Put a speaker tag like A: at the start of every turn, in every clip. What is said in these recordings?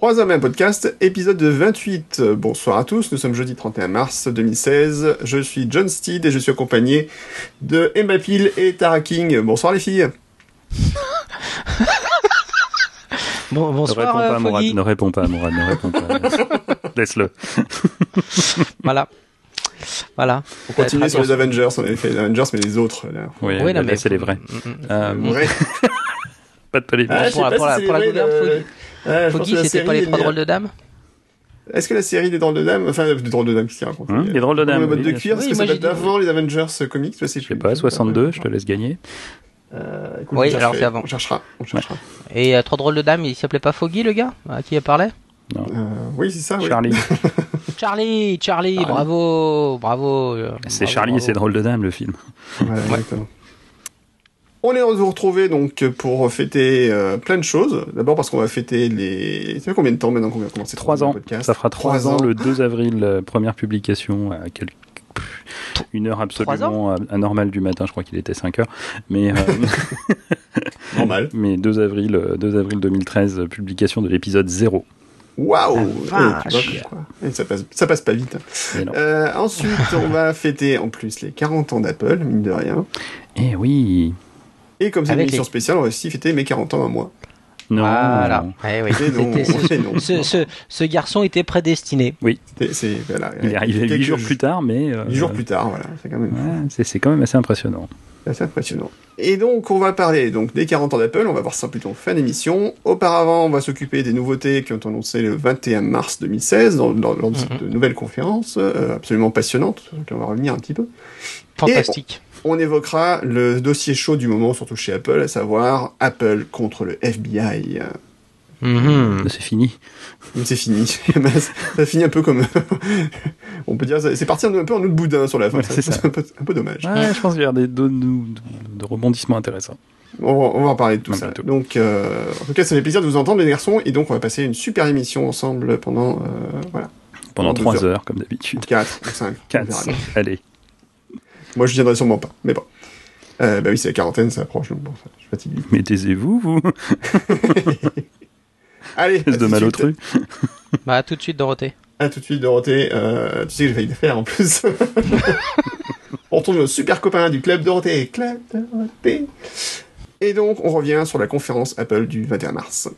A: Trois hommes et un podcast, épisode 28. Bonsoir à tous, nous sommes jeudi 31 mars 2016. Je suis John Steed et je suis accompagné de Emma Peel et Tara King. Bonsoir les filles.
B: Bon,
C: Ne
B: bonsoir,
C: réponds pas,
B: euh,
C: Mourad, ne réponds pas, Mourad, ne réponds pas. Laisse-le.
B: Voilà. Voilà.
A: On continue sur les. Avengers, on avait fait les Avengers mais les autres. Là.
C: Oui,
B: Oui,
C: là,
B: non, mais-
C: c'est les vrais.
B: Mm, mm.
C: Euh,
A: Ouais.
C: pas de polémique.
A: Ah, je sais
B: pour la-
A: pas
B: pour
A: si
B: la-
A: c'est
B: pour la
A: vrai,
B: gouverne, Foggy.
A: Ouais,
B: c'était pas les
A: il
B: trois drôles de dames
A: Est-ce que la série des drôles de dames, enfin des drôles de dames, qu'est-ce qu'il raconte
C: Hum, les drôles de dames,
A: Le mode de cuir, est-ce
B: Oui,
A: que ça date d'avant les Avengers comics Je sais
C: Je sais pas, 62, je te laisse gagner.
A: Euh, écoute,
B: Oui,
A: on
B: alors c'est avant.
A: On cherchera. On cherchera.
B: Et euh, trois drôles de dames, il s'appelait pas Foggy, le gars À qui elle parlait?
A: Euh, oui, c'est ça. Oui.
C: Charlie.
B: Charlie, Charlie,
A: Ah.
B: bravo, bravo. euh,
C: C'est
B: bravo,
C: Charlie et
B: bravo.
C: ses drôles de dames, le film.
A: Voilà, exactement. On est heureux de vous retrouver donc pour fêter euh, plein de choses. D'abord parce qu'on va fêter les. Ça fait combien de temps maintenant qu'on va commencer
C: Trois ans.
A: podcast
C: Ça fera trois ans,
A: ans.
C: le 2 avril, euh, première publication à quelques... Une heure absolument anormale du matin, je crois qu'il était 5 heures. Mais, euh,
A: Normal.
C: mais 2 avril, euh, 2 avril 2013, euh, publication de l'épisode 0.
A: Waouh Eh. Eh, ça, passe, ça passe pas vite. Euh, ensuite, on va fêter en plus les 40 ans d'Apple, mine de rien.
C: Eh oui
A: Et comme c'est une émission
B: les-
A: spéciale, on va aussi fêter mes 40 ans à moi.
C: Non
B: Voilà. Eh oui.
A: Non,
B: ce,
A: mais non.
B: ce, ce- ce garçon était prédestiné.
A: C'est- C'est, voilà,
C: Il est arrivé
A: quelques
C: 8 jours plus tard, mais... euh,
A: Huit jours plus tard, voilà. C'est quand même
C: ouais, c'est- c'est quand même assez impressionnant.
A: C'est assez impressionnant. Et donc, on va parler donc des 40 ans d'Apple, on va voir ça plutôt en fin d'émission. Auparavant, on va s'occuper des nouveautés qui ont annoncé le 21 mars 2016, dans, dans- lors de cette nouvelle conférence, euh, absolument passionnante, on va revenir un petit peu.
B: Fantastique.
A: On évoquera le dossier chaud du moment, surtout chez Apple, à savoir Apple contre le FBI.
B: Mhm.
C: C'est fini.
A: C'est fini. ça finit un peu comme... on peut dire, c'est parti un peu en autre boudin sur la fin.
C: Ouais, c'est ça.
A: un, peu, un peu dommage.
C: Ouais, je pense qu'il y a des de, de- de rebondissements intéressants.
A: On va, on va en parler de tout ça. Donc, euh, en tout cas, ça fait plaisir de vous entendre, les garçons, et donc on va passer une super émission ensemble pendant, euh, voilà,
C: Pendant
A: Deux
C: 3
A: heures.
C: heures, comme d'habitude.
A: 4 ou 5.
C: 4. Allez.
A: Moi, je viendrai sûrement pas, mais bon. Euh, bah oui, c'est la quarantaine, ça approche, donc bon, ça, je suis fatigué.
C: Mais taisez-vous, vous
A: Allez, à
C: de
A: de suite.
C: malotru.
B: Bah, tout de suite, Dorothée.
A: À tout de suite, Dorothée. Euh, tu sais que j'ai failli le faire, en plus. on retrouve nos super copains du Club Dorothée. Club Dorothée. Et donc, on revient sur la conférence Apple du 21 mars.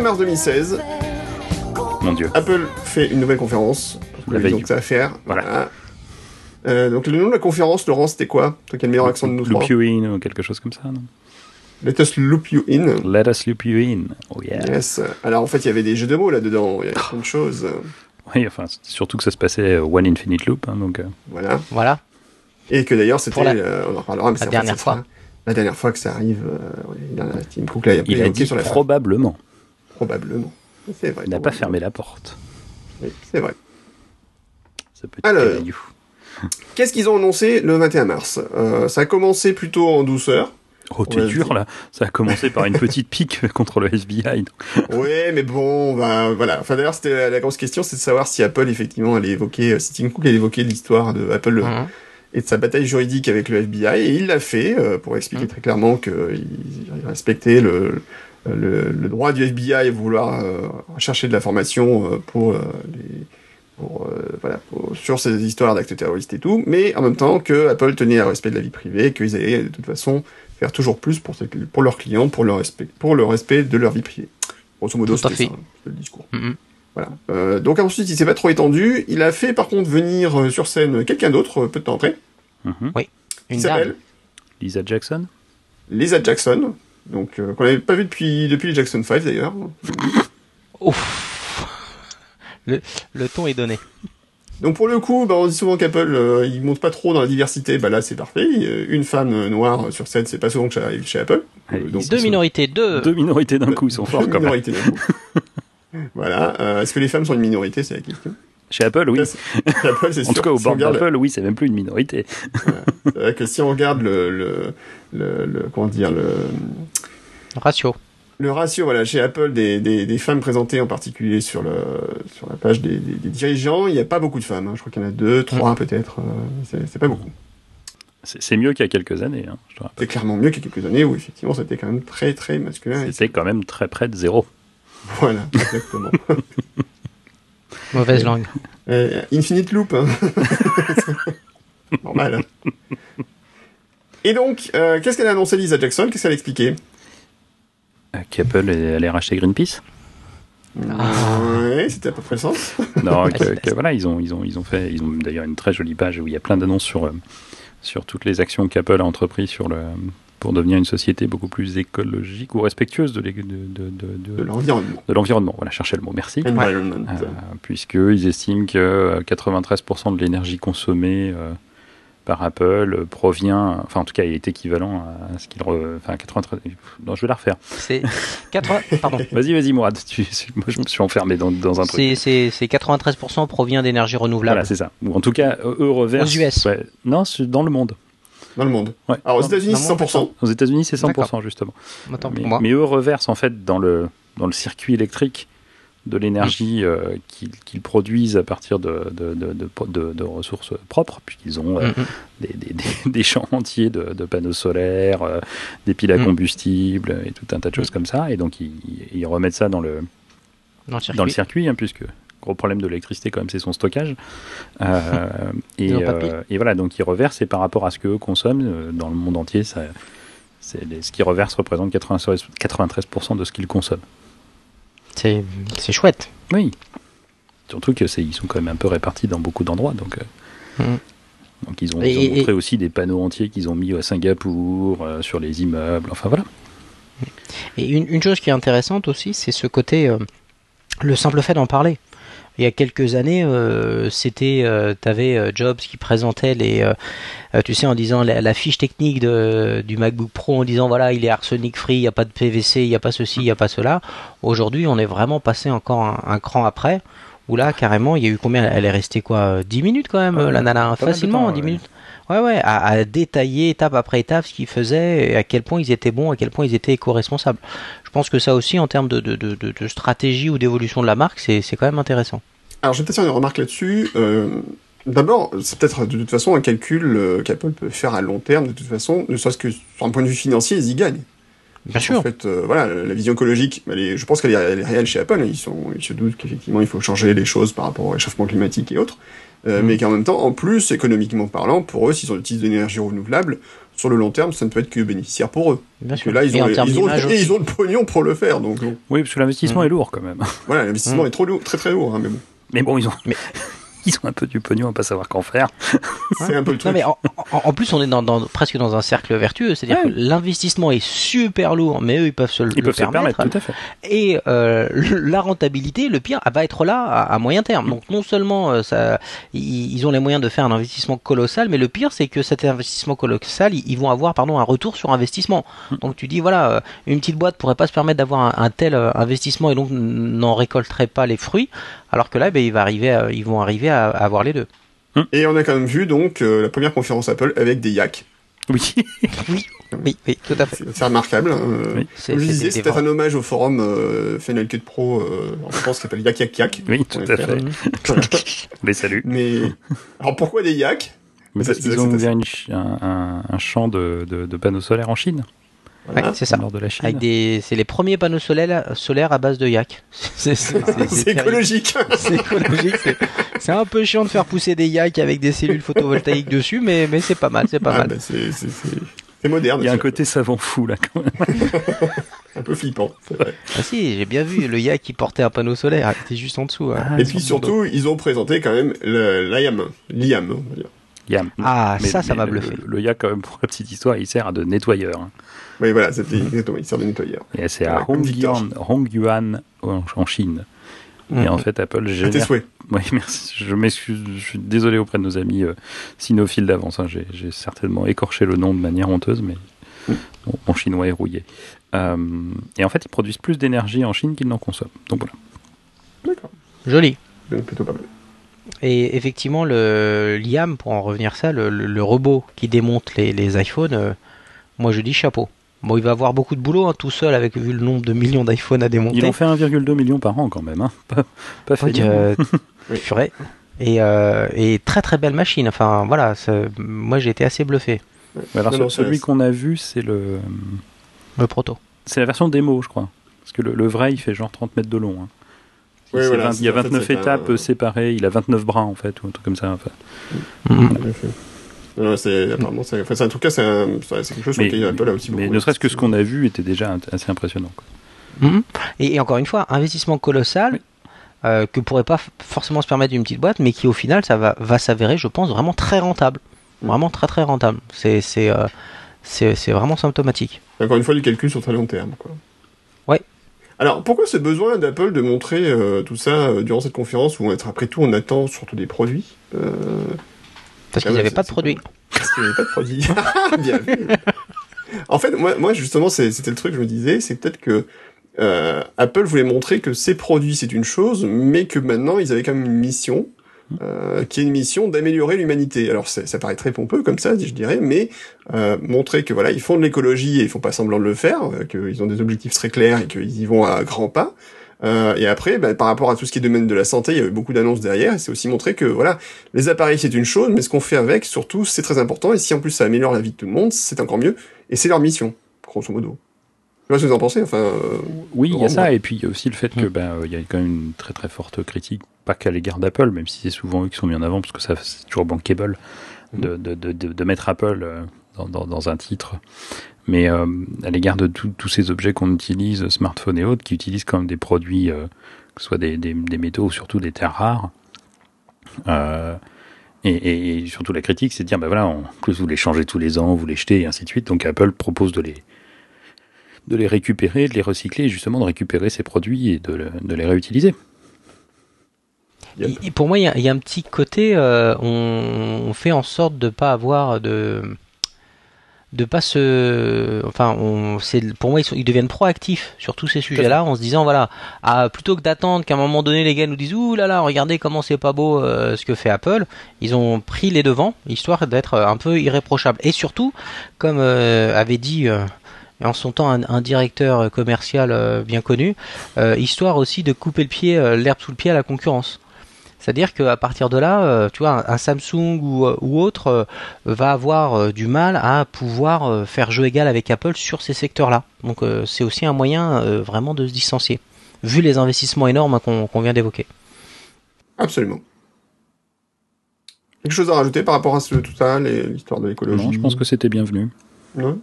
A: mars 2016,
C: mon Dieu.
A: Apple fait une nouvelle conférence.
C: La veille.
A: Donc ça à faire.
C: Voilà.
A: Euh, donc le nom de la conférence, Laurent, c'était quoi? Toi qui le meilleur accent de nous loop trois.
C: Loop you in ou quelque chose comme ça,
A: Let us loop you in.
C: Let us loop you in. Oh yeah.
A: Yes. Alors en fait, il y avait des jeux de mots là-dedans. Il y avait plein de oh. choses.
C: Oui, enfin, surtout que ça se passait euh, One Infinite Loop. Hein, donc. Euh.
A: Voilà.
B: Voilà.
A: Et que d'ailleurs, c'était.
B: La... Dernière fois.
A: La dernière fois que ça arrive, la Team Cook l'a Il a
C: dit
A: sur la probablement
C: probablement.
A: Probablement. C'est vrai.
C: Il n'a pas fermé la porte.
A: Oui, c'est vrai.
C: Ce petit
A: Alors. Qu'est-ce qu'ils ont annoncé le 21 mars? Euh, Ça a commencé plutôt en douceur.
C: Oh, t'es dur, là. Ça a commencé par une petite pique contre le FBI.
A: Ouais, mais bon, bah, voilà. Enfin, d'ailleurs, c'était la, la grosse question, c'est de savoir si Apple, effectivement, allait évoquer, euh, si Tim Cook allait évoquer l'histoire de Apple
B: Mhm.
A: et de sa bataille juridique avec le FBI, et il l'a fait, euh, pour expliquer
B: Mhm.
A: très clairement qu'il respectait le, le, le droit du FBI à vouloir euh, chercher de l'information euh, pour euh, les, pour, euh, voilà, pour- sur ces histoires d'actes terroristes et tout, mais en même temps que Apple tenait au respect de la vie privée, qu'ils allaient de toute façon faire toujours plus pour, pour leurs clients, pour le respect, pour le respect de leur vie privée. Grosso modo,
B: à
A: c'était ça, le discours.
B: Mhm.
A: Voilà. Euh, donc ensuite, il s'est pas trop étendu. Il a fait par contre venir euh, sur scène quelqu'un d'autre euh, peu de temps après,
C: Mhm.
A: qui
B: Une
A: s'appelle
B: dame.
C: Lisa Jackson?
A: Lisa Jackson. Donc euh, qu'on n'avait pas vu depuis depuis les Jackson 5 d'ailleurs.
B: Ouf. Le, le ton est donné.
A: Donc pour le coup, bah, on dit souvent qu'Apple euh, il monte pas trop dans la diversité. Bah là c'est parfait. Euh, Une femme euh, noire sur scène, c'est pas souvent que ça arrive chez Apple.
C: Allez,
A: donc,
C: ils
B: Deux
C: sont-
B: minorités, deux.
C: Deux minorités d'un coup, ils sont
A: Deux
C: forts quand même.
A: minorités d'un coup. voilà. Euh, Est-ce que les femmes sont une minorité, c'est la question.
C: Chez Apple, oui.
A: Chez Apple, c'est
C: En
A: sûr.
C: tout cas, au
A: Si on
C: bord
A: regarde-
C: d'Apple, oui, c'est même plus une minorité.
A: C'est vrai que si on regarde le, le, le, le- comment dire, le,
B: Ratio.
A: le ratio, voilà, chez Apple, des, des, des femmes présentées en particulier sur le, sur la page des, des, des dirigeants, il n'y a pas beaucoup de femmes. hein. Je crois qu'il y en a deux, trois peut-être. euh, c'est pas beaucoup.
C: C'est mieux qu'il y a quelques années. Hein.
A: C'est clairement mieux qu'il y a quelques années où effectivement c'était quand même très très masculin.
C: C'était quand même très près de zéro.
A: Voilà, exactement.
B: Mauvaise langue.
A: Euh, Infinite Loop. hein. Normal. Et donc, euh, qu'est-ce qu'elle a annoncé Lisa Jackson? Qu'est-ce qu'elle a expliqué?
C: Qu'Apple allait racheter Greenpeace.
A: Ouais, c'était à peu près le sens.
C: Non, que,
B: c'est-
C: que voilà, ils ont, ils ont, ils ont fait, ils ont d'ailleurs une très jolie page où il y a plein d'annonces sur, euh, sur toutes les actions qu'Apple a entreprises sur le, pour devenir une société beaucoup plus écologique ou respectueuse de, l'é- de, de, de,
A: De
C: de,
A: l'environnement.
C: de l'environnement. Voilà, cherchez le mot, merci.
A: Environment.
C: Euh, puisqu'ils estiment que euh, 93% de l'énergie consommée euh, par Apple euh, provient, enfin en tout cas, il est équivalent à ce qu'il... re- Enfin, 93... Non, je vais la refaire.
B: C'est 80... Pardon.
C: Vas-y, vas-y, Mourad. Tu- moi, je me suis enfermé dans, dans un truc.
B: C'est c'est- c'est 93% provient d'énergie renouvelable.
C: Voilà, c'est ça. Ou en tout cas, eux reversent.
B: Aux US.
C: Ouais. Non, c'est dans le monde.
A: Dans le monde.
C: Ouais.
A: Alors aux
B: Dans-
A: États-Unis, c'est
B: le monde,
A: 100%.
C: Aux États-Unis, c'est 100%
B: D'accord.
C: justement. Mais,
B: pour moi.
C: mais eux reversent en fait dans le dans le circuit électrique de l'énergie euh, qu'ils produisent à partir de, de, de, de, de- de ressources propres, puisqu'ils ont euh,
B: Mhm.
C: des, des, des- des champs entiers de, panneaux solaires, euh, des piles à
B: Mm.
C: combustible et tout un tas de choses comme ça. Et donc ils, ils remettent ça dans le,
B: Dans le circuit.
C: dans le circuit, hein, puisque gros problème de l'électricité quand même, c'est son stockage. Et, voilà, donc ils reversent et par rapport à ce qu'eux consomment dans le monde entier, ça, les- ce qu'ils reversent représente 93%, 93% de ce qu'ils consomment.
B: C'est chouette.
C: Oui. Surtout que ils sont quand même un peu répartis dans beaucoup d'endroits, donc. euh. Donc ils ont,
B: Et-
C: ils ont
B: et-
C: montré aussi des panneaux entiers qu'ils ont mis à Singapour, euh, sur les immeubles, enfin voilà.
B: Et une, une chose qui est intéressante aussi, c'est ce côté, euh, le simple fait d'en parler. Il y a quelques années, euh, c'était, euh, t'avais euh, Jobs qui présentait les, euh, euh, tu sais, en disant la, la fiche technique de, du MacBook Pro, en disant voilà, il est arsenic free, il n'y a pas de PVC, il n'y a pas ceci, il n'y a pas cela. Aujourd'hui, on est vraiment passé encore un, un cran après, où là, carrément, il y a eu combien? Elle est restée quoi? Euh, 10 minutes quand même,
C: Ouais,
B: la nana, facilement,
C: temps,
B: 10
C: ouais.
B: minutes. Ouais, ouais, à, à détailler étape après étape ce qu'ils faisaient et à quel point ils étaient bons, à quel point ils étaient éco-responsables. Je pense que ça aussi, en termes de, de, de, de- de stratégie ou d'évolution de la marque, c'est quand même intéressant.
A: Alors, je vais peut-être faire une remarque là-dessus. Euh, D'abord, c'est peut-être de toute façon un calcul euh, qu'Apple peut faire à long terme, de toute façon, ne serait-ce que sur un point de vue financier, ils y gagnent.
B: Bien
A: En
B: sûr.
A: fait, euh, voilà, la vision écologique, elle est- je pense qu'elle est, elle est réelle chez Apple. Ils, sont, ils se doutent qu'effectivement, il faut changer les choses par rapport au réchauffement climatique et autres. Euh,
B: Mm.
A: Mais qu'en même temps, en plus, économiquement parlant, pour eux, s'ils utilisent de l'énergie renouvelable, sur le long terme, ça ne peut être que bénéficiaire pour eux.
B: Bien
A: Parce que
B: sûr.
A: là, ils
B: et
A: ont,
B: termes
A: ils ont,
B: d'image
A: et ils ont le pognon pour le faire. Donc,
C: Oui, parce que l'investissement
B: Mhm.
C: est lourd quand même.
A: voilà, l'investissement
B: Mm.
A: est trop lourd, très très lourd. Hein, mais bon,
C: Mais bon, ils ont,
B: Mais-
C: ils ont un peu du pognon à pas savoir qu'en faire.
A: c'est un peu le
B: Non
A: truc.
B: mais en, en- en plus on est dans, dans- presque dans un cercle vertueux, c'est-à-dire
C: Ouais.
B: que l'investissement est super lourd, mais eux ils peuvent se le
C: Ils peuvent se le
B: permettre.
C: permettre, tout à fait.
B: Et euh, le- la rentabilité, le pire, elle va être là à, à moyen terme. Donc non seulement euh, ça, ils, ils ont les moyens de faire un investissement colossal, mais le pire c'est que cet investissement colossal, ils, ils vont avoir pardon un retour sur investissement. Donc tu dis voilà, euh, une petite boîte pourrait pas se permettre d'avoir un, un tel investissement et donc n'en récolterait pas les fruits, alors que là, ben, il va arriver, à- ils vont arriver à, à avoir les deux.
A: Et on a quand même vu donc euh, la première conférence Apple avec des yaks.
C: Oui.
B: Oui, oui, oui, tout à fait.
A: C'est remarquable. hein, euh,
C: Oui.
A: Comme je disais, un hommage au forum euh, Final Cut Pro euh, en France qui s'appelle Yak Yak Yak.
C: Oui, tout à fait. Les salue.
A: Mais alors pourquoi des yaks?
C: Mais
A: C'est-
C: parce qu'ils ont ouvert un, un- un champ de, de- de panneaux solaires en Chine,
B: Ouais, c'est ça.
C: nord de la Chine.
B: Avec des, c'est les premiers panneaux solaires, solaires à base de yak. C'est c'est- c'est-
A: C'est
B: terrible.
A: écologique.
B: C'est écologique. c'est- C'est un peu chiant de faire pousser des yaks avec des cellules photovoltaïques dessus, mais, mais c'est pas mal, c'est pas
A: Ah,
B: mal.
A: bah, c'est c'est- c'est- c'est moderne.
C: Il y a un côté savant fou là quand même.
A: un peu flippant. c'est vrai.
B: Ah si, j'ai bien vu le yak qui portait un panneau solaire, il était juste en dessous. hein.
C: Ah,
A: Et puis surtout, ils ont présenté quand même le- l'IAM, l'IAM, on va dire.
C: Yam.
B: Ah, ça, ça m'a bluffé.
C: Le, le yak, quand même, pour la petite histoire, il sert de nettoyeur. hein.
A: Oui, voilà, exactement, il sert de nettoyeur.
C: Et c'est à. Hongyuan, Hongyuan en, en Chine. Et
B: Mhm.
C: en fait, Apple
A: À tes
C: génère.
A: souhaits.
C: Oui, merci. Je m'excuse. Je suis désolé auprès de nos amis euh, sinophiles d'avance. hein. J'ai certainement écorché le nom de manière honteuse, mais mon, mon chinois est rouillé. Euh, et en fait, ils produisent plus d'énergie en Chine qu'ils n'en consomment. Donc voilà.
A: D'accord.
B: Joli.
A: Plutôt pas mal.
B: Et effectivement, le l'IAM, pour en revenir à ça, le, le- le robot qui démonte les, les iPhones, euh, moi je dis chapeau. Bon, il va avoir beaucoup de boulot hein, tout seul avec vu le nombre de millions d'iPhones à démonter.
C: Ils ont fait 1,2 million par an quand même, hein. pas, pas fait
B: euh,
A: Oui.
B: purée. Et, euh, et très très belle machine. Enfin voilà, moi j'ai été assez bluffé.
C: Mais alors,
A: Non,
C: celui qu'on a vu, c'est le,
B: Le proto.
C: c'est la version démo, je crois. Parce que le, le vrai, il fait genre 30 mètres de long. hein.
A: Oui, voilà,
C: il y a
A: en fait,
C: 29
A: c'est un-
C: étapes euh, séparées, il a 29 bras en fait, ou un truc comme ça.
A: c'est apparemment, c'est, enfin, en tout cas, c'est, quelque chose sur
C: Mais,
A: lequel Apple a aussi
C: mais ne serait-ce que ce qu'on a vu était déjà assez impressionnant. quoi.
B: Mhm. Et, et encore une fois, investissement colossal
C: Oui.
B: euh, que pourrait pas forcément se permettre une petite boîte, mais qui au final ça va, va s'avérer, je pense, vraiment très rentable.
A: Mhm.
B: Vraiment très très rentable. C'est c'est euh, c'est c'est vraiment symptomatique.
A: Encore une fois, du calcul sur très long terme, quoi. Alors, pourquoi ce besoin d'Apple de montrer euh, tout ça euh, durant cette conférence où, après tout, on attend surtout des produits euh,
B: Parce
A: Ah
B: qu'ils
A: ouais,
B: n'avaient
A: c'est-
B: pas de produits.
A: Parce qu'il n'y avait pas de produits. Bien vu. En fait, moi, moi justement, c'était le truc que je me disais, c'est peut-être que euh, Apple voulait montrer que ses produits c'est une chose, mais que maintenant ils avaient quand même une mission, euh, qui est une mission d'améliorer l'humanité. Alors ça paraît très pompeux comme ça, je dirais, mais euh, montrer que voilà, ils font de l'écologie et ils font pas semblant de le faire, euh, qu'ils ont des objectifs très clairs et qu'ils y vont à grands pas. Euh, et après, bah, par rapport à tout ce qui est domaine de la santé, il y avait beaucoup d'annonces derrière, et c'est aussi montrer que voilà, les appareils c'est une chose, mais ce qu'on fait avec, surtout, c'est très important, et si en plus ça améliore la vie de tout le monde, c'est encore mieux, et c'est leur mission, grosso modo. Je sais pas ce que vous en pensez, enfin... euh,
C: Oui, il y a ça, et puis il y a aussi le fait que
B: Mm.
C: ben, il y a quand même une très très forte critique, pas qu'à l'égard d'Apple, même si c'est souvent eux qui sont mis en avant, parce que ça c'est toujours bankable de, de, de, de, mettre Apple euh, dans, dans, dans un titre, mais euh, à l'égard de tous ces objets qu'on utilise, smartphones et autres, qui utilisent quand même des produits, euh, que ce soit des, des, des métaux ou surtout des terres rares. Et, et- et surtout la critique, c'est de dire, ben voilà, en plus vous les changez tous les ans, vous les jetez et ainsi de suite. Donc Apple propose de les de les récupérer, de les recycler, et justement de récupérer ces produits et de, le- de les réutiliser.
A: Yep.
B: Et- pour moi, il y, a- il y a un petit côté, euh, on, on fait en sorte de pas avoir de de pas se enfin on c'est pour moi ils, sont, ils deviennent proactifs sur tous ces sujets-là en se disant voilà ah, plutôt que d'attendre qu'à un moment donné les gars nous disent ouh là là regardez comment c'est pas beau euh, ce que fait Apple ils ont pris les devants histoire d'être un peu irréprochable et surtout comme euh, avait dit euh, en son temps un, un directeur commercial euh, bien connu euh, histoire aussi de couper le pied euh, l'herbe sous le pied à la concurrence c'est-à-dire qu'à partir de là, euh, tu vois, un, un Samsung ou, euh, ou autre euh, va avoir euh, du mal à pouvoir euh, faire jeu égal avec Apple sur ces secteurs-là. Donc euh, c'est aussi un moyen euh, vraiment de se distancier, vu les investissements énormes hein, qu'on vient d'évoquer.
A: Absolument. Quelque chose à rajouter par rapport à ce, tout ça, l'histoire de l'écologie?
C: Non, je pense que c'était bienvenu.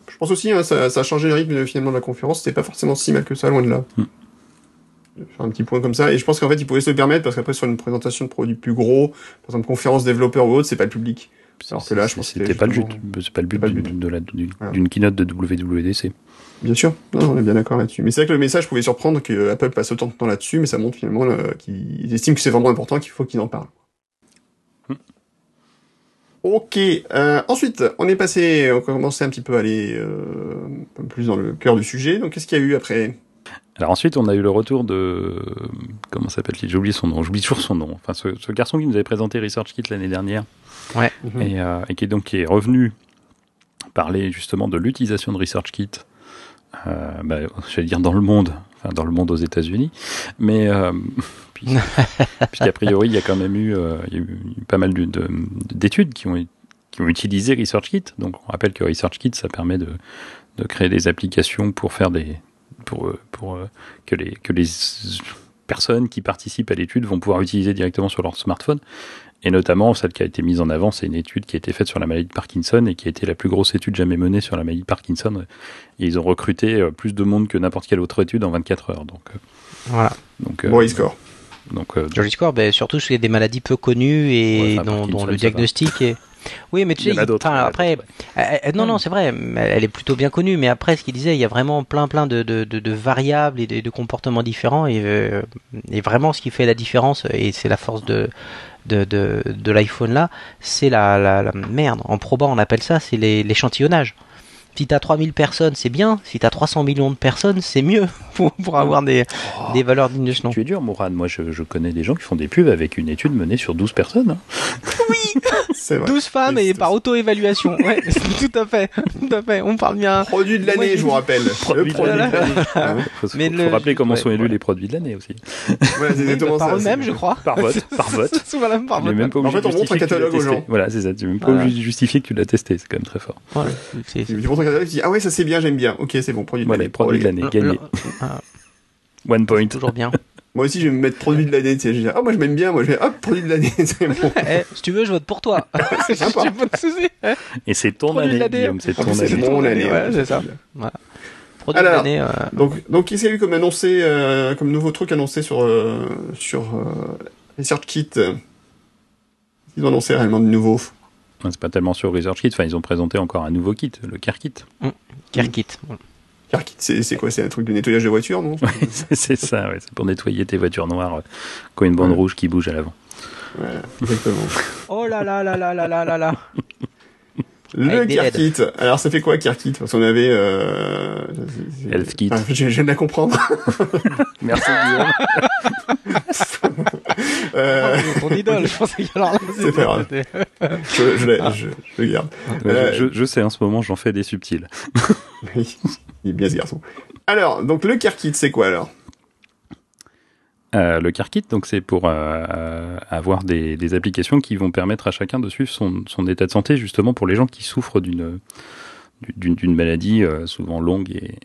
A: Je pense aussi, hein, ça, ça a changé le rythme finalement de la conférence. C'était pas forcément si mal que ça, loin de là. De Faire un petit point comme ça. Et je pense qu'en fait, ils pouvaient se le permettre parce qu'après, sur une présentation de produits plus gros, par exemple, conférence développeur ou autre, c'est pas le public. Alors que là, je pense que
C: c'était pas le but.
A: justement-
C: pas le but
A: pas le
C: d'une
A: Voilà.
C: keynote de WWDC.
A: Bien sûr. Non, on est bien d'accord là-dessus. Mais c'est vrai que le message pouvait surprendre que Apple passe autant de temps là-dessus, mais ça montre finalement euh, qu'ils estiment que c'est vraiment important, qu'il faut qu'ils en parlent. Ok. Euh, ensuite, on est passé, on commençait un petit peu à aller euh, un peu plus dans le cœur du sujet. Donc, qu'est-ce qu'il y a eu après?
C: Alors ensuite, on a eu le retour de comment s'appelle-t-il? J'ai oublié son nom. J'oublie toujours son nom. Enfin, ce, ce garçon qui nous avait présenté ResearchKit l'année dernière
A: Mhm.
C: et, euh, et qui est donc qui est revenu parler justement de l'utilisation de ResearchKit. Euh, bah, j'allais dire dans le monde, enfin dans le monde aux États-Unis, mais euh, puis- puisqu'a priori il y a quand même eu, euh, il y a eu pas mal de- de- d'études qui ont qui ont utilisé ResearchKit. Donc on rappelle que ResearchKit ça permet de, de créer des applications pour faire des pour euh, pour euh, que les que les personnes qui participent à l'étude vont pouvoir utiliser directement sur leur smartphone. Et notamment, celle qui a été mise en avant, c'est une étude qui a été faite sur la maladie de Parkinson et qui a été la plus grosse étude jamais menée sur la maladie de Parkinson. Et ils ont recruté euh, plus de monde que n'importe quelle autre étude en 24 heures. Donc, euh,
B: Voilà.
C: donc, euh,
A: Bon, il score.
C: Donc, euh,
B: score, ben, surtout sur des maladies peu connues et
C: Ouais,
B: dont, le diagnostic est. Oui, mais tu sais, après. Euh, euh, non, non, c'est vrai, elle est plutôt bien connue, mais après, ce qu'il disait, il y a vraiment plein, plein de, de, de, de variables et de, comportements différents, et, euh, et vraiment, ce qui fait la différence, et c'est la force de, de, l'iPhone là, c'est la, la, la merde. En proba, on appelle ça, c'est l'échantillonnage. Si t'as 3000 personnes, c'est bien. Si t'as 300 millions de personnes, c'est mieux pour, pour avoir des, des valeurs dignes de ce nom.
C: Tu es dur, Mourad. Moi, je, je connais des gens qui font des pubs avec une étude menée sur 12 personnes. hein.
A: C'est vrai.
B: 12 femmes et par auto-évaluation. Ouais, tout à fait. Tout à fait. On parle bien.
A: Produit de l'année, je vous rappelle.
C: Produit
A: le
C: de
A: produit de
B: l'année.
A: Ah,
C: Faut,
B: Mais
C: faut
B: le-
C: rappeler comment
B: ouais,
C: sont élus
B: ouais.
C: les produits de l'année aussi.
A: C'est exactement
B: par eux-mêmes,
A: c'est-
B: je crois.
C: Par vote, par vote.
B: voilà, par
C: Tu n'es
B: vote.
C: même pas
A: En fait, on montre un
C: justifier que tu l'as
A: catalogue aux gens.
C: Voilà, c'est ça. Tu n'es même pas obligé de justifier que tu l'as testé. C'est quand même très fort.
B: Voilà, c'est-
A: Tu dis, ah ouais, ça c'est bien, j'aime bien. Ok, c'est bon, produit de
C: Voilà,
A: l'année.
C: produit de l'année, gagné.
B: Ah,
C: One point.
B: toujours bien.
A: Moi aussi, je vais me mettre produit de l'année, tu sais, je vais dire, ah, moi je m'aime bien, moi je vais, hop, produit de l'année, c'est bon.
B: Eh, si tu veux, je vote pour toi.
A: sympa.
B: De souci.
C: Et c'est ton
B: Produit de
C: année,
B: l'année.
C: Guillaume. C'est ton
A: plus, c'est
C: année.
A: mon
B: ton
A: année.
B: année, ouais, c'est ça. Produit de
A: Alors.
B: l'année, euh,
A: Donc, donc qu'est-ce qu'il y a eu comme annoncé, euh, comme nouveau truc annoncé sur, euh, sur euh, ResearchKit euh, Ils ont annoncé réellement de nouveau?
C: C'est pas tellement sur ResearchKit. Enfin, ils ont présenté encore un nouveau kit, le CareKit.
B: Kerkit.
A: CarKit, c'est c'est quoi? C'est un truc de nettoyage de voiture, non?
C: Ouais, c'est ça. Ouais. C'est pour nettoyer tes voitures noires euh, quand une bande
A: Ouais.
C: rouge qui bouge à l'avant.
A: Voilà, exactement.
B: Oh là là là là là là là là.
A: Le CarKit. Alors, ça fait quoi CarKit Parce qu'on avait. Euh...
C: HealthKit.
A: Ah, je, je viens de la comprendre.
C: Merci Guillaume.
A: Euh,
B: Ton idole, je pensais que alors là,
A: C'est pas grave. je, je, garde.
C: Ouais,
A: Euh,
C: je, je- sais, en ce moment, j'en fais des subtils.
A: Oui, il est bien ce garçon. Alors, donc le CarKit, c'est quoi alors?
C: Euh, le CareKit, donc c'est pour euh, euh, avoir des, applications qui vont permettre à chacun de suivre son, état de santé, justement pour les gens qui souffrent d'une d'une maladie euh, souvent longue et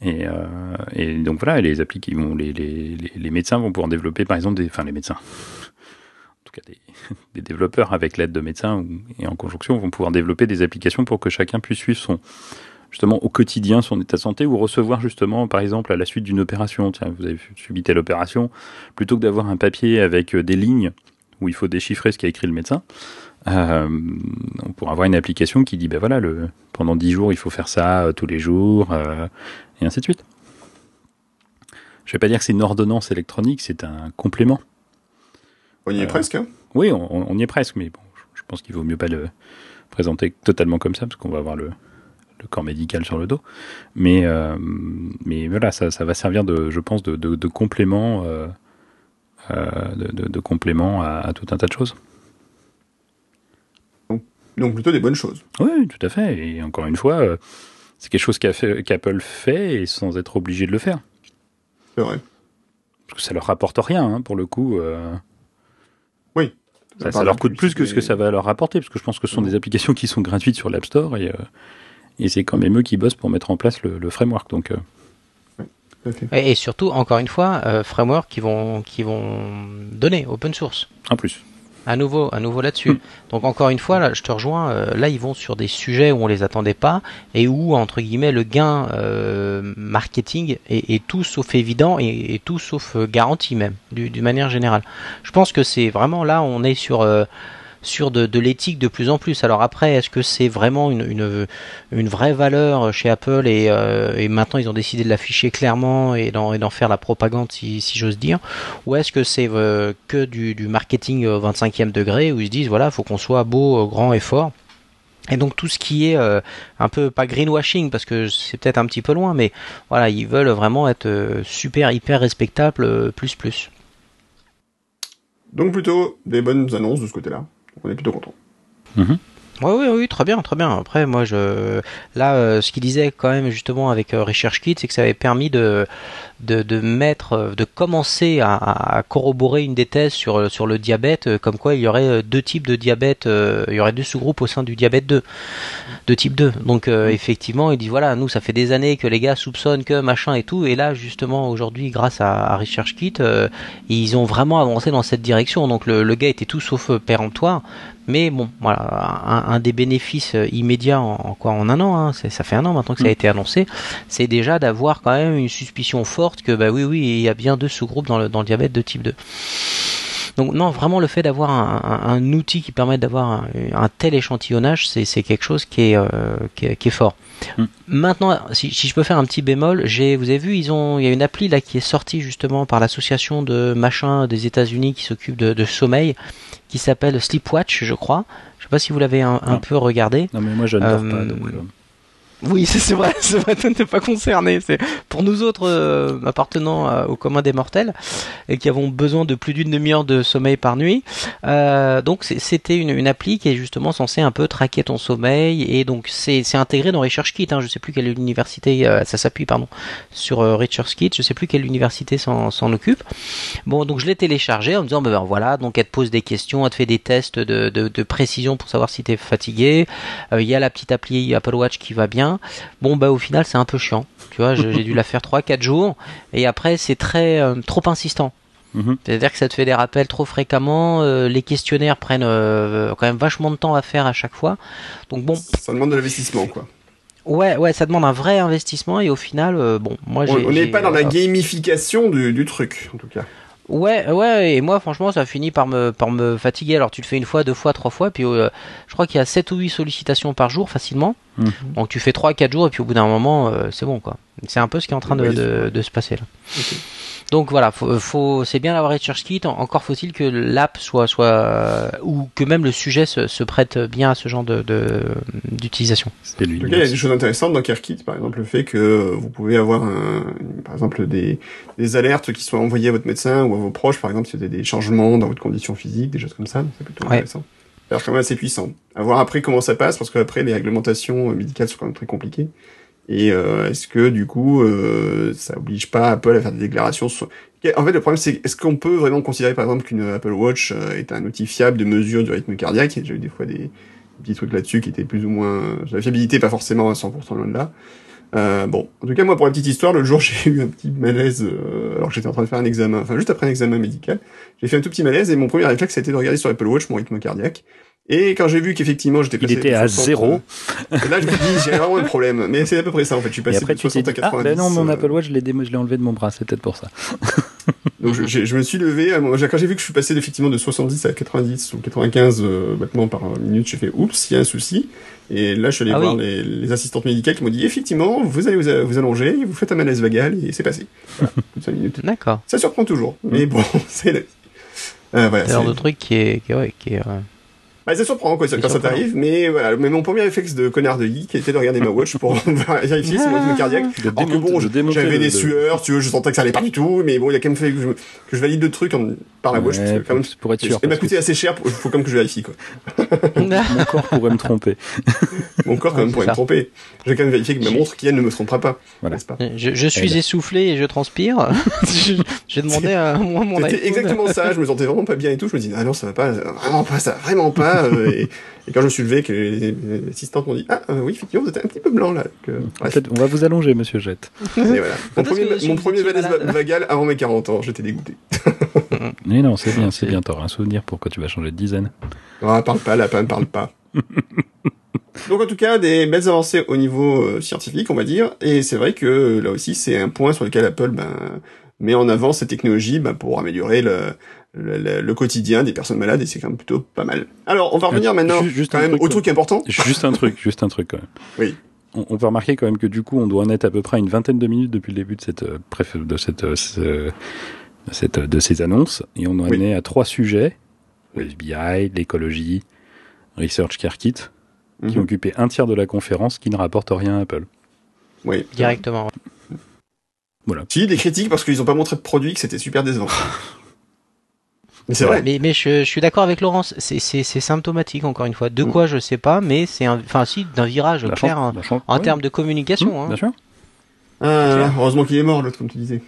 C: et, donc voilà, les vont les, les, les, médecins vont pouvoir développer par exemple des enfin les médecins. En tout cas des, développeurs avec l'aide de médecins et en conjonction vont pouvoir développer des applications pour que chacun puisse suivre son justement au quotidien son état de santé ou recevoir justement par exemple à la suite d'une opération. Tiens vous avez subi telle opération. Plutôt que d'avoir un papier avec euh, des lignes où il faut déchiffrer ce qu'a écrit le médecin euh, on pourra avoir une application qui dit ben voilà le pendant 10 jours il faut faire ça euh, tous les jours euh, et ainsi de suite. Je vais pas dire que c'est une ordonnance électronique c'est un complément.
A: On y est presque. Hein?
C: oui, on, on y est presque, mais bon, je pense qu'il vaut mieux pas le présenter totalement comme ça, parce qu'on va avoir le, le corps médical sur le dos. Mais, euh, mais voilà, ça, ça va servir de, je pense, de, de, de complément, euh, euh, de, de- de complément à, à tout un tas de choses.
A: Donc plutôt des bonnes choses.
C: Oui, tout à fait. Et encore une fois, c'est quelque chose qu'Apple fait et sans être obligé de le faire.
A: C'est vrai.
C: Parce que ça leur rapporte rien, hein, pour le coup. euh, ça, leur coûte plus que ce que ça va leur rapporter, parce que je pense que ce sont
A: Mhm.
C: des applications qui sont gratuites sur l'App Store et, euh, et c'est quand même eux qui bossent pour mettre en place le, le framework. Donc, euh.
B: Et et surtout, encore une fois, euh, framework qui vont, qui vont donner open source.
C: en plus.
B: À nouveau, à nouveau là-dessus.
C: Hmm.
B: Donc encore une fois, là, je te rejoins. euh, là, ils vont sur des sujets où on les attendait pas et où entre guillemets le gain euh, marketing est, est tout sauf évident et, et tout sauf euh, garanti même, du- d'une manière générale. Je pense que c'est vraiment là, on est sur euh, sur de, de l'éthique de plus en plus. Alors après, est-ce que c'est vraiment une, une, une vraie valeur chez Apple et, euh, et maintenant ils ont décidé de l'afficher clairement et d'en, faire la propagande si, si j'ose dire? Ou est-ce que c'est euh, que du, du marketing euh, 25e degré où ils se disent voilà, faut qu'on soit beau, euh, grand et fort? Et donc tout ce qui est euh, un peu pas greenwashing parce que c'est peut-être un petit peu loin, mais voilà, ils veulent vraiment être euh, super hyper respectables euh, plus plus.
A: Donc plutôt des bonnes annonces de ce côté-là. On est plutôt content.
B: Oui, oui, oui, très bien, très bien. Après, moi, je là, euh, ce qu'il disait quand même justement avec euh, ResearchKit, c'est que ça avait permis de de, de mettre, euh, de commencer à, à corroborer une des thèses sur sur le diabète, euh, comme quoi il y aurait euh, deux types de diabète, euh, il y aurait deux sous-groupes au sein du diabète 2, de type 2. Donc euh, effectivement, il dit voilà, nous, ça fait des années que les gars soupçonnent que machin et tout, et là, justement, aujourd'hui, grâce à, à euh, ils ont vraiment avancé dans cette direction. Donc le, le gars était tout sauf euh, péremptoire. Mais bon, voilà, un, un des bénéfices euh, immédiats en, en quoi en un an, hein, ça fait un an maintenant que ça a
C: Mm.
B: été annoncé, c'est déjà d'avoir quand même une suspicion forte que bah oui oui il y a bien deux sous-groupes dans le, dans le diabète de type 2. Donc non, vraiment le fait d'avoir un, un- un outil qui permet d'avoir un, un tel échantillonnage, c'est quelque chose qui est, euh, qui est, qui est fort.
C: Mm.
B: Maintenant, si, si je peux faire un petit bémol, j'ai, vous avez vu, ils ont, il y a une appli là qui est sortie justement par l'association de machin des États-Unis qui s'occupe de, de sommeil, qui s'appelle Sleepwatch, je crois. Je sais pas si vous l'avez un,
C: Non.
B: peu regardé.
C: Non, mais moi, je ne dors
B: Euh,
C: pas. Donc, euh,
B: Oui, c'est vrai, vrai, toi t'es pas concerné. C'est pour nous autres euh, appartenant au commun des mortels et qui avons besoin de plus d'une demi-heure de sommeil par nuit. Euh, donc c'était une, appli qui est justement censée un peu traquer ton sommeil et donc c'est intégré dans ResearchKit. Hein, je sais plus quelle université euh, ça s'appuie pardon sur ResearchKit. Je sais plus quelle université s'en occupe. Bon, donc je l'ai téléchargé en me disant, ben, ben, voilà, donc elle te pose des questions, elle te fait des tests de, de, précision pour savoir si t'es fatigué. Euh, Il y a la petite appli Apple Watch qui va bien. Bon, bah au final, c'est un peu chiant. Tu vois, j'ai dû la faire 3-4 jours et après, c'est très euh, trop insistant.
C: Mhm.
B: C'est-à-dire que ça te fait des rappels trop fréquemment. euh, les questionnaires prennent euh, quand même vachement de temps à faire à chaque fois. Donc bon,
A: Ça demande de l'investissement, quoi.
B: ouais, ouais, ça demande un vrai investissement et au final, euh, bon, moi
A: On
B: j'ai.
A: on n'est pas dans la gamification du, du truc, en tout cas.
B: Ouais, ouais, et moi franchement ça finit par me par me fatiguer. Alors tu le fais une fois, deux fois, trois fois, puis euh, je crois qu'il y a 7 ou 8 sollicitations par jour facilement.
C: Mhm.
B: Donc tu fais 3 4 jours et puis au bout d'un moment euh, c'est bon quoi. C'est un peu ce qui est en train de,
A: Oui,
B: de, de se passer là. Donc voilà, faut, faut c'est bien d'avoir ResearchKit, en- encore faut-il que l'app soit soit ou que même le sujet se, se prête bien à ce genre de de- d'utilisation.
C: C'est lui.
A: Il y a des choses intéressantes dans CareKit, par exemple le fait que euh, vous pouvez avoir, un, par exemple, des, des alertes qui soient envoyées à votre médecin ou à vos proches, par exemple, s'il y a des, changements dans votre condition physique, des choses comme ça, c'est plutôt
B: Ouais.
A: intéressant. C'est quand même assez puissant. À voir après comment ça passe, parce qu'après les réglementations euh, médicales sont quand même très compliquées. Et euh, est-ce que du coup, euh, ça oblige pas Apple à faire des déclarations sur... En fait, le problème, c'est est-ce qu'on peut vraiment considérer, par exemple, qu'une Apple Watch euh, est un outil fiable de mesure du rythme cardiaque? J'ai eu des fois des, petits trucs là-dessus qui étaient plus ou moins... La fiabilité, pas forcément à 100% loin de là. Euh, bon, en tout cas, moi, pour la petite histoire, l'autre jour, j'ai eu un petit malaise, euh, alors j'étais en train de faire un examen, enfin, juste après un examen médical. J'ai fait un tout petit malaise et mon premier réflexe, c'était de regarder sur Apple Watch mon rythme cardiaque. Et quand j'ai vu qu'effectivement, j'étais
C: Il
A: passé
C: était
A: de
C: à
A: 60,
C: zéro.
A: euh, là, je me dis, j'ai vraiment un problème. Mais c'est à peu près ça, en fait. Je suis passé
C: après,
A: de
C: tu t'es
A: 60 à
C: dit, ah,
A: 90.
C: ben non, mon
A: euh,
C: Apple Watch, je l'ai démo- je l'ai enlevé de mon bras, c'est peut-être pour ça.
A: Donc je, je me suis levé, quand j'ai vu que je suis passé effectivement de 70 à 90 ou 95 euh, battements par minute, j'ai fait oups, il y a un souci. Et là, je suis allé
B: Ah
A: voir
B: oui.
A: les, les assistantes médicales qui m'ont dit effectivement, vous allez vous, vous allonger, vous faites un malaise vagal et c'est passé. Voilà, toutes 5 minutes.
B: D'accord.
A: Ça surprend toujours, mais bon, c'est la vie. Euh, voilà,
B: C'est le genre
A: c'est-
B: de truc qui est qui est, ouais, qui est euh,
A: bah, ça surprend quoi, ça-
B: C'est
A: quand ça
B: surprenant.
A: t'arrive, mais voilà. Mais mon premier réflexe de connard de geek était de regarder ma watch pour vérifier si mon rythme cardiaque.
C: De
A: Alors que bon, j'avais des sueurs, tu vois, je sentais que ça allait pas du tout, mais bon, il a quand même fallu que je, que je valide le truc en- par la watch,
C: Ouais,
A: quand même,
C: pour être sûr.
A: il m'a coûté assez cher, il faut quand même que je vérifie, quoi.
C: Mon corps pourrait me tromper.
A: Mon corps, quand même,
B: c'est
A: pourrait me tromper. J'ai quand même vérifié que ma montre, qui elle, ne me trompera pas.
C: Voilà.
A: Pas?
B: Je, je suis
C: Elle.
B: essoufflé et je transpire. J'ai demandé à moi mon
A: C'était exactement ça, je me sentais vraiment pas bien et tout, je me dis, ah non, ça va pas, vraiment pas, ça va vraiment pas, euh, et, et quand je me suis levé, que les, les assistantes m'ont dit, ah, euh, oui, effectivement, vous êtes un petit peu blanc, là. Que.
C: Peut-être- on va vous allonger, monsieur Jette.
A: Et voilà. Mon premier, mon premier malaise vagal avant mes 40 ans, j'étais dégoûté.
C: Mais non, c'est bien, c'est bien. T'auras un souvenir pour quand tu vas changer de dizaine.
A: Ah, parle pas, lapin, parle pas. Donc en tout cas, des belles avancées au niveau euh, scientifique, on va dire, et c'est vrai que euh, là aussi, c'est un point sur lequel Apple ben, met en avant ces technologies ben, pour améliorer le, le, le- le quotidien des personnes malades, et c'est quand même plutôt pas mal. Alors, on va revenir
C: Euh,
A: maintenant
C: ju- juste
A: quand
C: un
A: même
C: truc,
A: au
C: quoi.
A: truc important.
C: Juste un truc, juste un truc quand même.
A: Oui.
C: On, on peut remarquer quand même que du coup, on doit en être à peu près une vingtaine de minutes depuis le début de cette, euh, de cette, euh, ce- cette, euh, de ces annonces, et on en
A: Oui.
C: est à trois sujets le FBI, l'écologie, Research Care Kit, qui
A: Mhm.
C: ont occupé un tiers de la conférence, qui ne rapporte rien à Apple.
A: Oui.
B: Directement.
A: Si, des critiques parce qu'ils ont pas montré de produit, que c'était super décevant. Mais c'est vrai.
B: Mais, mais je, je suis d'accord avec Laurence, c'est- c'est c'est symptomatique encore une fois. De
A: Mm.
B: quoi je sais pas, mais c'est un, enfin si d'un virage
C: La
B: clair hein, en termes de communication.
C: Mmh,
B: hein.
C: Bien sûr.
A: Ah, heureusement qu'il est mort, l'autre, comme tu disais.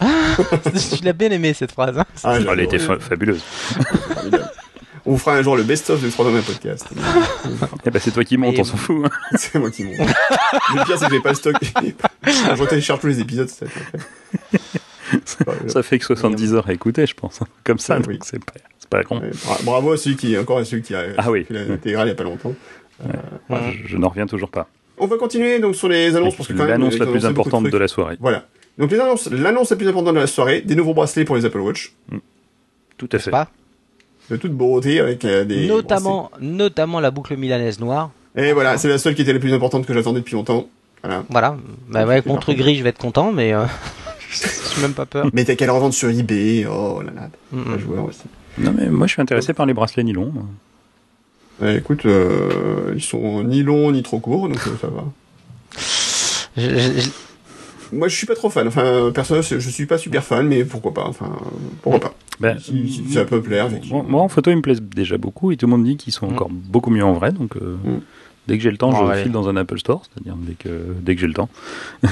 B: tu l'as bien aimé cette phrase. hein.
A: Ah,
C: Elle était fa- fabuleuse.
A: On fera un jour le best-of de Trois Hommes un podcast.
C: Eh ben, c'est toi qui montes, on s'en fout. hein.
A: c'est moi qui monte. Le pire, c'est que j'ai pas le stock. Je télécharge tous les épisodes, c'est ça. Ouais,
C: Ça fait que 70 heures à écouter, je pense. hein. Comme ça,
A: Ah, oui.
C: c'est pas, pas con.
A: Bravo à celui qui, encore à celui qui a
C: Ah oui.
A: fait l'intégrale il y a pas longtemps.
C: Moi, je, je n'en reviens toujours pas.
A: On va continuer donc sur les annonces parce que quand
C: L'annonce la plus importante de la soirée.
A: Voilà. Donc les annonces, l'annonce la plus importante de la soirée, des nouveaux bracelets pour les Apple Watch,
C: Tout à fait.
B: Pas
A: de toute beauté avec euh, des
B: notamment, notamment la boucle milanaise noire.
A: Et voilà, c'est la seule qui était la plus importante que j'attendais depuis longtemps. Voilà.
B: Voilà. Bah ouais, truc gris, je vais être content, mais euh, j'ai même pas peur.
A: Mais t'as qu'à le revendre sur eBay. Oh là là,
B: Mm,
A: un
B: mm.
A: joueur aussi.
C: Non, mais moi, je suis intéressé par les bracelets nylon. moi.
A: Écoute, euh, ils sont ni longs ni trop courts, donc euh, ça va.
B: Je- je- je-
A: Moi, je suis pas trop fan. Enfin, personnellement, je suis pas super fan, mais pourquoi pas. Enfin, pourquoi pas.
C: Ben,
A: Si, si ça peut plaire,
C: moi, moi, en photo, ils me plaisent déjà beaucoup et tout le monde dit qu'ils sont
B: Mm.
C: encore beaucoup mieux en vrai. Donc, euh,
A: Mm.
C: dès que j'ai le temps, je file dans un Apple Store, c'est-à-dire dès que, dès que j'ai le temps.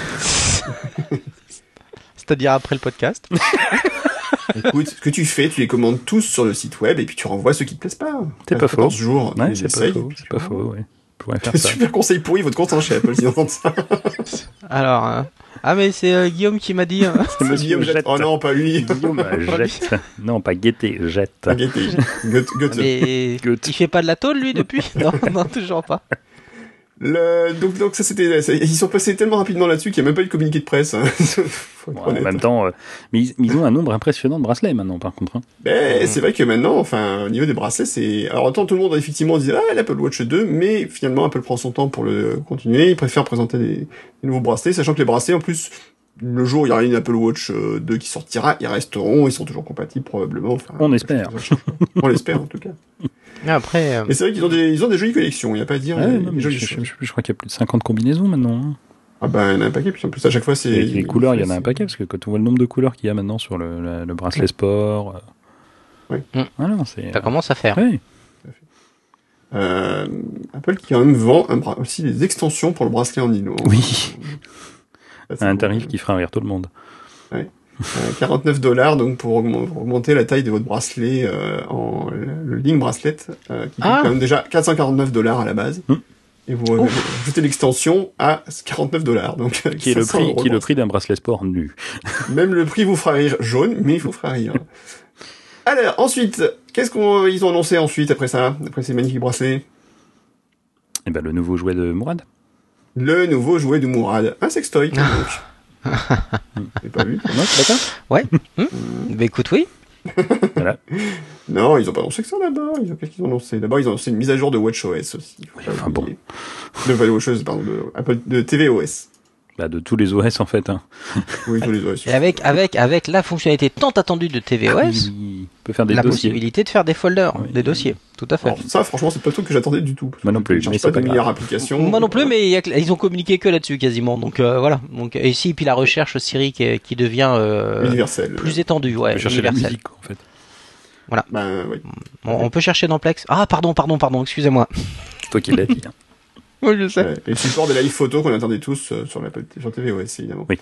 B: C'est-à-dire après le podcast.
A: Écoute, ce que tu fais, tu les commandes tous sur le site web et puis tu renvoies ceux qui te plaisent pas.
C: C'est pas
A: 14
C: faux.
A: jours.
C: Ouais, c'est pas faux. C'est pas faux, ouais. Faire ça.
A: Super conseil pourri, votre compte en chez Apple, si on entend ça.
B: Alors, euh, ah mais c'est euh, Guillaume qui m'a dit. euh,
C: C'est
A: Guillaume jette.
C: Jette.
A: Oh non, pas lui.
C: Guillaume jette. Non, pas guetter, jette.
A: Goethe.
B: mais
C: Goethe.
B: il fait pas de la tôle lui depuis? Non, non toujours pas.
A: Le... Donc, donc ça c'était, ils sont passés tellement rapidement là-dessus qu'il n'y a même pas eu de communiqué de presse. hein.
C: En même temps, euh, mais ils, ils ont un nombre impressionnant de bracelets maintenant, par contre. hein.
A: Mais c'est vrai que maintenant, enfin, au niveau des bracelets, c'est. Alors autant tout le monde effectivement disait ah l'Apple Watch 2, mais finalement Apple prend son temps pour le continuer. Il préfère présenter des, des nouveaux bracelets, sachant que les bracelets, en plus, le jour où il y aura une Apple Watch euh, 2 qui sortira, ils resteront, ils sont toujours compatibles probablement. Enfin,
C: On espère.
A: On l'espère en tout cas.
B: Après, euh,
A: Mais c'est vrai qu'ils ont des, ils ont des jolies collections. Il y a pas à dire.
C: Ouais, non, je,
A: jolies
C: je-
A: choses.
C: je- je crois qu'il y a plus de 50 combinaisons maintenant. hein.
A: Ah ben, il y en a un paquet. Puis en plus à chaque fois c'est.
C: Et les couleurs, il y en a un paquet, parce que quand on voit le nombre de couleurs qu'il y a maintenant sur le, le- le bracelet sport. euh,
A: Oui.
C: Voilà, c'est.
B: ça commence à faire.
C: Ouais.
A: Euh, Apple qui quand même vend un bra- aussi des extensions pour le bracelet en nylon.
C: Oui, à un
A: beau.
C: tarif qui fera rire tout le monde.
A: Euh, 49 dollars donc pour augm- pour augmenter la taille de votre bracelet euh, en le, Link Bracelet euh, qui coûte
B: Ah.
A: quand même déjà 449 dollars à la base
C: Hmm.
A: et vous euh, ajoutez l'extension à 49 dollars donc
C: Qui est le
A: 500
C: prix, qui est le prix d'un bracelet sport nu.
A: même le prix vous fera rire jaune mais il vous fera rire alors ensuite qu'est-ce qu'on ils ont annoncé ensuite après ça après ces magnifiques bracelets?
C: Et ben, le nouveau jouet de Mourad.
A: le nouveau jouet de Mourad un sextoy donc pas vu
C: Non, c'est pas ça
B: Bah écoute, oui.
C: Voilà.
A: non ils ont pas annoncé que ça d'abord ils ont qu'est-ce qu'ils ont annoncé d'abord ils ont annoncé une mise à jour de WatchOS aussi
C: Oui, enfin
A: oublier. de de WatchOS pardon de de tvOS
C: Bah, de tous les OS, en fait. Hein.
A: Oui, tous les OS.
B: Et avec, avec, avec la fonctionnalité tant attendue de TVOS,
C: Il peut faire des
B: la
C: dossiers.
B: possibilité de faire des folders,
C: Oui.
B: des dossiers. Tout à fait.
A: Alors, ça, franchement, c'est pas le truc que j'attendais du tout.
C: Moi non plus, mais
A: pas de meilleure application.
B: Moi non plus, mais y a ils ont communiqué que là-dessus quasiment. Donc euh, voilà. Donc et ici, puis la recherche Siri qui, qui devient euh,
A: Universel.
B: plus étendue, ouais,
C: On peut chercher la
B: universelle.
C: musique, en fait.
A: Ben, oui.
B: On, on peut chercher dans Plex. Ah pardon, pardon, pardon. Excusez-moi.
C: C'est toi qui l'as dit. hein.
B: Oui, je sais.
A: Et le support des live photos qu'on attendait tous euh, sur, la, sur tvOS, évidemment.
C: Oui.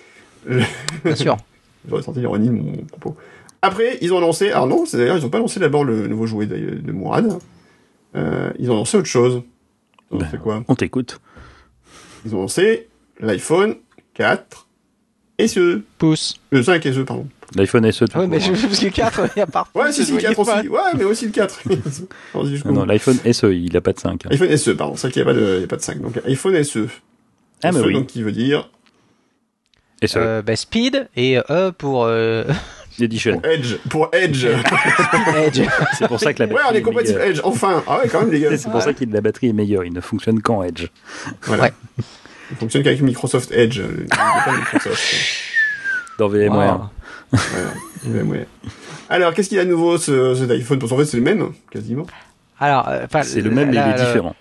B: Bien sûr.
A: J'aurais senti l'ironie de mon propos. Après, ils ont annoncé, alors non, c'est d'ailleurs, ils ont pas annoncé d'abord le nouveau jouet de, de Mourad. Euh, ils ont annoncé autre chose. Ils ont
C: Ben,
A: quoi
C: On t'écoute.
A: Ils ont annoncé l'iPhone 4 SE.
B: Pouce.
A: Le 5 SE, pardon.
C: L'iPhone SE tout
B: Ouais, mais je,
C: hein.
B: parce que 4, il y a pas.
A: Ouais, si, si, le 4 aussi. Ouais, mais aussi le 4. Allons-y jusqu'au
C: Ah non, l'iPhone SE, il a pas de 5. hein.
A: iPhone SE, pardon. C'est vrai qu'il n'y a, pas de- il y a pas de 5. Donc, iPhone SE.
C: Ah, mais
A: SE,
C: oui.
A: donc, qui veut dire
C: SE,
B: Euh, bah, speed et E pour euh,
C: Edition.
A: Edge. Pour Edge.
B: Edge.
C: C'est pour ça que la
A: ouais,
C: batterie
A: on est compatible
C: meilleure.
A: Edge. Enfin. Ah ouais, quand même, les gars.
C: C'est pour ça que la batterie est meilleure. Il ne fonctionne qu'en Edge.
A: Voilà.
B: Ouais.
A: Il fonctionne qu'avec Microsoft Edge. Il n'y a pas Microsoft.
C: Dans VMware.
B: Wow.
A: Voilà. Ouais, ouais. Alors, qu'est-ce qu'il y a de nouveau, ce, cet iPhone? Parce qu'en fait, c'est le même, quasiment.
B: Alors, euh,
C: C'est le même, mais
B: la-
C: il est différent.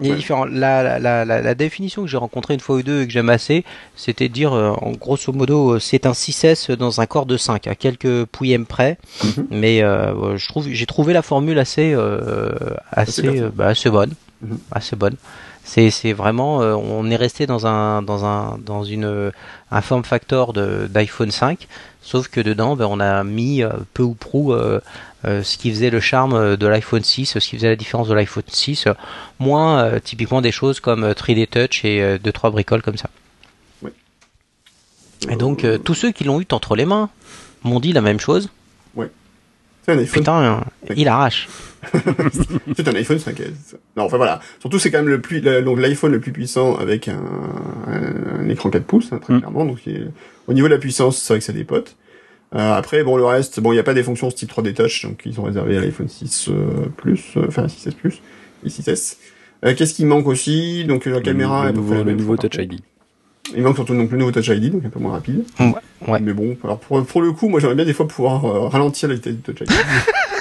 B: Il est
A: Ouais.
B: différent. La, la, la, la, la définition que j'ai rencontrée une fois ou deux et que j'aime assez, c'était de dire, euh, en grosso modo, euh, c'est un 6S dans un corps de 5, à quelques pouillèmes près.
A: Mhm.
B: Mais euh, je trouve, j'ai trouvé la formule assez, euh, assez, euh, bah, assez bonne,
A: Mhm.
B: assez bonne. C'est, c'est vraiment, euh, on est resté dans un, dans un, dans une, un form factor de, d'iPhone 5, sauf que dedans, ben, on a mis euh, peu ou prou euh, euh, ce qui faisait le charme de l'iPhone 6, ce qui faisait la différence de l'iPhone 6, euh, moins euh, typiquement des choses comme euh, 3D Touch et euh, deux trois bricoles comme ça. Et donc tous ceux qui l'ont eu entre les mains m'ont dit la même chose.
A: C'est un iPhone.
B: Putain,
A: Oui.
B: il arrache.
A: C'est un iPhone 5S. Non, enfin voilà. Surtout, c'est quand même le plus, le- donc l'iPhone le plus puissant avec un, un, un écran 4 pouces, hein, très
C: Mm.
A: clairement. Donc, est- au niveau de la puissance, c'est vrai que ça dépote. Euh, après, bon, le reste, bon, il n'y a pas des fonctions type 3D Touch, donc ils sont réservés à l'iPhone 6 euh, Plus, euh, enfin 6S Plus et 6S. Euh, Qu'est-ce qui manque aussi? Donc la caméra,
C: le, nouveau, le nouveau
A: fois,
C: Touch ID.
A: Il manque surtout donc le nouveau Touch ID, donc un peu moins rapide.
B: Ouais.
A: Mais bon, alors pour, pour le coup, moi j'aimerais bien des fois pouvoir euh, ralentir la vitesse du Touch ID.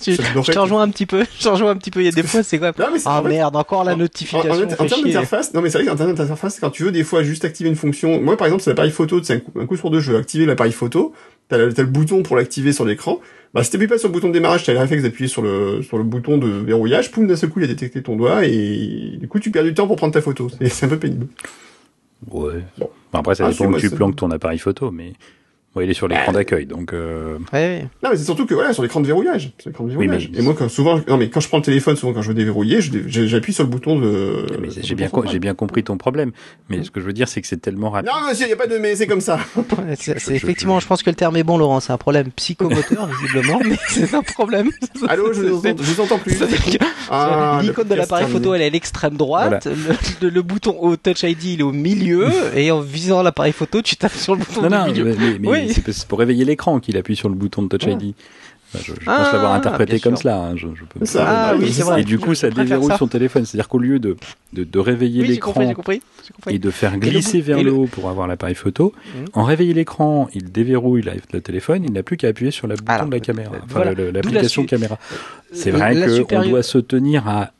B: Tu- je te rejoins un petit peu. Je te rejoins un petit peu. Il y a des fois, c'est quoi
A: c'est-
B: Ah merde, encore la notification.
A: En, en- en
B: fait
A: termes d'interface, non mais c'est vrai qu'en termes d'interface, quand tu veux des fois juste activer une fonction, moi par exemple sur l'appareil photo, c'est un coup, un coup sur deux, je veux activer l'appareil photo, t'as le, bouton pour l'activer sur l'écran, bah si t'appuies pas sur le bouton de démarrage, t'as le réflexe d'appuyer sur le, sur le bouton de verrouillage, poum d'un seul coup il a détecté ton doigt et du coup tu perds du temps pour prendre ta photo, c'est c'est un peu pénible.
C: Ouais.
A: Bon.
C: Après, ça
A: Ah,
C: dépend
A: si,
C: où tu
A: c'est-
C: planques ton appareil photo, mais ouais, il est sur l'écran d'accueil, donc euh,
B: Ouais, ouais.
A: Non mais c'est surtout que voilà sur l'écran de verrouillage, sur l'écran de
C: Oui,
A: verrouillage.
C: mais-
A: Et moi quand souvent, non mais quand je prends le téléphone, souvent quand je veux déverrouiller, j'appuie sur le bouton de.
C: j'ai bien, j'ai bien compris ton problème. Mais ce que je veux dire, c'est que c'est tellement rapide.
A: Non monsieur, y a pas de mais, c'est comme ça.
B: C'est- effectivement, je pense que le terme est bon, Laurent. C'est un problème psychomoteur, visiblement, mais c'est un problème.
A: Allô, je vous entends, je vous entends plus.
B: C'est-à-dire que
A: Ah,
B: L'icône de l'appareil photo, elle est à l'extrême droite. Le, le- le bouton au Touch ID, il est au milieu. et en visant l'appareil photo, tu tapes sur le bouton
C: Non,
B: du
C: non,
B: milieu.
C: mais, mais- mais
B: Oui.
C: c'est pour réveiller l'écran qu'il appuie sur le bouton de Touch
A: Ah.
C: ID. Enfin, je je
B: Ah,
C: pense l'avoir interprété comme
B: sûr.
C: cela. hein, Je, je peux
A: C'est ça.
B: Ah oui, c'est vrai.
C: Et du coup, ça déverrouille
B: ça.
C: son téléphone. C'est-à-dire qu'au lieu de, de, de réveiller
B: Oui,
C: l'écran et de faire glisser vers le
B: le-
C: haut pour avoir l'appareil photo,
B: Mhm.
C: en réveiller l'écran, il déverrouille la- le téléphone, il n'a plus qu'à appuyer sur le bouton de la caméra, enfin
B: la
C: l'application caméra. C'est
B: La-
C: vrai
B: la
C: qu'on doit se tenir à,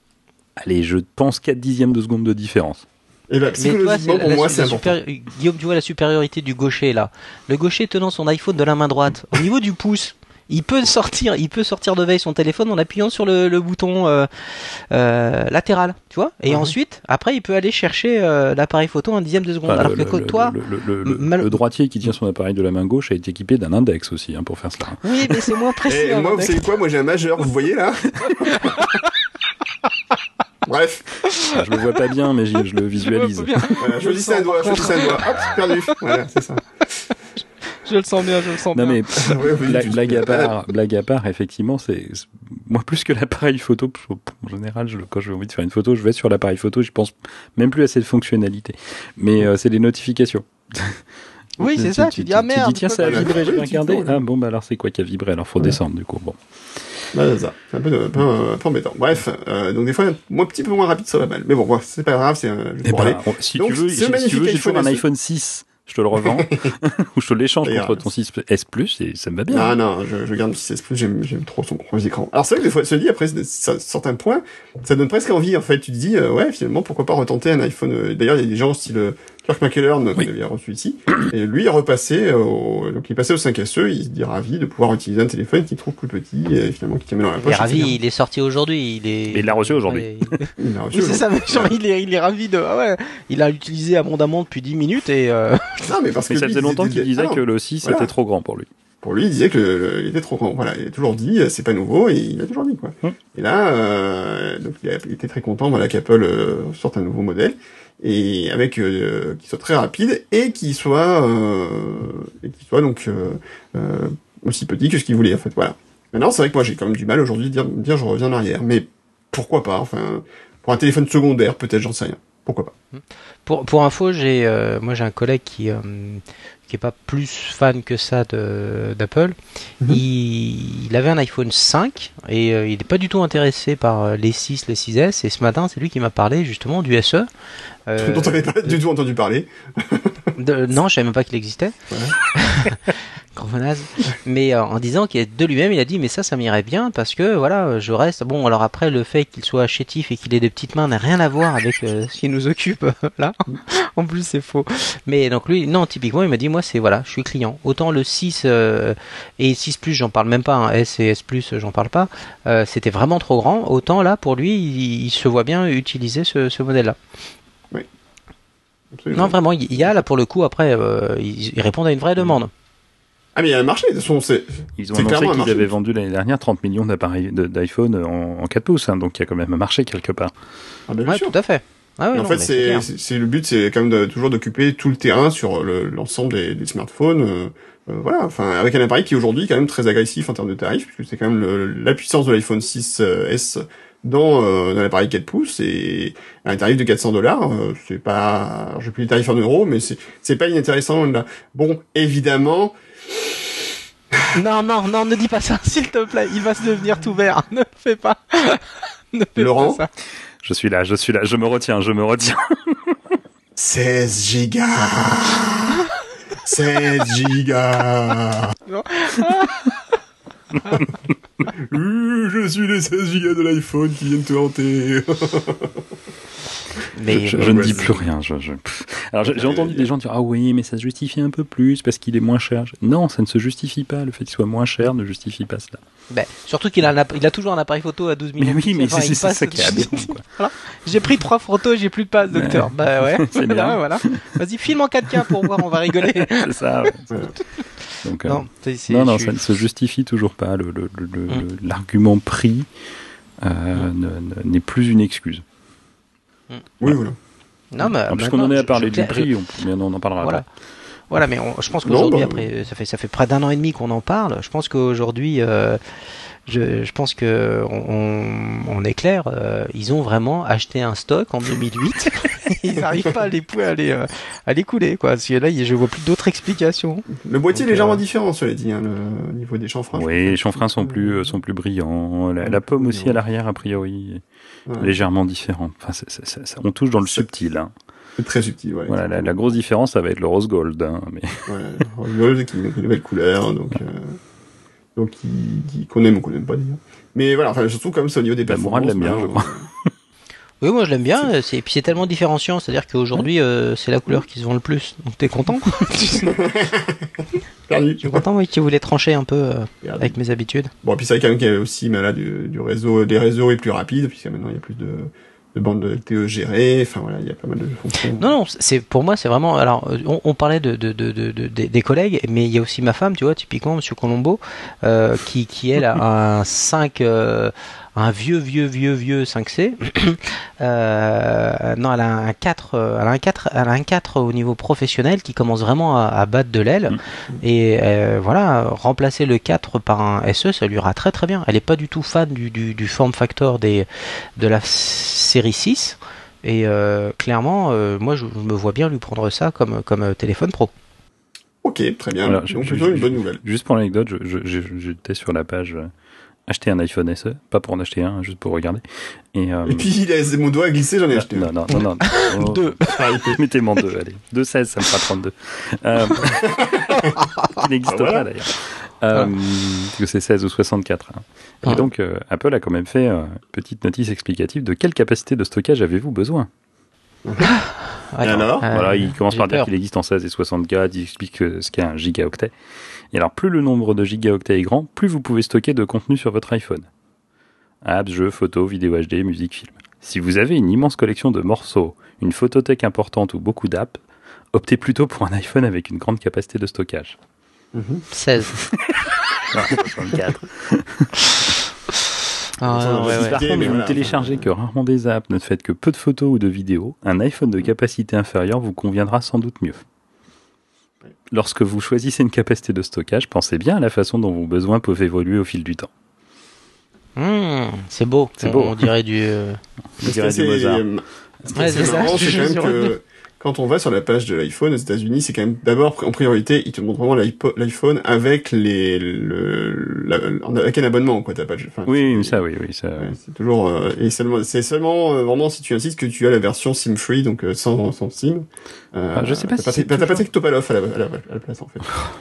C: allez, je pense 4 dixièmes de seconde de différence.
A: Et
B: toi, c'est
A: pour
B: la-
A: moi,
B: la
A: c'est important.
B: supéri- Guillaume, tu vois la supériorité du gaucher là. Le gaucher tenant son iPhone de la main droite, au niveau du pouce, il peut sortir, il peut sortir de veille son téléphone en appuyant sur le, le bouton euh, euh, latéral, tu vois. Et
A: Mhm.
B: ensuite, après, il peut aller chercher euh, l'appareil photo un dixième de seconde.
C: Enfin,
B: Alors
C: le,
B: que
C: le-
B: toi,
C: le,
B: mal-
C: droitier qui tient son appareil de la main gauche a été équipé d'un index aussi hein, pour faire cela.
B: oui, mais c'est moins précis.
A: Et moi, vous savez quoi? Moi, j'ai un majeur, vous voyez là? Bref,
C: je le vois pas bien, mais je le visualise.
B: Je, le sens bien.
A: voilà, je dis ça un doigt, je dis ça un doigt. Hop, perdu. Voilà, c'est ça.
B: Je le sens bien, je le sens
C: Non
B: bien.
C: mais
A: Ouais, oui,
C: blague à part, blague à part, effectivement, c'est moi plus que l'appareil photo. En général, je, quand j'ai envie de faire une photo, je vais sur l'appareil photo. Je pense même plus à cette fonctionnalité. Mais euh, c'est les notifications.
B: Oui, c'est ça, tu dis, ah, merde,
C: Tu dis tiens, ça a vibré, regarder.
A: peux,
C: Ah bon, bah alors c'est quoi qui a vibré Alors faut descendre du coup. Bon.
A: Bah, c'est ça. C'est un peu, un peu, un peu embêtant. Bref, euh, donc des fois, un petit peu moins rapide, ça va mal. Mais bon, voilà, c'est pas grave, c'est euh,
C: ben,
A: aller.
C: on- si
A: Donc,
C: tu veux, si tu veux, j'ai toujours un iPhone 6. Je te le revends ou je te l'échange contre ton 6S Plus et ça me va bien.
A: Ah non, je, je garde le 16 Plus, j'aime, j'aime trop son gros écran. Alors c'est vrai que des fois, se dit après ça- certains points, ça donne presque envie en fait. Tu te dis, euh, ouais, finalement, pourquoi pas retenter un iPhone. euh, D'ailleurs, il y a des gens style euh, Kirk McKellern
C: Oui.
A: avait reçu ici, et lui est repassé, au, donc il est passé au 5SE, il se dit ravi de pouvoir utiliser un téléphone qu'il trouve plus petit et finalement qui tient dans la
B: Il est
A: poche.
B: ravi,
A: etc.
B: il est sorti aujourd'hui. Il est.
C: Et il l'a reçu aujourd'hui.
A: Il l'a reçu
B: Oui, c'est ça, mais genre, il est, il est ravi de. Ah ouais, il a utilisé abondamment depuis 10 minutes et. euh,
A: Non, mais parce
C: Mais
A: que
C: ça
A: lui,
C: faisait
A: il
C: longtemps qu'il disait
A: ah
C: que le 6
A: Voilà.
C: était trop grand pour lui.
A: Pour lui, il disait que le- il était trop grand. Voilà, il a toujours dit, euh, c'est pas nouveau, et il a toujours dit quoi.
C: Hum.
A: Et là, euh, donc il, a, il était très content, voilà, qu'Apple euh, sorte un nouveau modèle et avec euh, qui soit très rapide et qui soit euh, et qui soit donc euh, euh, aussi petit que ce qu'il voulait en fait. Voilà. Maintenant, c'est vrai que moi j'ai quand même du mal aujourd'hui de dire, de dire je reviens en arrière, mais pourquoi pas Enfin, pour un téléphone secondaire, peut-être, j'en sais rien. Pourquoi pas
B: Pour, pour info, j'ai, moi j'ai un collègue qui, qui est pas plus fan que ça de, d'Apple.
A: Mhm.
B: il, il avait un iPhone 5 et euh, il n'est pas du tout intéressé par les 6, les 6S. Et ce matin, c'est lui qui m'a parlé justement du SE. Euh,
A: Dont on n'avait pas du tout entendu parler.
B: de- non, je savais même pas qu'il existait. Naze. Mais euh, en disant qu'il est de lui-même, il a dit mais ça, ça m'irait bien parce que voilà, je reste. Bon, alors après le fait qu'il soit chétif et qu'il ait des petites mains n'a rien à voir avec euh, ce qui nous occupe là. en plus, c'est faux. Mais donc lui, non, typiquement, il m'a dit moi c'est voilà, je suis client. Autant le 6 euh, et 6 plus, j'en parle même pas. hein, S et S plus, j'en parle pas. C'était vraiment trop grand. Autant là, pour lui, il, il se voit bien utiliser ce, ce modèle-là.
A: Absolument.
B: Non, vraiment, il y a là pour le coup. Après, euh, ils, ils répondent à une vraie demande.
A: Ah mais il y a un marché. De toute façon, c'est
C: Ils ont
A: C'est
C: annoncé
A: clairement un
C: qu'ils avaient vendu l'année dernière 30 millions d'appareils d'iPhone en, en 4 pouces, hein, donc il y a quand même un marché quelque part.
A: ah, ben, bien
B: Ouais,
A: sûr.
B: tout à fait. Ah ouais,
A: Et en
B: non,
A: fait,
B: mais
A: c'est
B: clair.
A: c'est- c'est le but, c'est quand même de, toujours d'occuper tout le terrain sur le- l'ensemble des, des smartphones. euh, euh, voilà, enfin, avec un appareil qui est aujourd'hui quand même très agressif en termes de tarifs, puisque c'est quand même le- la puissance de l'iPhone 6S dans, euh, dans l'appareil 4 pouces et à un tarif de 400 dollars. c'est pas, j'ai plus les tarifs en euros, mais c'est c'est pas inintéressant là. Bon, évidemment,
B: Non, non, non, ne dis pas ça, s'il te plaît. Il va se devenir tout vert. Ne fais pas. ne fais
A: Laurent
B: pas ça.
C: Je suis là, je suis là, je me retiens, je me retiens.
A: 16 gigas, 16 gigas. Euh, je suis les 16 Go de l'iPhone qui viennent te hanter.
B: Mais
C: Je, ne
A: ouais,
C: dis plus rien. Je, je- pff. Alors j'ai entendu des gens dire ah oui mais ça se justifie un peu plus parce qu'il est moins cher. Non, ça ne se justifie pas. Le fait qu'il soit moins cher ne justifie pas cela.
B: ben, surtout qu'il a, il toujours un appareil photo à 12
C: Mais
B: millions.
C: oui, mais
B: Enfin,
C: c'est ça qui est aberrant. Quoi.
B: J'ai pris trois photos, j'ai plus de passe, docteur. Bah ouais.
C: C'est bien.
B: Ouais, voilà. Vas-y, filme en 4K pour voir, on va rigoler.
C: C'est ça. ouais.
A: Voilà.
C: Donc, euh,
B: non,
C: non, ça ne se justifie toujours pas. Le- le- le- le-
B: Mm.
C: L'argument prix euh, ne- ne- n'est plus une excuse.
A: Oui, voilà.
B: Non, mais
C: Puisqu'on en est à
B: je-
C: parler
B: je-
C: du prix, on, mais on en parlera
B: Voilà.
C: après.
B: Voilà, mais on- je pense qu'aujourd'hui,
A: bah,
B: après, ça fait ça fait près d'un an et demi qu'on en parle. Je pense qu'aujourd'hui, euh, je, je pense que on, on- est clair. euh, ils ont vraiment acheté un stock en 2008. ils n'arrivent pas à les à les, euh, à les couler, quoi. Parce que là, je vois plus d'autres explications.
A: Le boîtier est légèrement
B: euh,
A: différent, cela dit, hein, le au niveau des chanfreins. je
C: Oui, les chanfreins sont plus, sont plus brillants. La, la pomme aussi à l'arrière, a priori,
A: Ouais.
C: légèrement. Enfin, c'est- on touche dans le subtil. hein.
A: Très subtil, ouais.
C: Voilà, la, la grosse différence, ça va être le rose gold. hein, mais...
A: Ouais, rigole, qui une nouvelle couleur, donc, euh, donc qu'on aime ou qu'on n'aime pas d'ailleurs. Mais voilà, enfin, surtout comme c'est au niveau des
C: Bah, Mourad
A: performances.
C: l'aime bien,
A: maintenant,
B: Oui, moi je l'aime bien. C'est, et puis c'est tellement différenciant. C'est-à-dire qu'aujourd'hui, euh, c'est la couleur qui se vend le plus. Donc t'es content
A: Perdu.
B: Je suis content, oui, tu voulais trancher un peu euh, avec mes habitudes.
A: Bon, puis c'est quand même qu'il y a aussi mais là, du, du réseau, des réseaux est plus rapide, puisque maintenant il y a plus de, de bandes de LTE gérées, enfin voilà, il y a pas mal de fonctions.
B: Non, non, c'est pour moi, c'est vraiment. Alors, on, on parlait de, de, de, de- de- des- des collègues, mais il y a aussi ma femme, tu vois, typiquement, Monsieur Colombo, euh, qui, qui elle a un 5, euh, un vieux, vieux, vieux, vieux 5C. Euh, non, elle a un 4, euh, elle a un 4, elle a un 4 au niveau professionnel qui commence vraiment à, à battre de l'aile.
C: Mm.
B: Et euh, voilà, remplacer le 4 par un SE, ça lui ira très très bien. Elle est pas du tout fan du, du, du form factor des, de la série 6. Et euh, clairement, euh, moi, je, je me vois bien lui prendre ça comme, comme euh, téléphone pro.
A: Ok, très bien.
C: Voilà, je-
A: donc
C: je-
A: plutôt
C: je-
A: une bonne nouvelle.
C: Juste pour l'anecdote, je- je- je- j'étais sur la page euh, acheter un iPhone SE, pas pour en acheter un, juste pour regarder. Et, euh,
A: Et puis il a laissé mon doigt glissé, j'en ai acheté un.
C: non, non, non, non, non.
B: Deux.
C: Mettez-moi deux, allez. 2 16, ça me fera 32. Euh, qui n'existe
A: Ah, voilà.
C: pas d'ailleurs. Euh, parce que c'est 16 ou 64. hein. Et
B: Ah.
C: donc, euh, Apple a quand même fait euh, une petite notice explicative de quelle capacité de stockage avez-vous besoin?
A: alors
B: euh,
C: Voilà, il commence
B: j'ai
C: par dire qu'il existe en 16 et 64, il explique euh, ce qu'est un gigaoctet. Et alors, plus le nombre de gigaoctets est grand, plus vous pouvez stocker de contenu sur votre iPhone. Apps, jeux, photos, vidéos HD, musique, film. Si vous avez une immense collection de morceaux, une photothèque importante ou beaucoup d'apps, optez plutôt pour un iPhone avec une grande capacité de stockage.
B: 16.
C: Non, 64.
B: Ah, ouais, ouais.
C: Par
A: mais
C: contre, vous ne téléchargez que rarement des apps, ne faites que peu de photos ou de vidéos, un iPhone de capacité inférieure vous conviendra sans doute mieux. Lorsque vous choisissez une capacité de stockage, pensez bien à la façon dont vos besoins peuvent évoluer au fil du temps.
B: Mmh, c'est beau.
C: C'est
B: on,
C: beau.
B: on dirait du. euh,
C: On dirait du Mozart.
B: Ouais, c'est ça,
A: marrant, c'est quand
B: suis
A: même que quand on va sur la page de l'iPhone aux États-Unis, c'est quand même d'abord en priorité, ils te montrent vraiment l'iPhone avec les le, la- avec un abonnement quoi. T'as pas de- enfin,
C: Oui, ça, oui, oui, ça.
A: ouais, c'est toujours euh, et seulement c'est seulement euh, vraiment si tu insistes que tu as la version SIM free donc euh, sans sans SIM. Euh,
C: Ah, je sais pas
A: t'as
C: si
A: pas, passé que Topalov à la, à, la, à la place en fait.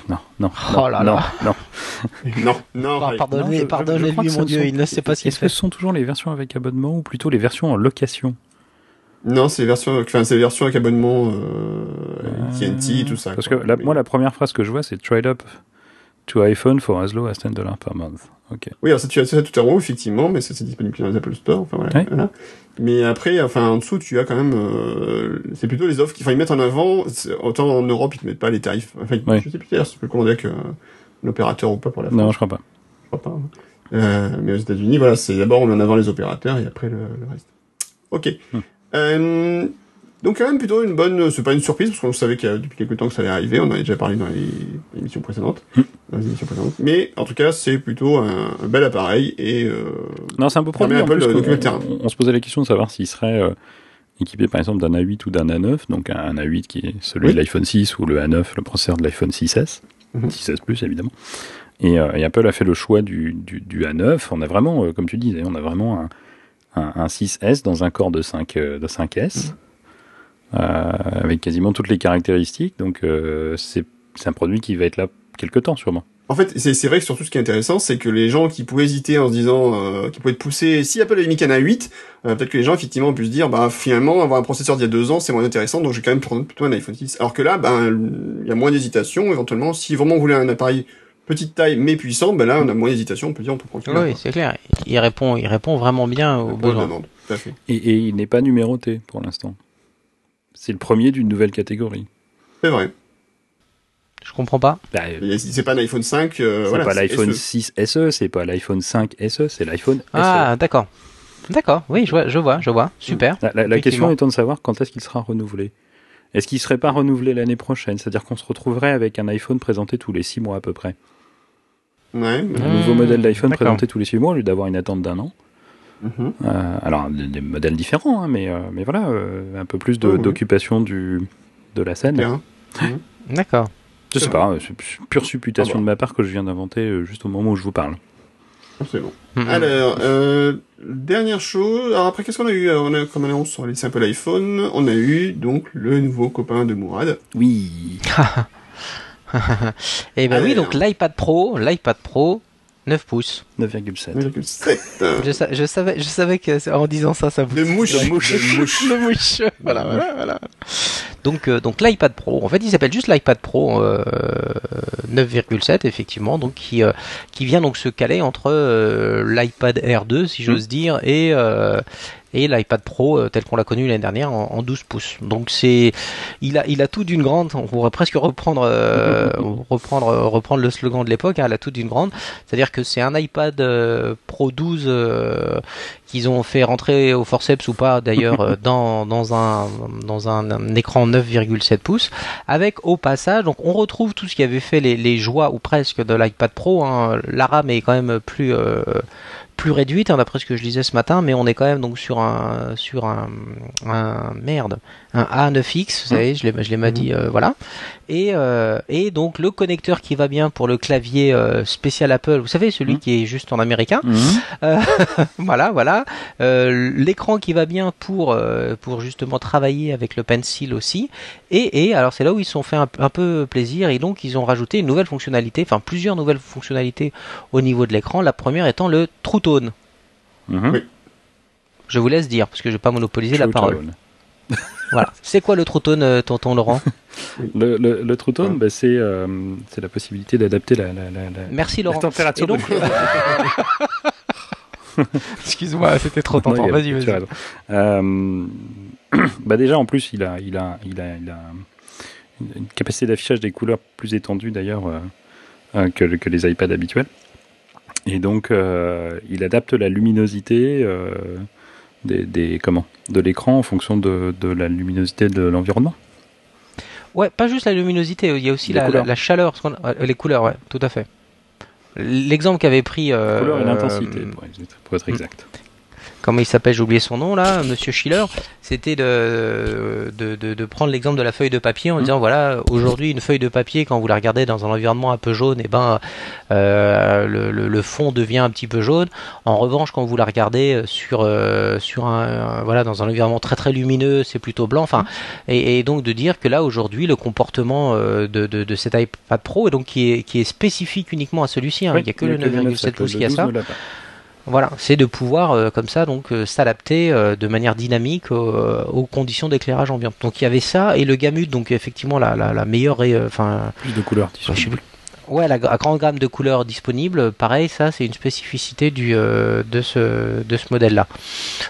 C: Non, non.
B: Oh là
C: non,
B: là.
C: non.
A: non, non.
B: Ah, pardonnez-
C: Non,
B: Pardonnez-lui,
C: que ce
B: mon Dieu,
C: sont-
B: il ne sait pas ce qu'il
C: Est-ce que
B: fait.
C: ce sont toujours les versions avec abonnement ou plutôt les versions en location?
A: Non, c'est les versions, enfin c'est les versions avec abonnement euh, TNT tout ça.
C: Parce que la- moi, la première phrase que je vois, c'est Trade up to iPhone for as low as 10 dollars per month. Ok.
A: Oui, alors ça, tu as ça tout en haut, effectivement, mais ça, c'est disponible dans les Apple Store, enfin voilà. Mais après, enfin, en dessous, tu as quand même, euh, c'est plutôt les offres qui, enfin, ils mettent en avant, autant en Europe, ils te mettent pas les tarifs, enfin,
C: Ouais.
A: je sais plus d'ailleurs si tu peux commander avec euh, un opérateur ou pas pour la France,
C: Non, je crois pas.
A: je crois pas. hein. Euh, mais aux États-Unis, voilà, c'est d'abord on met en avant les opérateurs et après le, le reste. Ok.
C: Hmm.
A: Euh, donc quand même plutôt une bonne, c'est pas une surprise parce qu'on savait qu'il y a depuis quelques temps que ça allait arriver, on en avait déjà parlé dans les émissions précédentes,
C: Hmm.
A: dans les émissions précédentes. Mais en tout cas, c'est plutôt un, un bel appareil et euh,
C: Non, c'est un peu
A: Permet
C: produit.
A: un
C: en
A: peu
C: plus,
A: de
C: qu'on-
A: documenter le terrain.
C: on, on se posait la question de savoir s'il serait euh, équipé par exemple d'un A8 ou d'un A9, donc un A8 qui est celui
A: Oui.
C: de l'iPhone 6 ou le A9, le processeur de l'iPhone 6S,
A: Mhm.
C: 6S Plus évidemment. Et, euh, et Apple a fait le choix du, du, du A9. On a vraiment, euh, comme tu disais, on a vraiment un, un, un 6S dans un corps de 5 euh, de 5S, euh, avec quasiment toutes les caractéristiques. Donc euh, c'est un produit qui va être là quelque temps sûrement.
A: en fait, c'est vrai que surtout ce qui est intéressant, c'est que les gens qui pouvaient hésiter en se disant, euh, qui pouvaient être poussés, si Apple avait mis qu'un A8, euh, peut-être que les gens effectivement ont pu se dire, bah finalement avoir un processeur d'il y a deux ans, c'est moins intéressant, donc j'ai quand même prendre plutôt un iPhone 6. Alors que là, ben il y a moins d'hésitation. Éventuellement, si vraiment on voulait un appareil petite taille mais puissant, ben là on a moins d'hésitation. On peut dire, on peut prendre celui-là,
B: Oui, c'est clair. Il répond, il répond vraiment bien aux besoins.
A: demande, tout à fait.
C: Et, et il n'est pas numéroté pour l'instant. C'est le premier d'une nouvelle catégorie.
A: C'est vrai.
B: Je comprends pas.
C: Bah,
A: si C'est pas un iPhone 5. euh,
C: c'est
A: voilà,
C: pas l'iPhone
A: SE.
C: 6 SE, c'est pas l'iPhone 5 SE, c'est l'iPhone SE.
B: Ah, d'accord. D'accord. Oui, je vois, je vois, je vois. Super.
C: La, la- question étant de savoir quand est-ce qu'il sera renouvelé. Est-ce qu'il serait pas renouvelé l'année prochaine? C'est-à-dire qu'on se retrouverait avec un iPhone présenté tous les 6 mois à peu près.
A: Ouais.
C: Un
B: Mmh,
C: nouveau modèle d'iPhone présenté tous les 6 mois au lieu d'avoir une attente d'un an.
A: Mhm.
C: Euh, alors, des, des modèles différents, hein, mais, euh, mais voilà, euh, un peu plus
A: Oh, oui.
C: d'occupation du de la scène.
A: Bien.
B: D'accord.
C: Je sais
A: C'est
C: pas, c'est pure supputation
A: Ah bah.
C: de ma part que je viens d'inventer juste au moment où je vous parle.
A: C'est bon.
B: Mhm.
A: Alors, euh, dernière chose. Alors après, qu'est-ce qu'on a eu On a comme annonce sur les simples l'iPhone. On a eu donc le nouveau copain de Mourad.
C: Oui.
B: Et ben
A: Allez,
B: oui, donc l'iPad Pro, l'iPad Pro, 9 pouces.
C: 9,7.
A: 9,7.
B: Je, sa- je savais, je savais que en disant ça, ça vous.
A: De mouche.
B: De mouche.
A: De mouche.
B: Voilà, voilà, voilà. Donc, euh, donc l'iPad Pro. En fait, il s'appelle juste l'iPad Pro euh, 9,7 effectivement, donc qui euh, qui vient donc se caler entre euh, l'iPad Air 2, si j'ose dire, et euh, et l'iPad Pro euh, tel qu'on l'a connu l'année dernière en, en 12 pouces. Donc c'est il a il a tout d'une grande. On pourrait presque reprendre euh, reprendre reprendre le slogan de l'époque. Hein, il a tout d'une grande. C'est-à-dire que c'est un iPad euh, Pro 12 euh, qu'ils ont fait rentrer au forceps ou pas d'ailleurs euh, dans dans un dans un, un écran 9,7 pouces avec au passage donc on retrouve tout ce qui avait fait les, les joies ou presque de l'iPad Pro hein. la RAM est quand même plus euh, plus réduite hein, d'après ce que je lisais ce matin mais on est quand même donc sur un sur un, un merde un A9X vous savez je l'ai je l'ai mal dit euh, voilà et euh, et donc le connecteur qui va bien pour le clavier euh, spécial Apple vous savez celui
C: Mhm.
B: qui est juste en américain voilà, voilà. L'écran qui va bien pour pour justement travailler avec le pencil aussi. Et, et alors c'est là où ils se sont fait un, un peu plaisir et donc ils ont rajouté une nouvelle fonctionnalité, enfin plusieurs nouvelles fonctionnalités au niveau de l'écran. La première étant le True Tone.
C: Mhm.
A: Oui.
B: Je vous laisse dire parce que je vais pas monopoliser la parole. Voilà. C'est quoi le True Tone, euh, tonton Laurent?
C: Le, le, le True Tone,
A: Ouais.
C: bah, c'est euh, c'est la possibilité d'adapter la, la, la, la-
B: Merci
C: la
B: Laurent.
C: température
B: Et donc,
C: de
B: excuse-moi, c'était trop tentant. Vas-y, vas-y.
C: Euh, bah déjà, en plus, il a, il a, il a, il a une, capacité d'affichage des couleurs plus étendue d'ailleurs euh, que, que les iPads habituels. Et donc, euh, il adapte la luminosité euh, des, des- comment, de l'écran en fonction de, de la luminosité de l'environnement.
B: Ouais, pas juste la luminosité, il y a aussi la, la, la chaleur, ce euh, les couleurs, ouais, tout à fait. L'exemple qu'avait pris. euh,
C: Couleur et l'intensité,
B: euh,
C: pour, être- pour être exact.
B: Comment il s'appelle, j'ai oublié son nom là, Monsieur Schiller, c'était de, de, de, de prendre l'exemple de la feuille de papier en
C: Mhm.
B: disant voilà, aujourd'hui une feuille de papier, quand vous la regardez dans un environnement un peu jaune, et ben euh, le, le, le fond devient un petit peu jaune. En revanche, quand vous la regardez sur, euh, sur un, voilà, dans un environnement très très lumineux, c'est plutôt blanc. Enfin, et, et donc de dire que là aujourd'hui le comportement euh, de, de, cet iPad Pro et donc qui est, qui est spécifique uniquement à celui-ci, hein,
C: Oui,
B: il n'y a que le 9,7 pouces qui a
C: 12
B: ça. Voilà, c'est de pouvoir euh, comme ça donc euh, s'adapter euh, de manière dynamique aux conditions d'éclairage ambiant. Donc il y avait ça et le Gamut donc effectivement la, la, la meilleure euh, enfin
C: Plus de couleurs.
B: je sais plus. Ouais, la, la grande gamme de couleurs disponibles, pareil, ça c'est une spécificité du, de ce, de ce modèle-là.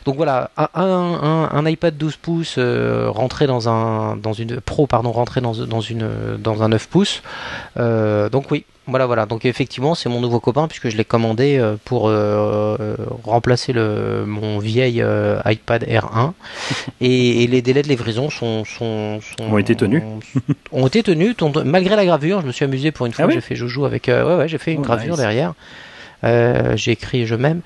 B: Donc voilà, un, un, un, iPad 12 pouces rentré dans un, dans une Pro, pardon, rentré dans, dans une, dans un 9 pouces. Donc oui, voilà, voilà. Donc effectivement, c'est mon nouveau copain puisque je l'ai commandé euh, pour euh, euh, remplacer le, mon vieil euh, iPad R1 et, et les délais de livraison sont, sont, sont
C: Ont été tenus.
B: ont été tenus, ton- malgré la gravure. Je me suis amusé pour une fois.
C: Ah oui
B: j'ai fait joujou avec. euh, ouais, ouais, j'ai fait une
C: Oh,
B: gravure
C: nice.
B: derrière. Euh, J'ai écrit je m'aime.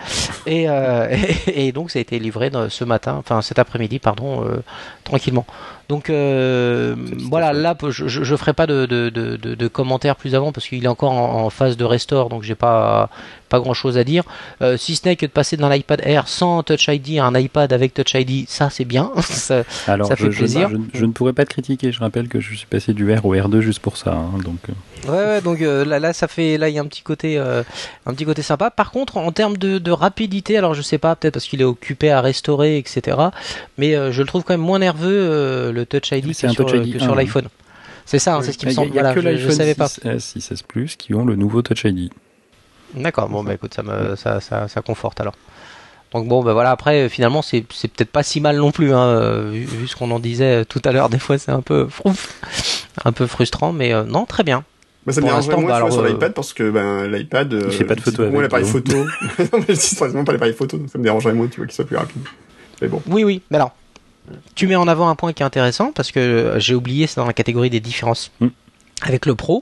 B: Et, euh, et, et donc ça a été livré dans- ce matin, enfin cet après-midi, pardon, euh, tranquillement. Donc euh, voilà, là je, je, je ferai pas de, de, de, commentaires plus avant parce qu'il est encore en, en phase de restore, donc j'ai pas pas grand chose à dire. Euh, si ce n'est que de passer d'un iPad Air sans Touch ID à un iPad avec Touch ID, ça c'est bien. Ça-
C: Alors,
B: Ça
C: je,
B: fait
C: je-
B: plaisir.
C: Je, ne pourrais pas te critiquer. Je rappelle que je suis passé du R au R2 juste pour ça. hein, donc, euh,
B: Ouais, ouais, donc euh, là, là, ça fait, là, il y a un petit côté, un petit côté sympa. Par contre, en termes de, rapidité, alors je sais pas, peut-être parce qu'il est occupé à restaurer, etc. Mais je le trouve quand même moins nerveux euh, le Touch ID que
C: un
B: sur,
C: Touch
B: euh,
C: ID
B: que sur
C: un.
B: l'iPhone. C'est ça, hein, c'est ce qui me semble.
C: il y a
B: Voilà,
C: que
B: je, je
C: l'iPhone
B: savais pas.
C: 6S, 6S Plus qui ont le nouveau Touch ID.
B: D'accord, bon, bah écoute, ça, me, ça, ça, ça conforte alors. Donc bon, bah voilà, après, euh, finalement, c'est c'est peut-être pas si mal non plus, hein, euh, vu, vu ce qu'on en disait euh, tout à l'heure, des fois c'est un peu frouf, un peu frustrant, mais euh, non, très bien.
A: Bah, ça me
B: l'instant,
A: moins
B: bah,
A: sur
B: alors, euh,
A: l'iPad parce que ben, l'iPad.
C: Il fait pas de photo avec,
A: l'appareil photo. non, mais c'est vraiment pas l'appareil photo, donc ça me dérangerait moins, tu vois, qu'il soit plus rapide. Mais bon.
B: Oui, oui, mais alors, tu mets en avant un point qui est intéressant, parce que euh, j'ai oublié, c'est dans la catégorie des différences.
C: Mm.
B: Avec le Pro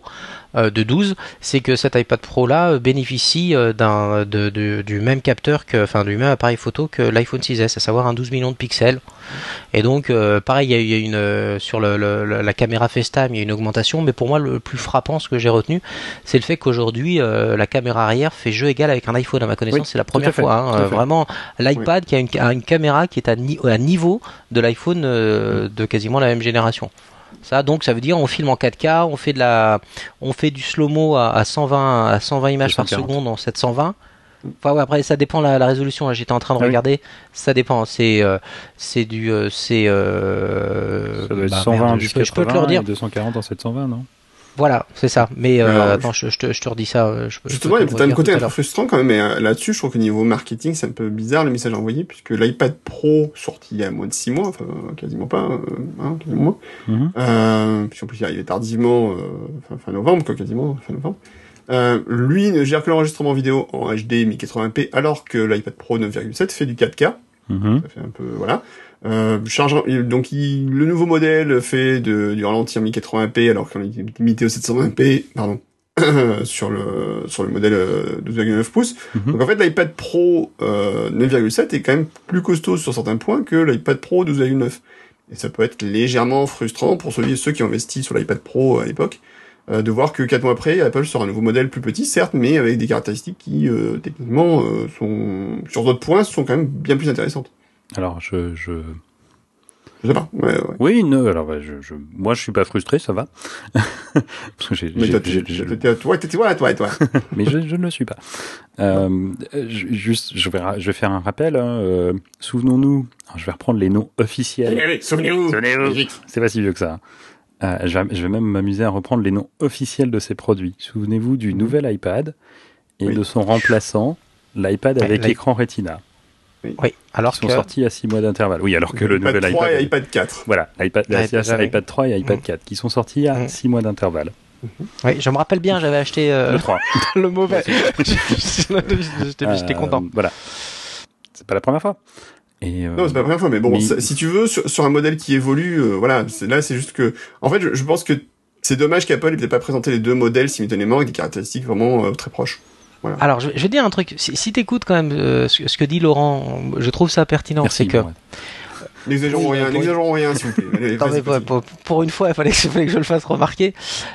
B: euh, de 12, c'est que cet iPad Pro là euh, bénéficie euh, d'un de, de- du même capteur que, enfin du même appareil photo que l'iPhone 6s, à savoir un 12 millions de pixels. Et donc, euh, pareil, il y a, une sur le, la caméra FaceTime, il y a une augmentation, mais pour moi le plus frappant, ce que j'ai retenu, c'est le fait qu'aujourd'hui euh, la caméra arrière fait jeu égal avec un iPhone. À ma connaissance,
C: Oui,
B: c'est la première
C: fait,
B: fois. hein, vraiment, l'iPad qui a une, a une caméra qui est à, ni- à niveau de l'iPhone de quasiment la même génération. Ça, donc, ça veut dire on filme en 4K, on fait de la, on fait du slow-mo à, à 120, à 120 images par
C: 240.
B: seconde en 720. Enfin, ouais, après, ça dépend la, la résolution. là, J'étais en train de
C: Ah oui.
B: regarder. Ça dépend. C'est, euh, c'est du, euh, c'est, euh, bah,
C: 120
B: merde, je, peux, je peux te le redire.
C: 240 en 720, non?
B: Voilà, c'est ça. Mais euh, attends, je, je te, je te redis ça. euh, Je,
A: Justement, il y a peut-être un côté
B: tout à
A: un peu frustrant quand même, mais euh, là-dessus, je trouve qu'au niveau marketing, c'est un peu bizarre le message envoyé, puisque l'iPad Pro, sorti il y a moins de 6 mois, enfin, quasiment pas, euh, hein, quasiment moins,
C: Mhm.
A: euh, puis en plus il est arrivé tardivement, euh, fin, fin novembre, quoi, quasiment, fin novembre, euh, lui ne gère que l'enregistrement vidéo en HD 1080p, alors que l'iPad Pro 9,7 fait du 4K,
C: Mhm.
A: ça fait un peu, voilà. Euh, charge, il- donc il- le nouveau modèle fait de, du ralenti en 1080p alors qu'on est limité au 720p, pardon, sur le sur le modèle euh, 12,9 pouces.
C: Mhm.
A: Donc en fait l'iPad Pro euh, 9,7 est quand même plus costaud sur certains points que l'iPad Pro 12,9. Et ça peut être légèrement frustrant pour ceux, ceux qui ont investi sur l'iPad Pro à l'époque, euh, de voir que quatre mois après, Apple sort un nouveau modèle plus petit, certes, mais avec des caractéristiques qui, euh, techniquement, euh, sont sur d'autres points, sont quand même bien plus intéressantes.
C: Alors, je, je...
A: Je sais pas. Ouais, ouais.
C: Oui, non, alors, ouais, je, je... moi, je suis pas frustré, ça va. Parce que j'ai,
A: Mais toi, toi, toi, toi, toi.
C: mais je, je ne le suis pas. Euh, je- juste, je vais, je vais faire un rappel. hein, euh, souvenons-nous, je vais reprendre les noms officiels.
A: Allez, souvenez-vous.
C: Souvenez-vous. C'est pas si vieux que ça. Euh, je, vais, je vais même m'amuser à reprendre les noms officiels de ces produits. Souvenez-vous du nouvel iPad et
A: Oui.
C: de son remplaçant, l'iPad avec
B: l'i-
C: écran Retina,
B: Oui, alors
C: qui sont
B: que
C: sortis à 6 mois d'intervalle. Oui, alors que le
A: iPad
C: nouvel
A: 3
C: iPad.
A: et iPad 4.
C: Voilà, iPad, iPad,
B: j'avais-
C: iPad 3 et iPad
B: Mm.
C: 4 qui sont sortis à
B: Mm.
C: 6 mois d'intervalle.
B: oui, je me rappelle bien, j'avais acheté euh,
C: Le 3.
B: le mauvais. J'étais j'étais
C: Euh,
B: content.
C: Voilà. C'est pas la première fois. Et, euh,
A: Non, c'est pas la première fois, mais bon,
C: mais-
A: ça- si tu veux, sur, sur un modèle qui évolue, euh, voilà, c'est, là, c'est juste que, en fait, je, je pense que c'est dommage qu'Apple ait peut-être pas présenté les deux modèles simultanément avec des caractéristiques vraiment euh, très proches.
B: Alors, je, je vais dire un truc. Si, si t'écoutes quand même euh, ce, ce que dit Laurent, je trouve ça pertinent.
C: merci,
B: C'est que
C: ouais.
A: N'exagérons
B: Oui,
A: rien, n'exagérons rien, s'il vous plaît. Allez,
B: Non,
A: vas-y,
B: mais pour,
A: vas-y.
B: pour- pour une fois, il fallait que, il fallait que je le fasse remarquer.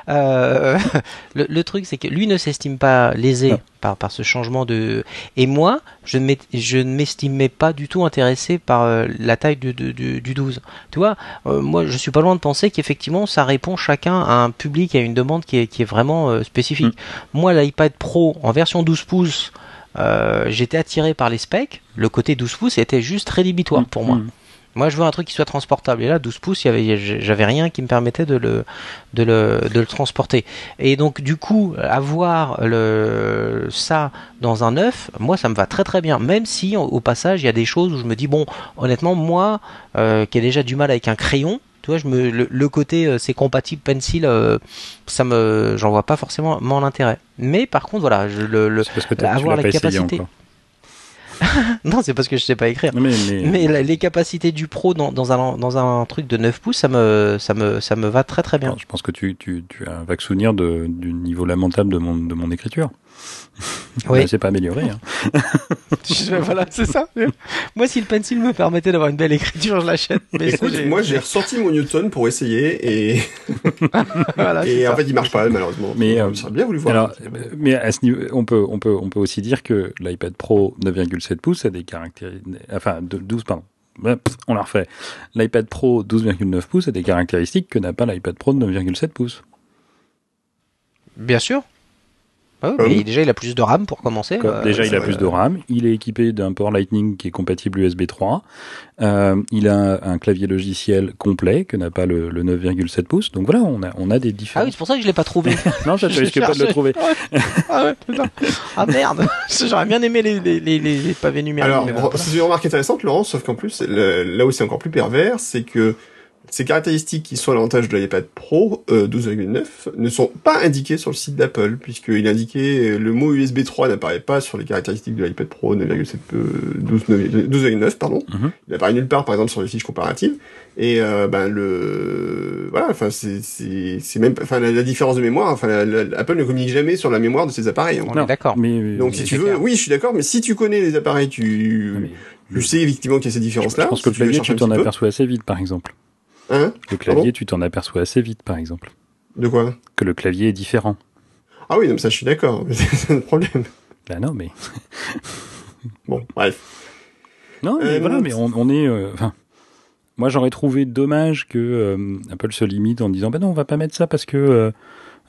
B: Euh, le, le truc, c'est que lui ne s'estime pas lésé
C: Non.
B: par, par ce changement de. Et moi, je ne m'estimais pas du tout intéressé par euh, la taille du, du, du- du 12. Tu vois, euh, moi, je suis pas loin de penser qu'effectivement, ça répond chacun à un public, à une demande qui est, qui est vraiment euh, spécifique. Moi, l'iPad Pro en version 12 pouces. euh, j'étais attiré par les specs, le côté 12 pouces était juste rédhibitoire pour moi.
C: Mm.
B: Moi, je veux un truc qui soit transportable. Et là, 12 pouces, il y avait, j'avais rien qui me permettait de le, de le, de le transporter. Et donc, du coup, avoir le, ça dans un œuf, moi, ça me va très très bien. Même si, au, passage, il y a des choses où je me dis, bon, honnêtement, moi, euh, qui ai déjà du mal avec un crayon, tu vois, je me, le, le côté euh, c'est compatible pencil, euh, ça me, j'en vois pas forcément mon l'intérêt. Mais par contre, voilà, je, le, le,
C: C'est parce que
B: avoir la
C: essayé
B: capacité. Non, c'est parce que je sais pas écrire.
C: Mais, mais,
B: Mais la- les capacités du Pro dans, dans un, dans un truc de 9 pouces, ça me, ça me, ça me va très très bien.
C: Alors, je pense que tu, tu, tu as un vague souvenir de, du niveau lamentable de mon, de mon écriture.
B: Oui.
C: Ben, c'est pas amélioré. Hein.
B: Voilà, c'est ça. Moi, si le pencil me permettait d'avoir une belle écriture, je l'achète. Mais ça,
A: Écoute, moi j'ai ressorti mon Newton pour essayer et,
B: voilà,
A: et
B: ça.
A: en fait il marche pas malheureusement.
C: Mais, euh,
A: j'aurais bien voulu voir.
C: Alors, mais à ce niveau, on peut, on peut, on peut aussi dire que l'iPad Pro 9,7 pouces a des caractéristiques, enfin, de 12, pardon. On la refait. L'iPad Pro 12,9 pouces a des caractéristiques que n'a pas l'iPad Pro de 9,7 pouces.
B: Bien sûr. Ah oui,
A: Ah
B: mais déjà, il a plus de RAM pour commencer.
C: Comme
B: euh,
C: Déjà, il a plus de RAM. Il est équipé d'un port Lightning qui est compatible USB 3. Euh, il a un clavier logiciel complet que n'a pas le, le 9,7 pouces. Donc voilà, on a, on a des
B: Ah
C: différences.
B: oui, c'est pour ça que je l'ai pas trouvé.
C: non, ça, tu risques pas de le trouver.
B: ah ouais, putain. Ah merde. J'aurais bien aimé les, les, les, pavés numériques.
A: Alors, c'est une remarque intéressante, Laurent, sauf qu'en plus, le- là où c'est encore plus pervers, c'est que ces caractéristiques qui sont à l'avantage de l'iPad Pro euh, 12,9 ne sont pas indiquées sur le site d'Apple, puisqu'il est indiqué euh, le mot USB 3 n'apparaît pas sur les caractéristiques de l'iPad Pro 9,7 euh, 12 12,9 pardon.
C: Mhm.
A: Il apparaît nulle part, par exemple, sur les fiches comparatives. Et euh, ben le voilà, enfin c'est c'est c'est même, pas- enfin la, la différence de mémoire, enfin la- la- Apple ne communique jamais sur la mémoire de ses appareils. hein.
B: On est d'accord.
C: Mais,
A: Donc
C: mais-
A: si tu veux,
B: clair.
A: oui, je suis d'accord, mais si tu connais les appareils, tu
C: mais-
A: tu sais effectivement qu'il y a ces
C: je,
A: différences-là.
C: je pense que le
A: si
C: clavier,
A: chercher
C: tu t'en aperçois assez vite, par exemple.
A: Hein
C: Le clavier, tu t'en aperçois assez vite, par exemple.
A: De quoi
C: Que le clavier est différent.
A: Ah oui, mais ça je suis d'accord. C'est un problème.
C: Bah non, mais
A: Bon, bref.
C: non, mais
A: Euh,
C: voilà,
A: non,
C: mais on, on est. euh, moi, j'aurais trouvé dommage que euh, Apple se limite en disant, bah non, on va pas mettre ça parce que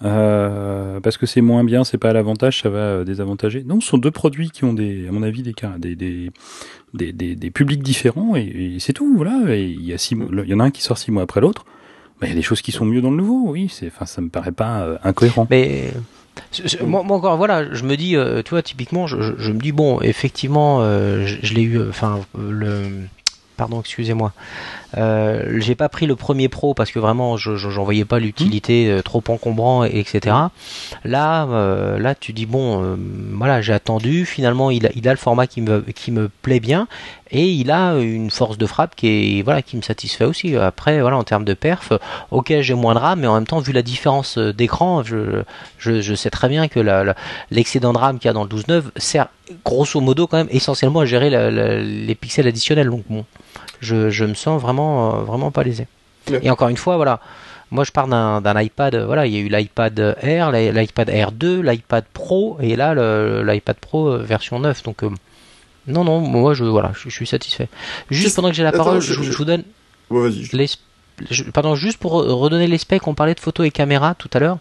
C: euh, parce que c'est moins bien, c'est pas à l'avantage, ça va euh, désavantager. Non, ce sont deux produits qui ont à mon avis, des publics différents et, c'est tout. Voilà, il y a six, il y en a un qui sort six mois après l'autre. Bah, il y a des choses qui sont mieux dans le nouveau. Oui, c'est, enfin, ça me paraît pas euh, incohérent.
B: Mais moi, encore, voilà, je me dis, tu vois, typiquement, je, me dis bon, effectivement, je, l'ai eu, enfin, pardon, excusez-moi, euh, j'ai pas pris le premier pro parce que vraiment, je, je- j'en voyais pas l'utilité euh, trop encombrant, et, etc. Là, euh, là, tu dis bon, voilà, j'ai attendu. Finalement, il a, il a le format qui me, qui me plaît bien et il a une force de frappe qui est, voilà, qui me satisfait aussi. Après, voilà, en termes de perf, ok, j'ai moins de RAM, mais en même temps, vu la différence d'écran, je, je, je sais très bien que l'excédent de RAM qu'il y a dans le 12.9 sert grosso modo quand même essentiellement à gérer la- la- les pixels additionnels. Donc bon, je, je me sens vraiment, euh, vraiment pas lésé.
A: Ouais.
B: Et encore une fois, voilà. Moi, je pars d'un iPad. euh, Voilà, il y a eu l'iPad Air, l'i- l'iPad Air 2, l'iPad Pro, et là, l'iPad Pro euh, version 9. Donc, euh, non, non, moi, je, voilà, je, je suis satisfait. Juste pendant que j'ai la
A: Attends,
B: parole,
A: je-
B: je,
A: je-
B: je vous donne
A: je-
B: les, pardon, juste pour re- redonner les specs, on parlait de photo et caméra tout à l'heure.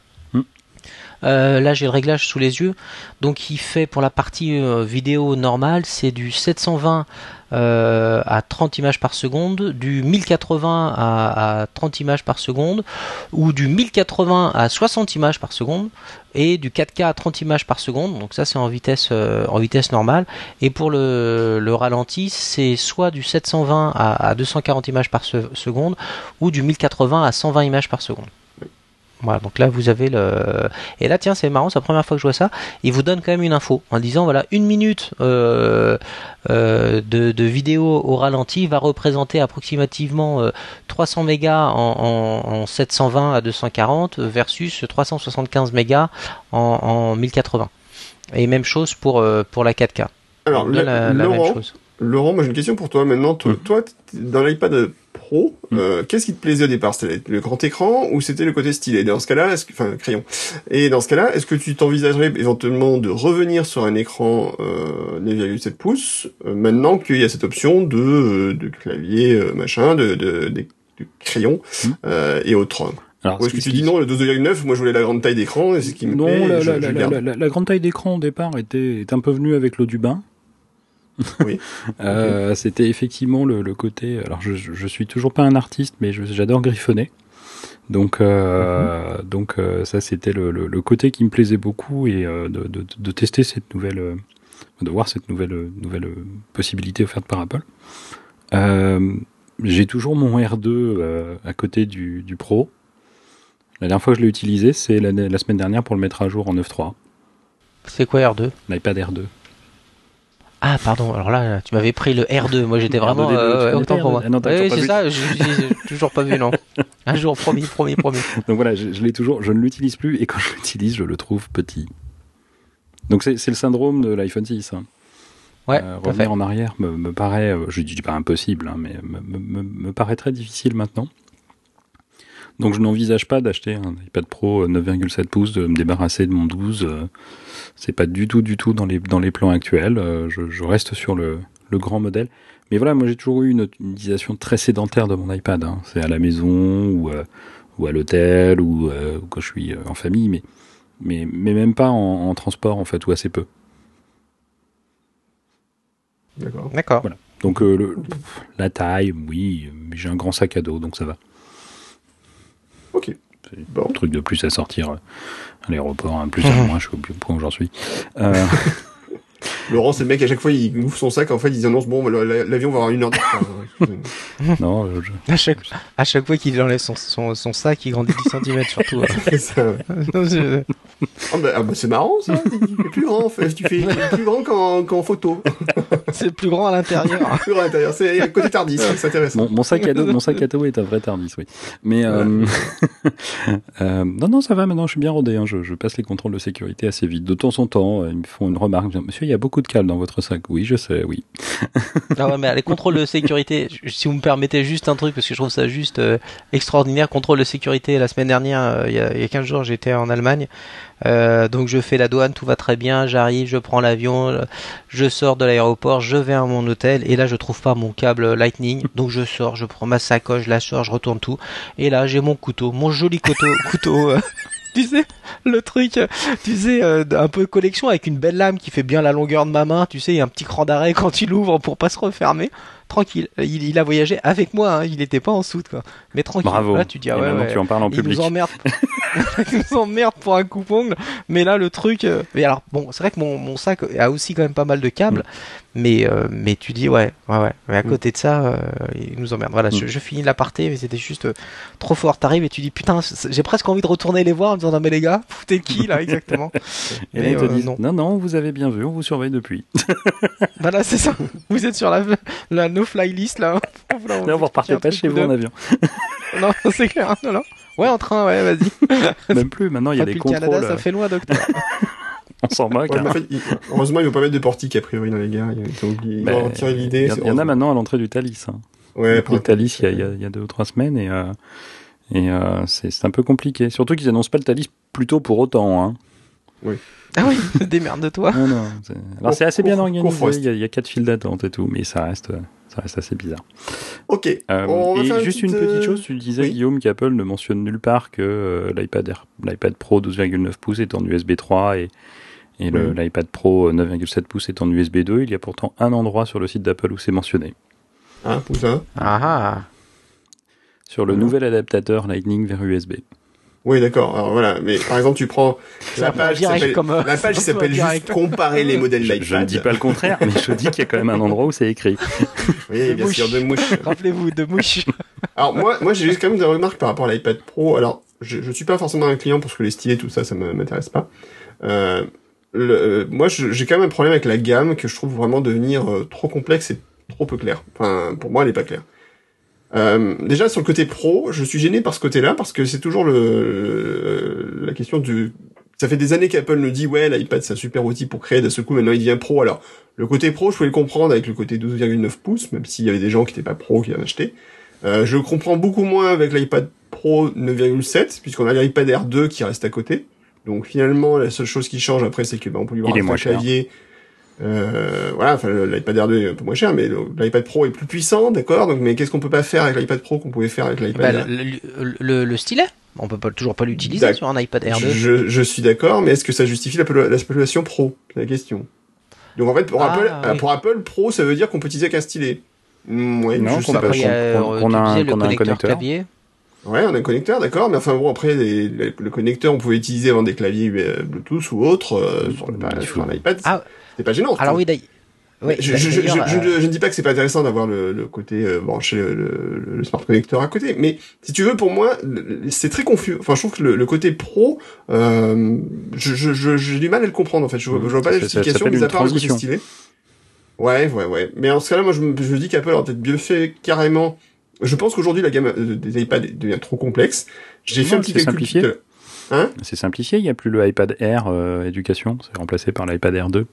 B: Euh, là, j'ai le réglage sous les yeux. Donc, il fait pour la partie euh, vidéo normale, c'est du 720 euh, à 30 images par seconde, du 1080 à, à 30 images par seconde, ou du 1080 à 60 images par seconde, et du 4K à 30 images par seconde. Donc ça, c'est en vitesse en vitesse normale. Et pour le, le ralenti, c'est soit du 720 à, à 240 images par se- seconde, ou du 1080 à 120 images par seconde. Voilà, donc là vous avez le. Et là, tiens, c'est marrant, c'est la première fois que je vois ça. Il vous donne quand même une info en disant voilà, une minute euh, euh, de, de vidéo au ralenti va représenter approximativement euh, 300 mégas en, en, en 720 à 240 versus 375 mégas en, en 1080. Et même chose pour, euh, pour la 4K.
A: Alors, la-
B: la même
A: Laurent,
B: chose.
A: Laurent, moi j'ai une question pour toi maintenant. Toi,
C: Mhm.
A: toi, dans l'iPad Pro,
C: Mhm.
A: euh, qu'est-ce qui te plaisait au départ? C'était le grand écran ou c'était le côté stylé? Dans ce cas-là, est-ce que, enfin crayon. Et dans ce cas-là, est-ce que tu t'envisagerais éventuellement de revenir sur un écran euh, 9,7 pouces euh, maintenant qu'il y a cette option de, euh, de clavier euh, machin, de, de, de, de crayon
C: Mhm.
A: euh, et autres?
C: Alors,
A: Ou est-ce
C: ce
A: que tu dis non, le 12,9, moi je voulais la grande taille d'écran et c'est ce qui me
C: Non,
A: plaît,
C: la,
A: je,
C: la-
A: je
C: la-
A: garde.
C: la- la- la grande taille d'écran au départ était est un peu venue avec l'eau du bain.
A: Oui.
C: Euh, C'était effectivement le, le côté. Alors, je, je suis toujours pas un artiste, mais j'adore griffonner. Donc, euh, donc euh, ça, c'était le, le, le côté qui me plaisait beaucoup et euh, de, de, de tester cette nouvelle, euh, de voir cette nouvelle, nouvelle possibilité offerte par Apple. Euh, J'ai toujours mon R2 euh, à côté du, du Pro. La dernière fois que je l'ai utilisé, c'est la, la semaine dernière pour le mettre à jour en 9.3,
B: C'est quoi R2
C: l'iPad R2.
B: Ah pardon, alors là tu m'avais pris le R2, moi j'étais vraiment
C: R2D2, tu
B: euh, autant pour moi.
C: R2? Ah non,
B: Oui, c'est ça, je j'ai toujours pas vu non. Un jour promis, promis, promis.
C: Donc voilà, je, je l'ai toujours, je ne l'utilise plus et quand je l'utilise, je le trouve petit. Donc c'est le syndrome de l'iPhone 6. hein.
B: Ouais,
C: Euh, revenir en arrière me, me paraît, euh, je dis pas impossible, hein, mais me, me- me- paraît très difficile maintenant. Donc je n'envisage pas d'acheter un iPad Pro euh, 9,7 pouces, de me débarrasser de mon 12. euh, c'est pas du tout, du tout dans les, dans les plans actuels. euh, je, je reste sur le, le grand modèle. Mais voilà, moi j'ai toujours eu une, une utilisation très sédentaire de mon iPad. hein. C'est à la maison ou, euh, ou à l'hôtel ou, euh, ou quand je suis en famille, mais, mais, mais même pas en, en transport en fait, ou assez peu.
A: D'accord.
B: D'accord.
C: Voilà. Donc euh, le- la taille, oui, mais j'ai un grand sac à dos, donc ça va.
A: Ok.
C: C'est
A: Bon.
C: un truc de plus à sortir euh, à l'aéroport, un plus à moins, je sais au point où j'en suis. Euh,
A: Laurent, c'est le mec, à chaque fois, il ouvre son sac, en fait, ils annoncent, bon, l'avion va avoir une heure de retard.
C: non, je-
B: À chaque, à chaque fois qu'il enlève son, son, son sac, il grandit 10 cm surtout.
A: C'est ça, ouais.
B: Non, je-
A: Ah bah, ah bah, c'est marrant, ça. Il est plus grand, en fait. Tu fais plus grand qu'en photo.
B: C'est plus grand à l'intérieur.
A: Plus grand à l'intérieur. C'est à côté tardis, c'est intéressant.
C: mon, mon sac à dos, mon sac à dos est un vrai Tardis, oui. Mais euh, euh, non, non, ça va. Maintenant, je suis bien rodé. hein, je, je passe les contrôles de sécurité assez vite. De temps en temps, euh, ils me font une remarque. Monsieur, il y a beaucoup de câbles dans votre sac. Oui, je sais. Oui.
B: Ah mais les contrôles de sécurité, si vous me permettez juste un truc, parce que je trouve ça juste euh, extraordinaire, contrôle de sécurité, la semaine dernière, euh, il y, a, il y a 15 jours, j'étais en Allemagne, Euh, donc je fais la douane, tout va très bien, j'arrive, je prends l'avion, je sors de l'aéroport, je vais à mon hôtel, et là je trouve pas mon câble Lightning, donc je sors, je prends ma sacoche, je la sors, je retourne tout, et là j'ai mon couteau, mon joli couteau, couteau tu sais, le truc, euh, tu sais, euh, un peu collection avec une belle lame qui fait bien la longueur de ma main, tu sais, il y a un petit cran d'arrêt quand tu l'ouvres pour pas se refermer. Tranquille, il, il a voyagé avec moi, hein, il était pas en soute quoi. Mais tranquille,
C: Bravo.
B: là tu dis ah ouais,
C: tu en parles en
B: il
C: public.
B: nous emmerde, il nous emmerde pour un coupongle. Mais là le truc, euh, mais alors bon, c'est vrai que mon, mon sac a aussi quand même pas mal de câbles, mais euh, mais tu dis ouais, ouais ouais. Mais à
A: Mm.
B: côté de ça, euh, il nous emmerde. Voilà, je,
C: Mm.
B: je finis l'aparté, mais c'était juste euh, trop fort. T'arrives et tu dis putain, j'ai presque envie de retourner les voir en me disant non mais les gars, foutez qui là exactement.
C: Et là, ils te
B: euh,
C: disent,
B: non.
C: non, non, vous avez bien vu, on vous surveille depuis.
B: Voilà, c'est ça. Vous êtes sur la, la no-fly list là. Voilà, on
C: Là, vous repartez pas chez vous en avion.
B: Non, c'est clair. Non, non. Ouais, en train, ouais, vas-y.
C: Même plus, maintenant, il y a des
B: le
C: contrôles.
B: Canada, ça
C: euh,
B: fait loin, docteur.
C: On s'en moque.
A: Ouais,
C: hein.
A: mais en fait, il- heureusement, ils vont pas mettre de portique, a priori, dans les gares. Ils ont oublié. Ils ont
C: Il
A: l'idée.
C: y, en-
A: c'est
C: il y en a maintenant à l'entrée du Thalys. Hein.
A: Ouais,
C: Le Thalys, il y a, il y deux ou trois semaines et, euh, et euh, c'est un peu compliqué. Surtout qu'ils annoncent pas le Thalys plutôt pour autant. Hein.
B: Ah oui, démerde-toi.
C: Non, non, c'est- Alors c'est assez bien organisé, il y, a, il y a quatre files d'attente et tout, mais ça reste, ça reste assez bizarre.
A: Ok.
C: Euh,
A: On
C: et juste une
A: petite,
C: petite
A: euh,
C: chose, tu disais
A: oui.
C: Guillaume qu'Apple ne mentionne nulle part que euh, l'iPad Pro 12,9 pouces est en USB 3 et, et le-
A: Oui.
C: l'iPad Pro 9,7 pouces est en USB 2. Il y a pourtant un endroit sur le site d'Apple où c'est mentionné.
A: Hein, où ça
B: Ah ah.
C: Sur le
A: Mhm.
C: nouvel adaptateur Lightning vers USB.
A: Oui, d'accord. Alors voilà, mais par exemple, tu prends la page, qui
B: direct
A: s'appelle-
B: comme, euh,
A: la page s'appelle juste
B: direct.
A: comparer les modèles d'iPad.
C: je ne dis pas le contraire, mais je dis qu'il y a quand même un endroit où c'est écrit.
A: Oui, bien
B: mouche.
A: sûr, de mouche.
B: Rappelez-vous, de mouche.
A: Alors moi, moi j'ai juste quand même des remarques par rapport à l'iPad Pro. Alors, je, je suis pas forcément un client parce que les stylés, tout ça, ça me- m'intéresse pas. Euh, le, euh, moi, j'ai quand même un problème avec la gamme que je trouve vraiment devenir euh, trop complexe et trop peu claire. Enfin, pour moi, elle est pas claire. Euh, déjà sur le côté pro, je suis gêné par ce côté-là parce que c'est toujours le, le- la question du. Ça fait des années qu'Apple nous dit ouais l'iPad c'est un super outil pour créer. D'un seul coup maintenant il devient pro. Alors le côté pro, je pouvais le comprendre avec le côté 12,9 pouces, même s'il y avait des gens qui n'étaient pas pro qui en achetaient. Euh, je comprends beaucoup moins avec l'iPad Pro 9,7 puisqu'on a l'iPad Air 2 qui reste à côté. Donc finalement la seule chose qui change après c'est que ben, on peut lui
C: moins
A: un
C: cher.
A: Euh, voilà, enfin l'iPad Air 2 est un peu moins cher, mais l'iPad Pro est plus puissant, d'accord. Donc mais qu'est-ce qu'on peut pas faire avec l'iPad Pro qu'on pouvait faire avec l'iPad
B: Bah,
A: Air
B: le, le- le- le stylet, on peut pas, toujours pas l'utiliser sur un iPad Air 2.
A: je, je suis d'accord, mais est-ce que ça justifie l'appel- l'appellation Pro? C'est la question. Donc en fait, pour,
B: Ah,
A: Apple,
B: oui.
A: euh, pour Apple, Pro, ça veut dire qu'on peut utiliser qu'un stylet. Hmm, ouais,
C: Non,
A: je
C: qu'on
B: a, euh,
C: qu'on
B: tu
C: a un- a un
B: connecteur clavier.
A: Ouais, on a un connecteur, d'accord, mais enfin bon, après, les- le, le connecteur, on pouvait utiliser avant des claviers euh, Bluetooth ou autres euh, sur, sur l'iPad.
B: Ah.
A: C'est pas gênant. je
B: Alors oui, d'ailleurs.
A: Je, je, je,
B: d'ailleurs,
A: je- je-
B: euh,
A: je ne dis pas que c'est pas intéressant d'avoir le, le côté euh, branché le, le, le smart connector à côté, mais si tu veux, pour moi, c'est très confus. Enfin, je trouve que le, le côté pro, euh, je, je, je- j'ai du mal à le comprendre en fait. Je, vois- je vois pas
C: s'appelle
A: mis à part le côté stylé. Ouais, ouais, ouais. Mais en ce cas-là, moi, je me, je dis qu'Apple aurait peut-être mieux fait carrément. Je pense qu'aujourd'hui, la gamme euh, des iPads devient trop complexe. J'ai fait un petit
C: c'est
A: calcul.
C: simplifié.
A: Hein?
C: C'est simplifié, il n'y a plus le iPad Air euh, éducation, c'est remplacé par l'iPad Air 2.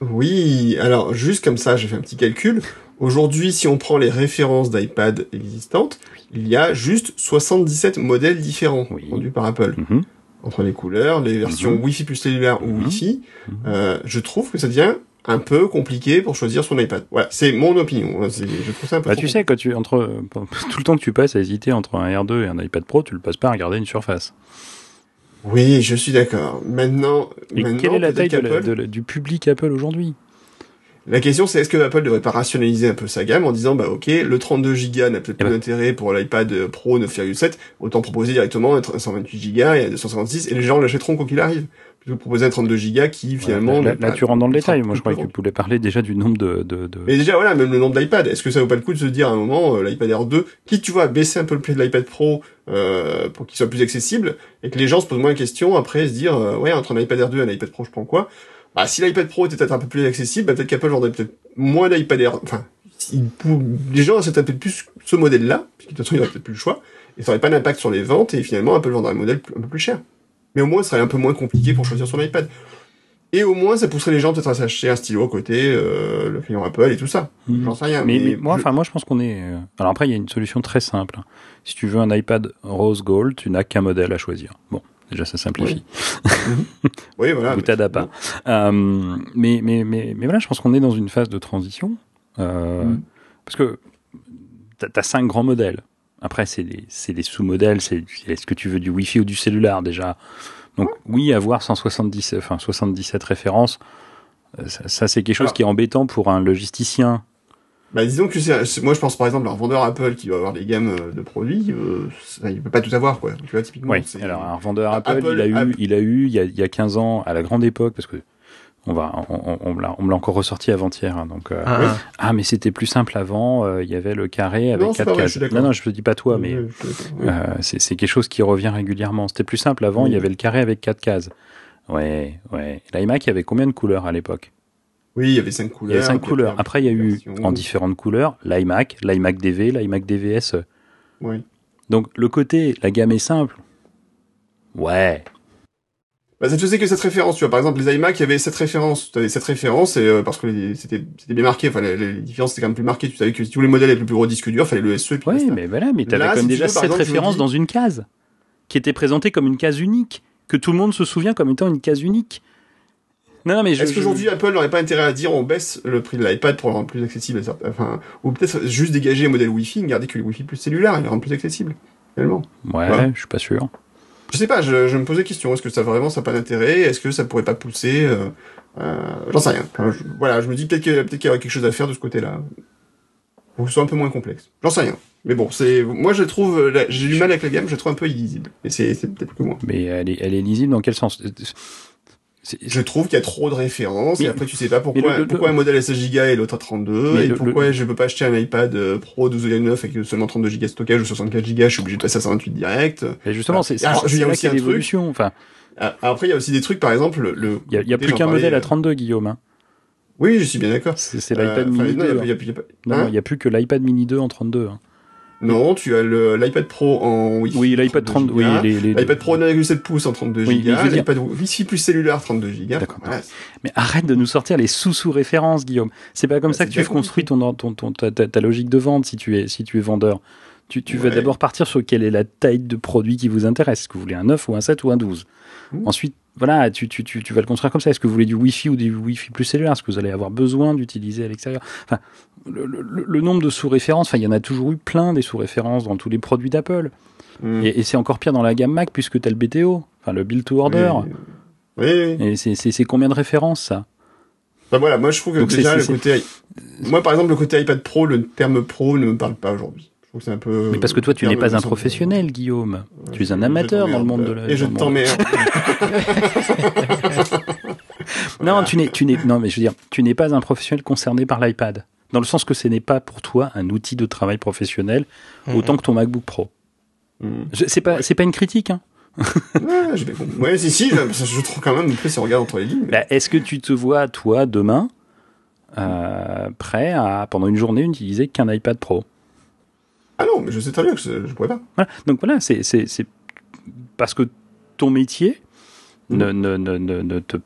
A: Oui, alors juste comme ça, j'ai fait un petit calcul. Aujourd'hui, si on prend les références d'iPad existantes, il y a juste 77 modèles différents
C: Oui.
A: vendus par Apple.
C: Mhm.
A: Entre les couleurs, les versions
C: Mhm.
A: Wi-Fi plus cellulaire ou
C: Mhm.
A: Wi-Fi, euh, je trouve que ça devient un peu compliqué pour choisir son iPad. Voilà, c'est mon opinion. hein, Je trouve ça un peu
C: Bah, tu sais, quand tu, entre, tout le temps que tu passes à hésiter entre un R2 et un iPad Pro, tu le passes pas à regarder une surface.
A: Oui, je suis d'accord. Maintenant,
C: Et
A: maintenant
C: quelle est la taille
A: peut-être
C: de la-
A: qu'Apple-
C: de la- du public Apple aujourd'hui?
A: La question c'est est-ce que Apple devrait pas rationaliser un peu sa gamme en disant bah ok le 32 Go n'a peut-être
C: Eh
A: pas
C: ben.
A: d'intérêt pour l'iPad Pro 9,7 autant proposer directement un 128 Go et un 256 et les gens l'achèteront quoi qu'il arrive plutôt proposer un 32 Go qui finalement
C: là, tu rentres dans le détail. Moi, je croyais que tu voulais parler déjà du nombre de. de, de-
A: mais déjà voilà même le nombre d'iPad est-ce que ça vaut pas le coup de se dire à un moment euh, l'iPad Air 2 quitte tu vois baisser un peu le prix de l'iPad Pro euh, pour qu'il soit plus accessible et que les gens se posent moins de questions après se dire euh, ouais entre un iPad Air 2 et un iPad Pro je prends quoi? Bah, si l'iPad Pro était peut-être un peu plus accessible, bah, peut-être qu'Apple vendrait peut-être moins d'iPad Air. Enfin, il pou- les gens achèteraient peut-être plus ce modèle-là, parce que de toute façon, il n'y aurait peut-être plus le choix, et ça n'aurait pas d'impact sur les ventes, et finalement, Apple vendrait un modèle un peu plus cher. Mais au moins, ce serait un peu moins compliqué pour choisir son iPad. Et au moins, ça pousserait les gens peut-être à s'acheter un stylo à côté, euh, le crayon Apple et tout ça.
C: Mhm.
A: J'en sais rien.
C: Mais, mais moi,
A: je-
C: enfin, moi, je pense qu'on est. euh, Alors après, il y a une solution très simple. Si tu veux un iPad rose gold, tu n'as qu'un modèle à choisir. Bon, déjà, ça simplifie.
A: oui, voilà.
C: Ou t'as pas. Euh, mais, mais, mais, mais voilà, je pense qu'on est dans une phase de transition. euh,
A: Mhm.
C: Parce que t'as as cinq grands modèles. Après, c'est des, c'est des sous-modèles. C'est est-ce que tu veux du Wi-Fi ou du cellulaire déjà Donc oui, avoir 170, enfin 77 références, euh, ça, ça, c'est quelque chose
A: Alors-
C: qui est embêtant pour un logisticien.
A: Bah, disons que moi, je pense par exemple à un vendeur Apple qui doit avoir des gammes euh, de produits, euh, ça, il peut pas tout avoir, quoi. Tu vois, typiquement.
C: Oui. Alors un revendeur
A: Ah,
C: Apple,
A: Apple-
C: il a eu,
A: Apple-
C: il a eu, il y a, il y a 15 ans, à la grande époque, parce que on va, on, on- on me l'a- encore ressorti avant-hier, hein, donc. euh,
B: Ah, ah.
C: Ah, mais c'était plus simple avant. euh, Il y avait le carré avec
A: Non,
C: quatre cases. non, non, je te dis pas toi, mais euh, c'est quelque chose qui revient régulièrement. C'était plus simple avant. Il y avait le carré avec quatre cases. Ouais, ouais. L'iMac, il y avait combien de couleurs à l'époque?
A: Oui, il y avait cinq
C: Il
A: couleurs.
C: y avait cinq couleurs. Après, il y a eu en différentes couleurs l'iMac, l'iMac DV, l'iMac DVSE.
A: Oui.
C: Donc le côté, la gamme est simple. Ouais.
A: Bah, ça te faisait que cette référence, tu vois. Par exemple, les iMac, il y avait cette référence. Tu avais cette référence, et, euh, parce que les- c'était, bien marqué. Enfin, les, les différences étaient quand même plus marquées. Tu savais que si tous les modèles avaient le plus gros disque dur, fallait le SE
C: Ouais,
A: basta.
C: mais voilà, mais t'avais quand même
A: si tu
C: déjà
A: veux,
C: cette
A: exemple,
C: référence
A: dis-
C: dans une case qui était présentée comme une case unique, que tout le monde se souvient comme étant une case unique. Non, non, mais
A: Est-ce
C: je-
A: qu'aujourd'hui Apple n'aurait pas intérêt à dire on baisse le prix de l'iPad pour le rendre plus accessible à certains, enfin, ou peut-être juste dégager un modèle Wi-Fi, garder que le Wi-Fi plus cellulaire et le rendre plus accessible, finalement.
C: Ouais,
A: Ouais.
C: je suis pas sûr.
A: Je sais pas, je, je me posais question, est-ce que ça vraiment ça n'a pas d'intérêt? Est-ce que ça pourrait pas pousser euh, euh, J'en sais rien. Voilà, je me dis peut-être qu'il y, aurait quelque chose à faire de ce côté-là. Pour que ce soit un peu moins complexe. J'en sais rien. Mais bon, c'est moi je trouve, euh, j'ai du mal avec la gamme, je la trouve un peu illisible. Et c'est peut-être que moi.
C: Mais elle est, elle est lisible dans quel sens?
A: Je trouve qu'il y a trop de références et après tu sais pas pourquoi,
C: mais le- le-
A: pourquoi un modèle à 16 Go et l'autre à 32
C: Mais
A: et pourquoi je peux pas acheter un iPad euh, Pro 12,9 avec seulement 32 Go de stockage ou 64 Go, je suis obligé de passer à 128 direct.
C: Mais justement,
A: Voilà.
C: c'est c'est- là
A: aussi un truc.
C: Enfin,
A: Ah, Après il y a aussi des trucs par exemple le
C: il y a, il y a plus qu'un modèle
A: euh,
C: à 32 Guillaume. hein.
A: Oui, je suis bien d'accord.
C: C'est
A: Euh,
C: l'iPad
A: enfin,
C: mini
A: non,
C: 2.
A: il y a-
C: hein.
A: il y a- il y a
C: Non,
A: hein
C: non, il n'y a plus que l'iPad mini 2 en 32. hein.
A: Non, tu as l'iPad Pro en Wi-Fi.
C: Oui, l'iPad 30, oui, les, les-
A: L'iPad Pro 9,7 pouces en 32
C: Oui, mais je
A: Go, l'iPad Wi-Fi plus cellulaire 32 Go.
C: D'accord.
A: Voilà.
C: Mais arrête de nous sortir les sous-sous-références, Guillaume. C'est pas comme
A: Bah,
C: ça que tu construis ton, ton, ton- ta, logique de vente si tu es, si tu es vendeur. Tu, tu vas
A: Ouais.
C: d'abord partir sur quelle est la taille de produit qui vous intéresse. Est-ce que vous voulez un 9 ou un 7 ou un 12
A: Mhm.
C: Ensuite, voilà, tu, tu, tu, tu vas le construire comme ça. Est-ce que vous voulez du Wi-Fi ou du Wi-Fi plus cellulaire? Est-ce que vous allez avoir besoin d'utiliser à l'extérieur? Enfin, le, le- le nombre de sous-références, enfin, il y en a toujours eu plein des sous-références dans tous les produits d'Apple.
A: Mm.
C: Et, et c'est encore pire dans la gamme Mac puisque tu as le BTO, enfin le Build to Order.
A: Oui, oui.
C: Et c'est- combien de références ça?
A: Bah voilà, moi je trouve que
C: Donc
A: déjà le côté, moi par exemple le côté iPad Pro, le terme Pro ne me parle pas aujourd'hui. Je trouve que c'est un peu.
C: Mais parce que toi, tu n'es pas un professionnel, Guillaume. Tu es un amateur dans le monde de la.
A: Et je t'emmerde.
C: Non, tu n'es, tu n'es, non, mais je veux dire, tu n'es pas un professionnel concerné par l'iPad. Dans le sens que ce n'est pas pour toi un outil de travail professionnel
B: Mhm.
C: autant que ton MacBook Pro.
A: Mm.
C: Je- C'est pas, c'est pas une critique. Hein.
A: Ouais, bien compris. Ouais, si, si, je, je trouve quand même, après, si on regarde entre les lignes.
C: Bah, est-ce que tu te vois, toi, demain, euh, prêt à, pendant une journée, n'utiliser qu'un iPad Pro?
A: Ah non, mais je sais très bien que je, je pourrais pas.
C: Voilà. Donc voilà, c'est c'est- c'est parce que ton métier
A: Mhm.
C: Ne, ne, ne, ne, ne te,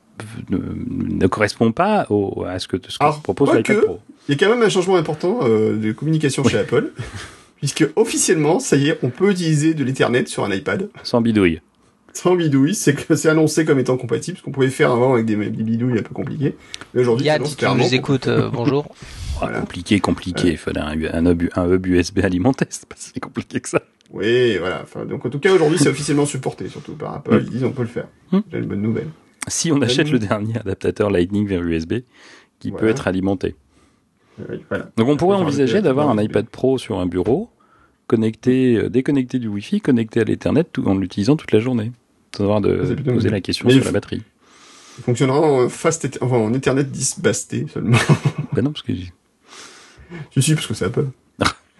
C: ne, ne correspond pas au, à ce que, ce que
A: Alors,
C: propose l'iPad Pro.
A: Il y a quand même un changement important euh, de communication chez Apple, puisque officiellement, ça y est, on peut utiliser de l'Ethernet sur un iPad.
C: Sans bidouille.
A: Sans bidouille, c'est que c'est annoncé comme étant compatible, ce qu'on pouvait faire avant avec des, des bidouilles un peu compliquées. Mais aujourd'hui,
B: Yann, si tu nous écoutes, euh, bonjour.
C: Ah,
A: Voilà.
C: Compliqué, compliqué. Il fallait un, un, hub, un hub USB alimenté. C'est pas si compliqué que ça.
A: Oui, voilà. Enfin, donc en tout cas, aujourd'hui, c'est officiellement supporté, surtout par Apple. Ils disent on peut le faire.
C: Hmm.
A: J'ai une bonne nouvelle.
C: Si on achète le dernier adaptateur Lightning vers USB, qui peut être alimenté.
A: Oui, voilà.
C: Donc on pourrait envisager d'avoir un iPad Pro sur un bureau, connecté, euh, déconnecté du Wi-Fi, connecté à l'Ethernet, tout en l'utilisant toute la journée. Sans avoir de
A: c'est
C: poser la question sur la batterie.
A: Il fonctionnera en fast, enfin, en Ethernet 10 basté seulement.
C: Ben non, parce que
A: Si, si, parce que c'est Apple.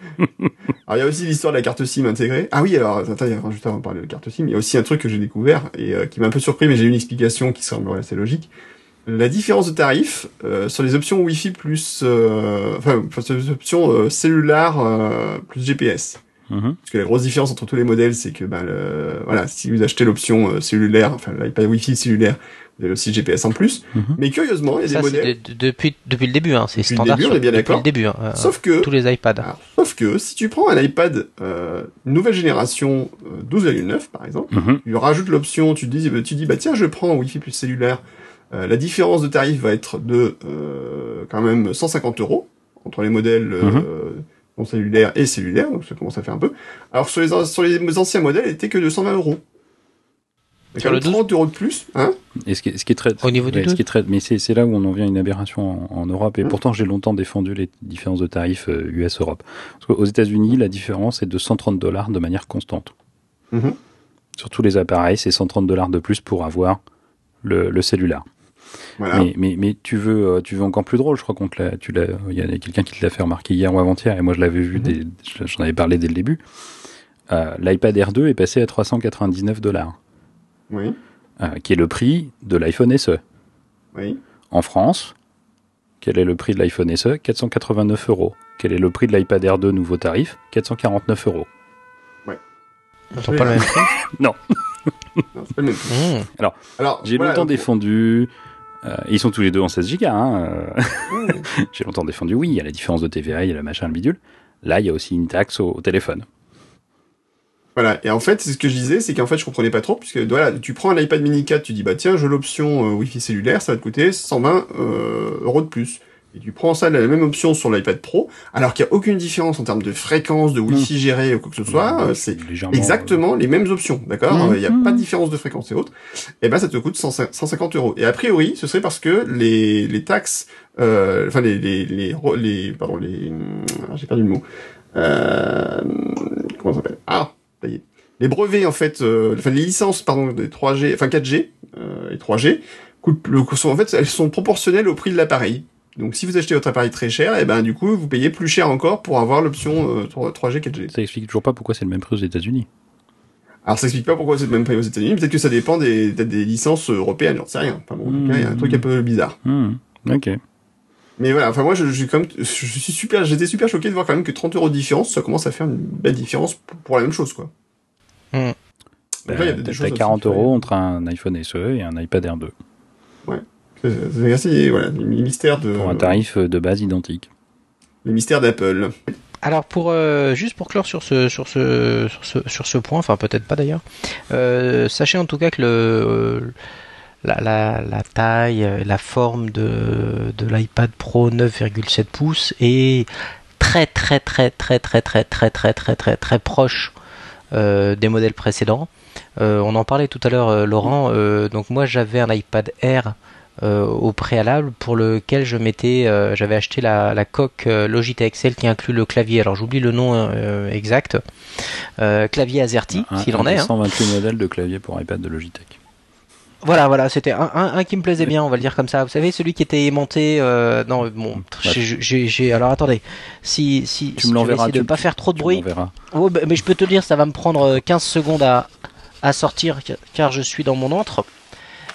A: alors, il y a aussi l'histoire de la carte SIM intégrée. Ah oui, alors, attends, juste avant de parler de carte SIM, il y a aussi un truc que j'ai découvert et euh, qui m'a un peu surpris, mais j'ai eu une explication qui semble assez logique. La différence de tarif euh, sur les options Wi-Fi plus, euh, enfin, sur les options euh, cellulaires euh, plus GPS.
C: Mhm.
A: Parce que la grosse différence entre tous les modèles, c'est que ben, le, voilà, si vous achetez l'option euh, cellulaire, enfin l'iPad Wi-Fi cellulaire, avez aussi le GPS en plus.
C: Mhm.
A: Mais curieusement, il y a
B: Ça,
A: des modèles.
B: de- de- depuis, depuis le début, hein, c'est
A: Depuis le
B: standard.
A: début, on est bien
B: depuis
A: d'accord.
B: le début, hein, euh,
A: Sauf que,
B: tous les iPads.
A: alors, sauf que si tu prends un iPad euh, nouvelle génération euh, 12,9 par exemple,
C: Mhm.
A: tu rajoutes l'option, tu te dis, bah, tu dis bah tiens je prends Wi-Fi plus cellulaire, euh, la différence de tarif va être de euh, quand même 150 euros entre les modèles euh,
C: Mhm.
A: non cellulaires et cellulaires, donc ça commence à faire un peu. Alors sur les sur les anciens modèles, elle était que de 120 euros.
B: Sur le
A: même 30 euros de plus, hein
C: Et ce qui, est- ce qui est très,
B: Au niveau du
C: ouais, ce
B: 12.
C: qui est très, mais c'est c'est là où on en vient à une aberration en, en Europe. Et
A: Mhm.
C: pourtant, j'ai longtemps défendu les différences de tarifs euh, US-Europe. Parce qu'aux États-Unis, la différence est de 130 dollars de manière constante.
A: Mhm.
C: Sur tous les appareils, c'est 130 dollars de plus pour avoir le, le cellulaire.
A: Voilà.
C: Mais, mais, mais tu veux, euh, tu veux encore plus drôle. Je crois qu'on te l'a, tu l'as, il y a quelqu'un qui te l'a fait remarquer hier ou avant-hier, et moi je l'avais vu, dès- j'en avais parlé dès le début. Euh, L'iPad Air 2 est passé à 399 dollars,
A: Oui,
C: euh, qui est le prix de l'iPhone SE.
A: oui.
C: En France, quel est le prix de l'iPhone SE 489 euros. Quel est le prix de l'iPad Air 2 nouveau tarif? 449 euros.
B: Ils sont pas le même prix?
A: Non, c'est pas le même prix.
B: Mmh.
A: Alors,
C: J'ai
A: voilà,
C: longtemps défendu. euh, ils sont tous les deux en 16 Go. Hein, euh,
A: Mmh.
C: J'ai longtemps défendu. Oui, il y a la différence de TVA, il y a le machin, le bidule. Là, il y a aussi une taxe au, au téléphone.
A: Voilà, et en fait, c'est ce que je disais, c'est qu'en fait, je comprenais pas trop, puisque voilà, tu prends un iPad mini 4, tu dis, bah tiens, j'ai l'option euh, Wi-Fi cellulaire, ça va te coûter 120 euh, euros de plus. Et tu prends ça, la même option sur l'iPad Pro, alors qu'il n'y a aucune différence en termes de fréquence, de Wi-Fi géré ou quoi que ce soit, euh, c'est exactement les mêmes options, d'accord
C: Mhm.
A: Il n'y a pas de différence de fréquence et autres. Et ben, ça te coûte 100 150 euros. Et a priori, ce serait parce que les, les taxes, euh, enfin les, les, les, les, pardon, les, ah, j'ai perdu le mot. Euh, comment ça s'appelle? Ah, Les brevets, en fait, euh, enfin les licences, pardon, des 3G, enfin 4G euh, et 3G, coûtent, le, sont, en fait, elles sont proportionnelles au prix de l'appareil. Donc, si vous achetez votre appareil très cher, et ben du coup, vous payez plus cher encore pour avoir l'option euh, 3- 3G, 4G.
C: Ça explique toujours pas pourquoi c'est le même prix aux États-Unis.
A: Alors, ça explique pas pourquoi c'est le même prix aux États-Unis. Peut-être que ça dépend des, licences européennes, j'en sais rien. Enfin bon, il y a un truc un peu bizarre.
C: Hmm, Ok.
A: Mais voilà, enfin moi, je, je, suis comme, je suis super, j'étais super choqué de voir quand même que 30 euros de différence, ça commence à faire une belle différence pour, pour la même chose, quoi. Donc là, il y a des choses
C: T'as
A: aussi
C: 40
A: qu'il faut-
C: euros entre un iPhone SE et un iPad Air 2
A: C'est c'est assez, voilà, les mystères de,
C: pour un tarif de base identique.
A: les mystères d'Apple.
B: Alors pour euh, juste pour clore sur ce sur ce sur ce, sur ce point, enfin peut-être pas d'ailleurs. euh, sachez en tout cas que le la, la, la taille, euh, la forme de, de l'iPad Pro 9,7 pouces est très très très très très très très très très très très proche euh, des modèles précédents. Euh, on en parlait tout à l'heure, euh, Laurent. euh, donc moi j'avais un iPad Air euh, au préalable pour lequel je m'étais, euh, j'avais acheté la, la coque euh, Logitech, celle qui inclut le clavier. Alors j'oublie le nom euh, exact. Euh, clavier AZERTY, s'il en est.
C: des
B: hein.
C: 128 modèles de clavier pour iPad de Logitech.
B: Voilà, voilà, c'était un, un, un qui me plaisait bien, on va le dire comme ça. Vous savez, celui qui était aimanté. Euh, non, bon, j'ai- j'ai, alors attendez. Si, si,
C: Tu
B: si
C: me l'enverras.
B: de pas faire trop de bruit. Oh, bah, mais je peux te dire, ça va me prendre euh, 15 secondes à, à sortir car- je suis dans mon antre.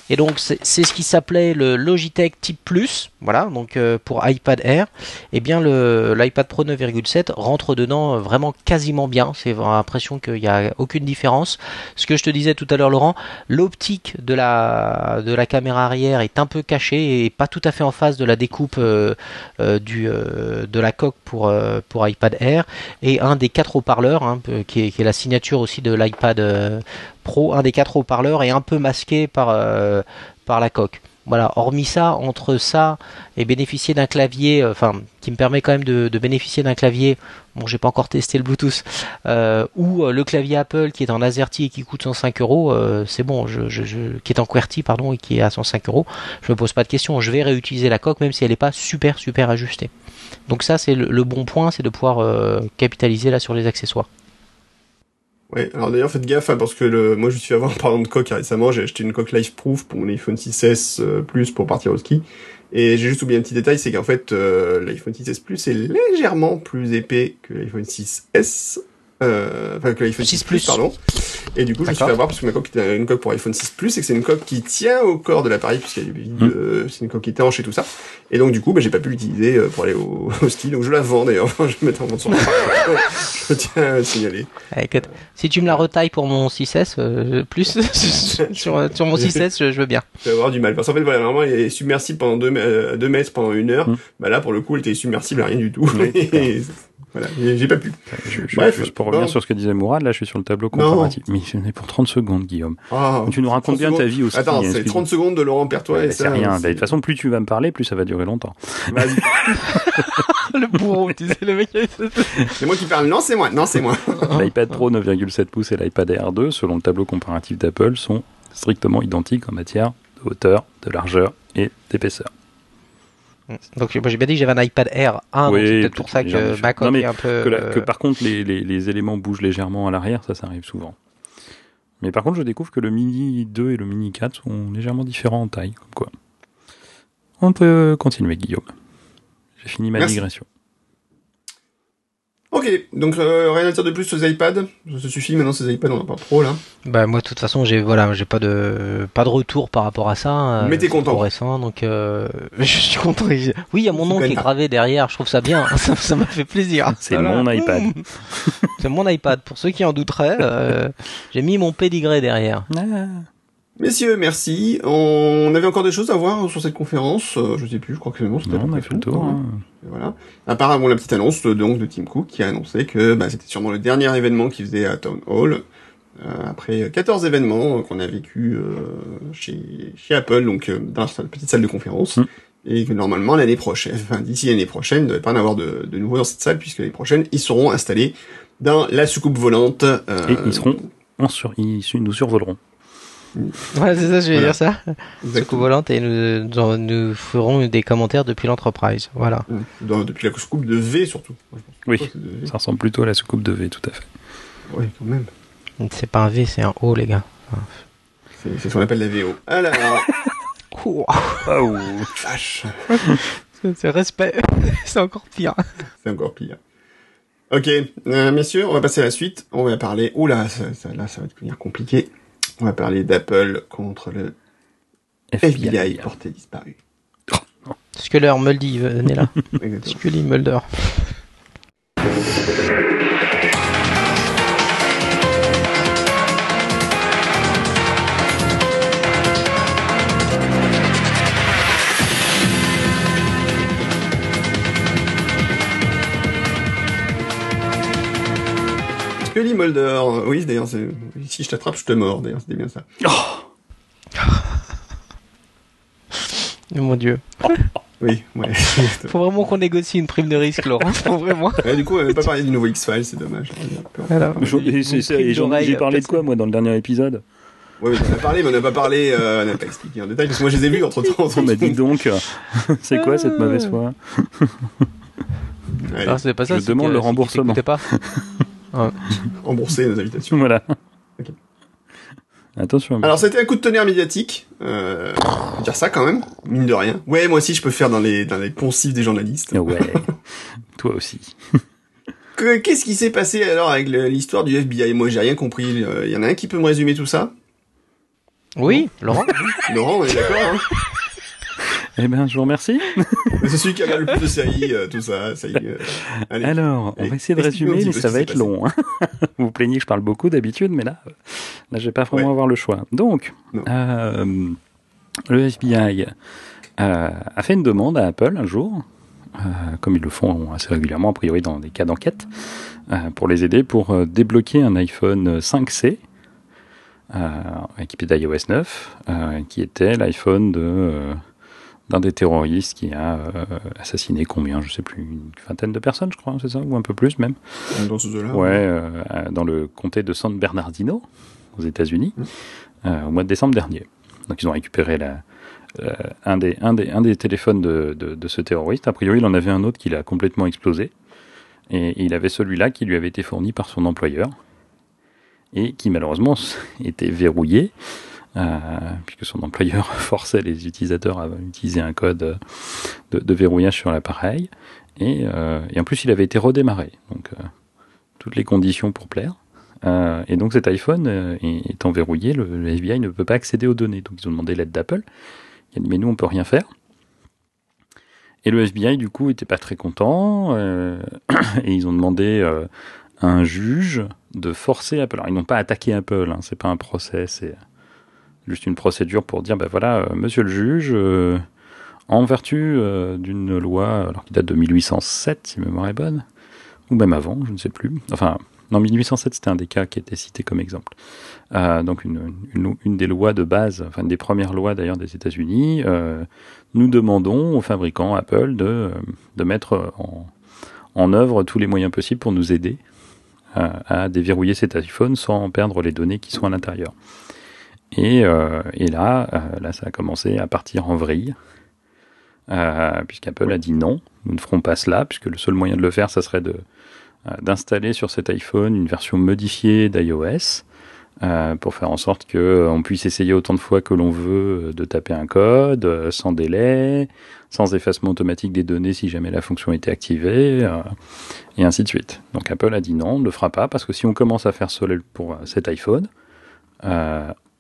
B: Et donc c'est c'est ce qui s'appelait le Logitech Type Plus, voilà, donc euh, pour iPad Air. Et bien l'iPad Pro 9,7 rentre dedans euh, vraiment quasiment bien. C'est l'impression qu'il n'y a aucune différence. Ce que je te disais tout à l'heure, Laurent, l'optique de la de la caméra arrière est un peu cachée et pas tout à fait en face de la découpe euh, de la coque pour iPad Air et un des quatre haut-parleurs hein, qui, est, la signature aussi de l'iPad Pro, un des quatre haut-parleurs est un peu masqué par la coque. Voilà, hormis ça, entre ça et bénéficier d'un clavier, euh, enfin, qui me permet quand même de, bénéficier d'un clavier, bon, j'ai pas encore testé le Bluetooth, euh, ou euh, le clavier Apple qui est en AZERTY et qui coûte 105 euros, c'est bon, je, qui est en QWERTY, pardon, et qui est à 105 euros, je me pose pas de questions, je vais réutiliser la coque même si elle n'est pas super, super ajustée. Donc ça, c'est le, bon point, c'est de pouvoir capitaliser là sur les accessoires.
A: Ouais, alors d'ailleurs faites gaffe hein, parce que le, moi je me suis avoir en parlant de coque récemment, j'ai acheté une coque Life Proof pour mon iPhone 6s euh, Plus pour partir au ski. Et j'ai juste oublié un petit détail, c'est qu'en fait euh, l'iPhone 6s Plus est légèrement plus épais que l'iPhone 6s. Euh, enfin que l'iPhone 6
B: 6
A: Plus, pardon. Et du coup, je me suis fait avoir parce que ma coque était une coque pour iPhone 6 Plus et que c'est une coque qui tient au corps de l'appareil puisqu'elle est vide,
C: Mm.
A: euh, c'est une coque étanche et tout ça. Et donc du coup, bah, j'ai pas pu l'utiliser euh, pour aller au, au ski. Donc je la vends d'ailleurs. je vais mettre en vente sur. Je tiens à le signaler.
B: Eh, écoute, si tu me la retailles pour mon 6S, euh, plus sur, sur mon 6S, je, je veux bien.
A: Je vais avoir du mal. Parce qu'en fait, voilà, vraiment, elle est submersible pendant 2 deux, deux mètres pendant une heure.
C: Mm.
A: Bah là, pour le coup, elle était submersible à rien du tout. Voilà, j'ai pas pu.
C: Je, je-
A: Bref,
C: juste pour revenir
A: bon.
C: sur ce que disait Mourad, là je suis sur le tableau comparatif. Mais je n'ai pour 30 secondes, Guillaume.
A: Ah,
C: Tu nous racontes
A: 30
C: bien ta vie aussi.
A: Attends,
C: hein,
A: c'est
C: excuse-moi.
A: 30 secondes de Laurent Pertois
C: Ouais,
A: et
C: bah,
A: ça.
C: c'est rien.
A: c'est-
C: De toute façon, plus tu vas me parler, plus ça va durer longtemps.
A: Vas-y.
B: le bourreau, tu sais, le mec.
A: C'est moi qui parle. Non, c'est moi. Non, c'est moi.
C: L'iPad Pro 9,7 pouces et l'iPad Air 2, selon le tableau comparatif d'Apple, sont strictement identiques en matière de hauteur, de largeur et d'épaisseur.
B: Donc moi, j'ai bien dit que j'avais un iPad Air 1,
C: Oui,
B: donc c'est peut-être pour ça que
C: différent.
B: ma coque
C: Non, mais
B: est un peu.
C: Que, la- que
B: euh,
C: par contre, les, les- les éléments bougent légèrement à l'arrière, ça, ça arrive souvent. Mais par contre, je découvre que le Mini 2 et le Mini 4 sont légèrement différents en taille. Comme quoi. On peut continuer, Guillaume. J'ai fini ma
A: Merci.
C: digression.
A: Ok, donc euh, rien à dire de plus sur les iPads. Ça suffit. Maintenant, ces iPads, on en a pas trop là.
B: Bah moi de toute façon j'ai voilà j'ai pas de pas de retour par rapport à ça. euh,
A: Mais t'es
B: c'est
A: content.
B: trop récent donc euh, je suis content. Oui il y a mon nom qui est gravé derrière. Je trouve ça bien. ça ça m'a fait plaisir.
C: C'est
B: Voilà.
C: mon iPad.
B: C'est mon iPad. Pour ceux qui en douteraient, euh, j'ai mis mon pédigré derrière.
A: Messieurs, merci. On avait encore des choses à voir sur cette conférence. Euh, je sais plus. Je crois que c'est bon. C'était
C: on a fait le tour.
A: hein.
C: hein.
A: Voilà. À part bon, la petite annonce euh, donc de Tim Cook qui a annoncé que bah, c'était sûrement le dernier événement qu'il faisait à Town Hall. euh, après 14 événements euh, qu'on a vécu euh, chez, chez Apple, donc euh, dans sa petite salle de conférence.
C: Mm.
A: Et que normalement l'année prochaine, enfin d'ici l'année prochaine, il ne devrait pas en avoir de, de nouveau dans cette salle, puisque l'année prochaine, ils seront installés dans la soucoupe volante.
C: Et ils seront, on sur, ils nous survoleront.
B: Ouais c'est ça je vais
A: Voilà.
B: dire ça.
A: exactement.
B: Soucoupe volante et nous, nous nous ferons des commentaires depuis l'entreprise. Voilà.
A: Dans- depuis la soucoupe de V surtout.
C: Oui.
A: V.
C: Ça ressemble plutôt à la soucoupe de V, tout à fait.
A: Oui, quand même.
B: C'est pas un V c'est un O les gars.
A: C'est c'est ce qu'on appelle la VO. Alors,
B: Ouh,
C: Oh.
A: vache.
B: C'est respect. c'est encore pire.
A: C'est encore pire. Ok, euh, messieurs, on va passer à la suite. On va parler. Oula, ça, ça, là, ça va devenir compliqué. On va parler d'Apple contre le FBI porté disparu.
B: Sculler Muldy venez là. Scully Mulder.
A: Scully Mulder. Oui, d'ailleurs, si je t'attrape, je te mords. D'ailleurs, c'était bien ça.
B: Oh mon dieu.
A: Oui, ouais.
B: Faut vraiment qu'on négocie une prime de risque, Laurent. Faut vraiment.
A: Ouais, du coup, on n'avait pas parlé du nouveau X-Files, c'est dommage.
B: Voilà.
C: J'ai parlé de quoi, moi, dans le dernier épisode?
A: Ouais, mais on a parlé, mais on n'a pas parlé, euh, on n'a pas expliqué en détail, parce que moi, je les ai vus entre temps.
C: On m'a dit donc, c'est quoi cette mauvaise foi?
A: Allez,
B: Ah, c'est pas ça.
C: Je demande
B: que-
C: le remboursement.
B: t'écoutait pas.
A: rembourser nos invitations.
C: Voilà.
A: Ok.
C: Attention.
A: Alors, c'était un coup de tonnerre médiatique. Euh, dire ça quand même, mine de rien. Ouais, moi aussi, je peux faire dans les dans les poncifs des journalistes.
C: Ouais. Toi aussi.
A: Que- Qu'est-ce qui s'est passé alors avec l'histoire du FBI Moi, j'ai rien compris. Euh, Il y en a un qui peut me résumer tout ça?
B: Oui, Laurent
A: Laurent, on est d'accord, hein
C: Eh bien, je vous remercie.
A: C'est celui qui regarde le plus de séries, euh, tout ça. ça y euh, allez.
C: Alors, on va essayer de résumer, mais ça va être long. hein. vous vous plaignez que je parle beaucoup d'habitude, mais là, euh, là, je vais pas vraiment
A: Ouais.
C: avoir le choix. Donc, euh, le FBI a fait une demande à Apple un jour, comme ils le font assez régulièrement, a priori dans des cas d'enquête, pour les aider pour débloquer un iPhone 5C euh, équipé d'iOS 9, euh, qui était l'iPhone de d'un des terroristes qui a euh, assassiné combien, je sais plus, une vingtaine de personnes, je crois, c'est ça, ou un peu plus même.
A: Dans ce jeu-là.
C: Ouais, euh, dans le comté de San Bernardino, aux États-Unis,
A: Mm.
C: euh, au mois de décembre dernier. Donc ils ont récupéré la, un, des, un, des, un des téléphones de, de, de ce terroriste. A priori, il en avait un autre qui l'a complètement explosé. Et il avait celui-là qui lui avait été fourni par son employeur et qui malheureusement était verrouillé. Euh, puisque son employeur forçait les utilisateurs à utiliser un code de, verrouillage sur l'appareil. Et, euh, et en plus, il avait été redémarré. Donc, euh, toutes les conditions pour plaire. Et donc, cet iPhone étant verrouillé, le, FBI ne peut pas accéder aux données. Donc, ils ont demandé l'aide d'Apple. Il a dit, mais nous, on peut rien faire. Et le FBI, du coup, était pas très content. et ils ont demandé à un juge de forcer Apple. Alors, ils n'ont pas attaqué Apple. Hein, c'est pas un procès. Juste une procédure pour dire, ben voilà, euh, monsieur le juge, euh, en vertu euh, d'une loi, qui date de 1807, si ma mémoire est bonne, ou même avant, je ne sais plus. Enfin, non, 1807, c'était un des cas qui était cité comme exemple. Donc, une, une, des lois de base, enfin, des premières lois d'ailleurs des États-Unis, nous demandons aux fabricants Apple de, mettre en, œuvre tous les moyens possibles pour nous aider à déverrouiller cet iPhone sans perdre les données qui sont à l'intérieur. Et, euh, et là, euh, là, ça a commencé à partir en vrille, euh, puisqu'Apple a dit non, nous ne ferons pas cela, puisque le seul moyen de le faire, ça serait d'installer sur cet iPhone une version modifiée d'iOS pour faire en sorte que on puisse essayer autant de fois que l'on veut de taper un code sans délai, sans effacement automatique des données si jamais la fonction était activée, et ainsi de suite. Donc Apple a dit non, on ne le fera pas parce que si on commence à faire cela pour cet iPhone,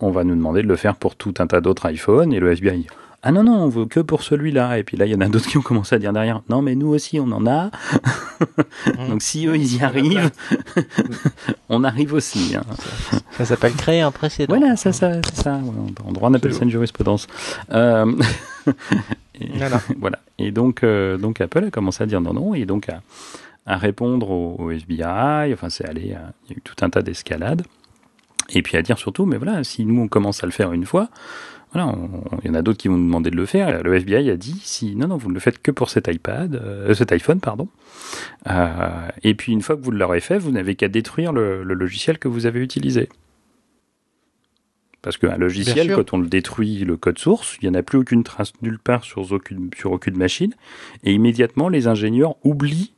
C: on va nous demander de le faire pour tout un tas d'autres iPhones et le FBI. Ah non, non, on veut que pour celui-là. Et puis là, il y en a d'autres qui ont commencé à dire derrière, non, mais nous aussi, on en a. Donc si eux, ils y arrivent, on arrive aussi. hein.
B: Ça s'appelle créer un précédent.
C: Voilà, ça, ça, c'est ça. En droit, on appelle ça une jurisprudence. Euh, et,
B: Voilà.
C: voilà. Et donc, euh, donc Apple a commencé à dire non, non, et donc à, à répondre au, au FBI. Enfin, c'est allé, à- il y a eu tout un tas d'escalades. Et puis à dire surtout, mais voilà, si nous on commence à le faire une fois, voilà, il y en a d'autres qui vont nous demander de le faire. Le FBI a dit, si non, non, vous ne le faites que pour cet iPad, euh, cet iPhone, pardon. Euh, et puis une fois que vous l'aurez fait, vous n'avez qu'à détruire le, le logiciel que vous avez utilisé. Parce qu'un logiciel, quand on le détruit, le code source, il n'y en a plus aucune trace nulle part sur aucune, sur aucune machine. Et immédiatement, les ingénieurs oublient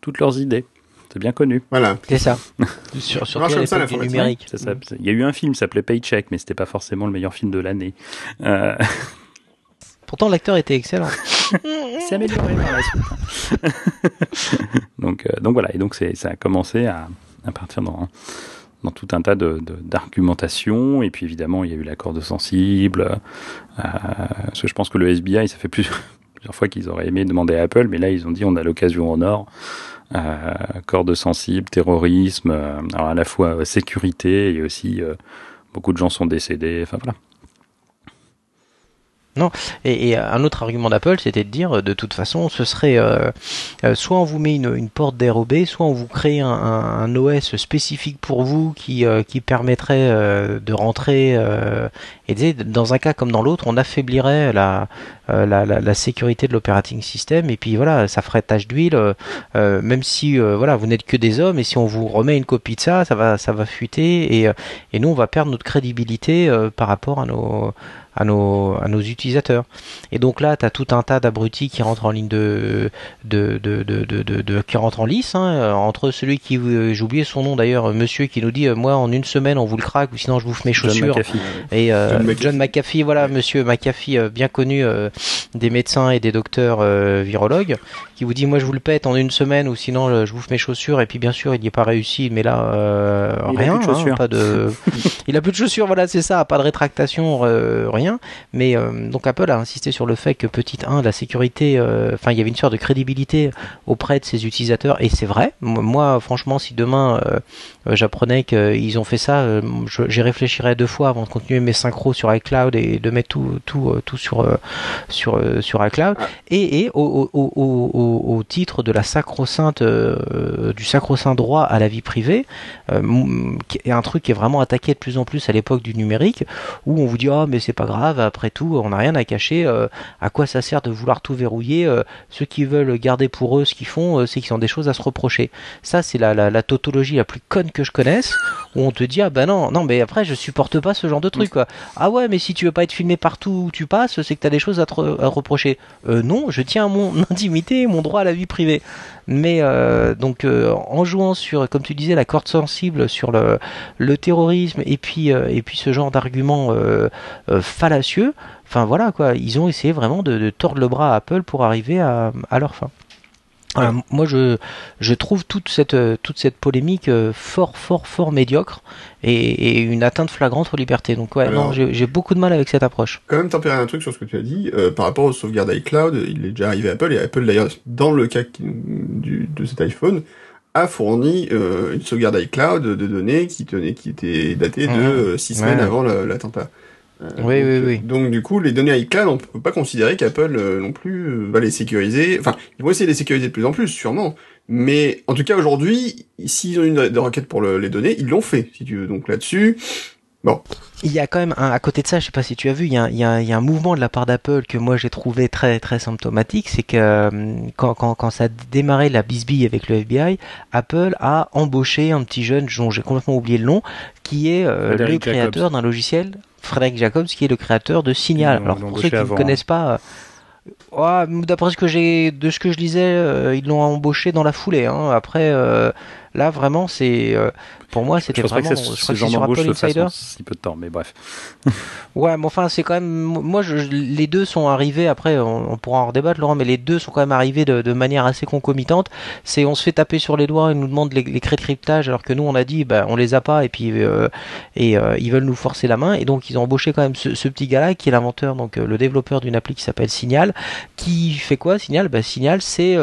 C: toutes leurs idées. C'est bien connu.
A: Voilà.
B: C'est ça. Sur, à
A: comme ça,
B: numérique.
C: Ça. Il y a eu un film qui s'appelait Paycheck, mais c'était pas forcément le meilleur film de l'année. Euh,
B: Pourtant, l'acteur était excellent.
C: c'est amélioré par la suite. hein. donc, euh, donc voilà, et donc c'est, ça a commencé à, à partir dans, dans tout un tas de, de- d'argumentations, et puis évidemment il y a eu l'accord de sensible, euh, parce que je pense que le SBI, ça fait plusieurs, plusieurs fois qu'ils auraient aimé demander à Apple, mais là ils ont dit on a l'occasion en or, euh, corde sensible, terrorisme, euh, alors à la fois euh, sécurité et aussi beaucoup de gens sont décédés, enfin voilà.
B: Et, et un autre argument d'Apple, c'était de dire, de toute façon, ce serait euh, euh, soit on vous met une, porte dérobée, soit on vous crée un, OS spécifique pour vous qui, euh, qui permettrait de rentrer. et dans un cas comme dans l'autre, on affaiblirait la, la, sécurité de l'operating system. Et puis voilà, ça ferait tache d'huile. même si voilà, vous n'êtes que des hommes, et si on vous remet une copie de ça, ça va, ça va fuiter. Et, et nous, on va perdre notre crédibilité par rapport à nos à nos, à nos utilisateurs. Et donc là, tu as tout un tas d'abrutis qui rentrent en ligne de, de, de, de, qui rentrent en lice, hein, euh, entre celui qui, euh, j'ai oublié son nom d'ailleurs, euh, monsieur qui nous dit, moi en une semaine on vous le craque ou sinon je vous fais mes
C: John
B: chaussures.
C: McAfee.
B: Et euh,
A: John McAfee.
B: John McAfee, voilà, monsieur McAfee, bien connu euh, des médecins et des docteurs virologues, qui vous dit moi je vous le pète en une semaine ou sinon je bouffe mes chaussures et puis bien sûr il n'y est pas réussi mais là euh,
C: Il a
B: rien
C: plus de
B: hein, pas de il a plus de chaussures voilà c'est ça pas de rétractation euh, rien. Mais euh, donc Apple a insisté sur le fait que petite 1 la sécurité euh, enfin il y avait une sorte de crédibilité auprès de ses utilisateurs et c'est vrai. Moi franchement si demain j'apprenais qu'ils ont fait ça j'y réfléchirais deux fois avant de continuer mes synchros sur iCloud et de mettre tout tout tout sur sur sur iCloud.
A: Ah.
B: et, et au, au, au, au, au titre de la sacro-sainte euh, du sacro-saint droit à la vie privée euh, est un truc qui est vraiment attaqué de plus en plus à l'époque du numérique où on vous dit oh mais c'est pas grave après tout on n'a rien à cacher euh, à quoi ça sert de vouloir tout verrouiller euh, ceux qui veulent garder pour eux ce qu'ils font c'est qu'ils ont des choses à se reprocher. Ça c'est la, tautologie la plus conne que je connaisse où on te dit ah ben non non mais après je supporte pas ce genre de truc quoi. Ah ouais mais si tu veux pas être filmé partout où tu passes c'est que t'as des choses à te reprocher. Non je tiens à mon intimité mon droit à la vie privée. Mais euh, donc euh, en jouant sur comme tu disais la corde sensible sur le, terrorisme et puis euh, et puis ce genre d'arguments fallacieux enfin voilà quoi. Ils ont essayé vraiment de, tordre le bras à Apple pour arriver à leur fin Euh, moi, je, je trouve toute cette, euh, toute cette polémique euh, fort, fort, fort médiocre et, et une atteinte flagrante aux libertés. Donc, ouais,
A: Alors-
B: non, j'ai j'ai beaucoup de mal avec cette approche.
A: quand même tempérer un truc sur ce que tu as dit euh, par rapport aux sauvegardes iCloud. Il est déjà arrivé à Apple et Apple d'ailleurs dans le cas du, de cet iPhone a fourni euh, une sauvegarde iCloud de données qui tenait qui était datée de euh, six semaines
B: Ouais.
A: avant la- l'attentat. Euh,
B: Oui,
A: donc,
B: oui, oui.
A: Donc du coup, les données iCloud, on peut pas considérer qu'Apple euh, non plus euh, va les sécuriser. Enfin, ils vont essayer de les sécuriser de plus en plus, sûrement. Mais en tout cas, aujourd'hui, s'ils ont une de requête pour le- les données, ils l'ont fait, si tu veux. Donc là-dessus,
B: Il y a quand même un, à côté de ça, je sais pas si tu as vu, il y a, un- il y a un- il y a un mouvement de la part d'Apple que moi j'ai trouvé très très symptomatique, c'est que euh, quand, quand, quand ça a démarré la bisbille avec le FBI, Apple a embauché un petit jeune dont j'ai complètement oublié le nom, qui est euh, le créateur d'un logiciel, Frédéric Jacobs, qui est le créateur de Signal. Alors pour ceux qui ne
C: avant,
B: connaissent pas, ouais, d'après ce que j'ai, de ce que je lisais, euh, ils l'ont embauché dans la foulée. Hein. Après, euh, là vraiment, c'est euh, pour moi c'était vraiment.
C: que
B: je
C: ce
B: crois que c'est
C: genre
B: sur
C: d'embauche
B: Apple
C: se fasse
B: Insider.
C: en si peu de temps, mais bref.
B: Ouais, mais enfin, c'est quand même. Moi, je, les deux sont arrivés. Après, on, on pourra en redébattre, Laurent, mais les deux sont quand même arrivés de, de manière assez concomitante. C'est on se fait taper sur les doigts et nous demande les, les cryptage, alors que nous, on a dit, bah, on les a pas, et puis euh, et euh, ils veulent nous forcer la main. Et donc, ils ont embauché quand même ce, ce petit gars-là, qui est l'inventeur, donc le développeur d'une appli qui s'appelle Signal, qui fait quoi Signal? Bah, Signal, c'est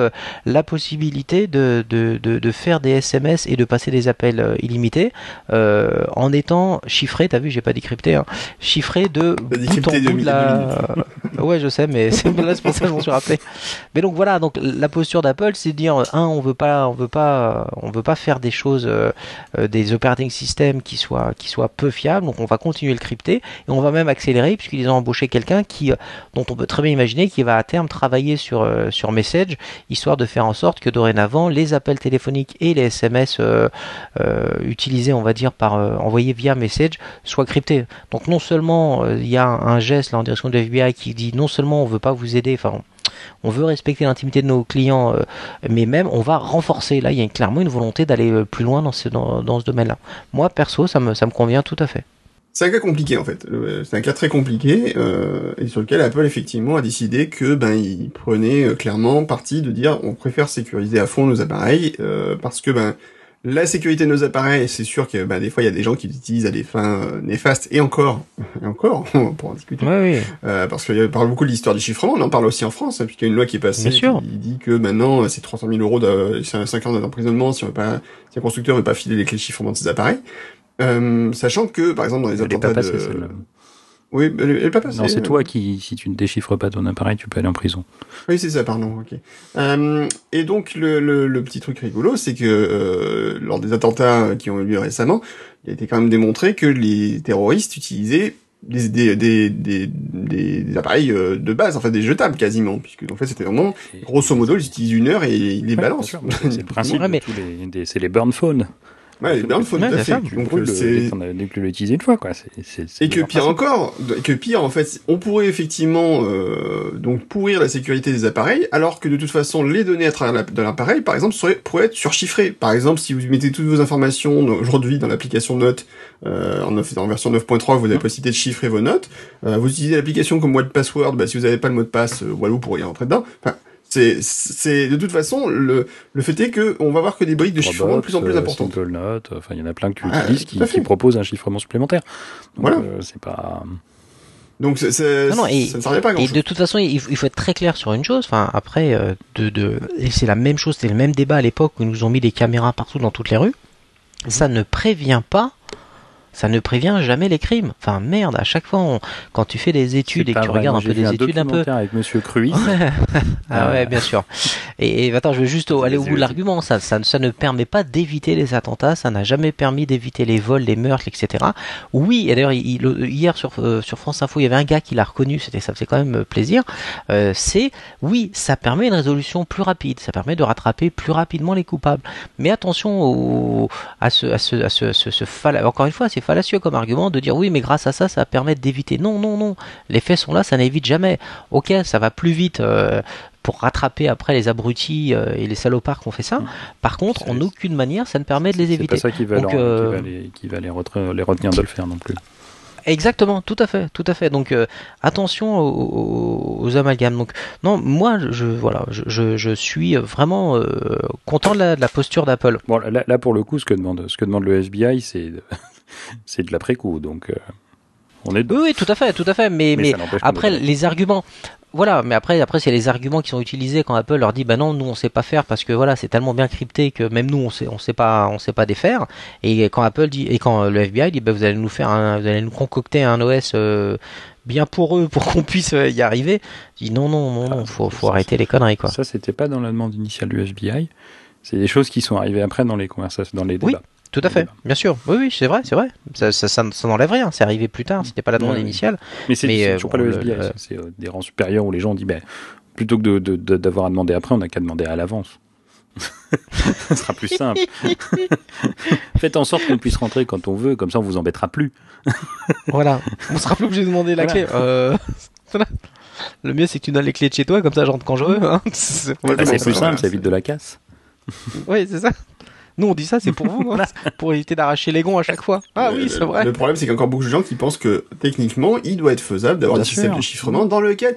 B: la possibilité de, de, de, de faire des SMS et de passer des appels euh, illimités euh, en étant chiffré. T'as vu, j'ai pas décrypté. Hein, chiffré de bout en bout de
A: mi-
B: la. ouais, je sais, mais c'est pour ça que je m'en suis rappelé. Mais donc voilà, donc la posture d'Apple, c'est de dire un, on veut pas, on veut pas, on veut pas faire des choses, euh, des operating systems qui soient, qui soient peu fiables. Donc on va continuer le crypter et on va même accélérer puisqu'ils ont embauché quelqu'un qui, dont on peut très bien imaginer qu'il va à terme travailler sur sur Message, histoire de faire en sorte que dorénavant les appels téléphoniques et les SMS euh, euh, utilisés, on va dire par euh, envoyés via Message, soient cryptés. Donc non seulement il y a un, geste là en direction de FBI qui dit non seulement on veut pas vous aider, enfin on, veut respecter l'intimité de nos clients, mais même on va renforcer. Là, il y a clairement une volonté d'aller plus loin dans ce, dans ce domaine-là. Moi, perso, ça me, ça me convient tout à fait.
A: C'est un cas compliqué en fait. C'est un cas très compliqué euh, et sur lequel Apple effectivement a décidé que ben il prenait euh, clairement parti de dire on préfère sécuriser à fond nos appareils euh, parce que ben la sécurité de nos appareils, c'est sûr que ben des fois il y a des gens qui l'utilisent à des fins euh, néfastes et encore et encore on pourra en discuter.
B: Oui, oui.
A: Euh, parce qu'on parle beaucoup de l'histoire du chiffrement, on en parle aussi en France, hein, puisqu'il y a une loi qui est passée qui dit que maintenant c'est 300 000 euros, de, c'est 5 ans d'emprisonnement si on veut pas, si un constructeur veut pas filer les clés de chiffrement de ses appareils. Euh, sachant que, par exemple, dans les
C: Elle est pas
A: attentats
C: passée,
A: de...
C: celle-là.
A: Oui, elle est, pas passée.
C: Non, c'est toi qui, si tu ne déchiffres pas ton appareil, tu peux aller en prison.
A: Oui, c'est ça, pardon, ok. Euh, et donc, le, le, le petit truc rigolo, c'est que euh, lors des attentats qui ont eu lieu récemment, il a été quand même démontré que les terroristes utilisaient des, des, des, des, appareils euh, de base, en fait des jetables quasiment, puisque en fait c'était vraiment, grosso modo, ils utilisent une heure et ils les
C: Ouais,
A: balancent.
C: C'est le principe.
B: Ouais, mais-
C: de tous les, c'est les burn phones.
A: Ouais, les burn phones,
B: Ouais,
A: tout à
B: c'est
A: fait.
C: Tu
A: Donc,
C: brûles
A: euh,
C: le- a- l'as utilisé une fois, quoi. C'est- c'est- c'est
A: Et que pire encore, que pire en fait, on pourrait effectivement euh, donc pourrir la sécurité des appareils, alors que de toute façon les données à travers l'appareil, par exemple, seraient, pourraient être surchiffrées. Par exemple, si vous mettez toutes vos informations dans- aujourd'hui dans l'application Notes euh, en, version 9.3, vous avez la possibilité de chiffrer vos notes. Euh, vous utilisez l'application comme mot de password, bah, si vous n'avez pas le mot de passe, Walou pourrait y rentrer dedans. Enfin, C'est, c'est de toute façon le le fait est que on va voir que des briques de chiffrement de plus en plus
C: euh,
A: importantes.
C: Note, enfin il y en a plein que tu
A: Ah,
C: utilises qui, qui proposent un chiffrement supplémentaire. Donc,
A: Voilà.
C: euh, c'est pas.
A: Donc c'est, c'est-
B: Non, non, et-
A: ça ne servait pas à grand
B: Et
A: chose.
B: de toute façon, il faut, il faut être très clair sur une chose. Enfin, après, euh, de, de, et c'est la même chose, c'était le même débat à l'époque où ils nous ont mis des caméras partout dans toutes les rues. Ça ne prévient pas, ça ne prévient jamais les crimes. Enfin, merde, à chaque fois, on- quand tu fais des études et que tu
C: vrai.
B: regardes un peu des études un peu.
C: avec Monsieur Cruis.
B: ah
C: Euh,
B: ouais, bien sûr. Et, et attends, je veux juste aller au bout de l'argument. Ça, ça, ça ne permet pas d'éviter les attentats, ça n'a jamais permis d'éviter les vols, les meurtres, etc. Oui, et d'ailleurs, il- il- hier sur, euh, sur France Info, il y avait un gars qui l'a reconnu, c'était, ça faisait quand même euh, plaisir. Euh, c'est, oui, ça permet une résolution plus rapide, ça permet de rattraper plus rapidement les coupables. Mais attention au, à ce, à ce, à ce, ce, ce falla- encore une fois, c'est fallacieux comme argument de dire oui, mais grâce à ça, ça va permettre d'éviter. Non, non, non. Les faits sont là, ça n'évite jamais. Ok, ça va plus vite. euh, pour rattraper après les abrutis euh, et les salopards qui ont fait ça. Par contre, en aucune manière, ça ne permet de les
C: C'est pas
B: éviter.
C: ça qui va,
B: Donc,
C: leur-
B: euh,
C: qui va les, qui va les, retenir de le faire non plus.
B: Exactement, tout à fait, tout à fait. Donc euh, attention aux, amalgames. Donc non, moi je voilà, je, suis vraiment euh, content de la, de la posture d'Apple.
C: Bon, là, là, pour le coup, ce que demande, ce que demande le FBI, c'est c'est de l'après-coup. Donc, euh, on est
B: Oui, oui, tout à fait, tout à fait. Mais, après les arguments, voilà. Mais après, après c'est les arguments qui sont utilisés quand Apple leur dit, bah non, nous on sait pas faire parce que voilà, c'est tellement bien crypté que même nous on sait, on sait pas, on sait pas défaire. Et quand Apple dit, et quand le FBI dit, bah vous allez nous faire, un, vous allez nous concocter un OS. euh, bien pour eux pour qu'on puisse euh, y arriver. Dis non non non non, faut faut
C: ça,
B: arrêter les conneries quoi.
C: Ça, c'était pas dans la demande initiale du FBI. C'est des choses qui sont arrivées après dans les conversations, dans les
B: Oui. Tout à fait, bien sûr. Oui, oui, c'est vrai, c'est vrai. Ça, ça, ça, ça n'enlève rien. C'est arrivé plus tard. C'était pas la demande
C: Ouais,
B: initiale.
C: Mais c'est
B: euh,
C: toujours
B: bon,
C: pas le FBI.
B: le-
C: C'est euh, des rangs supérieurs où les gens dit, ben, plutôt que d'avoir à demander après, on n'a qu'à demander à l'avance. Ce sera plus simple. Faites en sorte qu'on puisse rentrer quand on veut, comme ça on vous embêtera plus.
B: Voilà. On sera plus obligé de demander la
C: Voilà.
B: clé. Euh. Le mieux, c'est que tu donnes les clés de chez toi, comme ça, je rentre quand je veux. Hein. C'est
C: plus simple, ça évite de la casse.
B: Oui, c'est ça. Nous, on dit ça, c'est pour vous, hein. pour éviter d'arracher les gonds à chaque fois. Ah
A: Le-
B: oui, c'est vrai.
A: Le problème, c'est qu'il y a encore beaucoup de gens qui pensent que techniquement, il doit être faisable d'avoir un système de chiffrement dans lequel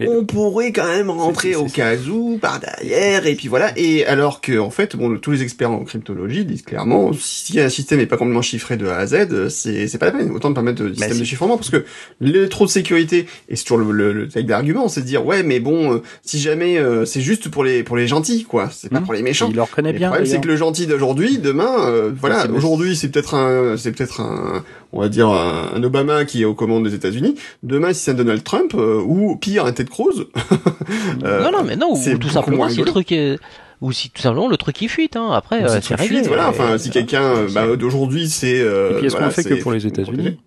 C: Mais-
A: on pourrait quand même rentrer au cas où par derrière et puis voilà. Et alors que en fait, bon, tous les experts en cryptologie disent clairement, si un système n'est pas complètement chiffré de A à Z, c'est c'est pas la peine. Autant de permettre de système
C: c'est-
A: de chiffrement parce que le trop de sécurité et c'est toujours le, le, le type d'argument, c'est de dire ouais, mais bon, euh, si jamais euh, c'est juste pour les pour les gentils, quoi, c'est pas
C: Mhm.
A: pour les méchants.
C: Il le
A: problème, c'est que le gentil d'aujourd'hui, demain, euh, voilà,
C: c'est-
A: aujourd'hui, c'est peut-être un, c'est peut-être un, on va dire un, un Obama qui est aux commandes des États-Unis. Demain, si c'est un Donald Trump euh, ou pire, un Ted Cruz. euh,
B: non, non, mais non,
A: c'est
B: ou tout simplement, si le truc est... Ou si tout simplement le truc il fuite, hein. après euh,
A: si
B: c'est réglé.
A: fuite, voilà. Enfin,
B: Euh,
A: si quelqu'un, bah, d'aujourd'hui, c'est. Euh,
C: Et puis est-ce
A: voilà,
C: qu'on fait que pour les États-Unis.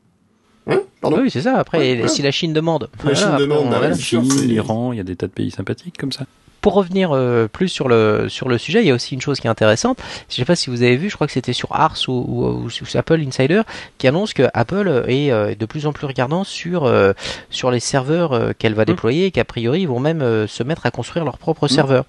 A: Hein? Pardon?
B: Oui, c'est ça. Après,
A: Ouais,
B: et
A: voilà.
B: si la Chine demande,
A: La Chine
B: après,
A: demande,
B: on-
A: bah,
B: voilà.
A: bien sûr,
C: Chine, l'Iran, il y a des tas de pays sympathiques comme ça.
B: Pour revenir euh, plus sur le sur le sujet, il y a aussi une chose qui est intéressante. Je sais pas si vous avez vu, je crois que c'était sur Ars ou, ou, Apple Insider qui annonce que Apple est euh, de plus en plus regardant sur euh, sur les serveurs qu'elle va déployer et qu'a priori ils vont même se mettre à construire leurs propres serveurs,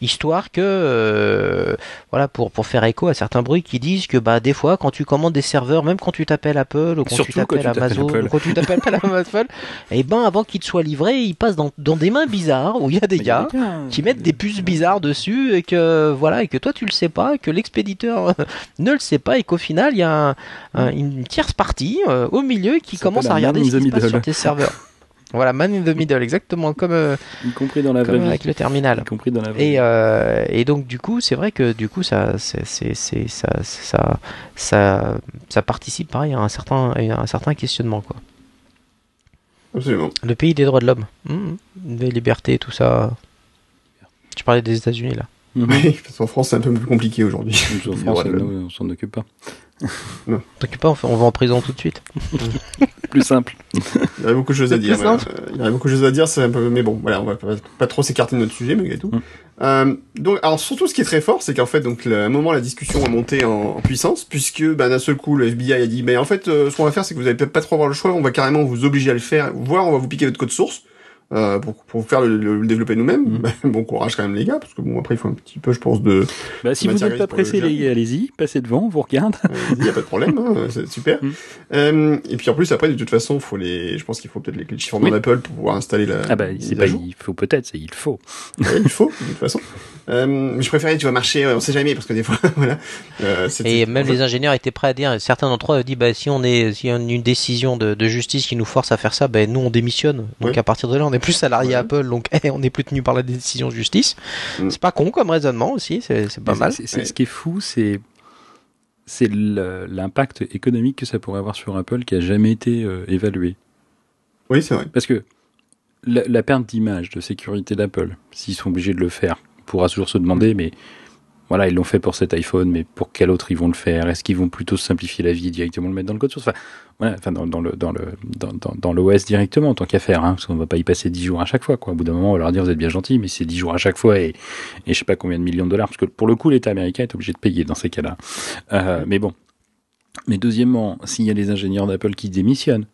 B: histoire que voilà pour pour faire écho à certains bruits qui disent que bah des fois quand tu commandes des serveurs, même quand tu t'appelles Apple ou quand
C: Surtout
B: tu t'appelles Amazon ou quand tu t'appelles pas Apple, et ben avant qu'il te soit livré, il passe dans dans des mains bizarres où il y a des
C: Mais il y a
B: gars
C: des gars,
B: qui mettent des puces bizarres dessus et que voilà et que toi tu le sais pas que l'expéditeur euh, ne le sait pas et qu'au final il y a un- un- une tierce partie euh, au milieu qui
C: Ça
B: commence à regarder ce qui
C: the
B: se passe sur tes serveurs. voilà, man in the middle, exactement comme, euh,
C: y compris dans la vraie
B: comme
C: vie.
B: avec le terminal.
C: Y compris dans la
B: Et, euh, et donc du coup, c'est vrai que du coup, ça, c'est, c'est, c'est- ça, ça, ça, ça participe pareil à un certain, à un certain questionnement quoi.
A: Absolument.
B: Le pays des droits de l'homme, Mhm. des libertés, tout ça. Tu parlais des États-Unis là.
C: Mhm.
A: Oui, parce qu'en France, c'est un peu plus compliqué aujourd'hui.
C: En on s'en occupe pas.
B: T'inquiète pas, on fait- on va en prison tout de suite.
C: Plus simple.
A: Il y aurait beaucoup de choses à dire.
B: simple.
A: Euh, Il y aurait beaucoup de choses à dire, c'est un peu, mais bon, voilà, on va pas, pas trop s'écarter de notre sujet malgré tout.
C: Mm.
A: Euh, donc, alors surtout, ce qui est très fort, c'est qu'en fait, donc, le- à un moment, la discussion a monté en, en puissance, puisque, bah, d'un seul coup, le FBI a dit, mais en fait, euh, ce qu'on va faire, c'est que vous allez peut-être pas trop avoir le choix, on va carrément vous obliger à le faire, voire on va vous piquer votre code source. Euh, pour, pour faire le, le- le développer nous-mêmes. Bah, bon courage quand même les gars, parce que bon après il faut un petit peu, je pense, de.
C: Bah, si vous n'êtes pas pressé, les gars, allez-y, passez devant, on vous regarde.
A: Il y a pas de problème, hein, c'est super.
C: Mhm.
A: Euh, et puis en plus après de toute façon, faut les, je pense qu'il faut peut-être les clés de chiffrement
C: Oui.
A: d'Apple pour pouvoir installer la.
C: Ah bah, c'est pas il faut peut-être, c'est il faut.
A: Ouais, il faut de toute façon. Euh, mais je préférais, tu vas marcher, on sait jamais parce que des fois, voilà. Euh,
B: Et même les ingénieurs étaient prêts à dire, certains d'entre eux ont dit, bah, si on est, s'il y a une décision de, de justice qui nous force à faire ça, ben nous on démissionne. Donc
A: Ouais.
B: à partir de là, on est plus salarié
A: Ouais.
B: Apple, donc eh, on n'est plus tenu par la décision de justice.
A: Mm.
B: C'est pas con comme raisonnement aussi, c'est pas mal.
A: Ouais.
C: Ce qui est fou, c'est c'est l'impact économique que ça pourrait avoir sur Apple qui a jamais été euh, évalué.
A: Oui, c'est vrai.
C: Parce que la, la perte d'image, de sécurité d'Apple, s'ils sont obligés de le faire, on pourra toujours se demander, mais voilà, ils l'ont fait pour cet iPhone, mais pour quel autre ils vont le faire? Est-ce qu'ils vont plutôt simplifier la vie et directement le mettre dans le code source? Enfin, voilà, enfin dans, dans le dans le dans, dans, dans l'OS directement, tant qu'à faire, hein, parce qu'on va pas y passer 10 jours à chaque fois. Quoi. Au bout d'un moment, on va leur dire vous êtes bien gentil, mais c'est 10 jours à chaque fois et, et je sais pas combien de millions de dollars, parce que pour le coup, l'État américain est obligé de payer dans ces cas-là. Euh, mais bon. Mais deuxièmement, s'il y a des ingénieurs d'Apple qui démissionnent,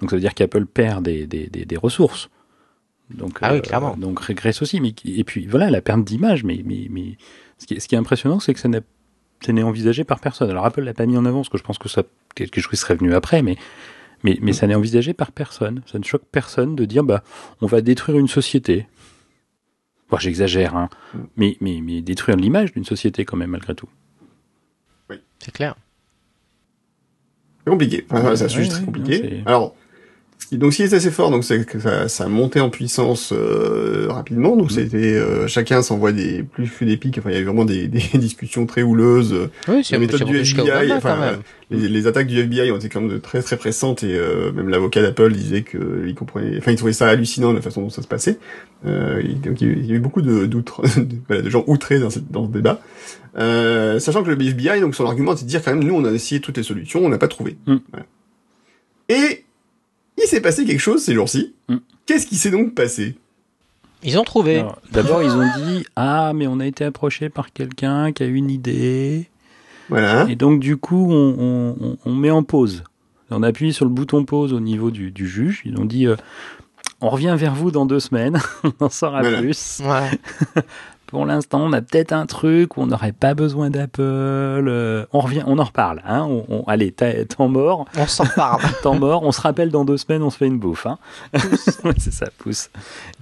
C: donc ça veut dire qu'Apple perd des, des, des, des ressources. Donc,
B: Ah oui, clairement.
C: donc régresse aussi. Mais, qui- et puis voilà, la perte d'image. Mais, mais, mais ce, qui est, ce qui est impressionnant, c'est que ça n'est ça n'est envisagé par personne. Alors Apple l'a pas mis en avant, parce que je pense que ça quelque chose qui serait venu après, mais mais, mais ça n'est envisagé par personne. Ça ne choque personne de dire bah on va détruire une société. Bon, j'exagère, hein. Mais, mais, mais détruire l'image d'une société quand même malgré tout.
B: C'est clair.
A: C'est compliqué. Enfin, c'est un
C: Ouais,
A: sujet
C: ouais,
A: très compliqué. Alors, donc, qui est assez fort, donc, c'est que ça, ça monté en puissance euh, rapidement. Donc,
C: Mhm.
A: c'était euh, chacun s'envoie des plus des pics. Enfin, il y avait vraiment des, des discussions très houleuses.
B: Oui, c'est
A: La méthode du FBI, enfin,
B: quand même.
A: Les, les attaques du FBI ont été quand même très très pressantes et euh, même l'avocat d'Apple disait que il comprenait, enfin, il trouvait ça hallucinant la façon dont ça se passait. Euh, il, donc, il y a eu- beaucoup de d'outre, de, voilà, de gens outrés dans, cette, dans ce débat. Euh, sachant que le FBI, donc son argument, c'est de dire quand même, nous, on a essayé toutes les solutions, on n'a pas trouvé.
C: Mm.
A: Voilà. Et il s'est passé quelque chose ces jours-ci.
C: Mm.
A: Qu'est-ce qui s'est donc passé?
B: Ils ont trouvé.
C: D'abord, ils ont dit Ah, mais on a été approché par quelqu'un qui a une idée.
A: Voilà.
C: Et donc, du coup, on, on- on- on met en pause. On appuie sur le bouton pause au niveau du, du juge. Ils ont dit euh, On revient vers vous dans deux semaines. on en saura
A: Voilà.
C: plus.
B: Ouais.
C: Pour l'instant, on a peut-être un truc où on n'aurait pas besoin d'Apple. euh, on revient, on en reparle. Hein on, on- allez, temps mort,
B: On s'en parle.
C: temps mort. On se rappelle dans deux semaines, on se fait une bouffe. Hein c'est ça, pousse.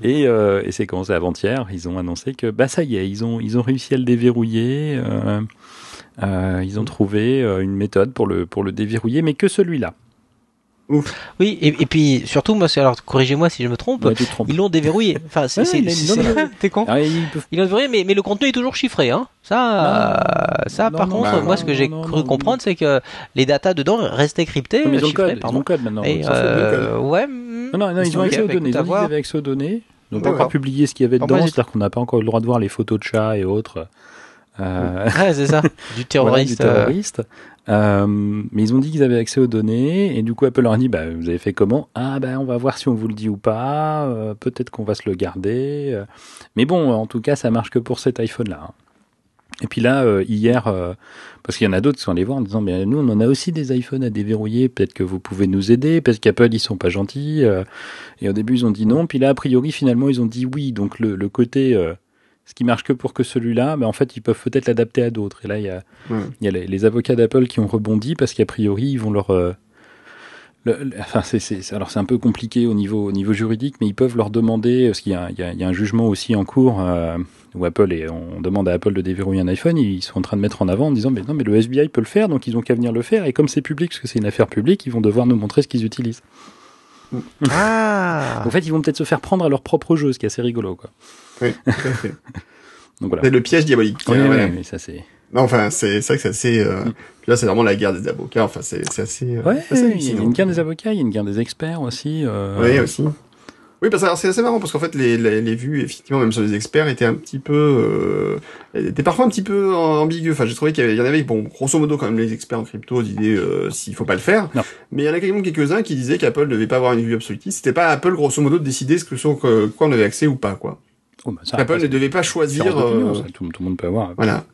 C: Et, euh, et c'est commencé avant-hier. Ils ont annoncé que bah ça y est, ils ont ils ont réussi à le déverrouiller. euh, ils ont trouvé une méthode pour le pour le déverrouiller, mais que celui-là.
B: Oui, et, et puis surtout, moi, c'est alors corrigez-moi si je me trompe. Ils l'ont déverrouillé. Enfin, c'est
C: Ouais,
B: c'est-
C: ils l'ont-
B: c'est-
C: non, non,
B: t'es con.
C: Ah, ils peuvent-
B: Ils l'ont déverrouillé, mais, mais le contenu est toujours chiffré, hein. Ça, ça,
C: non,
B: par
C: non,
B: contre,
A: bah,
B: moi,
A: non,
B: ce que j'ai
C: non,
B: cru
C: non,
B: comprendre, c'est que les datas dedans restaient cryptées,
C: mais ils ont le code, ils ont
B: pardon.
C: le code maintenant.
B: Et euh, ouais.
C: Non, non, non, ils ont accès aux données. Ils ont accès aux données. Ils n'ont pas encore publié ce qu'il y avait dedans, c'est-à-dire qu'on n'a pas encore eu le droit de voir les photos de chats et autres. Euh,
B: Ouais, c'est ça. Du
C: voilà,
B: terroriste.
C: du
B: euh,
C: terroriste. Euh, mais ils ont dit qu'ils avaient accès aux données et du coup Apple leur a dit bah vous avez fait comment? Ah bah on va voir si on vous le dit ou pas. euh, Peut-être qu'on va se le garder. euh. Mais bon, en tout cas ça marche que pour cet iPhone là. Et puis là euh, hier, euh, parce qu'il y en a d'autres qui sont allés voir en disant mais nous on en a aussi des iPhones à déverrouiller. Peut-être que vous pouvez nous aider parce qu'Apple ils sont pas gentils. et au début ils ont dit non. Puis là a priori finalement ils ont dit oui. Donc le, le côté ce qui marche que pour que celui-là, mais en fait, ils peuvent peut-être l'adapter à d'autres. Et là, il y a,
A: Ouais.
C: il y a les, les avocats d'Apple qui ont rebondi parce qu'a priori, ils vont leur. euh, le- le- enfin, c'est, c'est- alors c'est un peu compliqué au niveau, au niveau juridique, mais ils peuvent leur demander, parce qu'il y a un jugement aussi en cours euh, où Apple et on demande à Apple de déverrouiller un iPhone, ils sont en train de mettre en avant en disant mais non mais le FBI peut le faire, donc ils ont qu'à venir le faire. Et comme c'est public, parce que c'est une affaire publique, ils vont devoir nous montrer ce qu'ils utilisent.
B: Ah.
C: En fait, ils vont peut-être se faire prendre à leur propre jeu, ce qui est assez rigolo, quoi.
A: Oui, tout à fait.
C: Donc voilà.
A: C'est le piège diabolique.
C: Oui,
A: Euh,
C: oui, ça c'est.
A: Non, enfin, c'est vrai que c'est assez. Euh,
C: Mm.
A: puis Là, c'est vraiment la guerre des avocats. Enfin, c'est c'est assez. euh,
C: Ouais,
A: assez
C: il y a une guerre des avocats, il y a une guerre des experts aussi. euh,
A: Oui, aussi. Oui, parce que c'est assez marrant parce qu'en fait, les, les, les vues, effectivement, même sur les experts, étaient un petit peu, euh, étaient parfois un petit peu ambiguës. Enfin, j'ai trouvé qu'il y, en avait, bon, grosso modo, quand même, les experts en crypto disaient euh, s'il faut pas le faire.
C: Non.
A: Mais il y en a quand même quelques-uns qui disaient qu'Apple ne devait pas avoir une vue absolutiste. C'était pas à Apple, grosso modo, de décider ce que sur quoi on avait accès ou pas, quoi.
C: Oh, bah, ça,
A: Apple
C: après,
A: ne devait pas choisir. euh,
C: ça, tout, tout le monde peut avoir.
A: voilà.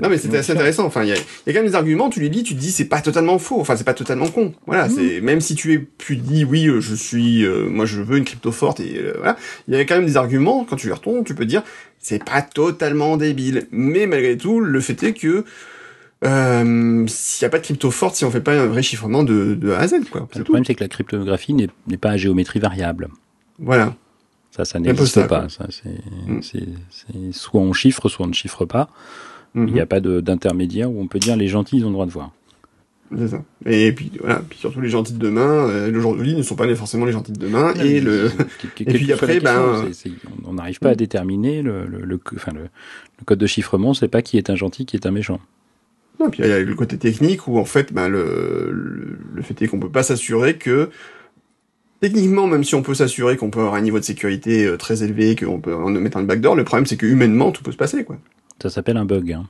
A: Non, mais c'était assez intéressant. Enfin, il y a, il y a quand même des arguments, tu les lis, tu te dis, c'est pas totalement faux. Enfin, c'est pas totalement con. Voilà, c'est, même si tu es, tu dis, oui, euh, je suis, euh, moi, je veux une crypto forte et euh, voilà. Il y a quand même des arguments, quand tu les retournes, tu peux dire, c'est pas totalement débile. Mais malgré tout, le fait est que, euh, s'il y a pas de crypto forte, si on fait pas un vrai chiffrement de, de A à Z, quoi.
C: Le
A: tout.
C: problème, c'est que la cryptographie n'est pas à géométrie variable.
A: Voilà.
C: Ça, ça n'existe pas. Ça, c'est,
A: Mm.
C: c'est, c'est soit on chiffre, soit on ne chiffre pas. Il
A: Mhm.
C: n'y a pas d'intermédiaire où on peut dire les gentils, ils ont le droit de voir.
A: C'est ça. Et puis voilà, puis surtout les gentils de demain, euh, d'aujourd'hui ne sont pas forcément les gentils de demain. et le
C: et
A: puis après, ben,
C: on n'arrive pas à déterminer le, le, le, enfin, le, le code de chiffrement. Sait pas qui est un gentil, qui est un méchant.
A: Non, puis il y a le côté technique où en fait, ben, le, le, le fait est qu'on peut pas s'assurer que techniquement, même si on peut s'assurer qu'on peut avoir un niveau de sécurité euh, très élevé, qu'on peut en mettre un backdoor, le problème c'est que humainement tout peut se passer quoi.
C: Ça s'appelle un bug. Hein.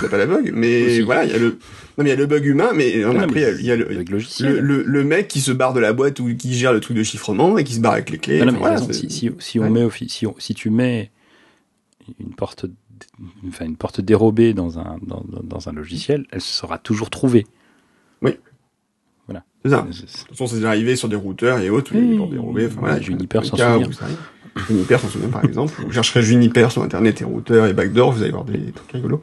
A: C'est pas la bug, mais
C: Aussi.
A: voilà, il y a le, non mais il y a le bug humain, mais
C: Ah,
A: après il y a- le, le, le, le mec qui se barre de la boîte ou qui gère le truc de chiffrement et qui se barre avec les clés.
C: Non, non,
A: Enfin,
C: mais
A: voilà,
C: raison,
A: c'est-
C: si, si, si on
A: Ouais.
C: met si, on- si tu mets une porte, enfin une porte dérobée dans un dans, un logiciel, elle sera toujours trouvée.
A: C'est ça.
C: C'est-
A: De toute façon, c'est déjà arrivé sur des routeurs et autres,
C: Oui,
A: les portes dérobées, enfin voilà.
C: Juniper s'en souvient.
A: où. Juniper s'en souvient, par exemple. Vous chercherez Juniper sur Internet et routeur et backdoor, vous allez voir des trucs rigolos.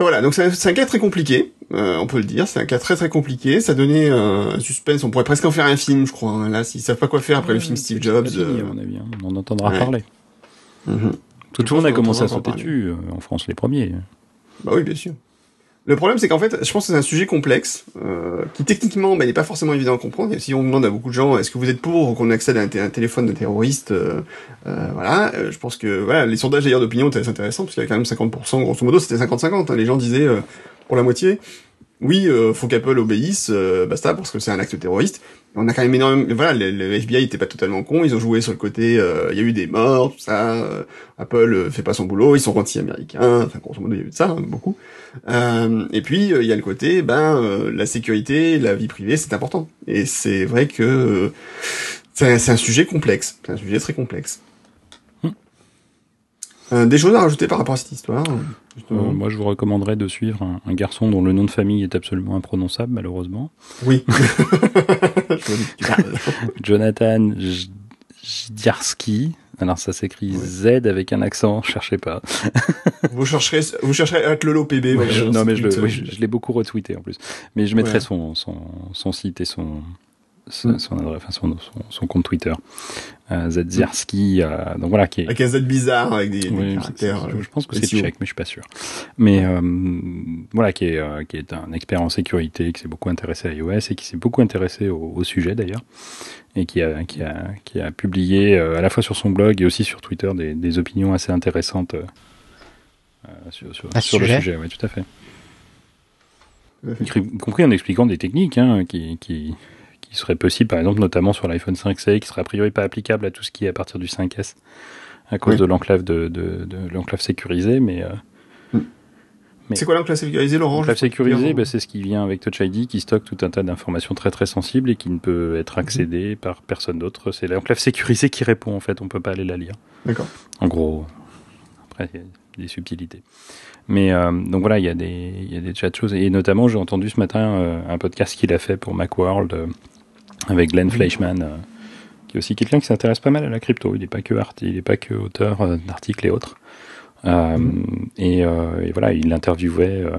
A: Voilà, donc c'est un, cas très compliqué, euh, on peut le dire, c'est un cas très très compliqué, ça donnait euh, un suspense, on pourrait presque en faire un film, je crois, hein. là, s'ils savent pas quoi faire après le film Steve Jobs.
C: fini,
A: euh,
C: à mon avis, hein. On en entendra
A: ouais.
C: parler.
A: mhm.
C: Tout le monde a commencé à sauter dessus, euh, en France les premiers.
A: Bah oui, bien sûr. Le problème, c'est qu'en fait, je pense que c'est un sujet complexe, euh, qui techniquement, bah, n'est pas forcément évident à comprendre. Et si on demande à beaucoup de gens, est-ce que vous êtes pour qu'on accède à un, té- un téléphone de terroriste, euh, euh, voilà, je pense que voilà, les sondages d'ailleurs d'opinion étaient assez intéressants, parce qu'il y avait quand même 50%, grosso modo, c'était 50-50. hein. les gens disaient, pour la moitié, oui, euh, faut qu'Apple obéisse, euh, basta, parce que c'est un acte terroriste. On a quand même énormément, voilà, le, FBI était pas totalement con, ils ont joué sur le côté, euh, il y a eu des morts, tout ça, euh, Apple euh, fait pas son boulot, ils sont anti-américains, enfin grosso modo il y a eu de ça, hein, beaucoup. Et puis il y a le côté, ben la sécurité, la vie privée, c'est important. Et c'est vrai que c'est un, un sujet complexe, c'est un sujet très complexe. Euh, des choses à rajouter par rapport à cette histoire
C: Euh,
A: justement
C: moi, je vous recommanderais de suivre un, un garçon dont le nom de famille est absolument imprononçable, malheureusement.
A: Oui.
C: Jonathan J- Jdziarski. Alors, ça s'écrit Z avec un accent, cherchez pas.
A: vous chercherez, vous chercherez Atlolo PB. voilà,
C: Je- non, mais je, oui,
A: euh,
C: l'ai beaucoup retweeté en plus. Mais je mettrai
A: Ouais.
C: son, son, son site et son, son,
A: Mm.
C: son adresse, enfin, son, son, son compte Twitter. Euh, Zdziarski, euh, donc voilà, qui est,
A: Avec un Z bizarre, avec des, des
C: Oui,
A: caractères. euh,
C: je pense que c'est tchèque, mais je suis pas sûr. Mais euh, voilà, qui est, euh, qui est un expert en sécurité, qui s'est beaucoup intéressé à iOS et qui s'est beaucoup intéressé au, au sujet d'ailleurs, et qui a, qui a, qui a publié euh, à la fois sur son blog et aussi sur Twitter des, des opinions assez intéressantes sur, le
B: sujet.
C: Ouais, tout à fait. Y compris en expliquant des techniques hein, qui, qui, qui seraient possibles, par exemple, notamment sur l'iPhone 5C, qui seraient a priori pas applicables à tout ce qui est à partir du 5S, à cause
A: Oui.
C: de l'enclave de, de, de l'enclave sécurisée, mais euh, mais-
A: C'est quoi l'enclave sécurisée, Laurent
C: l'enclave sécurisée, bah, c'est ce qui vient avec Touch ID, qui stocke tout un tas d'informations très très sensibles et qui ne peut être accédé par personne d'autre. C'est l'enclave sécurisée qui répond en fait, on peut pas aller la lire.
A: D'accord.
C: En gros, après, il y a des subtilités. Mais euh, donc voilà, il y, a des, il y a des tas de choses. Et notamment, j'ai entendu ce matin euh, un podcast qu'il a fait pour Macworld euh, avec Glenn Fleischman, euh, qui est aussi quelqu'un qui s'intéresse pas mal à la crypto. Il n'est pas que art, il n'est pas que auteur euh, d'articles et autres. Euh, et, euh, et voilà, il interviewait. euh,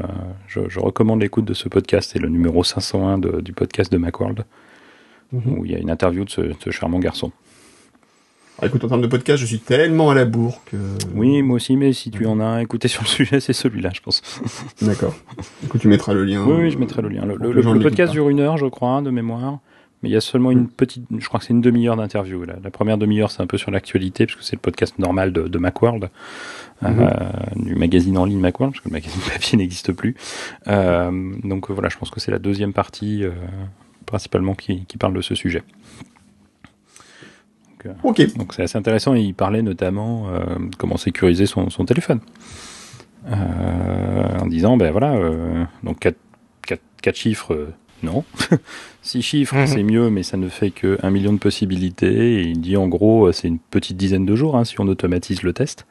C: je, je recommande l'écoute de ce podcast. C'est le numéro 501 de- du podcast de Macworld,
A: Mhm.
C: où il y a une interview de ce, de ce charmant garçon.
A: Alors, écoute, en termes de podcast, je suis tellement à la bourre que.
C: Oui, moi aussi, mais si tu en as un à écouter sur le sujet, c'est celui-là, je pense.
A: D'accord. Du coup, tu mettras le lien.
C: Oui, oui, je mettrai le lien. Le, podcast
A: l'écoutent
C: dure une heure, je crois, de mémoire. Mais il y a seulement une petite, je crois que c'est une demi-heure d'interview. La, la première demi-heure, c'est un peu sur l'actualité, parce que c'est le podcast normal de, de Macworld, euh,
A: Mhm.
C: du magazine en ligne Macworld, parce que le magazine papier n'existe plus. Euh, donc voilà, je pense que c'est la deuxième partie, euh, principalement, qui, qui parle de ce sujet. Donc,
A: Ok.
C: donc c'est assez intéressant. Et il parlait notamment comment sécuriser son, son téléphone. En disant, ben voilà, donc 4, chiffres, non. 6 chiffres,
B: Mhm.
C: c'est mieux, mais ça ne fait que 1 million de possibilités. Et il dit, en gros, euh, c'est une petite dizaine de jours hein, si on automatise le test.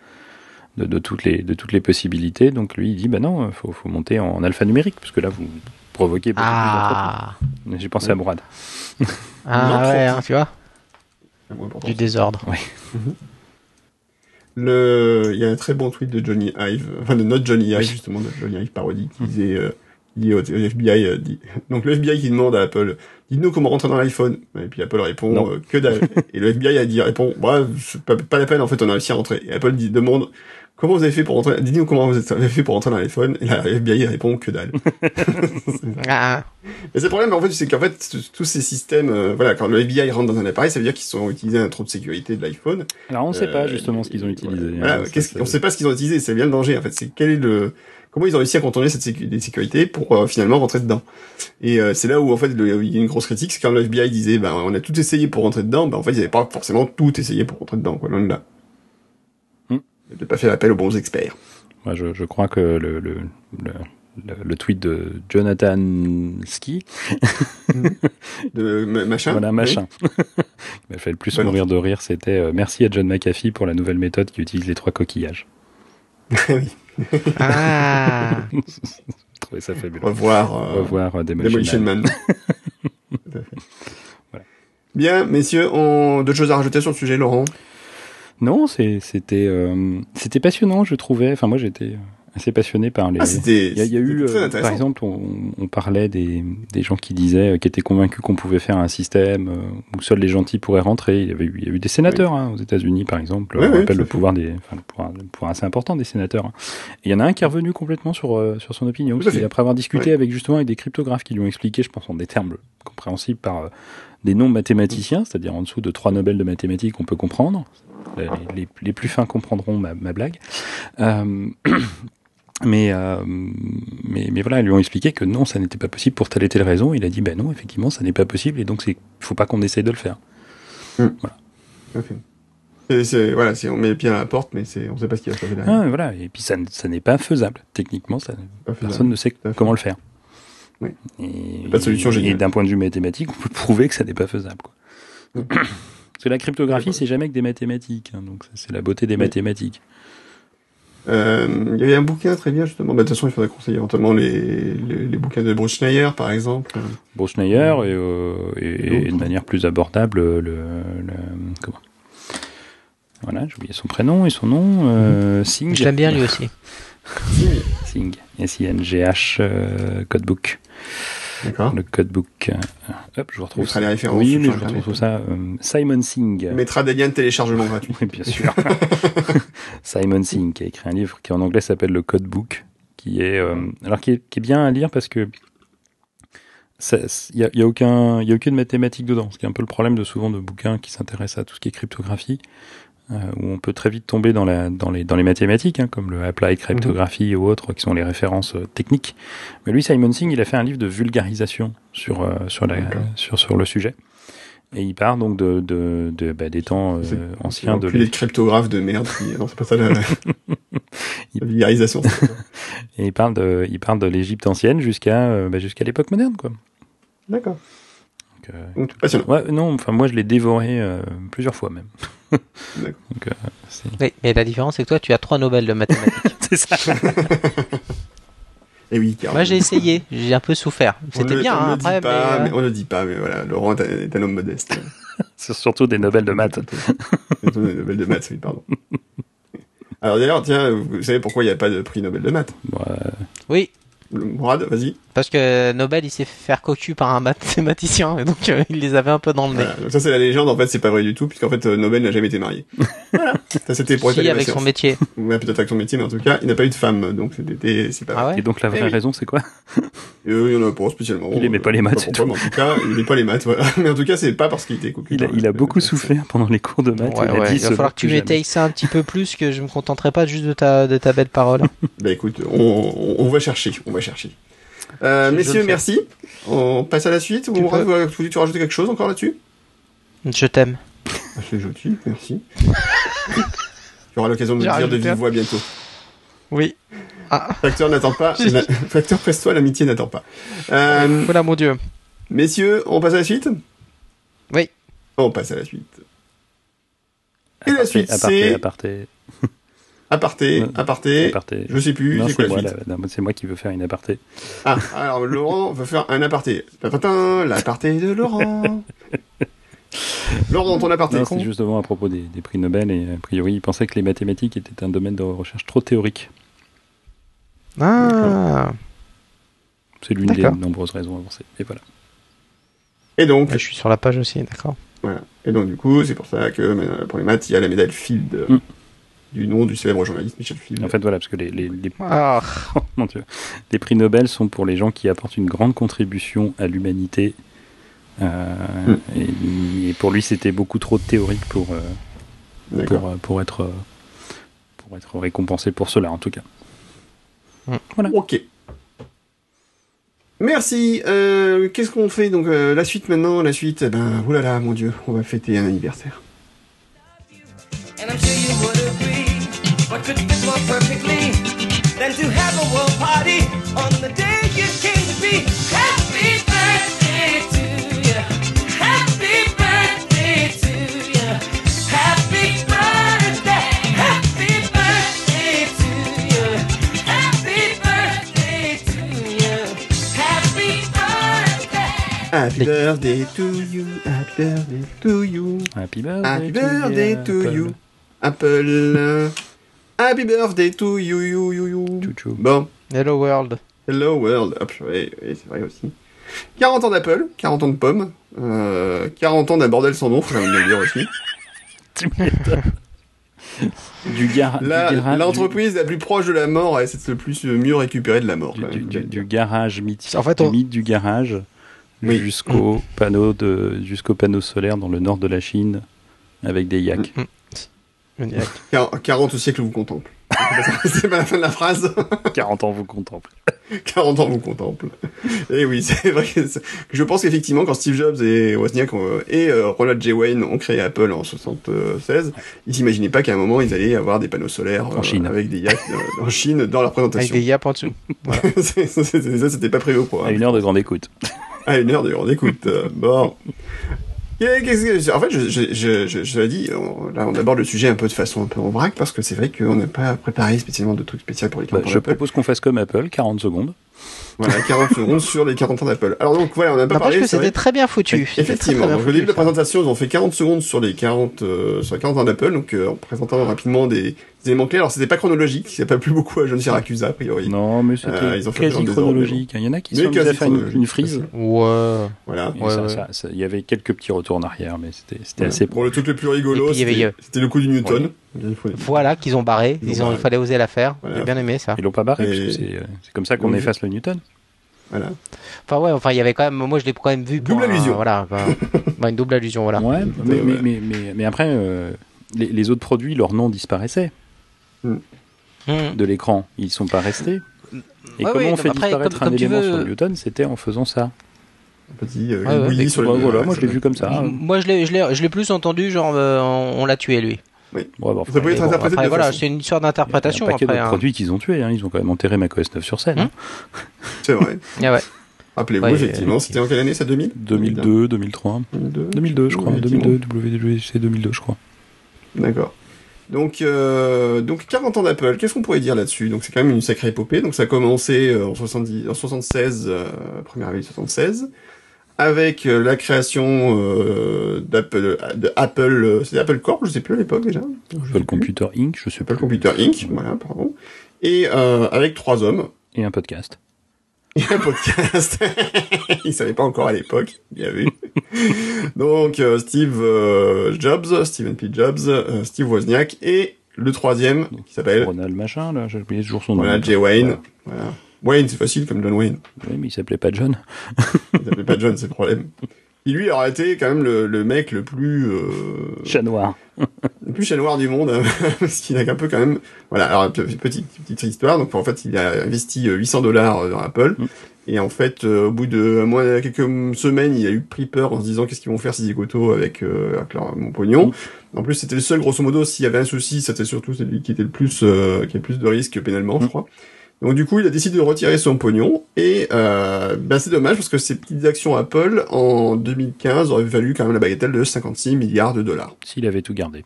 C: de, de toutes les de toutes les possibilités. Donc lui, il dit bah non, faut faut monter en alphanumérique parce que là vous provoquez beaucoup
B: Ah.
C: J'ai pensé à Mourad.
B: ah ouais, hein, tu vois, du désordre.
A: Le, il y a un très bon tweet de Johnny Ive, enfin de notre Johnny Ive
C: Oui.
A: justement, de Johnny Ive parodie, qui disait, euh, dit au, au FBI, euh, dit, donc le FBI qui demande à Apple, dites-nous comment rentrer dans l'iPhone. Et puis Apple répond, euh, que dalle. et le FBI a dit, répond, bah, pas, pas la peine, en fait, on a réussi à rentrer. Et Apple dit, demande, comment vous avez fait pour rentrer, dites-nous comment vous avez fait pour rentrer dans l'iPhone. Et là, le FBI répond, que dalle.
B: Ah,
A: Mais c'est le problème, en fait, c'est qu'en fait, tous ces systèmes, euh, voilà, quand le FBI rentre dans un appareil, ça veut dire qu'ils sont utilisés un trou de sécurité de l'iPhone.
C: Alors on ne sait pas justement ce qu'ils ont utilisé.
A: Voilà,
C: hein, ça,
A: on sait pas ce qu'ils ont utilisé, c'est bien le danger en fait. C'est quel est le comment ils ont réussi à contourner cette sécu- des sécurités pour euh, finalement rentrer dedans. Et euh, c'est là où en fait le- il y a une grosse critique, c'est quand le FBI disait ben on a tout essayé pour rentrer dedans, ben en fait ils n'avaient pas forcément tout essayé pour rentrer dedans quoi, loin de là.
C: Hmm.
A: Ils n'avaient pas fait appel aux bons experts.
C: Moi, je, je crois que le, le, le, le, le tweet de Jonathan Ski,
A: De ma- machin.
C: voilà,
A: oui.
C: machin, qui m'a fait le plus
A: Bah non.
C: mourir de rire, c'était euh, merci à John McAfee pour la nouvelle méthode qui utilise les trois coquillages.
A: oui.
B: Ah.
C: Je trouvais ça fabuleux.
A: Revoir. euh,
C: Revoir euh, Demolition Man.
A: Man.
C: Voilà.
A: Bien, messieurs, on... d'autres choses à rajouter sur le sujet, Laurent?
C: Non, c'était euh, c'était passionnant, je trouvais. Enfin, moi, j'étais assez passionné par les.
A: Ah.
C: Il y a, il y a eu, euh, par exemple, on, on parlait des, des gens qui disaient, euh, qui étaient convaincus qu'on pouvait faire un système euh, où seuls les gentils pourraient rentrer. Il y avait eu, il y a eu des sénateurs hein, aux États-Unis, par exemple.
A: Oui,
C: on
A: oui,
C: rappelle le pouvoir des, enfin, le pouvoir, le pouvoir assez important des sénateurs. hein. Et il y en a un qui est revenu complètement sur euh, sur son opinion, après avoir discuté avec justement avec des cryptographes qui lui ont expliqué, je pense en des termes compréhensibles par euh, des non mathématiciens, c'est-à-dire en dessous de trois Nobel de mathématiques, on peut comprendre. Les, les- les plus fins comprendront ma, ma blague. Euh, mais, euh, mais, mais voilà, ils lui ont expliqué que non, ça n'était pas possible pour telle et telle raison. Il a dit, ben non, effectivement, ça n'est pas possible, et donc il faut pas qu'on essaye de le faire.
A: Tout à fait. C'est- c'est- voilà, c'est- on met les pieds à la porte, mais c'est, on sait pas ce qui va se passer derrière.
C: Ah, voilà, et puis ça, ça n'est pas faisable. Techniquement, ça,
A: Pas faisable.
C: personne ne sait comment le faire.
A: Oui.
C: Et,
A: Pas de solution
C: et d'un point de vue mathématique, on peut prouver que ça n'est pas faisable. Quoi.
A: Oui.
C: Parce que la cryptographie, c'est jamais que des mathématiques. hein, donc c'est la beauté des
A: Oui.
C: mathématiques.
A: Euh, il y avait un bouquin très bien justement. Bah, de toute façon, il faudrait conseiller éventuellement les, les, les bouquins de Bruce Schneier, par exemple.
C: Bruce Schneier et, euh, et,
A: Et
C: et de manière plus abordable le, le comment voilà j'ai oublié son prénom et son nom euh, Singh
B: Je l'aime bien lui aussi.
C: Singh S-I-N-G-H euh, codebook. Le codebook euh, hop je vous retrouve
A: les références.
C: oui mais je retrouve ça euh, Simon Singh
A: mettra des liens de téléchargement gratuits.
C: oui bien sûr Simon Singh qui a écrit un livre qui en anglais s'appelle le codebook qui est euh, alors qui est, qui est bien à lire parce que il y a, y a aucun il y a aucune mathématique dedans ce qui est un peu le problème de souvent de bouquins qui s'intéressent à tout ce qui est cryptographie euh, où on peut très vite tomber dans la dans les dans les mathématiques hein, comme le applied cryptographie ou autres qui sont les références euh, techniques mais lui Simon Singh il a fait un livre de vulgarisation sur euh, sur la
A: D'accord.
C: sur sur le sujet et il part donc de de, de bah, des temps euh, anciens de
A: les cryptographes de merde. Qui... Non, c'est pas ça la, la vulgarisation.
C: Et il parle de, il parle de l'Égypte ancienne jusqu'à euh, bah, jusqu'à l'époque moderne, quoi.
A: D'accord.
C: Donc, euh,
A: Donc, passionnant.
C: ouais, non, enfin moi je l'ai dévoré euh, plusieurs fois même.
A: D'accord.
C: Donc euh,
B: Oui, mais la différence, c'est que toi, tu as trois Nobel de mathématiques.
C: c'est ça.
A: Et oui, car
B: Moi, j'ai essayé, j'ai un peu souffert. C'était bien,
A: on
B: hein,
A: le
B: après,
A: dit pas,
B: mais,
A: mais on le dit pas, mais voilà, Laurent est un, homme modeste.
C: C'est surtout des Nobel de maths.
A: C'est un Nobel de maths, oui, pardon. Alors d'ailleurs, tiens, vous savez pourquoi il n'y a pas de prix Nobel de maths?
C: Euh,
B: Oui,
A: Mourad, vas-y.
B: parce que Nobel, il s'est fait faire cocu par un mathématicien, et donc euh, il les avait un peu dans le nez.
A: Voilà. Donc ça c'est la légende, en fait c'est pas vrai du tout, puisqu'en fait euh, Nobel n'a jamais été marié. voilà. Ça c'était pour
B: Si, avec son métier.
A: Ouais, peut-être avec son métier, mais en tout cas, il n'a pas eu de femme, donc c'était, c'est pas
B: Ah
A: vrai.
B: ouais
C: et donc la vraie
A: Eh oui.
C: raison c'est quoi?
A: Et eux, il y en a pas spécialement.
C: Il aimait
A: euh,
C: pas les maths, c'est
A: mais en tout cas, il aimait pas les maths, voilà. Mais en tout cas, c'est pas parce qu'il était cocu.
C: il a, il beaucoup souffert pendant les cours de maths.
B: Ouais,
C: il a
B: ouais,
C: dit
B: il va falloir que tu m'étayes ça un petit peu plus, que je me contenterai pas juste de ta, de ta belle parole.
A: Bah écoute, on, on, on va chercher, on va chercher. Euh, messieurs, merci. On passe à la suite. Ou
B: Tu peux.
A: vous, tu rajouter quelque chose encore là-dessus
B: Je t'aime.
A: Ah, C'est gentil, merci. tu auras l'occasion de le dire de vive voix bientôt.
B: Oui. Ah,
A: Facteur n'attend pas. La- Facteur presse-toi, l'amitié n'attend pas. Euh,
B: voilà mon dieu.
A: messieurs, on passe à la suite
B: Oui.
A: On passe à la suite. Et la suite, c'est...
C: aparté.
A: Aparté, aparté, je sais plus,
C: Non,
A: c'est quoi
C: c'est
A: la
C: moi, moi qui veux faire une aparté.
A: Ah, alors Laurent veut faire un aparté. L'aparté de Laurent. Laurent, ton aparté.
C: Non, c'est justement à propos des, des prix Nobel et a priori, il pensait que les mathématiques étaient un domaine de recherche trop théorique.
B: Ah,
C: C'est l'une des nombreuses raisons avancées. Et voilà.
A: Et donc,
B: je suis sur la page aussi, d'accord.
A: voilà. Et donc, du coup, c'est pour ça que euh, pour les maths, il y a la médaille Field
C: Mm.
A: Du nom du célèbre journaliste Michel Field.
C: En fait, voilà, parce que les, les, les-
B: Ah,
C: mon Dieu. les prix Nobel sont pour les gens qui apportent une grande contribution à l'humanité. Euh,
A: Mm.
C: et, et pour lui, c'était beaucoup trop théorique pour, euh, pour, euh, pour, être, pour être récompensé pour cela, en tout cas.
A: Ok. Merci. Euh, Qu'est-ce qu'on fait donc euh, la suite maintenant La suite, eh ben, oulala, mon dieu, on va fêter un anniversaire.
D: And I'm sure you would agree. Happy birthday to you, happy birthday to you, Happy birthday, happy birthday to
C: Apple.
A: you, Apple. Happy birthday to you, you, you, you.
C: Chouchou.
A: Bon,
B: Hello World.
A: hello world. Hop, ouais, ouais, c'est vrai aussi. 40 ans d'Apple, 40 ans de pommes, euh, 40 ans d'un bordel sans nom, faut le dire aussi.
C: Du, gar
A: La-
C: du gara-
A: L'entreprise la plus proche de la mort c'est le plus mieux récupéré de la mort.
C: du, du, garage mythique,
B: En fait,
C: du
B: on-
C: mythe du garage
A: Oui.
C: jusqu'au panneau de jusqu'au panneau solaire dans le nord de la Chine avec des yaks.
B: Maniaque.
A: Quar- 40 au siècle vous contemple. c'est pas la fin de la phrase.
C: 40 ans vous contemple.
A: 40 ans vous contemple. Et oui, c'est vrai que je pense qu'effectivement, quand Steve Jobs et Wozniak ont- et euh, Ronald J. Wayne ont créé Apple en 76, ils s'imaginaient pas qu'à un moment, ils allaient avoir des panneaux solaires euh,
C: En Chine.
A: avec des yaks euh, en Chine dans leur
B: Avec
A: présentation.
B: des yaps en dessous.
A: C'est- c'est- c'est- ça, c'était pas prévu au
C: À
A: programme.
C: une heure de grande écoute.
A: À une heure de grande écoute. bon. Que- En fait, je, je, je, je, je l'ai dit, on- là, on aborde le sujet un peu de façon un peu en vrac, parce que c'est vrai qu'on n'a pas préparé spécialement de trucs spéciaux pour les
C: Bah,
A: 40 ans
C: je propose qu'on fasse comme Apple, 40 secondes.
A: Voilà, 40 secondes sur les 40 ans d'Apple. Alors donc, voilà, on n'a pas
B: N'empêche
A: parlé,
B: que
A: c'est
B: c'était très bien foutu.
A: Effectivement,
B: très, très bien
A: donc au début de la présentation, ils ont fait 40 secondes sur les 40, euh, sur les 40 ans d'Apple, donc euh, en présentant rapidement des, des éléments clés. Alors c'était pas chronologique, ça pas plus beaucoup à John Siracusa, a priori.
C: Non, mais c'était
A: Euh, ils ont fait
C: quasi chronologique. Il y en a qui
A: Mais
C: sont
A: quasi
C: faire une, une frise.
B: Ouais.
A: Voilà.
B: Ouais,
C: ça-
B: ouais.
C: ça- ça- Il y avait quelques petits retours en arrière, mais c'était c'était
A: Ouais.
C: assez
A: Bon, le truc le plus rigolo,
B: avait, euh,
A: c'était le coup du Newton.
B: Voilà, qu'ils ont barré.
A: Ils
B: Ils ont,
A: barré.
B: il fallait oser la faire.
A: Voilà.
B: J'ai bien aimé ça.
C: Ils l'ont pas barré,
A: Et-
C: parce que c'est euh, c'est comme ça qu'on
A: Donc,
C: efface le Newton.
A: Voilà.
B: Enfin ouais, enfin il y avait quand même, moi je l'ai quand même vu.
A: Double
B: un-
A: allusion.
B: Voilà, enfin, une double allusion, voilà.
C: Ouais, mais, mais, mais, mais, mais après, euh, les, les autres produits, leur nom disparaissait
B: Mhm.
C: de l'écran. Ils sont pas restés. Et
B: Ouais,
C: comment
B: oui,
C: on fait
B: après,
C: disparaître
B: comme-
C: un
B: comme
C: élément
B: veux-
C: sur le Newton? C'était en faisant ça.
A: Un petit euh,
B: Ouais, ouais.
A: Sur le
C: voilà, moi je l'ai vu comme ça.
B: Moi je l'ai, je l'ai, je l'ai plus entendu, genre euh, on, on l'a tué lui.
C: Ouais, enfin,
A: Ça peut
C: il
A: être interprété de
B: après voilà,
A: façons.
B: c'est une histoire
C: y a un
B: d'interprétation.
C: paquet d'autres
B: hein.
C: produits qu'ils ont tués. Hein. Ils ont quand même enterré macOS 9 sur scène. Hein.
A: C'est vrai.
B: Ah ouais.
A: Rappelez-vous,
B: Ouais,
A: effectivement,
B: euh,
A: c'était en quelle année ça 2000
C: 2002, 2003.
A: 2002,
C: 2002, je crois.
A: Oui,
C: 2002, WWDC 2002, je crois.
A: D'accord. Donc, euh, donc 40 ans d'Apple, qu'est-ce qu'on pourrait dire là-dessus? Donc c'est quand même une sacrée épopée. Donc ça a commencé euh, en, 70, en 76, euh, première année 76, avec euh, la création euh, d'Apple, Apple, euh, c'était Apple Corp, je sais plus à l'époque déjà. Sais
C: Apple. Computer Inc., je sais
A: Apple
C: pas.
A: Computer Inc. Voilà, pardon. Et euh, avec trois hommes
C: Et un podcast.
A: et un podcast. Il savait pas encore à l'époque, bien vu. Donc euh, Steve Jobs, Stephen P. Jobs, Steve Wozniak et le troisième qui s'appelle
C: Ronald machin, là, j'ai oublié toujours son nom.
A: voilà Jay Wayne. Voilà. Wayne, c'est facile comme John Wayne.
C: Oui, mais il s'appelait pas John.
A: Il s'appelait pas John, c'est le problème. Il lui aurait été quand même le, le mec le plus euh,
C: Chat noir.
A: le plus chat noir du monde, hein, parce qu'il a un peu quand même. Voilà, alors pe- petite petite histoire. Donc en fait, il a investi euh, 800 dollars dans Apple,
C: Mm.
A: et en fait, euh, au bout de moins quelques semaines, il a eu pris peur en se disant qu'est-ce qu'ils vont faire ces écotos avec euh, avec leur, mon pognon.
C: Mm.
A: En plus, c'était le seul, grosso modo, s'il y avait un souci, c'était surtout celui qui était le plus euh, qui avait le plus de risques pénalement, je
C: Mm.
A: crois. Donc du coup, il a décidé de retirer son pognon et euh, ben, c'est dommage parce que ces petites actions Apple en 2015 auraient valu quand même la bagatelle de 56 milliards de dollars
C: S'il avait tout gardé.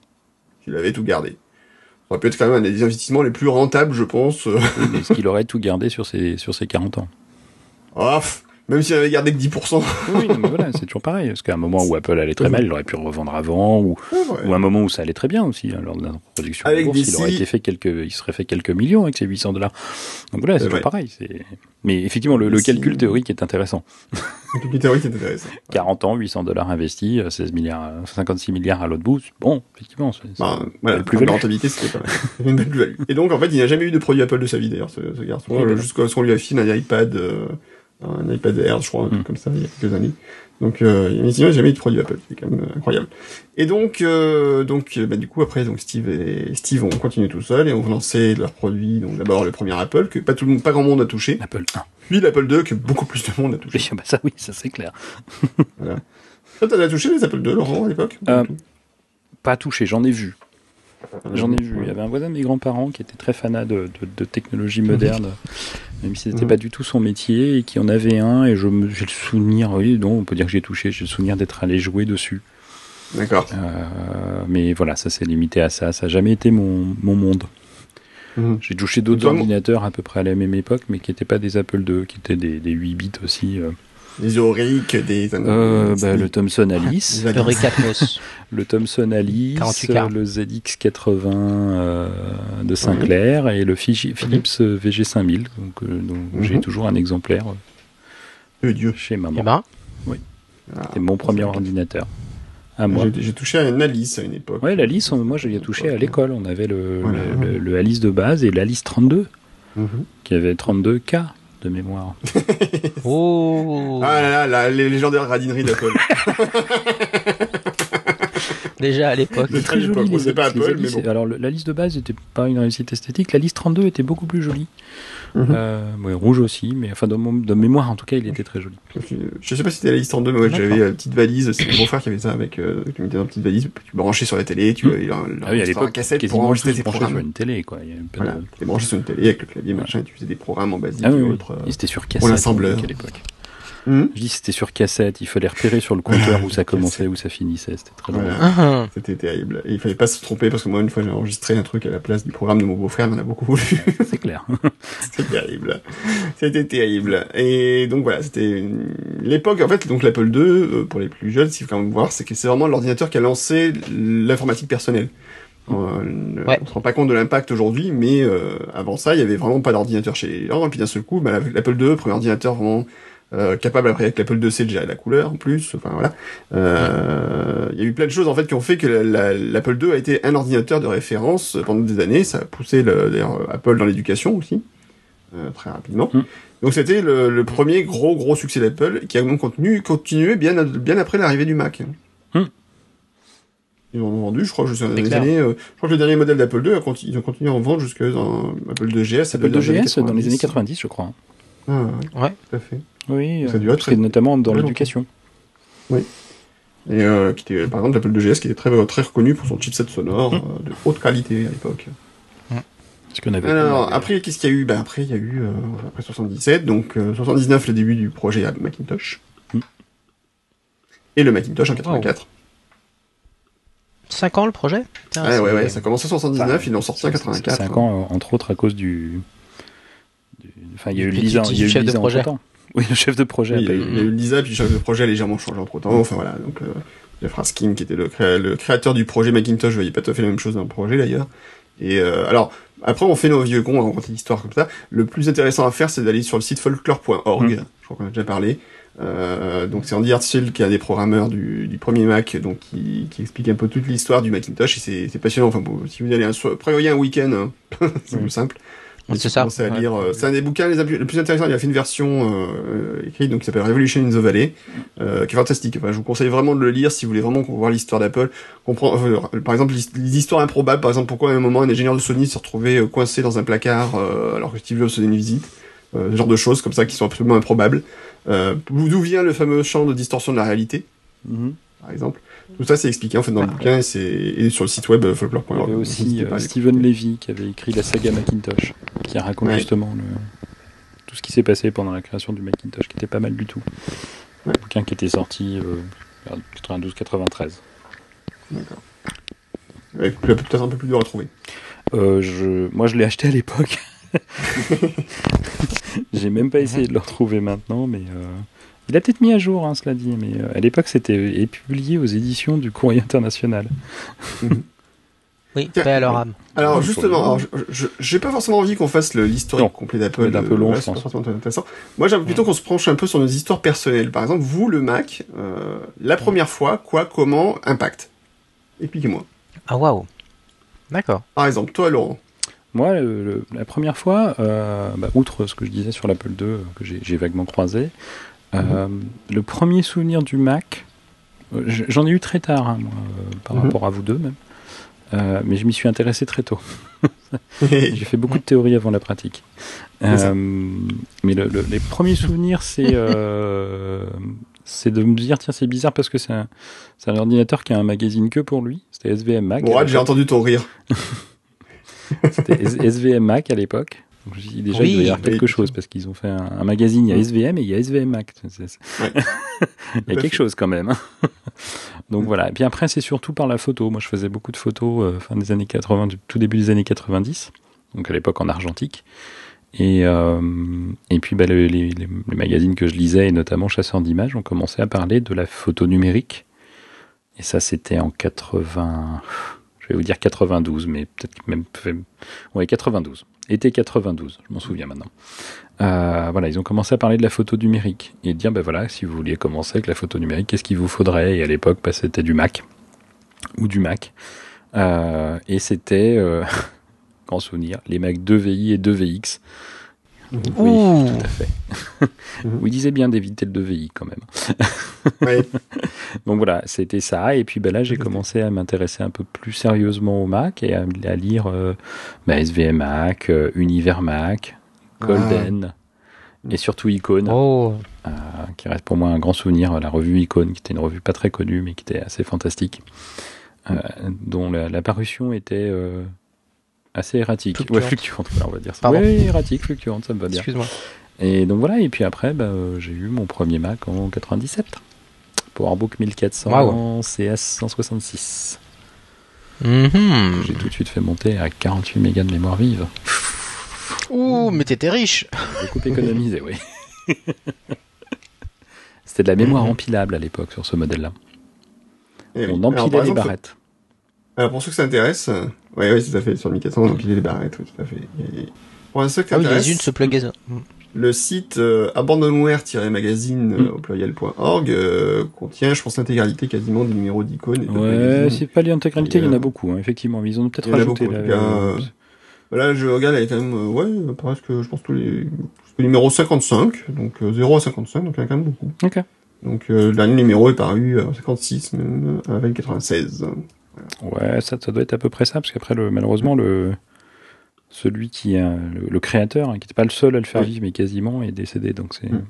A: il avait tout gardé. aurait pu être quand même un des investissements les plus rentables, je pense.
C: Est-ce qu'il aurait tout gardé sur ses, sur ses 40 ans?
A: Ah, pff, même s'il avait gardé que 10%.
C: Oui, non, mais voilà, c'est toujours pareil. Parce qu'à un moment où Apple allait très mal, il aurait pu le revendre avant, ou, ou un moment où ça allait très bien aussi, hein, lors de la production
A: Avec
C: de bourse, il aurait été fait quelques, il serait fait quelques millions avec ses 800 dollars. Donc voilà, c'est toujours pareil. Mais effectivement, le, le calcul théorique est intéressant.
A: Une théorie qui est intéressante.
C: 40 ans, 800 dollars investis, euh, 16 milliards, euh, 56 milliards à l'autre bout. Bon, effectivement, c'est-
A: Bah, voilà,
C: Le
A: le
C: plus value.
A: rentabilité, c'était pas mal. une belle plus-value. Et donc, en fait, il n'a jamais eu de produit Apple de sa vie, d'ailleurs, ce, ce garçon. Euh. Jusqu'à ce qu'on lui a filé un iPad, euh, un iPad Air, je crois,
C: Mm.
A: comme ça, il y a quelques années. Donc, euh, mais sinon, il n'a jamais eu de produit Apple. C'est quand même euh, incroyable. Et donc, euh, donc, euh, bah, du coup, après, donc, Steve et Steve ont continué tout seuls et ont lancé leurs produits. Donc, d'abord, le premier Apple, que pas tout le monde, pas grand monde a touché.
C: Apple 1.
A: Puis l'Apple 2, que beaucoup plus de monde a touché.
C: Oui, bah ça, oui, ça c'est clair.
A: Toi, t'en as touché les Apple 2, Laurent, à l'époque?
C: Euh, Pas touché, j'en ai vu. J'en ai vu. Il y avait un voisin de mes grands-parents qui était très fanat de, de, de technologie moderne, même si c'était
A: Mhm.
C: pas du tout son métier, et qui en avait un. Et je j'ai le souvenir, oui, non, on peut dire que j'ai touché. J'ai le souvenir d'être allé jouer dessus.
A: D'accord.
C: Euh, mais voilà, ça s'est limité à ça. Ça n'a jamais été mon, mon monde.
A: Mhm.
C: J'ai touché d'autres ordinateurs à peu près à la même époque, mais qui n'étaient pas des Apple II, qui étaient des, des 8 bits aussi. euh.
A: Des Auric, des...
C: Euh, bah, le Thomson Alice.
B: Atmos.
C: le Thomson Alice,
B: 48K.
C: le ZX80 euh, de Sinclair et le Fiji- Philips euh, VG5000. Donc, euh, donc
A: Mhm.
C: j'ai toujours un exemplaire euh,
A: Dieu.
C: chez maman.
B: Ben,
A: Ah,
C: C'était mon premier ordinateur. À moi.
A: J'ai j'ai touché à une Alice à une époque.
C: Ouais, l'Alice, on- moi je l'ai touché à l'école. On avait le,
A: Voilà.
C: le, le- le Alice de base et l'Alice 32,
A: Mhm.
C: qui avait 32K de mémoire.
B: oh,
A: Ah là là, la, les légendaires radineries d'Apple.
B: déjà à l'époque.
A: C'est très joli,
C: les
A: c'est pas Apple, mais bon.
C: Alors le- la liste de base n'était pas une réussite esthétique. La liste 32 était beaucoup plus jolie.
A: Mhm.
C: Euh, ouais, rouge aussi, mais enfin de, mon- de mémoire en tout cas, il était très joli.
A: Je sais pas si c'était la liste en deux, mais ouais, j'avais une petite valise. C'est mon beau-frère qui avait ça avec, euh, qui mettait dans une petite valise. Tu branchais sur la télé, tu
C: Mhm.
A: il a-
C: Ah oui, à l'époque,
A: cassette pour enregistrer tes
C: branchés sur
A: programmes.
C: une télé, quoi. Il y avait
A: Voilà.
C: de-
A: Tu branché sur une télé avec le clavier, machin, et tu faisais des programmes en basique
C: Ah oui,
A: et
C: oui.
A: autres. euh.
C: Et c'était sur cassette.
A: l'assembleur.
C: à l'époque.
A: Mhm.
C: Je dis c'était sur cassette, il fallait repérer sur le compteur où ça commençait, où ça finissait, c'était très drôle.
A: Voilà.
B: Ah,
A: C'était terrible. Et il fallait pas se tromper parce que moi, une fois, j'ai enregistré un truc à la place du programme de mon beau-frère, il en a beaucoup voulu.
C: C'est clair.
A: C'était terrible. C'était terrible. Et donc voilà, c'était une- l'époque, en fait, donc l'Apple II, euh, pour les plus jeunes, s'il faut quand même voir, c'est que c'est vraiment l'ordinateur qui a lancé l'informatique personnelle. Euh,
B: Ouais.
A: On se rend pas compte de l'impact aujourd'hui, mais euh, avant ça, il y avait vraiment pas d'ordinateur chez les gens. Et puis d'un seul coup, bah, l'Apple II, premier ordinateur vraiment euh, capable après avec l'Apple IIc de gérer la couleur en plus. Enfin voilà, Euh, il y a eu plein de choses en fait qui ont fait que la- la- l'Apple II a été un ordinateur de référence pendant des années. Ça a poussé le, d'ailleurs Apple dans l'éducation aussi euh, très rapidement.
C: Mm.
A: Donc c'était le, le premier gros gros succès d'Apple qui a donc continué, continué bien bien après l'arrivée du Mac.
C: Mm.
A: Ils en ont vendu, je crois, jusqu'à
B: C'est
A: les années. je crois que le dernier modèle d'Apple II, a conti- ils ont continué à en vendre jusqu'à un Apple II GS.
C: Apple
A: dans
C: de
A: les années
C: GS dans les années
A: 90.
C: 90, je crois.
A: Ah, ouais,
B: Ouais.
A: tout à fait.
C: Oui,
A: Ça
C: euh,
A: a dû être
C: notamment dans l'éducation.
A: Et euh, qui était, par exemple, l'Apple II GS qui était très très reconnu pour son chipset sonore
C: Mm.
A: euh, de haute qualité à l'époque.
C: Parce qu'on avait
A: Alors, après, qu'est-ce qu'il y a eu? Ben après, il y a eu, euh, après 77, donc euh, 79, le début du projet Macintosh.
C: Mm.
A: Et le Macintosh en 84.
B: 5 ans le projet? Putain,
A: Ah, ouais, ouais, ça a commencé en 79,
C: Bah,
A: ils l'ont sorti en 84.
C: 5 ans, euh, entre autres, à cause du. du- Enfin, il y a eu
B: Du
C: Lisa, il y a eu
B: chef de projet.
C: entre-temps. Oui, le chef de projet.
A: Oui, il y a
C: a
A: eu
C: pas eu-
A: il y a eu Lisa, puis le chef de projet a légèrement changé entre temps. Enfin voilà, donc euh, Jeff Raskin, qui était le, créa- le créateur du projet Macintosh, je voyais pas tout à fait la même chose dans le projet d'ailleurs. Et euh, alors, après on fait nos vieux cons à raconter l'histoire comme ça. Le plus intéressant à faire, c'est d'aller sur le site folklore.org.
C: Mm.
A: Je crois qu'on a déjà parlé. Euh, donc c'est Andy Hartzell qui est un des programmeurs du, du premier Mac, donc qui, qui explique un peu toute l'histoire du Macintosh et c'est passionnant. Enfin, bon, si vous allez un prévoyez un week-end, hein. c'est
C: Mm.
A: plus simple.
B: C'est ça.
A: à lire. euh, c'est un des bouquins les, plus- les plus intéressants. Il a fait une version euh, écrite donc qui s'appelle Revolution in the Valley, euh, qui est fantastique. Enfin, je vous conseille vraiment de le lire si vous voulez vraiment voir l'histoire d'Apple. Comprendre, euh, par exemple, l'his- les histoires improbables. Par exemple, pourquoi à un moment un ingénieur de Sony s'est retrouvé euh, coincé dans un placard euh, alors que Steve Jobs faisait une visite. Euh, ce genre de choses comme ça qui sont absolument improbables. Euh, D'où vient le fameux champ de distorsion de la réalité,
C: Mhm.
A: par exemple. Tout ça, c'est expliqué en fait dans le bouquin et, c'est et sur le site web euh,
C: Il y
A: folklore.org.
C: avait aussi euh, Steven Levy qui avait écrit la saga Macintosh, qui raconte
A: Ouais.
C: justement le, tout ce qui s'est passé pendant la création du Macintosh, qui était pas mal du tout. Un bouquin qui était sorti euh, vers 92-93.
A: D'accord. Ouais, peut-être un peu plus dur à trouver.
C: Euh, je... Moi, je l'ai acheté à l'époque. J'ai même pas essayé de le retrouver maintenant, mais euh, il a peut-être mis à jour, hein, cela dit. Mais euh, à l'époque, c'était est publié aux éditions du Courrier International.
B: Oui,
A: Tiens,
B: paix à leur âme.
A: Alors justement, alors, je- je- j'ai pas forcément envie qu'on fasse l'historique complet d'Apple.
C: Être un peu
A: euh,
C: long,
A: ouais,
C: je
A: c'est pas
C: pense.
A: intéressant. Moi, j'aimerais plutôt qu'on se penche un peu sur nos histoires personnelles. Par exemple, vous, le Mac, euh, la première fois, quoi, comment, impact? Expliquez-moi.
B: Ah waouh. D'accord.
A: Par exemple, toi, Laurent.
C: Moi, le- le- la première fois, euh, bah, outre ce que je disais sur l'Apple II, euh, que j'ai j'ai vaguement croisé, euh, le premier souvenir du Mac, euh, j'en ai eu très tard, hein, moi, euh, par
A: Mhm.
C: rapport à vous deux même, Euh, mais je m'y suis intéressé très tôt. J'ai fait beaucoup de théories avant la pratique. Euh, mais le- le- les premiers souvenirs, c'est c'est de me dire, tiens, c'est bizarre parce que c'est un, ordinateur qui a un magazine que pour lui. C'était SVM Mac.
A: Rad, j'ai entendu ton rire.
C: C'était SVM Mac à l'époque. Donc, je me suis dit, déjà,
B: Oui.
C: il doit y avoir quelque chose parce qu'ils ont fait un, un magazine, il y a
A: Mm.
C: SVM et il y a SVM
A: Ouais.
C: il y a quelque
A: fait.
C: chose quand même. hein. Donc
A: Mm.
C: voilà. Et puis après, c'est surtout par la photo. Moi, je faisais beaucoup de photos euh, fin des années 80, du tout début des années 90. Donc à l'époque en argentique. Et, euh, et puis bah, le- les, les- les magazines que je lisais, et notamment Chasseurs d'images, ont commencé à parler de la photo numérique. Et ça, c'était en 80. Je vais vous dire 92, mais peut-être même. Ouais, 92. Été 92, je m'en souviens maintenant. Euh, voilà, ils ont commencé à parler de la photo numérique et de dire, ben voilà, si vous vouliez commencer avec la photo numérique, qu'est-ce qu'il vous faudrait? Et à l'époque, bah, c'était du Mac ou du Mac. Euh, et c'était, euh, grand souvenir, les Mac 2VI et 2VX. Oui,
B: Ouh.
C: tout à fait. Vous disiez bien d'éviter le 2VI quand même.
A: Ouais.
C: Donc voilà, c'était ça. Et puis ben là, j'ai commencé à m'intéresser un peu plus sérieusement au Mac et à, à lire euh, bah, SVM Mac, euh, Univers Mac, Golden et surtout Icon,
B: Oh.
C: euh, qui reste pour moi un grand souvenir. La revue Icon, qui était une revue pas très connue, mais qui était assez fantastique, euh, dont la, la parution était assez erratique.
B: Fluctuante.
C: Ouais, fluctuante, voilà, on va dire ça. Oui, erratique, fluctuante, ça me va bien.
B: Excuse-moi.
C: Et donc voilà, et puis après, bah, euh, j'ai eu mon premier Mac en 97. PowerBook 1400
B: Waouh.
C: CS 166.
B: Mhm.
C: J'ai tout de suite fait monter à 48 mégas de mémoire vive.
B: Ouh, mais t'étais riche.
C: J'ai beaucoup économisé, oui. C'était de la mémoire
B: Mhm.
C: empilable à l'époque sur ce modèle-là.
A: Oui.
C: On
A: Alors,
C: empilait les
A: exemple,
C: barrettes.
A: Alors pour ceux que ça intéresse, ouais, ouais, tout à fait, sur le 1400, on empilait les barrettes, oui, tout à fait. Et pour ça
B: Ah oui, les unes se pluguaient.
A: le site euh, abandonware-magazine
C: Mm.
A: euh, au pluriel.org euh, contient, je pense, l'intégralité quasiment des numéros d'icônes.
C: Ouais, c'est pas l'intégralité, il y en a beaucoup, hein, effectivement. mais Ils ont peut-être
A: il y en a
C: rajouté
A: beaucoup, en
C: la-
A: tout cas, euh, Voilà, je regarde, elle est quand même, euh, ouais, presque, je pense, tous les, le numéro 55, donc euh, 0 à 55, donc il y en a quand même beaucoup.
C: Ok.
A: Donc euh, le dernier numéro est paru euh, en 56, même, avec 96.
C: Ouais, ça, ça doit être à peu près ça, parce qu'après, le, malheureusement, le, celui qui a, le, le créateur, hein, qui n'était pas le seul à le faire
A: Oui.
C: vivre, mais quasiment, est décédé, donc c'est,
A: Mm.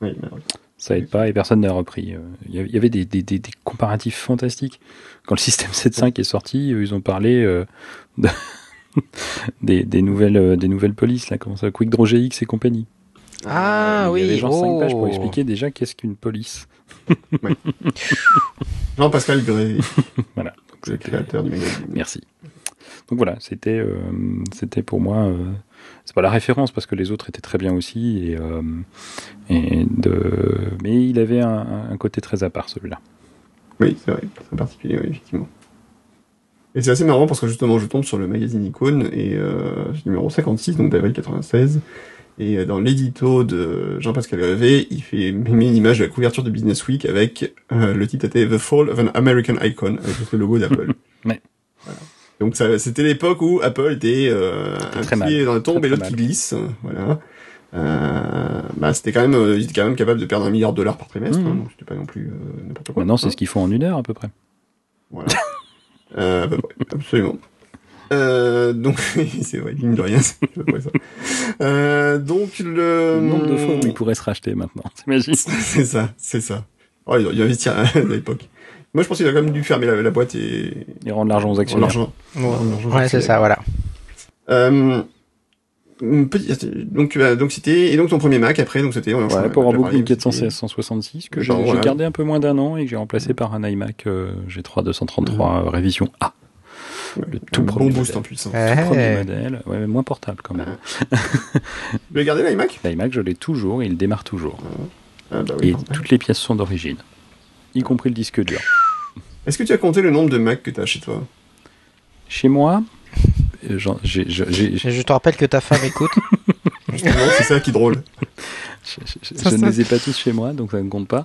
A: Oui, malheureusement.
C: ça aide pas et personne n'a repris. Euh, Il y avait- des, des, des, des comparatifs fantastiques. Quand le système 7.5 est sorti, ils ont parlé euh, de- des, nouvelles, euh, des nouvelles polices, là, comment ça, Quick Draw GX et compagnie.
B: Ah
C: Il y
B: oui.
C: avait genre 5 pages pour
B: oh.
C: expliquer déjà qu'est-ce qu'une police.
A: Jean-Pascal Gray,
C: Voilà.
A: Le créateur du magazine.
C: Merci. Donc voilà, c'était euh, c'était pour moi euh, c'est pas la référence parce que les autres étaient très bien aussi et, euh, et de mais il avait un, un côté très à part celui-là.
A: Oui, c'est vrai, c'est particulier, oui, effectivement. Et c'est assez marrant parce que justement, je tombe sur le magazine Icône et numéro 56, donc d'avril 96. Et euh, dans l'édito de Jean-Pascal Grevé, il fait met une image de la couverture de Business Week avec euh, le titre était The Fall of an American Icon avec le logo d'Apple.
C: Ouais.
A: Voilà. Donc ça, c'était l'époque où Apple était euh, un
C: très
A: pied
C: mal.
A: dans la tombe
C: Très,
A: et l'autre qui glisse. Voilà. Euh, bah, c'était quand même, euh, ils étaient quand même capables de perdre un milliard de dollars par trimestre,
C: Mhm.
A: hein, donc c'était pas non plus n'importe quoi.
C: Maintenant, c'est
A: hein.
C: ce qu'ils font en une heure à peu près.
A: Voilà. euh, à peu près, absolument. Euh, donc, c'est vrai, mine de rien, ça. Euh, donc, le...
C: Le nombre de fois où ils pourraient se racheter maintenant, t'imagines
A: C'est ça, c'est ça. Oh, ont ils ont investi à, l'époque. Moi, je pense qu'il a quand même dû fermer la, la boîte et...
C: Ils rendent l'argent aux
A: rendre
C: actionnaires.
A: l'argent. rendre
B: Ouais, c'est ça, voilà.
A: Euh, petite- donc, tu as, donc c'était, et donc ton premier Mac après, donc c'était,
C: Ouais, pour
A: parlé,
C: 1416 166 que j'ai
A: voilà.
C: gardé un peu moins d'un an et que j'ai remplacé par un iMac euh, G3 233 euh, révision A. Le tout
A: un
C: premier
A: bon boost
C: modèle.
A: en puissance.
B: Eh.
C: Premier modèle, ouais, mais moins portable quand même.
A: Tu veux garder l'iMac?
C: L'iMac, je l'ai toujours et il démarre toujours.
A: ah, bah oui,
C: Et toutes les pièces sont d'origine, y compris le disque dur.
A: Est-ce que tu as compté le nombre de Mac que tu as chez toi?
C: Chez moi, euh,
B: Je te rappelle que ta femme écoute.
A: C'est ça qui est drôle.
C: je, je-
B: Ça,
C: je ne les ai pas tous chez moi, donc ça ne compte pas.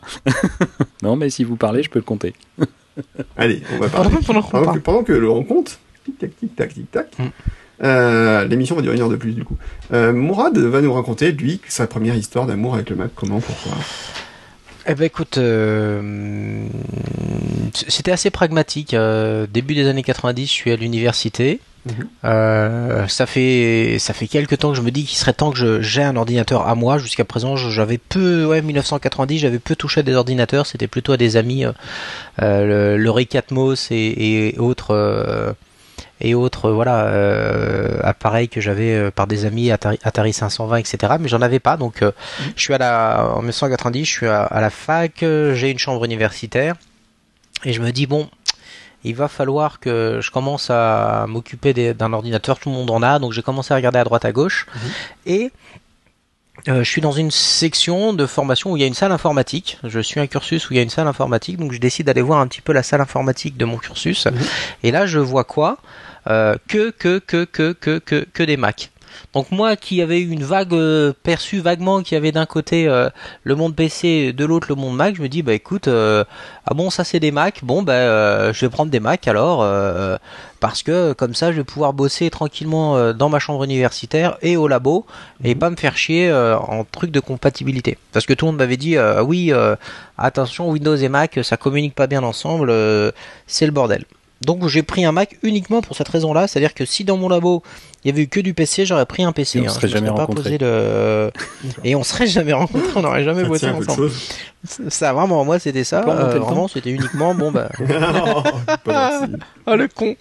C: non, mais si vous parlez, je peux le compter.
A: Allez, on va parler.
B: Pendant, pendant
A: Pendant que, pendant que Laurent compte, tic tac, tic tac, tic tac,
B: Mm.
A: euh, l'émission va durer une heure de plus du coup. Euh, Mourad va nous raconter, lui, sa première histoire d'amour avec le Mac. Comment, pourquoi?
B: Eh ben écoute, euh, c'était assez pragmatique. Début des années 90, je suis à l'université.
A: Mhm.
B: Ça fait ça fait quelques temps que je me dis qu'il serait temps que j'ai un ordinateur à moi. Jusqu'à présent, j'avais peu, ouais, 1990, j'avais peu touché à des ordinateurs. C'était plutôt à des amis, le, le Ray Atmos et, et autres. Et autres voilà euh, appareils que j'avais euh, par des amis Atari, Atari 520 etc mais j'en avais pas donc euh, je suis à la en 1990 je suis à, à la fac j'ai une chambre universitaire et je me dis bon il va falloir que je commence à m'occuper d'un ordinateur tout le monde en a donc j'ai commencé à regarder à droite à gauche et euh, je suis dans une section de formation où il y a une salle informatique. Je suis un cursus où il y a une salle informatique, donc je décide d'aller voir un petit peu la salle informatique de mon cursus. Et là, je vois quoi? Euh, que, que, que, que, que, que, que des Macs. Donc moi qui avais eu une vague euh, perçue vaguement qu'il y avait d'un côté euh, le monde PC, de l'autre le monde Mac, je me dis bah écoute euh, ah bon ça c'est des Mac, bon bah je vais prendre des Mac alors parce que comme ça je vais pouvoir bosser tranquillement dans ma chambre universitaire et au labo et pas me faire chier en truc de compatibilité. Parce que tout le monde m'avait dit oui attention Windows et Mac ça communique pas bien ensemble, c'est le bordel. Donc j'ai pris un Mac uniquement pour cette raison-là, c'est-à-dire que si dans mon labo il y avait eu que du PC, j'aurais pris un PC.
C: Et on
B: hein.
C: serait
B: Je
C: jamais
B: serais pas
C: rencontrés.
B: posé le... Et on serait jamais rencontrés, on n'aurait jamais bossé
A: de
B: ensemble. Ça vraiment, moi c'était ça. Euh,
C: le temps.
B: vraiment, c'était uniquement bon bah.
A: Non, pas.
B: Ah le con.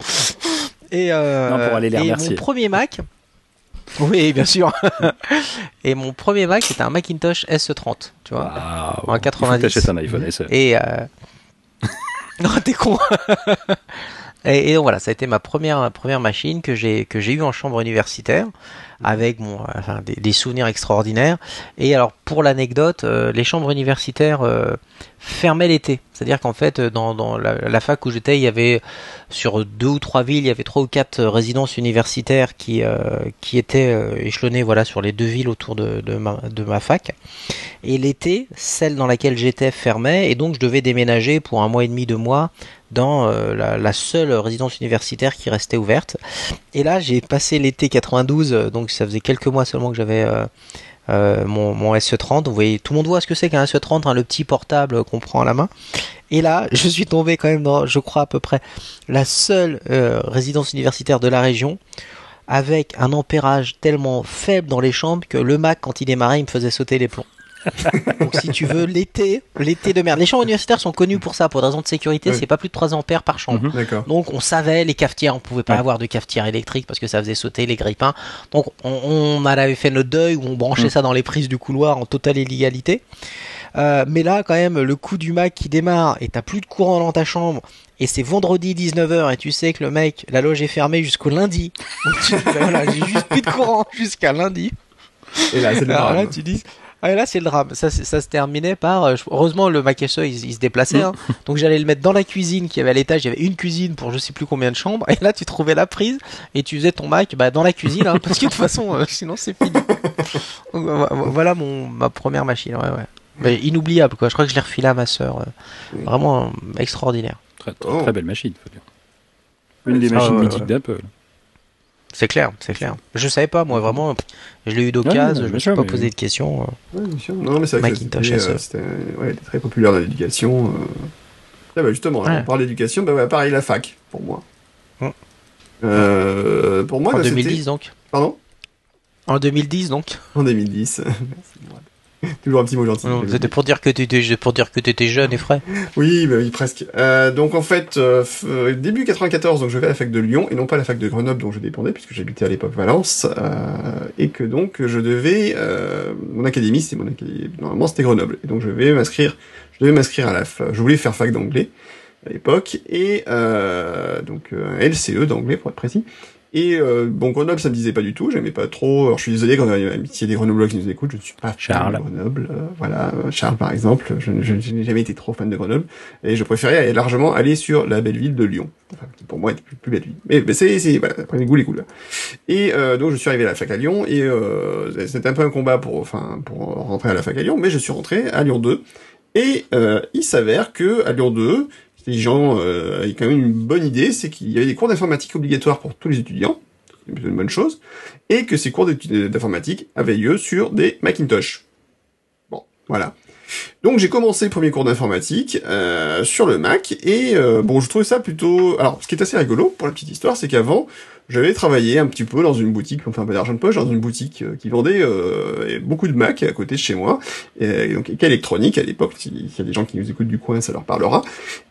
B: Et euh,
C: Non, pour aller les
B: et
C: remercier.
B: mon premier Mac. Oui, bien sûr. et mon premier Mac, c'était un Macintosh SE30, tu vois.
C: Waouh.
B: En
C: Il faut que
B: 90.
C: t'achètes un iPhone SE.
B: Et euh... non, t'es con. et, donc voilà, ça a été ma première première machine que j'ai que j'ai eu en chambre universitaire avec euh, enfin, des, souvenirs extraordinaires. Et alors pour l'anecdote, euh, les chambres universitaires euh, fermaient l'été. C'est-à-dire qu'en fait, euh, dans, la, fac où j'étais, il y avait sur deux ou trois villes, il y avait trois ou quatre résidences universitaires qui qui étaient échelonnées voilà sur les deux villes autour de, de ma de ma fac. Et l'été, celle dans laquelle j'étais fermait, et donc je devais déménager pour un mois et demi, deux mois, dans euh, la, seule résidence universitaire qui restait ouverte. Et là, j'ai passé l'été 92, euh, donc ça faisait quelques mois seulement que j'avais euh, mon, mon SE30. Vous voyez, tout le monde voit ce que c'est qu'un SE30, hein, le petit portable qu'on prend à la main. Et là, je suis tombé quand même dans, je crois à peu près, la seule résidence universitaire de la région avec un ampérage tellement faible dans les chambres que le Mac, quand il démarrait, il me faisait sauter les plombs. Donc si tu veux, l'été, l'été de merde. Les chambres universitaires sont connus pour ça, pour des raisons de sécurité,
A: Oui.
B: c'est pas plus de 3 ampères par chambre.
C: Mhm.
B: Donc on savait les cafetières, on pouvait pas
C: Ouais.
B: avoir de cafetière électrique parce que ça faisait sauter les grippins. Donc on, on avait fait notre deuil où on branchait
C: Mm.
B: ça dans les prises du couloir en totale illégalité. Euh, mais là quand même le coup du Mac qui démarre et t'as plus de courant dans ta chambre et c'est vendredi 19h et tu sais que le mec, la loge est fermée jusqu'au lundi. Donc tu dis, voilà, j'ai juste plus de courant jusqu'à lundi.
A: Et là, c'est le
B: Alors là,
A: drame.
B: tu dis. Ah, et là, c'est le drame. Ça, se terminait par. euh, Heureusement, le Mac SE, il, il se déplaçait. hein. Donc, j'allais le mettre dans la cuisine qui avait à l'étage. Il y avait une cuisine pour je sais plus combien de chambres. Et là, tu trouvais la prise et tu faisais ton Mac bah, dans la cuisine. hein, parce que de toute façon, euh, sinon, c'est fini. Donc, voilà mon, ma première machine. Ouais, ouais. Mais inoubliable, quoi. Je crois que je l'ai refilé à ma sœur. euh. Vraiment extraordinaire.
C: Très, très,
A: Oh.
C: très belle machine, faut dire. Une des
B: Ah,
C: machines
B: ouais,
C: mythiques
B: ouais.
C: d'Apple.
B: C'est clair, c'est clair. Je savais pas, moi, vraiment. Je l'ai eu d'occasion. je me suis
C: sûr,
B: pas
C: mais-
B: posé de questions. euh.
A: Ouais, bien sûr. Non, mais c'est vrai que
B: Macintosh
A: c'était, euh,
B: SE.
A: c'était ouais, était très populaire dans l'éducation. euh. Ah bah justement,
B: Ouais.
A: on parle d'éducation, bah ouais, pareil, la fac, pour moi.
B: Hum.
A: Euh, pour moi,
B: En
A: là, c'était-
B: 2010, donc.
A: Pardon?
B: En 2010, donc.
A: En 2010. Merci. Toujours un petit mot gentil.
B: C'était pour dire que tu étais, pour dire que t'étais jeune et frais.
A: Oui, bah oui, presque. Euh, donc en fait, euh, euh, début 94, donc je vais à la fac de Lyon et non pas à la fac de Grenoble dont je dépendais puisque j'habitais à l'époque Valence euh, et que donc je devais euh, mon académie, c'est mon académie normalement c'était Grenoble et donc je vais m'inscrire, je devais m'inscrire à la, je voulais faire fac d'anglais à l'époque, et euh, donc un LCE d'anglais pour être précis. Et euh, bon, Grenoble, ça me disait pas du tout, j'aimais pas trop. Alors je suis désolé quand il y a amitié des Grenoblois qui nous écoutent, je ne suis pas fan
C: Charles.
A: de Grenoble. euh, voilà, Charles par exemple, je, je- je n'ai jamais été trop fan de Grenoble, et je préférais largement aller sur la belle ville de Lyon. Enfin, qui pour moi est plus, plus belle ville. Mais, mais c'est, c'est, voilà, après les goûts, les couleurs. Et euh, donc je suis arrivé à la fac à Lyon, et euh, c'était un peu un combat pour, enfin, pour rentrer à la fac à Lyon, mais je suis rentré à Lyon 2. Et euh, il s'avère que à Lyon 2, les gens euh, avaient quand même une bonne idée, c'est qu'il y avait des cours d'informatique obligatoires pour tous les étudiants, c'est plutôt une bonne chose, et que ces cours d'informatique avaient lieu sur des Macintosh. Bon, voilà. Donc j'ai commencé le premier cours d'informatique euh, sur le Mac et euh, bon je trouvais ça plutôt alors ce qui est assez rigolo pour la petite histoire c'est qu'avant j'avais travaillé un petit peu dans une boutique enfin pas d'argent de poche dans une boutique euh, qui vendait euh, beaucoup de Mac à côté de chez moi. Et donc électronique à l'époque s'il y a des gens qui nous écoutent du coin ça leur parlera.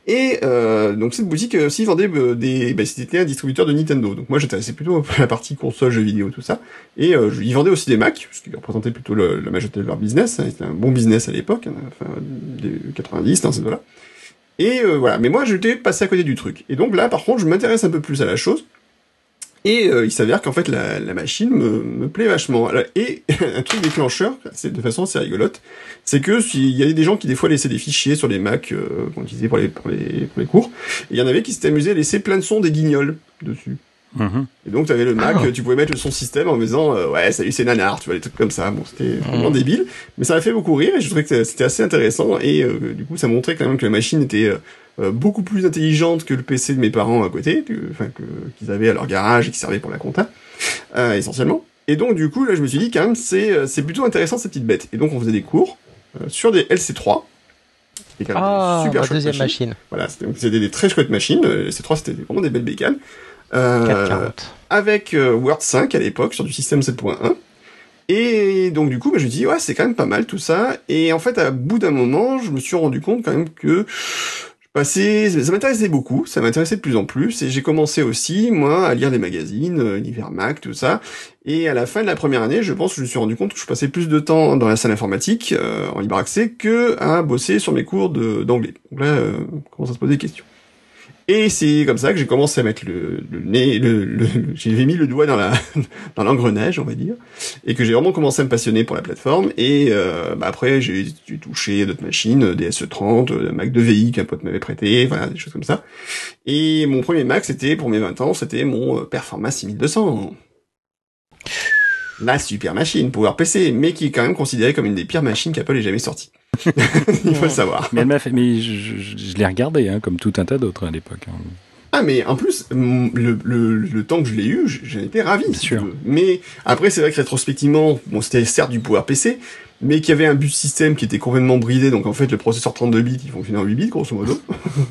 A: Et euh, donc cette boutique euh, aussi vendait euh, des bah, c'était un distributeur de Nintendo. Donc moi j'intéressais plutôt à la partie console jeux vidéo tout ça. Et euh, ils vendaient aussi des Mac ce qui représentait plutôt le- la majorité de leur business hein, c'était un bon business à l'époque hein, enfin des 90 dans ces là et euh, voilà. Mais moi j'étais passé à côté du truc. Et donc là par contre je m'intéresse un peu plus à la chose et euh, il s'avère qu'en fait la, la machine me, me plaît vachement. Et un truc déclencheur, c'est de façon assez rigolote, c'est que s'il y avait des gens qui des fois laissaient des fichiers sur les Mac euh, qu'on utilisait pour les, pour les pour les cours, il y en avait qui s'étaient amusés à laisser plein de sons des guignols dessus.
C: Mhm.
A: Et donc tu avais le Mac,
B: Ah.
A: tu pouvais mettre le son système en disant euh, ouais salut c'est nanar, tu vois des trucs comme ça. Bon c'était vraiment débile, mais ça m'a fait beaucoup rire et je trouvais que c'était assez intéressant et euh, du coup ça montrait quand même que la machine était euh, euh, beaucoup plus intelligente que le PC de mes parents à côté, enfin que qu'ils avaient à leur garage et qui servait pour la compta euh, essentiellement. Et donc du coup là je me suis dit quand même c'est euh, c'est plutôt intéressant cette petite bête. Et donc on faisait des cours euh, sur des LC3. C'était quand même
B: Ah,
A: des super
B: ma
A: chouettes
B: deuxième
A: machines.
B: machine.
A: Voilà, c'était donc c'était des très chouettes machines. Les C3 c'était vraiment des belles bécanes. Euh,
B: 440.
A: avec Word 5 à l'époque sur du système 7.1. Et donc du coup, bah, je me dis ouais, c'est quand même pas mal tout ça. Et en fait, à bout d'un moment, je me suis rendu compte quand même que je passais, ça m'intéressait beaucoup, ça m'intéressait de plus en plus. Et j'ai commencé aussi moi à lire des magazines, euh, Univers Mac, tout ça. Et à la fin de la première année, je pense que je me suis rendu compte que je passais plus de temps dans la salle informatique euh, en libre accès que à bosser sur mes cours d'anglais. Donc là, euh, on commence à se poser des questions. Et c'est comme ça que j'ai commencé à mettre le, le nez, le, le- j'ai mis le doigt dans la dans l'engrenage, on va dire, et que j'ai vraiment commencé à me passionner pour la plateforme. Et euh, bah après, j'ai touché d'autres machines, des SE30, euh, Mac 2VI qu'un pote m'avait prêté, voilà, des choses comme ça. Et mon premier Mac, c'était pour mes 20 ans, c'était mon Performance 6200. La super machine, PowerPC, mais qui est quand même considérée comme une des pires machines qu'Apple ait jamais sorties. Il faut le savoir.
C: Mais elle m'a fait, mais je, je- je l'ai regardé, hein, comme tout un tas d'autres à l'époque. hein.
A: Ah mais en plus le, le, le temps que je l'ai eu, j'en étais ravi.
C: Bien sûr.
A: Mais après c'est vrai que rétrospectivement, bon c'était certes du PowerPC, mais qu'il y avait un bus système qui était complètement bridé, donc en fait le processeur 32 bits il fonctionnait en 8 bits grosso modo.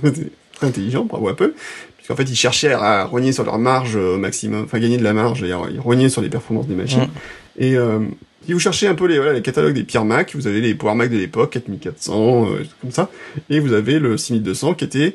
A: Très intelligent, bravo Apple. Puisqu'en fait ils cherchaient à rogner sur leur marge euh, au maximum, enfin gagner de la marge, et à- ils rognaient sur les performances des machines.
B: Mm.
A: Et euh, si vous cherchez un peu les, voilà, les catalogues des pires Mac, vous avez les Power Mac de l'époque, 4400, euh, comme ça, et vous avez le 6200 qui était,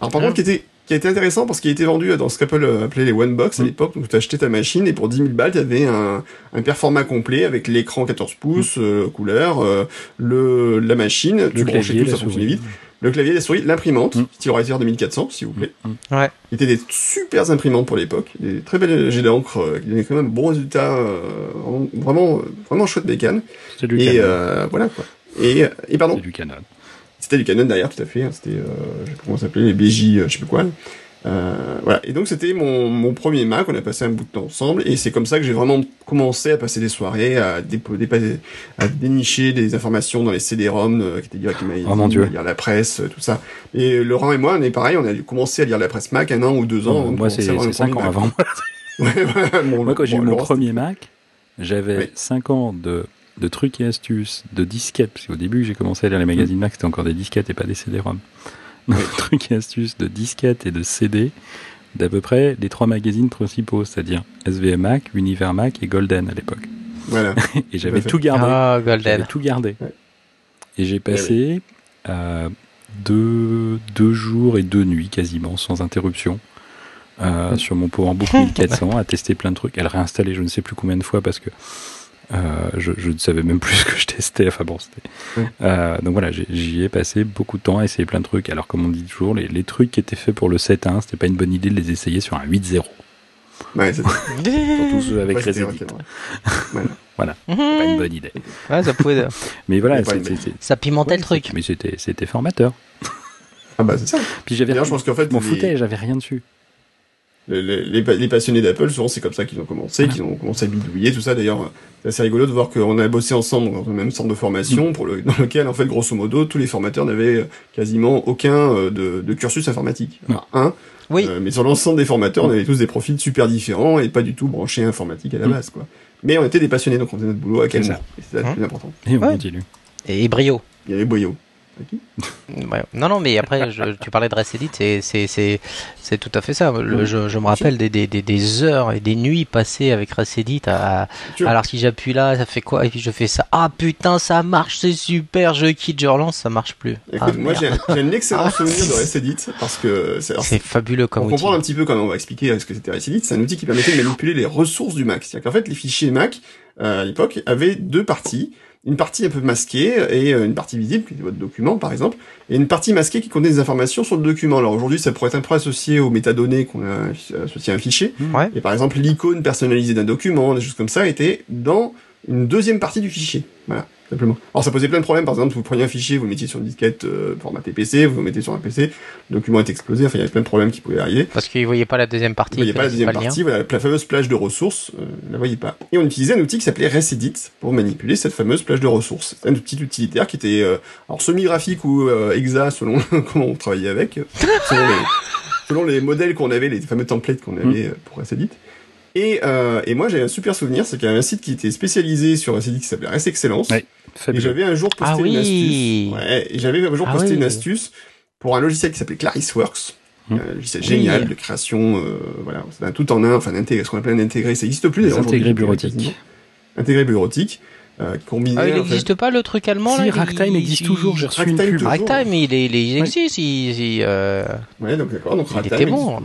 A: alors par contre qui était qui a été intéressant parce qu'il était vendu dans ce qu'Apple euh, appelait les One Box à
C: Mm.
A: l'époque. Donc tu achetais ta machine et pour 10 000 balles, tu avais un, un performat complet avec l'écran 14 pouces, euh, couleur, euh, le la machine,
C: Le
A: tu branchais tout, ça fonctionnait vite. Le clavier, la souris, l'imprimante,
C: Mm.
A: style Razer 2400 s'il vous plaît.
C: Mm.
B: Ouais.
A: Qui étaient des super imprimantes pour l'époque, des très belles jets d'encre euh, qui donnaient quand même bons résultats, euh, vraiment, vraiment, vraiment chouette bécane.
C: C'est du
A: Et
C: Canon.
A: euh, voilà quoi. Et, et pardon.
C: C'est du Canon.
A: C'était du Canon derrière, tout à fait. hein, C'était, euh, je sais plus comment ça s'appelait, les BJ, euh, je sais plus quoi. Euh, voilà. Et donc c'était mon, mon premier Mac. On a passé un bout de temps ensemble, et c'est comme ça que j'ai vraiment commencé à passer des soirées, à, dénicher des informations dans les CD-ROM euh, qui étaient directement
C: Oh, mon Dieu.
A: à lire la presse, euh, tout ça. Et Laurent et moi, on est pareil. On a commencé à lire la presse Mac un an ou deux ans. de
C: moi, c'est
A: à avoir
C: c'est
A: le
C: 5
A: premier
C: ans
A: Mac.
C: avant.
A: Ouais, mon-
C: Moi, quand j'ai eu mon
A: Laurent,
C: premier Mac, j'avais
A: Oui.
C: 5 ans de, de trucs et astuces, de disquettes, parce qu'au début, j'ai commencé à lire les magazines Mac, c'était encore des disquettes et pas des CD-ROM. Donc, trucs et astuces de disquettes et de CD, d'à peu près les trois magazines principaux, c'est-à-dire SVM Mac, Univers Mac et Golden à l'époque.
A: Voilà.
C: Et j'avais tout gardé.
B: Ah,
C: J'avais
B: Golden.
C: tout gardé.
A: Ouais.
C: Et j'ai passé euh, deux, deux jours et deux nuits quasiment sans interruption euh, sur mon PowerBook 1400 à tester plein de trucs, à le réinstaller je ne sais plus combien de fois parce que Euh, je, je ne savais même plus ce que je testais. Enfin bon, c'était. Euh, donc voilà, j'y ai passé beaucoup de temps à essayer plein de trucs. Alors, comme on dit toujours, les, les trucs qui étaient faits pour le 7.1, c'était pas une bonne idée de les essayer sur un 8.0.
A: Ouais, c'est
C: Surtout ceux avec
A: ouais, c'était
C: Resident.
A: Voilà.
C: Pas une bonne idée.
B: Ouais, ça pouvait,
C: Mais voilà,
B: ça pimentait
C: ouais,
B: le truc.
C: Mais c'était c'était formateur.
A: Ah bah c'est ça.
C: Puis j'avais.
A: D'ailleurs, je pense qu'en fait,
C: je m'en
A: les-
C: foutais, j'avais rien dessus.
A: Les, les- les passionnés d'Apple, souvent, c'est comme ça qu'ils ont commencé, qu'ils ont commencé à bidouiller, tout ça. D'ailleurs, c'est assez rigolo de voir qu'on a bossé ensemble dans le même centre de formation, pour le, dans lequel, en fait, grosso modo, tous les formateurs n'avaient quasiment aucun euh, de, de cursus informatique.
C: Non.
A: Enfin, un,
B: Oui.
A: euh, mais sur l'ensemble des formateurs, on avait tous des profils super différents et pas du tout branchés informatique à la
C: Mm.
A: base, quoi. Mais on était des passionnés, donc on faisait notre boulot à quel
C: C'est
A: moment. Et c'est ça le
B: Hein
A: plus important.
C: Et on
B: Ouais.
C: continue.
B: Et, et brio.
A: Il y avait Boyo.
B: Ouais. Non, non, mais après, je- tu parlais de Resedit, c'est, tout à fait ça. Le- je, je me rappelle des, des, des, des heures et des nuits passées avec Resedit à, alors si j'appuie là, ça fait quoi? Et puis je fais ça. Ah putain, ça marche, c'est super. Je quitte, je relance, ça marche plus.
A: Écoute,
B: Ah,
A: moi, j'ai un, excellent
B: Ah.
A: souvenir de Resedit, parce que C'est
B: fabuleux comme
A: Pour
B: outil.
A: comprendre un petit peu comment on va expliquer ce que c'était Resedit, c'est un outil qui permettait de manipuler les ressources du Mac. C'est-à-dire qu'en fait, les fichiers Mac, euh, à l'époque, avaient deux parties. Une partie un peu masquée et euh, une partie visible, qui était votre document par exemple, et une partie masquée qui contenait des informations sur le document. Alors aujourd'hui, ça pourrait être un peu associé aux métadonnées qu'on a associé à un fichier.
B: Ouais.
A: Et par exemple, l'icône personnalisée d'un document, des choses comme ça, était dans une deuxième partie du fichier. Voilà, simplement. Alors ça posait plein de problèmes. Par exemple, vous preniez un fichier, vous le mettiez sur une disquette euh, format PC, vous le mettez sur un PC, le document est explosé. Enfin, il y avait plein de problèmes qui pouvaient arriver.
B: Parce qu'ils voyaient pas la deuxième partie.
A: Vous voyez
B: ils
A: pas la deuxième partie, voilà, la fameuse plage de ressources, euh, la voyez pas. Et on utilisait un outil qui s'appelait Resedit pour manipuler cette fameuse plage de ressources. C'est un petit utilitaire qui était euh, alors semi-graphique ou euh, hexa selon comment on travaillait avec, euh, selon, les, selon les modèles qu'on avait, les fameux templates qu'on
B: Mm.
A: avait euh, pour Resedit. Et, euh, et moi j'ai un super souvenir, c'est qu'il y avait un site qui était spécialisé sur Resedit qui s'appelait Rest Excellence.
C: Ouais.
A: Et
C: Fabuleux.
A: j'avais un jour posté
B: Ah oui.
A: une astuce. Ouais, et j'avais un jour
B: Ah
A: posté
B: oui.
A: une astuce pour un logiciel qui s'appelait ClarisWorks.
C: Hmm.
A: Un logiciel
B: Oui.
A: génial de création, euh, voilà, c'est un tout en un, enfin ce qu'on appelle un intégré, ça n'existe plus d'ailleurs.
C: bureautiques.
A: quasiment. Intégré bureautique, euh.
B: Ah, il n'existe pas le truc allemand
C: Si,
B: là il-
C: Ragtime
B: il-
C: existe
B: il-
C: toujours, j'ai reçu une
A: Ragtime
C: pub.
A: toujours.
B: Ragtime, il, est- il, est- il
A: Ouais.
B: existe. Il, il, euh,
A: Ouais, donc d'accord, donc
B: Il
A: Ragtime
B: était bon.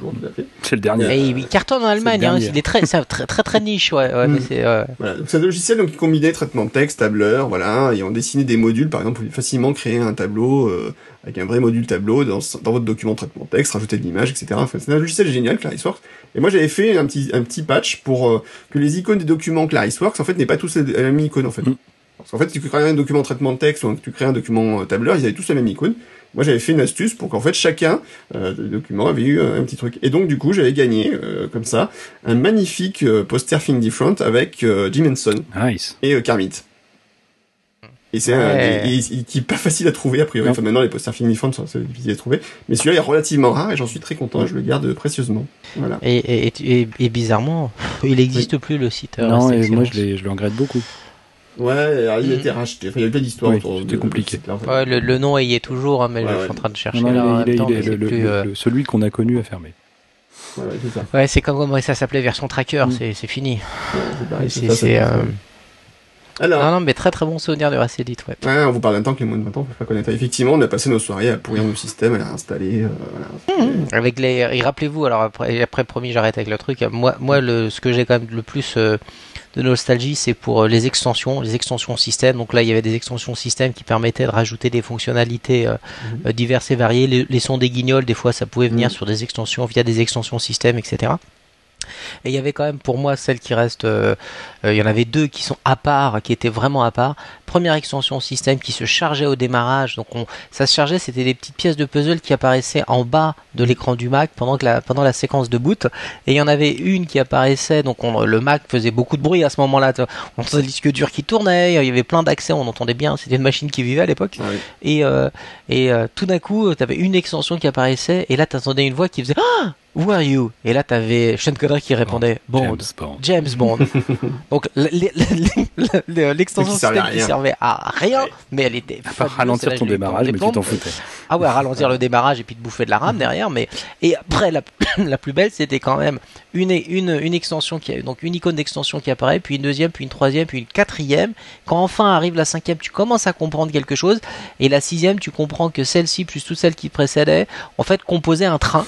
C: C'est le dernier.
A: Euh,
B: et il cartonne en Allemagne.
C: le
B: Hein,
C: dernier.
B: il est très, c'est un très, très, très niche. Ouais, ouais,
A: Mm.
B: mais c'est, euh,
A: Voilà, donc c'est un logiciel donc, qui combinait traitement de texte, tableur, voilà, et on dessinait des modules, par exemple, vous pouvez facilement créer un tableau euh, avec un vrai module tableau dans, dans votre document de traitement de texte, rajouter de l'image, etc. Enfin, c'est un logiciel génial, ClarisWorks. Et moi, j'avais fait un petit, un petit patch pour euh, que les icônes des documents ClarisWorks, en fait, n'aient pas tous la même icône, en fait.
C: Mm.
A: Parce qu'en fait, si tu crées un document de traitement de texte ou tu crées un document euh, tableur, ils avaient tous la même icône. Moi, j'avais fait une astuce pour qu'en fait chacun euh, des documents avait eu un petit truc. Et donc, du coup, j'avais gagné euh, comme ça un magnifique euh, poster Think Different avec euh, Jim Henson
C: Nice.
A: et euh, Kermit. Et c'est un,
B: Ouais.
A: et qui est pas facile à trouver a priori.
C: Non.
A: Enfin, maintenant les posters Different sont c'est difficile à trouver, mais celui-là est relativement rare et j'en suis très content. Je le garde précieusement. Voilà.
B: et, et, et, et- et bizarrement, il n'existe plus le site. euh,
C: non, et moi je, je le regrette beaucoup.
A: Ouais, alors, il a
B: Mhm.
A: été racheté. Enfin, il y a eu plein d'histoires
C: Oui,
A: autour
C: c'était compliqué.
A: de.
B: Ouais, le, le nom y est toujours, hein, mais
A: Ouais,
B: je
A: ouais.
B: suis en train de chercher
C: Non,
B: là.
C: non,
B: en
C: il est-
B: même temps,
C: il est-
B: mais c'est
C: le- le-
B: plus, euh,
C: le- celui qu'on a connu a fermé.
A: Ouais, c'est ça.
B: Ouais, c'est comme comment ça s'appelait version tracker,
C: Mm.
B: c'est, fini.
A: C'est Alors,
B: Non, non, mais très très bon souvenir de Resedit, ouais.
A: ouais, on vous parle d'un temps que les moins de 20 ans ne peuvent pas connaître. Effectivement, on a passé nos soirées à pourrir nos systèmes, à les réinstaller. euh, voilà.
B: Avec les, et rappelez-vous, alors après, après promis, j'arrête avec le truc. Moi, moi, le, ce que j'ai quand même le plus euh, de nostalgie, c'est pour euh, les extensions, les extensions système. Donc là, il y avait des extensions système qui permettaient de rajouter des fonctionnalités euh, euh, diverses et variées. Les, les sons des guignols, des fois, ça pouvait venir
A: Mhm.
B: sur des extensions via des extensions système, etc. Et il y avait quand même pour moi celles qui restent. euh, euh, il y en avait deux qui sont à part, qui étaient vraiment à part. Première extension système qui se chargeait au démarrage. Donc on, ça se chargeait, c'était des petites pièces de puzzle qui apparaissaient en bas de l'écran du Mac pendant que la pendant la séquence de boot. Et il y en avait une qui apparaissait. Donc on- le Mac faisait beaucoup de bruit à ce moment-là. On entendait le disque dur qui tournait. Il y avait plein d'accès. On entendait bien. C'était une machine qui vivait à l'époque.
A: Oui.
B: Et, euh, et euh, tout d'un coup, tu avais une extension qui apparaissait, et là, tu entendais une voix qui faisait Ah Who are you? Et là, tu avais Sean Connery qui répondait Bond.
C: James Bond.
B: Donc l'extension
A: Qui servait à
B: système qui
A: rien.
B: servait à rien,
A: Ouais.
B: mais elle était.
C: À part ralentir ton démarrage, mais tu t'en foutais.
B: Ah ouais, ralentir le démarrage et puis de bouffer de la RAM derrière. Mais et après la, la plus belle, c'était quand même une une une extension qui a donc une icône d'extension qui apparaît, puis une deuxième, puis une troisième, puis une quatrième. Quand enfin arrive la cinquième, tu commences à comprendre quelque chose. Et la sixième, tu comprends que celle-ci plus toutes celles qui précédaient, en fait, composaient un train.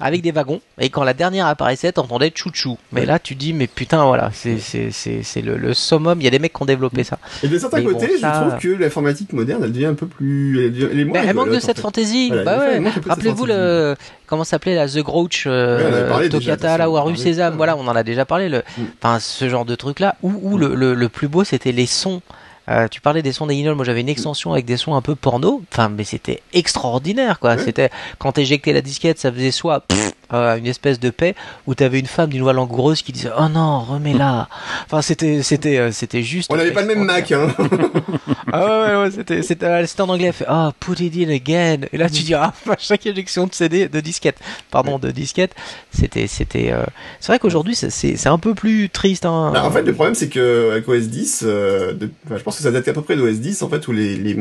B: avec des wagons. Et quand la dernière apparaissait, t'entendais chouchou. Mais là, tu dis, mais putain, voilà, c'est c'est c'est c'est le, le summum. Il y a des mecs qui ont développé ça.
A: Et
B: bon,
A: côtés,
B: ça-
A: je trouve que l'informatique moderne, elle devient un peu plus, elle, devient- elle est moins
B: Mais elle manque de cette fantaisie.
A: Voilà,
B: bah ouais. Rappelez-vous le comment s'appelait la The Grouch, euh,
A: Ouais,
B: Tokata, là, ou Sésame. Voilà, on en a déjà parlé. Le,
A: Mm.
B: enfin, ce genre de truc là. Où, où le, le, le plus beau, c'était les sons. Euh, tu parlais des sons des Guignols, moi j'avais une extension avec des sons un peu porno, enfin mais c'était extraordinaire quoi. C'était quand t'éjectais la disquette, ça faisait soit pff, euh, une espèce de paix, où t'avais une femme d'une voix langoureuse qui disait oh non remets-la. Enfin c'était c'était euh, c'était juste.
A: On n'avait pas le même Mac, hein.
B: Ah ouais, ouais, ouais, c'était, c'était, euh, c'était en anglais, elle fait, ah, put it in again. Et là, tu dis, ah, à chaque éjection de CD, de disquette, pardon, de disquette, c'était, c'était, euh, c'est vrai qu'aujourd'hui, c'est, c'est, un peu plus triste, hein.
A: Bah, en fait, le problème, c'est que avec OS 10, euh, de- enfin, je pense que ça date à peu près d'OS 10, en fait, où les, les,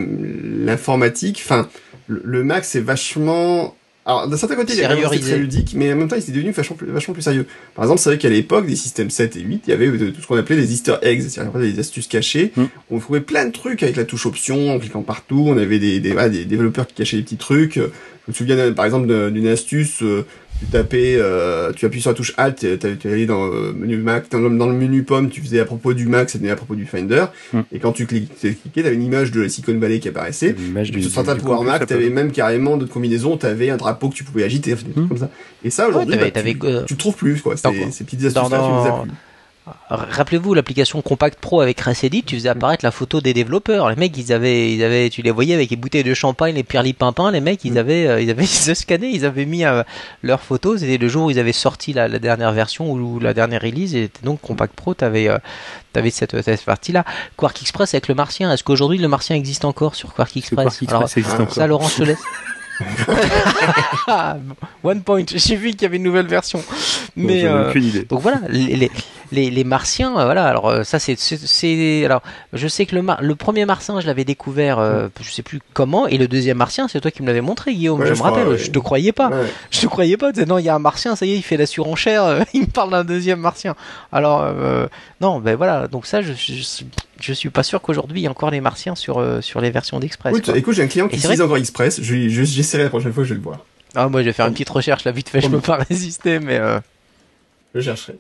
A: l'informatique, enfin, le, le Mac, c'est vachement, alors, d'un certain côté, il est très ludique, mais en même temps, il s'est devenu vachement plus, vachement plus sérieux. Par exemple, c'est vrai qu'à l'époque, des systèmes 7 et 8, il y avait euh, tout ce qu'on appelait des easter eggs, c'est-à-dire des astuces cachées.
C: Mm.
A: On trouvait plein de trucs avec la touche option, en cliquant partout. On avait des, des, voilà, des développeurs qui cachaient des petits trucs. Je me souviens, euh, par exemple, d'un- d'une astuce, euh, tu tapais, euh, tu appuies sur la touche Alt, tu tu allais dans le menu Mac, dans, le- dans le menu Pomme, tu faisais à propos du Mac, c'était à propos du Finder.
C: Mm.
A: Et quand tu cliquais, tu cliquais, t'avais une image de la Silicon Valley qui apparaissait. Sur certains
C: campus
A: Mac,
C: Apple.
A: t'avais même carrément d'autres combinaisons, t'avais un drapeau que tu pouvais agiter, des trucs
C: Hmm.
A: comme ça. Et ça, aujourd'hui, bah, tu,
B: euh,
A: tu trouves plus, quoi. Ces, ces petites astuces-là,
B: dans-
A: tu les as plus.
B: Rappelez-vous l'application Compact Pro avec Recedit, tu faisais apparaître la photo des développeurs. Les mecs, ils avaient, ils avaient, tu les voyais avec les bouteilles de champagne, les pirlipimpins. Les mecs, ils
A: Mm.
B: avaient, euh, ils avaient, ils se scanné, ils avaient mis euh, leurs photos. C'était le jour où ils avaient sorti la, la dernière version ou la dernière release. Et donc Compact Pro, t'avais, euh, t'avais cette, cette partie-là. Quark Express avec le Martien. Est-ce qu'aujourd'hui le Martien existe encore sur Quark Express?
C: Quark Express,
B: Alors,
C: ça existe encore.
B: ça, Laurent, je te laisse. One point. J'ai vu qu'il y avait une nouvelle version. Mais euh,
C: aucune idée.
B: donc voilà, les, les, les, les martiens, euh, voilà, alors euh, ça c'est, alors je sais que le, premier martien je l'avais découvert, euh, je sais plus comment, et le deuxième martien c'est toi qui me l'avais montré Guillaume,
A: Ouais,
B: je
A: je
B: me
A: crois,
B: rappelle,
A: ouais.
B: je te croyais pas,
A: Ouais.
B: je te croyais pas, non il y a un martien, ça y est il fait la surenchère, euh, il me parle d'un deuxième martien, alors euh, non ben voilà, donc ça je, je, suis- je suis pas sûr qu'aujourd'hui il y a encore les martiens sur, sur les versions d'Express.
A: Écoute, écoute, j'ai un client qui utilise encore Express. J'essaierai la prochaine fois, je vais le voir.
B: Ah moi je vais faire une petite recherche là vite fait, je peux pas résister mais... euh,
A: Je chercherai.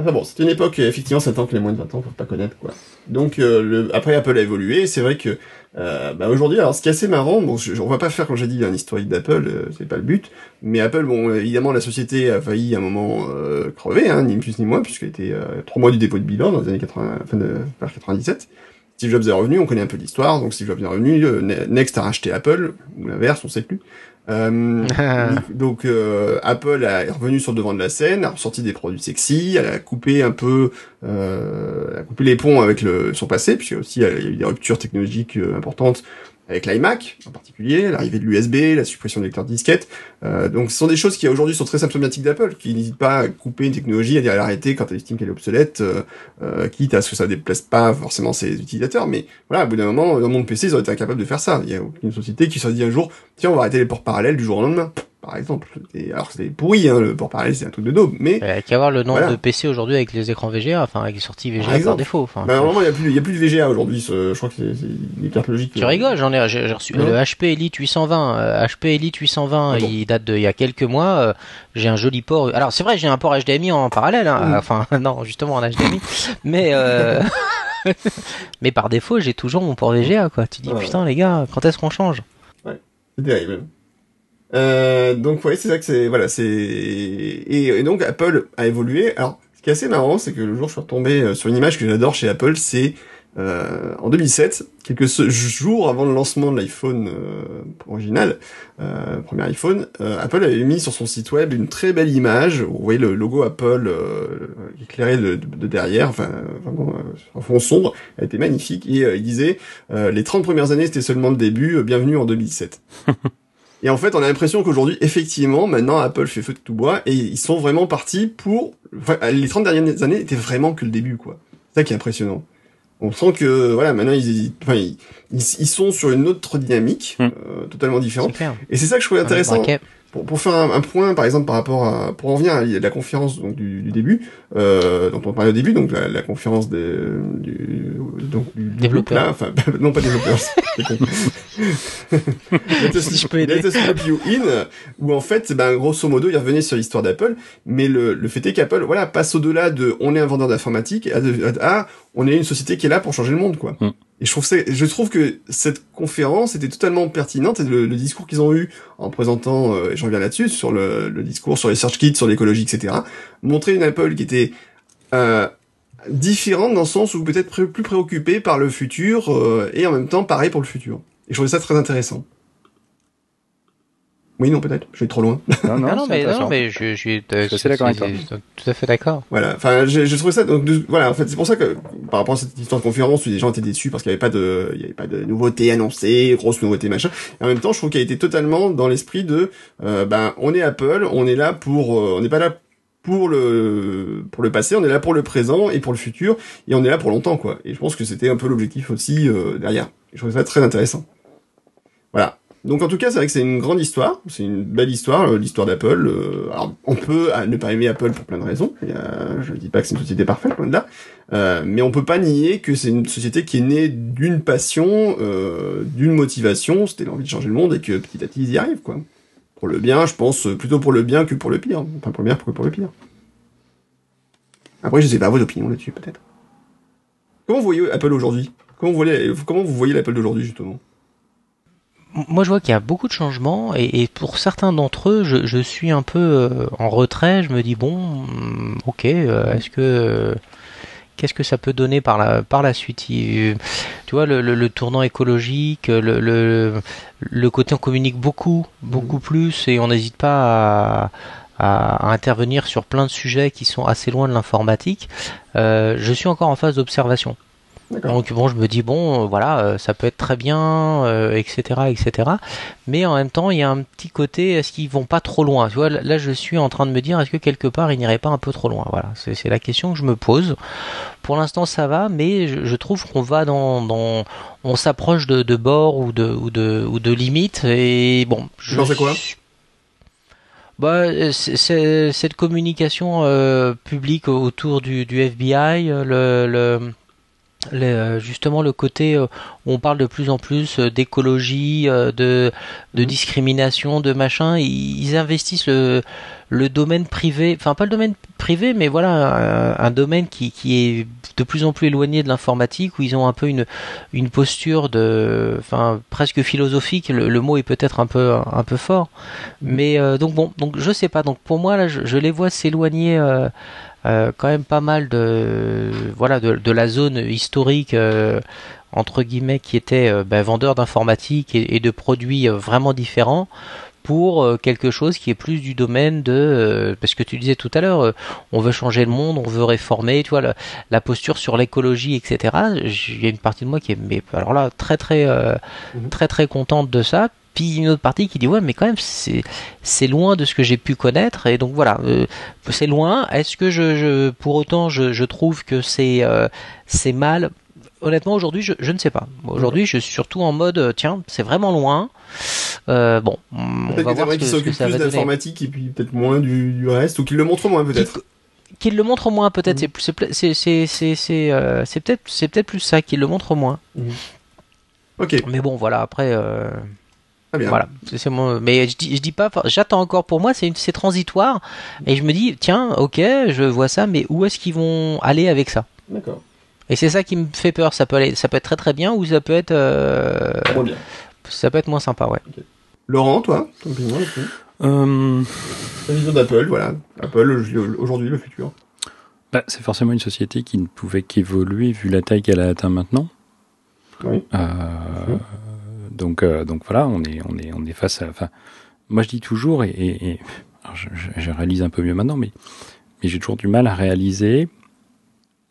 A: Enfin bon, c'était une époque, euh, effectivement, 7 ans que les moins de 20 ans peuvent pas connaître, quoi. Donc, euh, le, après, Apple a évolué, c'est vrai que, euh, bah, aujourd'hui, alors, ce qui est assez marrant, bon, je- on va pas faire, comme j'ai dit, un historique d'Apple, euh, c'est pas le but, mais Apple, bon, évidemment, la société a failli, à un moment, euh, crever, hein, ni plus ni moins, puisqu'elle était, euh, trois mois du dépôt de bilan dans les années 80, fin de, vers 97. Steve Jobs est revenu, on connaît un peu l'histoire, donc Steve Jobs est revenu, Ne- Next a racheté Apple, ou l'inverse, on sait plus. Euh, donc euh, Apple est revenu sur le devant de la scène, a ressorti des produits sexy, elle a coupé un peu, euh, elle a coupé les ponts avec le, son passé, puisque aussi il y a eu des ruptures technologiques importantes avec l'iMac en particulier, l'arrivée de l'USB, la suppression des lecteurs de disquettes. Euh, donc ce sont des choses qui aujourd'hui sont très symptomatiques d'Apple, qui n'hésitent pas à couper une technologie, à dire l'arrêter quand elle estime qu'elle est obsolète, euh, euh, quitte à ce que ça ne déplace pas forcément ses utilisateurs. Mais voilà, au bout d'un moment, dans le monde PC, ils auraient été incapables de faire ça. Il y a aucune société qui se dit un jour, tiens, on va arrêter les ports parallèles du jour au lendemain. Par exemple. Et alors c'est pourri, hein, le port parallèle, c'est un truc de daube, mais
B: Il y a qu'à voir le nombre
A: Voilà.
B: de PC aujourd'hui avec les écrans VGA, enfin avec les sorties VGA par,
A: exemple.
B: défaut. Enfin,
A: bah, normalement, il y a a plus de VGA aujourd'hui. Je crois que c'est des cartes logiques.
B: tu
A: euh,
B: rigoles, j'en ai, j'ai reçu
A: Non.
B: le HP Elite 820. euh, HP Elite 820,
A: Ah bon
B: il date de il y a quelques mois. euh, j'ai un joli port. Alors c'est vrai, j'ai un port HDMI en parallèle. hein,
A: Mm.
B: Enfin non, justement en HDMI. mais euh, mais par défaut, j'ai toujours mon port VGA quoi. Tu dis
A: Ouais.
B: putain les gars, quand est-ce qu'on change?
A: C'est terrible. Euh, donc ouais, c'est ça que c'est voilà, c'est et, donc Apple a évolué. Alors, ce qui est assez marrant, c'est que le jour je suis retombé euh, sur une image que j'adore chez Apple, c'est euh, en 2007, quelques jours avant le lancement de l'iPhone euh, original, euh, premier iPhone, Apple avait mis sur son site web une très belle image. Vous voyez le logo Apple éclairé de, de- de derrière, enfin vraiment en fond sombre, elle était magnifique et il disait les 30 premières années c'était seulement le début, bienvenue en 2007. Et en fait, on a l'impression qu'aujourd'hui, effectivement, maintenant, Apple fait feu de tout bois et ils sont vraiment partis pour. Enfin, les 30 dernières années étaient vraiment que le début, quoi. C'est ça qui est impressionnant. On sent que, voilà, maintenant, ils, enfin, ils, ils- sont sur une autre dynamique,
C: Hmm.
A: euh, totalement différente. Et c'est ça que je trouvais
B: mec
A: intéressant. Pour, pour faire un, un point, par exemple, par rapport à, pour en venir à la conférence donc, du, du début, euh, dont on parlait au début, donc la, la conférence des, du, donc, du,
B: Développeur.
A: là, enfin, non pas développeur. Let us-
B: Si je peux aider.
A: Let us loop you in, où en fait, ben, grosso modo, il revenait sur l'histoire d'Apple, mais le, le fait est qu'Apple, voilà, passe au-delà de, on est un vendeur d'informatique, à, à, à, on est une société qui est là pour changer le monde, quoi.
C: Mm.
A: Et je trouve, ça- je trouve que cette conférence était totalement pertinente et le, le discours qu'ils ont eu en présentant, euh, et je reviens là-dessus, sur le, le discours sur les search kits, sur l'écologie, etc., montrer une Apple qui était euh, différente dans le sens où peut-être plus préoccupée par le futur euh, et en même temps pareil pour le futur. Et je trouvais ça très intéressant. Oui, non, peut-être. Je vais trop loin.
C: Non,
B: Non, non,
C: c'est
B: mais, non, mais je, je, suis
C: Je suis d'accord avec toi.
B: Tout à fait d'accord.
A: Voilà. Enfin, j'ai j'ai trouvé ça. Donc, de- voilà. En fait, c'est pour ça que par rapport à cette histoire de conférence, où les gens étaient déçus parce qu'il n'y avait pas de, il y avait pas de nouveautés annoncées, grosses nouveautés machin. Et en même temps, je trouve qu'elle était totalement dans l'esprit de, euh, ben, on est Apple, on est là pour, euh, on n'est pas là pour le pour le passé, on est là pour le présent et pour le futur, et on est là pour longtemps, quoi. Et je pense que c'était un peu l'objectif aussi euh, derrière. Et je trouvais ça très intéressant. Donc en tout cas, c'est vrai que c'est une grande histoire, c'est une belle histoire, euh, l'histoire d'Apple. euh, alors on peut euh, ne pas aimer Apple pour plein de raisons. Je dis pas que c'est une société parfaite, loin de là. Mais on peut pas nier que c'est une société qui est née d'une passion, d'une motivation, c'était l'envie de changer le monde et que petit à petit ils y arrivent, quoi. Pour le bien, je pense plutôt pour le bien que pour le pire. Enfin bien que pour le pire. Après, je sais pas vos opinions là-dessus, peut-être. Comment vous voyez Apple aujourd'hui? Comment voyez, comment vous voyez l'Apple d'aujourd'hui justement?
B: Moi, je vois qu'il y a beaucoup de changements et, et pour certains d'entre eux, je, je suis un peu euh, en retrait. Je me dis bon, hum, ok, euh, est-ce que qu'est-ce que ça peut donner par la par la suite? Tu vois, le, le, le tournant écologique, le, le le côté on communique beaucoup, beaucoup plus et on n'hésite pas à à, à intervenir sur plein de sujets qui sont assez loin de l'informatique. Euh, je suis encore en phase d'observation. Donc bon, je me dis bon, euh, voilà, euh, ça peut être très bien, euh, etc., etc. Mais en même temps, il y a un petit côté, est-ce qu'ils vont pas trop loin? Tu vois, là, je suis en train de me dire, est-ce que quelque part, ils n'iraient pas un peu trop loin? Voilà, c'est la question que je me pose. Pour l'instant, ça va, mais je, je trouve qu'on va dans, dans on s'approche de, de bords ou de ou de ou de limites. Et bon,
A: Tu pensais quoi?
B: bah, cette communication euh, publique autour du, du FBI, le, le, le- euh, justement le côté euh, où on parle de plus en plus euh, d'écologie, euh, de, de
A: Mhm.
B: discrimination, de machin. Ils, ils investissent le, le domaine privé, enfin pas le domaine privé, mais voilà un, un domaine qui, qui est de plus en plus éloigné de l'informatique, où ils ont un peu une, une posture de, enfin presque philosophique. Le, le mot est peut-être un peu un peu fort, mais euh, donc bon, donc je sais pas. Donc pour moi là, je, je les vois s'éloigner. Euh, quand même pas mal de voilà de, de la zone historique euh, entre guillemets qui était euh, ben, vendeur d'informatique et, et de produits vraiment différents pour quelque chose qui est plus du domaine de parce que tu disais tout à l'heure on veut changer le monde on veut réformer tu vois la, la posture sur l'écologie etc il y a une partie de moi qui est mais alors là très très
A: Mhm.
B: très très contente de ça puis une autre partie qui dit ouais mais quand même c'est c'est loin de ce que j'ai pu connaître. Et donc voilà euh, c'est loin. Est-ce que je, je pour autant je, je trouve que c'est euh, c'est mal? Honnêtement aujourd'hui je, je ne sais pas. Aujourd'hui je suis surtout en mode euh, tiens c'est vraiment loin. Euh, bon on va voir ce que, ce que ça
A: plus d'informatique et puis peut-être moins du, du reste, ou qu'ils le montrent moins peut-être.
B: qu'il le montre moins peut-être.
A: Mhm.
B: c'est c'est c'est c'est c'est c'est c'est peut-être c'est peut-être plus ça qu'il le montre moins.
A: Ok,
B: mais bon voilà après
A: bien.
B: Voilà, c'est c'est mon. Mais je dis, je dis pas. J'attends encore. Pour moi, c'est une- transitoire. Et je me dis, tiens, ok, je vois ça, mais où est-ce qu'ils vont aller avec ça?
A: D'accord.
B: Et c'est ça qui me fait peur. Ça peut aller, ça peut être très très bien, ou ça peut être, euh,
A: Très bien.
B: ça peut être moins sympa, ouais.
A: Laurent, toi, ton opinion là-dessus
C: Euh,
A: Ta vision d'Apple, voilà. Apple, le- aujourd'hui, le futur.
C: bah, c'est forcément une société qui ne pouvait qu'évoluer vu la taille qu'elle a atteint maintenant.
A: Oui.
C: Euh, donc, euh, donc voilà, on est, on est, on est face à. Enfin, moi, je dis toujours, et, et- et- alors je, réalise un peu mieux maintenant, mais, mais j'ai toujours du mal à réaliser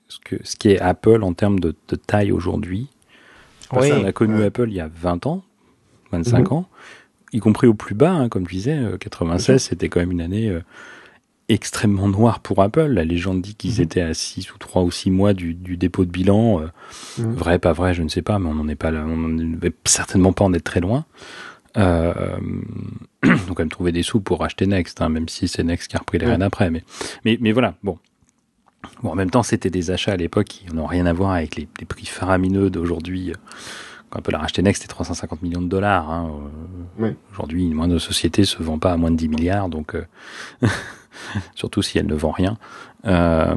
C: ce que ce qui est Apple en termes de, de taille aujourd'hui.
B: Oui.
C: qu'on a connu. Apple il y a 20 ans, 25
A: Mhm.
C: ans, y compris au plus bas, hein, comme je disais, euh,
A: Bien
C: 96, c'était quand même une année euh, extrêmement noire pour Apple. La légende dit qu'ils
A: Mhm.
C: étaient à 6 ou 3 ou 6 mois du, du dépôt de bilan. euh,
A: Mhm.
C: Vrai, pas vrai, je ne sais pas, mais on n'en est pas là, on n'en est certainement pas en être très loin. Euh, donc quand même trouver des sous pour acheter Next, hein, même si c'est Next qui a repris les
A: Ouais.
C: rênes après. Mais, mais, mais voilà, bon. Bon, en même temps, c'était des achats à l'époque qui n'ont rien à voir avec les, les prix faramineux d'aujourd'hui. Quand on peut la racheter Next, c'était 350 millions de dollars. Hein. Euh,
A: Ouais.
C: Aujourd'hui, une moindre société se vend pas à moins de 10 milliards, donc euh, surtout si elle ne vend rien. Euh,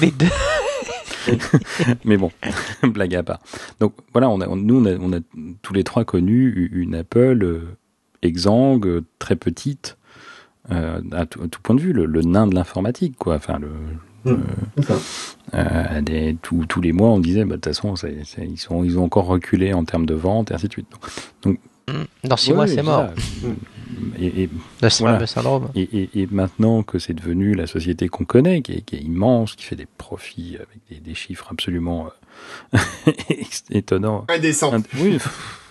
B: Mais de-
C: mais bon, blague à part. Donc voilà, on a, on- nous, on a, on a tous les trois connu une Apple euh, exsangue, euh, très petite, euh, à, tout, à tout point de vue, le, le nain de l'informatique, quoi. Enfin, le, euh, des- tous- tous les mois, on disait, bah, de toute façon, ils, sont, ils ont encore reculé en termes de vente, et ainsi de suite. Donc,
B: Dans 6
C: ouais,
B: mois, c'est mort.
C: Et, et- Voilà.
B: syndrome.
C: et, et- et maintenant que c'est devenu la société qu'on connaît, qui est, qui est immense, qui fait des profits avec des, des chiffres absolument euh, étonnants.
A: Indécent.
C: Un- oui,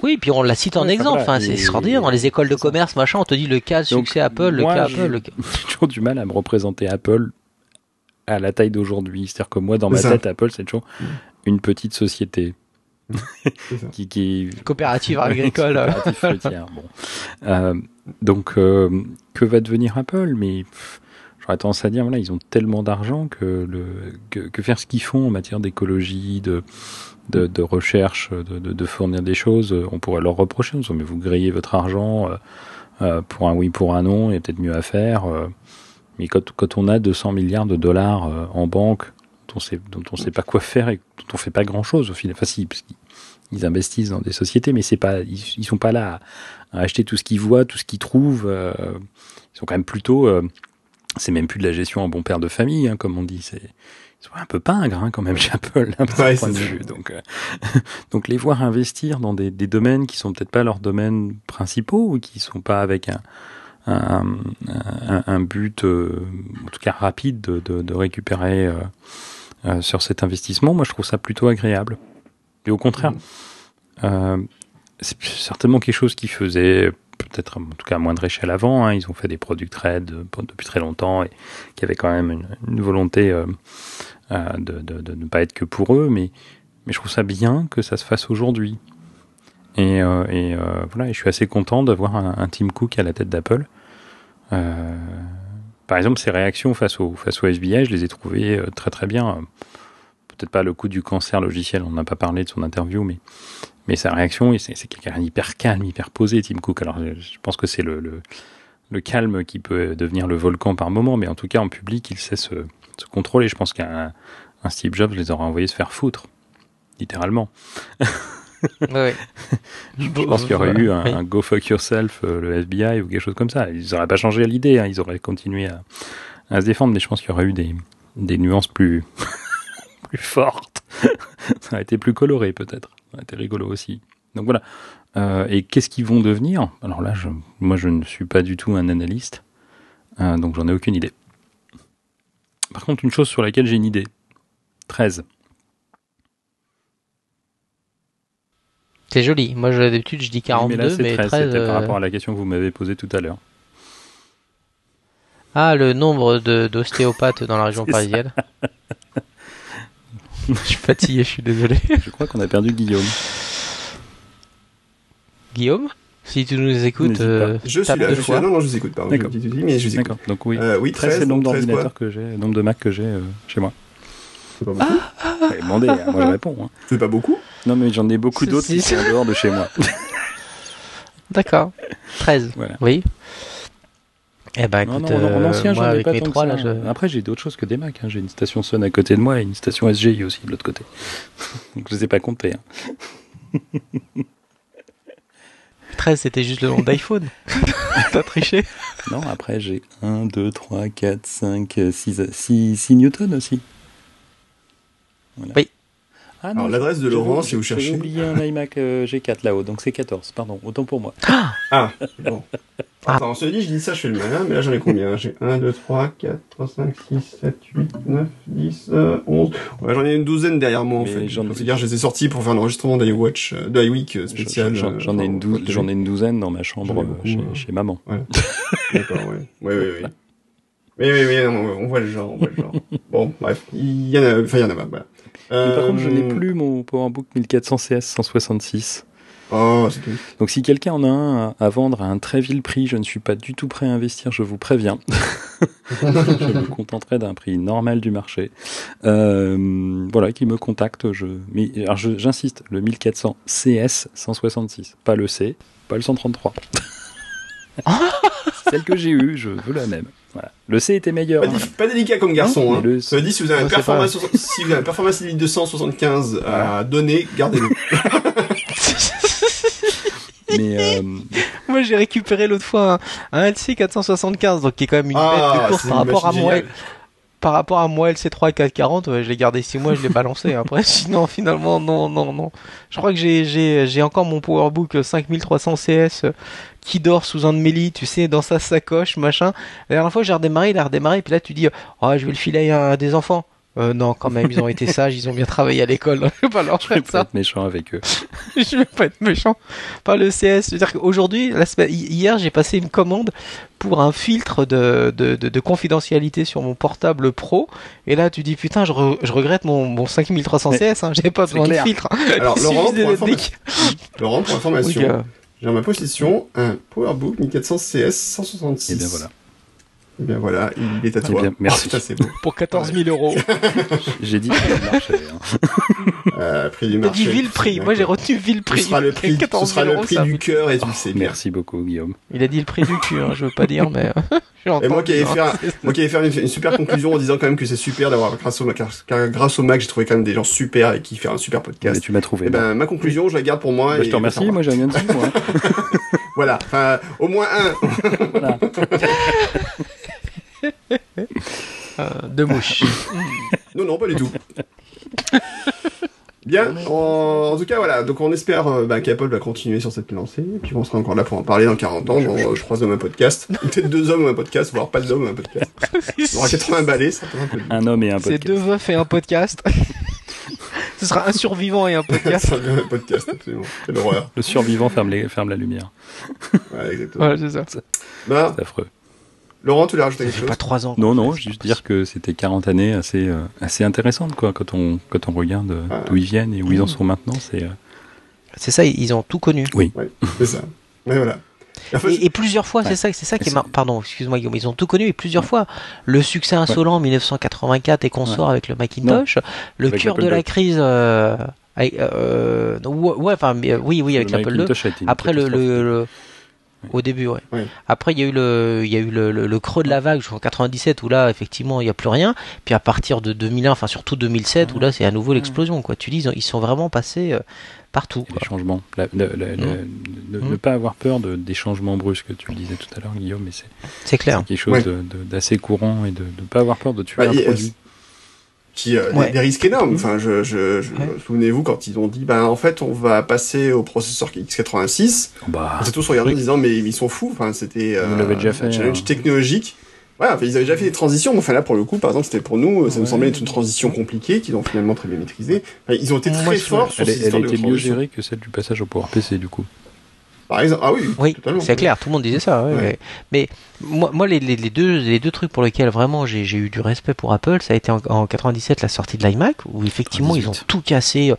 B: Oui, puis on la cite en
C: Ouais,
B: exemple.
C: voilà.
B: Enfin, c'est extraordinaire. Dans les écoles de commerce, machin, on te dit le cas de
C: Donc,
B: succès Apple, le cas Apple. le
C: j'ai toujours du mal à me représenter Apple à la taille d'aujourd'hui. C'est-à-dire que moi, dans ma
A: ça.
C: tête, Apple, c'est toujours une petite société qui, qui
B: Coopérative agricole.
C: Coopérative fruitière, bon. Euh, donc, euh, que va devenir Apple? Mais j'aurais tendance à dire, voilà, ils ont tellement d'argent que, que, faire ce qu'ils font en matière d'écologie, de, de, recherche, de, de, fournir des choses, euh, on pourrait leur reprocher. disant, mais vous grillez votre argent euh, pour un oui, pour un non, il y a peut-être mieux à faire. mais quand, quand on a 200 milliards de dollars en banque, dont on on sait pas quoi faire et dont on fait pas grand chose au final, enfin si, parce qu'ils ils investissent dans des sociétés, mais c'est pas, ils, ils sont pas là à, acheter tout ce qu'ils voient, tout ce qu'ils trouvent. euh, ils sont quand même plutôt, euh, c'est même plus de la gestion en bon père de famille, hein, comme on dit. C'est, ils sont un peu pingres hein, quand même chez Apple, d'un petit
A: Ouais,
C: point de vue. Donc, euh, donc les voir investir dans des, des domaines qui sont peut-être pas leurs domaines principaux ou qui sont pas avec un un, un, un but, en tout cas rapide, de, de, de récupérer sur cet investissement, moi je trouve ça plutôt agréable. Et au contraire, euh, c'est certainement quelque chose qui faisait peut-être en tout cas à moindre échelle avant. hein. Ils ont fait des product trade euh, depuis très longtemps et qui avait quand même une, volonté euh, euh, de, de, ne pas être que pour eux. Mais, mais je trouve ça bien que ça se fasse aujourd'hui. Et, voilà, et je suis assez content d'avoir un, un Tim Cook à la tête d'Apple. Par exemple, ses réactions face au, face au SBI, je les ai trouvées très très bien. Peut-être pas le coup du cancer logiciel, on n'a pas parlé de son interview, mais, mais sa réaction, c'est quelqu'un hyper calme, hyper posé, Tim Cook. Alors je, pense que c'est le, le, le calme qui peut devenir le volcan par moment, mais en tout cas en public, il sait se, se contrôler. Je pense qu'un un Steve Jobs les aurait envoyés se faire foutre, littéralement.
B: Ouais.
C: Je pense qu'il y aurait eu un, un go fuck yourself, euh, le FBI ou quelque chose comme ça. Ils n'auraient pas changé l'idée, hein, ils auraient continué à, à se défendre, mais je pense qu'il y aurait eu des, des nuances plus, plus fortes. ça aurait été plus coloré peut-être. Été rigolo aussi. Donc voilà. Euh, et qu'est-ce qu'ils vont devenir? Alors là, je, moi je ne suis pas du tout un analyste, euh, donc j'en ai aucune idée. Par contre, une chose sur laquelle j'ai une idée. 13.
B: C'est joli. Moi, d'habitude, je dis 42,
C: mais là, c'est
B: mais
C: 13.
B: 13.
C: C'était par
B: euh,
C: rapport à la question que vous m'avez posée tout à l'heure.
B: Ah, le nombre de- d'ostéopathes dans la région parisienne. je suis fatigué, je suis désolé.
C: Je crois qu'on a perdu Guillaume.
B: Guillaume, si tu nous écoutes, euh,
A: Je suis là,
B: deux
A: je suis
B: fois.
A: là. Non, non, je vous écoute, pardon. mais je vous écoute.
C: D'accord. Donc oui.
A: Euh, oui,
C: 13,
A: 13,
C: c'est le nombre
A: 13 quoi
C: d'ordinateurs que j'ai, le nombre de Mac que j'ai euh, chez moi.
A: C'est pas beaucoup.
C: Vous avez demandé, hein, moi je réponds. hein.
A: C'est pas beaucoup.
C: Non mais j'en ai beaucoup d'autres qui
B: c'est-
C: sont en dehors de chez moi.
B: D'accord. 13.
C: Voilà.
B: Oui. Eh ben,
C: Non,
B: écoute,
C: non, en
B: euh,
C: ancien,
B: moi, avec
C: pas
B: mes trois, là, je...
C: Après, j'ai d'autres choses que des Mac. hein. J'ai une station Sun à côté de moi et une station SGI aussi de l'autre côté. Donc je les ai pas comptés. hein.
B: 13, c'était juste le nom d'iPhone. T'as triché
C: Non, après j'ai 1, 2, 3, 4, 5, 6, 6, 6 Newton aussi. Voilà.
B: Oui.
C: Ah
A: Alors,
C: je-
A: l'adresse de Laurent, si vous cherchez.
C: oublié un iMac euh, G4 là-haut, donc c'est 14, pardon, autant pour moi.
A: Ah, bon.
B: Ah.
A: Attends, on se dit, je dis ça, je fais le malin, mais là j'en ai combien? J'ai 1, 2, 3, 4, 3, 5, 6, 7, 8, 9, 10, euh, 11. Ouais, j'en ai une douzaine derrière moi en
C: Mais
A: fait.
C: j'en-
A: C'est-à-dire, je les ai sortis pour faire un enregistrement d'iWatch, euh, de iWeek euh, spécial.
C: J'en- J'en
A: euh,
C: ai, une
A: pour-
C: dou-
A: pour la
C: j'en ai une douzaine dans ma chambre
A: J'en
C: euh,
A: beaucoup,
C: chez,
A: hein.
C: chez maman.
A: D'accord, ouais. Ouais, ouais, ouais. Oui, oui, oui, on, voit le genre, on voit le genre. Bon, bref, il y en a, enfin, il y en a pas,
C: Mais par
A: Euh,
C: contre, je n'ai plus mon PowerBook 1400 CS 166
A: Oh.
C: Donc si quelqu'un en a un à, à vendre à un très vil prix, je ne suis pas du tout prêt à investir, je vous préviens. je me contenterai d'un prix normal du marché. Euh, voilà, qui me contacte. Je, mais, alors je- j'insiste, le 1400 CS 166, pas le C, pas le 133. Celle que j'ai eue, je veux la même. Voilà. Le C était meilleur.
A: Pas,
C: hein.
A: pas délicat comme garçon. Hein.
C: le-
A: Ça si vous avez un
B: Ouais, c'est
A: performance, si vous avez un performance Elite 275 à donner, gardez-le.
C: Mais euh,
B: Moi, j'ai récupéré l'autre fois un, un LC 475, donc qui est quand même une
A: Ah,
B: bête de course par
A: une
B: rapport à
A: géniale.
B: Par rapport à moi LC3 440, ouais, je l'ai gardé 6 mois, je l'ai balancé. Après, sinon, finalement, non, non, non. Je crois que j'ai, encore mon PowerBook 5300 CS qui dort sous un de mes lits, tu sais, dans sa sacoche, machin. La dernière fois, j'ai redémarré, il a redémarré, puis là, tu dis, oh, je vais le filer à des enfants. Euh, non, quand même, ils ont été sages, ils ont bien travaillé à l'école. Je vais pas leur
C: je vais pas être méchant avec eux.
B: je vais pas être méchant. Pas le CS. C'est-à-dire qu'aujourd'hui, la semaine- hi- hier, j'ai passé une commande pour un filtre de, de, de, de confidentialité sur mon portable pro. Et là, tu dis, putain, je, re- je regrette mon, mon 5300
C: Mais
B: CS, hein, j'ai pas besoin de filtre.
A: Alors,
B: Il
A: Laurent, pour, Laurent, pour
B: Oui,
A: information, j'ai en ma possession un PowerBook 1400 CS 166.
C: Et bien voilà.
A: Et bien voilà, il est à
C: Eh
A: toi.
C: bien, merci.
A: Oh, putain, c'est beau.
B: pour 14 000 euros.
C: J'ai dit hein.
A: Euh, prix du marché.
B: dit vil prix. Moi, j'ai retenu vil
A: Ce
B: prix.
A: sera le prix, ce
B: 14
A: sera
B: 000
A: le prix du cœur et tu le sais bien.
C: Merci beaucoup, Guillaume.
B: Il a dit le prix du cul, hein, je veux pas dire, mais.
A: Et moi qui allais faire, moi qui faire une, une super conclusion en disant quand même que c'est super d'avoir grâce au Mac, car grâce au Mac j'ai trouvé quand même des gens super et qui font un super
C: Mais
A: podcast.
C: tu m'as trouvé.
A: Et ben ma conclusion je la garde pour moi.
C: Bah,
A: et
C: je te remercie, moi j'ai rien dit. Moi.
A: Voilà, enfin au moins un.
B: Euh, deux mouches.
A: Non non pas du tout. Bien, en, en tout cas voilà, donc on espère euh, bah, qu'Apple va continuer sur cette lancée, et puis on sera encore là pour en parler dans 40 ans, dans euh, je crois hommes un podcast, peut-être deux hommes ou un podcast, voire pas d'hommes ou un podcast. On aura 80 balais, ça un peu
C: Un homme et un
B: C'est
C: podcast.
B: deux veufs et un podcast. Ce sera un survivant et un podcast.
A: Un podcast, absolument. Quelle horreur.
C: Le survivant ferme, les, ferme la lumière.
A: Ouais, exactement.
B: Voilà, c'est ça.
A: Bah,
C: C'est affreux.
A: Laurent, tu l'as rajouté quelque chose
B: pas trois ans.
C: Non, non,
B: C'est
C: juste dire que c'était 40 années assez, euh, assez intéressantes, quoi, quand on, quand on regarde euh,
A: Ah.
C: d'où ils viennent et où ils en sont maintenant. C'est, euh,
B: C'est ça, ils ont tout connu.
A: Ouais, c'est ça. Mais voilà. En fait,
B: Et, et plusieurs fois,
C: Ouais.
B: c'est ça, c'est ça qui est mar- Pardon, excuse-moi Guillaume, ils ont tout connu et plusieurs fois. Le succès insolent en 1984 et qu'on
C: Ouais.
B: sort avec le Macintosh, le
C: Avec
B: cœur de la crise. Euh, avec, euh, ouais, ouais, enfin, mais, oui, oui, avec
C: le
B: l'Apple II.
C: Macintosh a été une
B: Après le,
C: catastrophe.
B: le, le- au début, ouais.
A: Ouais.
B: Après, il y a eu le, il y a eu le, le- le creux de la vague jusqu'en 97 où là, effectivement, il y a plus rien. Puis à partir de 2001, enfin surtout 2007 où là, c'est à nouveau l'explosion, quoi. Tu dis, ils, ont- ils sont vraiment passés euh, partout.
C: Les changements. La- la- la- la-
B: Mm.
C: ne,
B: Mm.
C: ne pas avoir peur de, des changements brusques, tu le disais tout à l'heure, Guillaume, mais c'est
B: C'est clair.
C: c'est quelque chose
A: Ouais.
C: de- de- d'assez courant et de ne pas avoir peur de tuer
A: Bah,
C: un produit.
A: Qui euh, des-
B: Ouais.
A: des, risques énormes. Enfin, je, je, je-
B: Ouais.
A: souvenez-vous quand ils ont dit, ben en fait, on va passer au processeur x86.
C: Bah,
A: On s'est tous regardés en disant, mais ils sont fous. Enfin, c'était euh,
C: déjà fait,
A: un challenge
C: hein.
A: technologique. Ouais, enfin, ils avaient déjà fait des transitions. Mais enfin, là, pour le coup, par exemple, c'était pour nous, ça nous
C: Ouais.
A: semblait être une transition compliquée qu'ils ont finalement très bien maîtrisée. Enfin, ils ont été très forts sur
C: elle, est- elle a
A: de
C: été mieux gérée que celle du passage au PowerPC, du coup.
A: Par exemple, ah oui,
B: Oui, c'est clair, tout le monde disait ça. ouais,
A: Ouais.
B: ouais. Mais moi, moi les, les- les deux, les deux trucs pour lesquels vraiment j'ai eu du respect pour Apple, ça a été en, en 97 la sortie de l'iMac, où effectivement ils ont
C: 98.
B: tout cassé. euh,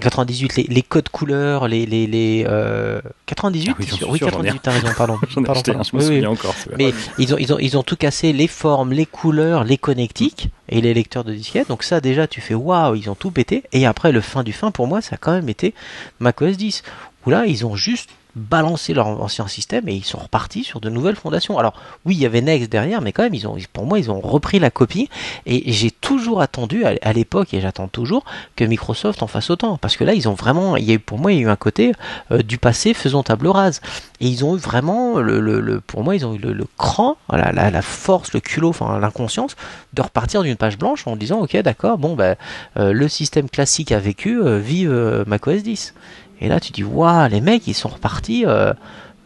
B: 98, les, les codes couleurs, les. les, les euh, 98
C: Ah oui,
B: t'es
C: j'en
B: sûr
C: suis
B: Oui,
C: sûr, j'en ai
B: 98, t'as raison, pardon.
C: J'en ai
B: pardon,
C: acheté un,
B: pardon.
C: je me
B: Oui, oui.
C: souviens encore. c'est vrai.
B: Mais ils ont, ils, ont, ils ont tout cassé, les formes, les couleurs, les connectiques et les lecteurs de disquettes. Donc ça déjà tu fais waouh, ils ont tout pété. Et après le fin du fin pour moi ça a quand même été macOS 10. Où là ils ont juste balancé leur ancien système et ils sont repartis sur de nouvelles fondations. Alors oui il y avait Next derrière mais quand même ils ont, pour moi ils ont repris la copie et j'ai toujours attendu à, l'époque et j'attends toujours que Microsoft en fasse autant. Parce que là ils ont vraiment, pour moi il y a eu un côté euh, du passé faisant table rase. Et ils ont eu vraiment, le, pour moi, ils ont eu le, cran, la force, le culot, enfin l'inconscience, de repartir d'une page blanche en disant, ok, d'accord, bon, ben, euh, le système classique a vécu, euh, vive euh, macOS 10. Et là, tu dis, waouh, les mecs, ils sont repartis euh,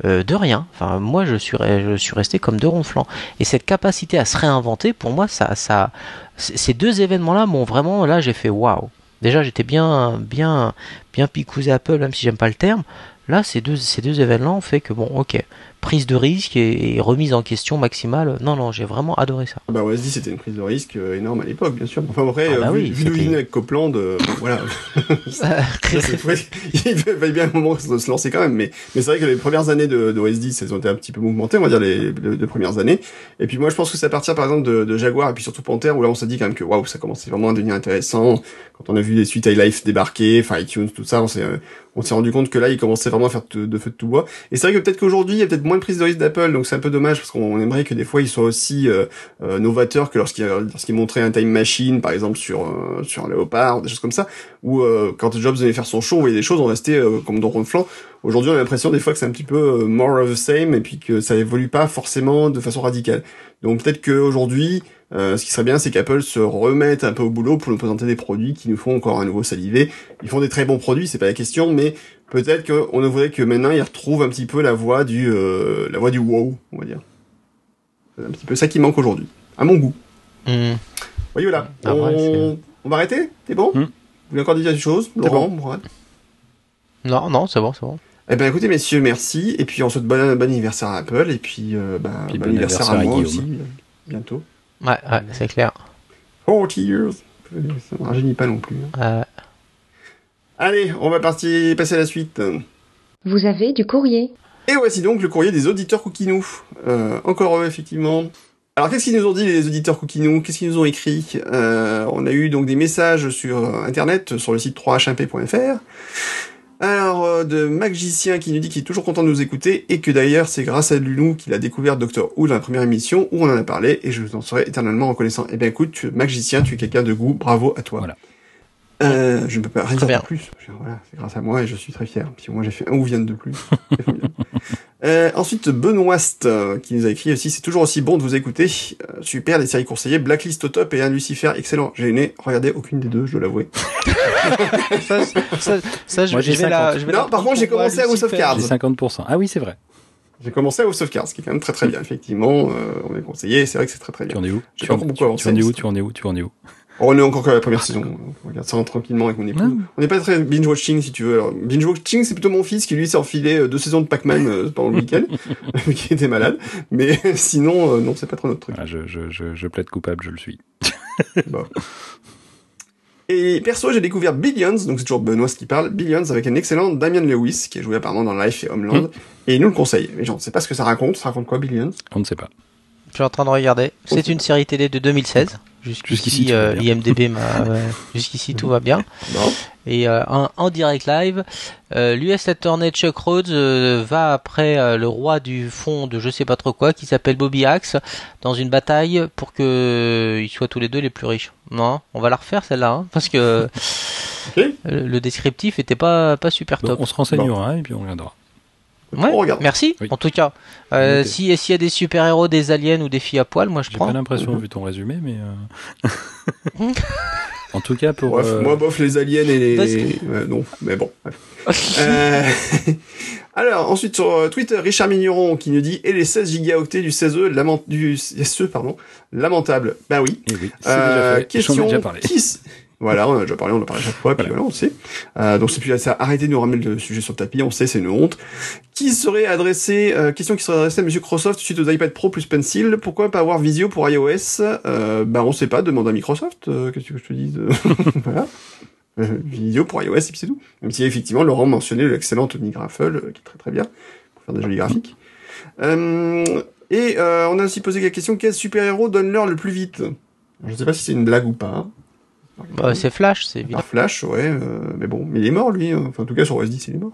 B: euh, de rien. Moi, je suis, resté comme deux ronflants. Et cette capacité à se réinventer, pour moi, ça, ces deux événements-là m'ont vraiment, là, j'ai fait waouh. Déjà, j'étais bien, bien, bien picousé Apple, même si j'aime pas le terme. Là, ces deux, ces deux événements ont fait que, bon, ok, prise de risque et, et remise en question maximale. Non, non, j'ai vraiment adoré ça.
A: Ah Bah OS 10 c'était une prise de risque euh, énorme à l'époque, bien sûr. Enfin après,
B: Ah bah
A: euh, vu,
B: oui,
A: vu d'où il
B: c'était-
A: venait avec Copland, euh, voilà. Ça, il fallait bien un moment de se lancer quand même. Mais, mais c'est vrai que les premières années de, de OS 10, elles ont été un petit peu mouvementées, on va dire les, les deux premières années. Et puis moi, je pense que c'est à partir par exemple de, de Jaguar et puis surtout Panther où là on s'est dit quand même que waouh, ça commençait vraiment à devenir intéressant. Quand on a vu les suites iLife débarquer, enfin iTunes, tout ça, on s'est euh, on s'est rendu compte que là, il commençait vraiment à faire de, feu de tout bois. Et c'est vrai que peut-être qu'aujourd'hui, il y a peut-être moins de prise de risque d'Apple, donc c'est un peu dommage parce qu'on aimerait que des fois ils soient aussi euh, euh, novateurs que lorsqu'ils lorsqu'ils montraient un time machine, par exemple sur euh, sur un Léopard, des choses comme ça, ou euh, quand Jobs venait faire son show, on voyait des choses, on restait euh, comme dans flanc. Aujourd'hui, on a l'impression des fois que c'est un petit peu more of the same et puis que ça évolue pas forcément de façon radicale. Donc peut-être qu'aujourd'hui, euh, ce qui serait bien, c'est qu'Apple se remette un peu au boulot pour nous présenter des produits qui nous font encore à nouveau saliver. Ils font des très bons produits, c'est pas la question, mais peut-être qu'on voudrait que maintenant ils retrouvent un petit peu la voie du euh, la voie du wow, on va dire. C'est un petit peu ça qui manque aujourd'hui, à mon goût.
B: Hmm.
A: Voyez voilà.
B: Ah ouais,
A: on... va arrêter? T'es bon?
C: Hmm.
A: Vous voulez encore dire des choses? Laurent,
B: Non, non, c'est bon, c'est bon.
A: Eh ben écoutez messieurs, merci. Et puis on souhaite bon, bon anniversaire à Apple et puis, euh, ben,
C: Puis
A: bon
C: bon
A: anniversaire à
C: anniversaire à
A: moi
C: Guillaume.
A: aussi, euh, bientôt.
B: Ouais, ouais, c'est clair.
A: 40 years. Ça ne rajeunit pas non plus. hein.
B: Euh,
A: Allez, on va partir passer à la suite.
E: Vous avez du courrier.
A: Et voici donc le courrier des auditeurs Cookinou. Euh, encore eux, effectivement. Alors, qu'est-ce qu'ils nous ont dit, les auditeurs Cookinou Qu'est-ce qu'ils nous ont écrit? Euh, On a eu donc des messages sur euh, Internet, sur le site 3hmp.fr. Alors, euh, de Magicien qui nous dit qu'il est toujours content de nous écouter et que d'ailleurs, c'est grâce à Lunou qu'il a découvert Doctor Who dans la première émission où on en a parlé et je vous en serai éternellement reconnaissant. Eh bien, écoute, tu- Magicien, tu es quelqu'un de goût, bravo à toi.
C: Voilà.
A: Euh, je ne peux pas rien dire de plus. Voilà, c'est grâce à moi et je suis très fier. Puis moi, j'ai fait un ou vient de plus. C'est. Euh, ensuite, Benoist, euh, qui nous a écrit aussi, c'est toujours aussi bon de vous écouter. Euh, super, les séries conseillées, Blacklist au top et un Lucifer excellent. J'ai n'ai regardé aucune des deux, je dois l'avouer.
B: ça, ça, ça, je,
C: Moi, j'ai
B: je vais la,
C: 50.
B: je vais
A: Non,
B: la
A: par contre, j'ai commencé à House of. Cards.
C: J'ai 50%. Ah oui, c'est vrai.
A: J'ai commencé à House of Cards, ce qui est quand même très très bien, effectivement. Euh, on est conseillé, c'est vrai que c'est très très
C: Tu
A: bien.
C: en es où?
A: J'ai
C: tu en,
A: encore beaucoup
C: tu-
A: avancé,
C: tu en es où? Tu en es où? Tu en es où?
A: On est encore que à la première saison. On regarde ça tranquillement avec mon épouse.
C: Non.
A: On n'est pas très binge-watching, si tu veux. Alors, binge-watching, c'est plutôt mon fils qui, lui, s'est enfilé euh, deux saisons de Pac-Man euh, pendant le week-end, vu qu'il était malade. Mais sinon, euh, non, c'est pas trop notre truc.
C: Voilà, je, je, je, je plaide coupable, je le suis.
A: Bon. Et perso, j'ai découvert Billions, donc c'est toujours Benoît qui parle, Billions avec un excellent Damian Lewis, qui a joué apparemment dans Life et Homeland,
C: Mm.
A: et il nous le conseille. Mais genre, on sait pas ce que ça raconte, ça raconte quoi Billions?
C: On ne sait pas.
B: Je suis en train de regarder. C'est une série télé de 2016.
C: Jusqu'ici,
B: Jusqu'ici,
C: tout va
B: euh,
C: bien.
B: IMDB m'a. Jusqu'ici, tout va bien. Et euh, en, en direct live, euh, l'US attorney Chuck Rhodes euh, va après euh, le roi du fond de je sais pas trop quoi, qui s'appelle Bobby Axe, dans une bataille pour que euh, ils soient tous les deux les plus riches. Non, on va la refaire celle-là, hein, parce que le, le descriptif était pas pas super
C: Donc,
B: top.
C: on se renseignera et puis on regardera.
B: Ouais,
A: On regarde.
B: merci.
C: Oui.
B: En tout cas, euh, si s'il y a des super héros, des aliens ou des filles à poil, moi je
C: J'ai
B: prends.
C: pas l'impression, vu ton résumé, mais. euh, en tout cas, pour.
A: Bref,
C: euh,
A: moi, bof, les aliens et les... Non, mais bon. Euh, Alors, ensuite, sur Twitter, Richard Migneron qui nous dit « Et les 16 gigaoctets du 16E, lament... du SE, pardon, lamentable. » Bah oui.
C: eh oui,
A: Euh,
C: déjà fait.
A: Question
C: déjà parlé.
A: qui voilà, on a déjà parlé, on en parle à chaque fois, puis
C: Voilà.
A: on sait. Euh, donc c'est plus ça. Arrêtez de nous ramener le sujet sur le tapis, on sait, c'est une honte. Qui serait adressé, euh, question qui serait adressée à Monsieur Microsoft suite aux iPad Pro plus Pencil. Pourquoi pas avoir Visio pour iOS? Euh, Bah on sait pas, demande à Microsoft. euh, Qu'est-ce que je te dise Voilà. Euh, Visio pour iOS et puis c'est tout. Même si effectivement Laurent mentionnait l'excellente Omni Graffle, euh, qui est très très bien pour faire des jolis graphiques. Euh, et euh, on a aussi posé la question quel super-héros donne l'heure le plus vite? Je sais pas si c'est une blague ou pas. hein.
B: Bah, c'est Flash, c'est évident.
A: Par Flash, ouais, euh, mais bon, mais il est mort lui, hein. enfin en tout cas sur OS 10 il est mort.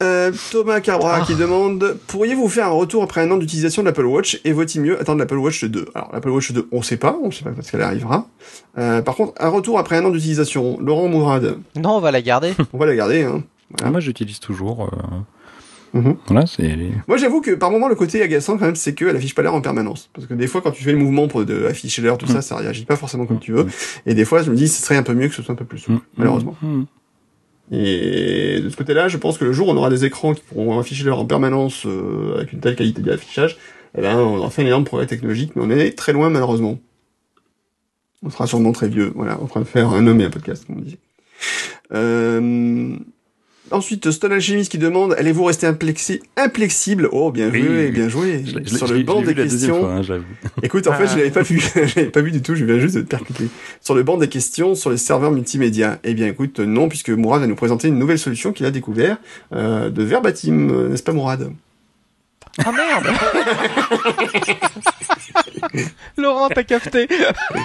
A: Euh, Thomas Cabra
B: Ah.
A: qui demande Pourriez-vous faire un retour après un an d'utilisation de l'Apple Watch et vaut-il mieux attendre l'Apple Watch 2 Alors l'Apple Watch 2, on sait pas, on sait pas quand elle arrivera. Euh, par contre, un retour après un an d'utilisation, Laurent Mourad,
B: Non, on va la garder.
A: on va la garder. Hein.
C: Ah, moi, j'utilise toujours. euh,
A: Mhm.
C: Voilà, c'est.
A: Moi j'avoue que par moment le côté agaçant quand même c'est qu'elle affiche pas l'heure en permanence. Parce que des fois quand tu fais le mouvement pour de, afficher l'heure, tout ça, ça réagit pas forcément comme tu veux.
C: Mm.
A: Et des fois je me dis ce serait un peu mieux que ce soit un peu plus souple,
C: Mm.
A: malheureusement.
C: Mm.
A: Et de ce côté-là, je pense que le jour où on aura des écrans qui pourront afficher l'heure en permanence euh, avec une telle qualité d'affichage, eh ben, on aura fait un énorme progrès technologique, mais on est très loin malheureusement. On sera sûrement très vieux, voilà, en train de faire un homme et un podcast, comme on disait. Euh... Ensuite, Stone Alchemist qui demande allez-vous rester implexi- inflexible? Oh, bien
C: Oui,
A: joué, bien joué.
C: Je
A: Sur le banc des questions.
C: fois, hein.
A: Écoute, en fait, je l'avais pas vu, je l'avais pas vu du tout. Je viens juste de te percuter. Sur le banc des questions sur les serveurs multimédia. Eh bien, écoute, non, puisque Mourad va nous présenter une nouvelle solution qu'il a découvert euh, de Verbatim, euh, n'est-ce pas, Mourad?
B: Ah merde Laurent, t'as capté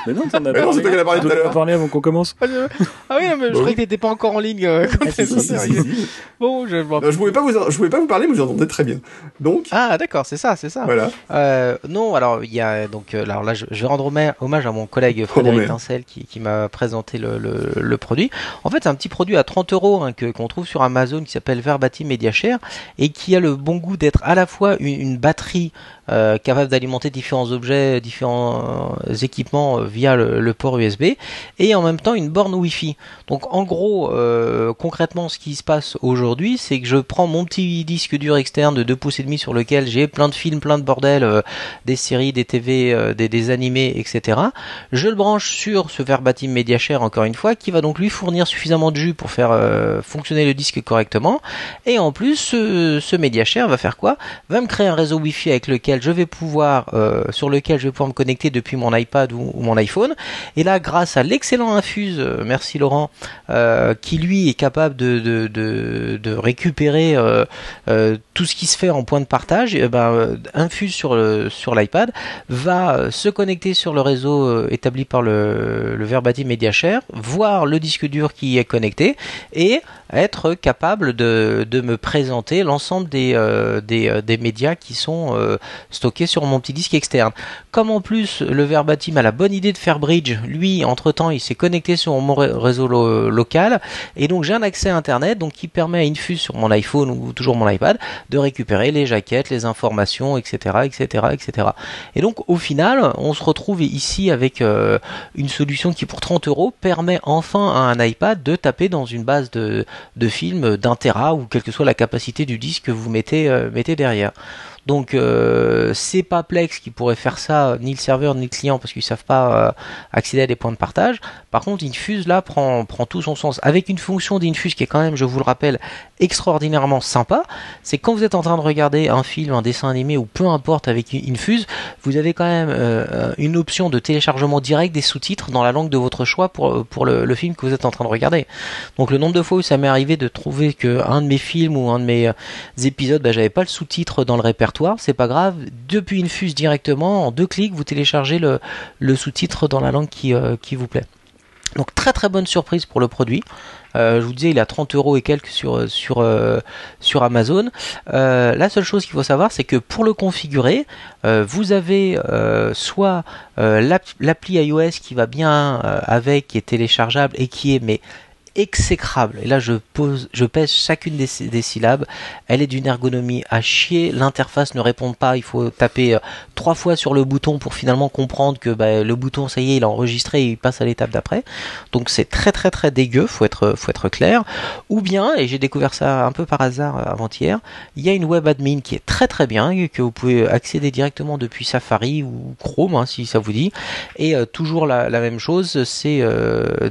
C: Mais non, t'en as
A: Mais non, c'est toi qui en as parlé tout à l'heure.
C: parlé avant qu'on commence.
B: Ah je- ah oui, non, mais je
A: Bah
B: croyais que t'étais pas encore en ligne euh, quand
A: Ah, si, si, si.
B: Bon, je m'en-
A: Non, je pouvais pas vous, en- je pouvais pas vous parler, mais vous entendez très bien. Donc,
B: Ah d'accord, c'est ça, c'est ça.
A: voilà.
B: Euh, non, alors il y a donc euh, alors là je, je vais rendre hommage, à mon collègue Frédéric. Tincel qui, qui m'a présenté le, le, le produit. En fait, c'est un petit produit à 30 euros hein, que qu'on trouve sur Amazon qui s'appelle Verbatim MediaShare et qui a le bon goût d'être à la fois une, batterie euh, capable d'alimenter différents objets, différents euh, équipements euh, via le, port USB et en même temps une borne Wi-Fi. Donc en gros, concrètement, ce qui se passe aujourd'hui, c'est que je prends mon petit disque dur externe de 2 pouces et demi sur lequel j'ai plein de films, plein de bordel, des séries, des TV, des, des animés, etc. Je le branche sur ce Verbatim MediaShare encore une fois, qui va donc lui fournir suffisamment de jus pour faire fonctionner le disque correctement. Et en plus, ce, ce MediaShare va faire quoi? Créer un réseau Wi-Fi avec lequel je vais pouvoir, euh, sur lequel je vais pouvoir me connecter depuis mon iPad ou, mon iPhone. Et là, grâce à l'excellent Infuse, euh, merci Laurent, euh, qui lui est capable de, récupérer tout ce qui se fait en point de partage, eh ben, Infuse sur l'iPad va se connecter sur le réseau établi par le, le Verbatim MediaShare, voir le disque dur qui y est connecté et être capable de, de me présenter l'ensemble des, euh, des, euh, des médias qui sont euh, stockés sur mon petit disque externe. Comme en plus le Verbatim a la bonne idée de faire bridge, lui entre temps il s'est connecté sur mon ré- réseau lo- local et donc j'ai un accès à internet donc qui permet à Infuse sur mon iPhone ou toujours mon iPad de récupérer les jaquettes, les informations, etc., etc., etc. Et donc au final, on se retrouve ici avec une solution qui pour 30 euros permet enfin à un iPad de taper dans une base de, de films d'un ou quelle que soit la capacité du disque que vous mettez, euh, mettez derrière. Donc euh, c'est pas Plex qui pourrait faire ça, ni le serveur ni le client, parce qu'ils savent pas euh, accéder à des points de partage. Par contre, Infuse là prend, tout son sens avec une fonction d'Infuse qui est quand même, je vous le rappelle, extraordinairement sympa. C'est quand vous êtes en train de regarder un film, un dessin animé ou peu importe avec Infuse, vous avez quand même euh, une option de téléchargement direct des sous-titres dans la langue de votre choix pour, le, film que vous êtes en train de regarder. Donc le nombre de fois où ça m'est arrivé de trouver que un de mes films ou un de mes épisodes, bah, j'avais pas le sous-titre dans le répertoire, c'est pas grave. Depuis Infuse directement, en deux clics, vous téléchargez le, sous-titre dans la langue qui, euh, qui vous plaît. Donc très très bonne surprise pour le produit. Euh, je vous disais, il a 30 euros et quelques sur sur euh, sur Amazon. La seule chose qu'il faut savoir, c'est que pour le configurer, vous avez soit l'app- l'appli iOS qui va bien avec, qui est téléchargeable et qui est mais exécrable. Et là, je pose, je pèse chacune des, syllabes. Elle est d'une ergonomie à chier. L'interface ne répond pas. Il faut taper euh, trois fois sur le bouton pour finalement comprendre que bah, le bouton, ça y est, il a enregistré et il passe à l'étape d'après. Donc c'est très très très dégueu. Faut être, faut être clair. Ou bien, et j'ai découvert ça un peu par hasard euh, avant-hier, il y a une web admin qui est très très bien que vous pouvez accéder directement depuis Safari ou Chrome, hein, si ça vous dit. Et euh, toujours la, même chose, c'est euh,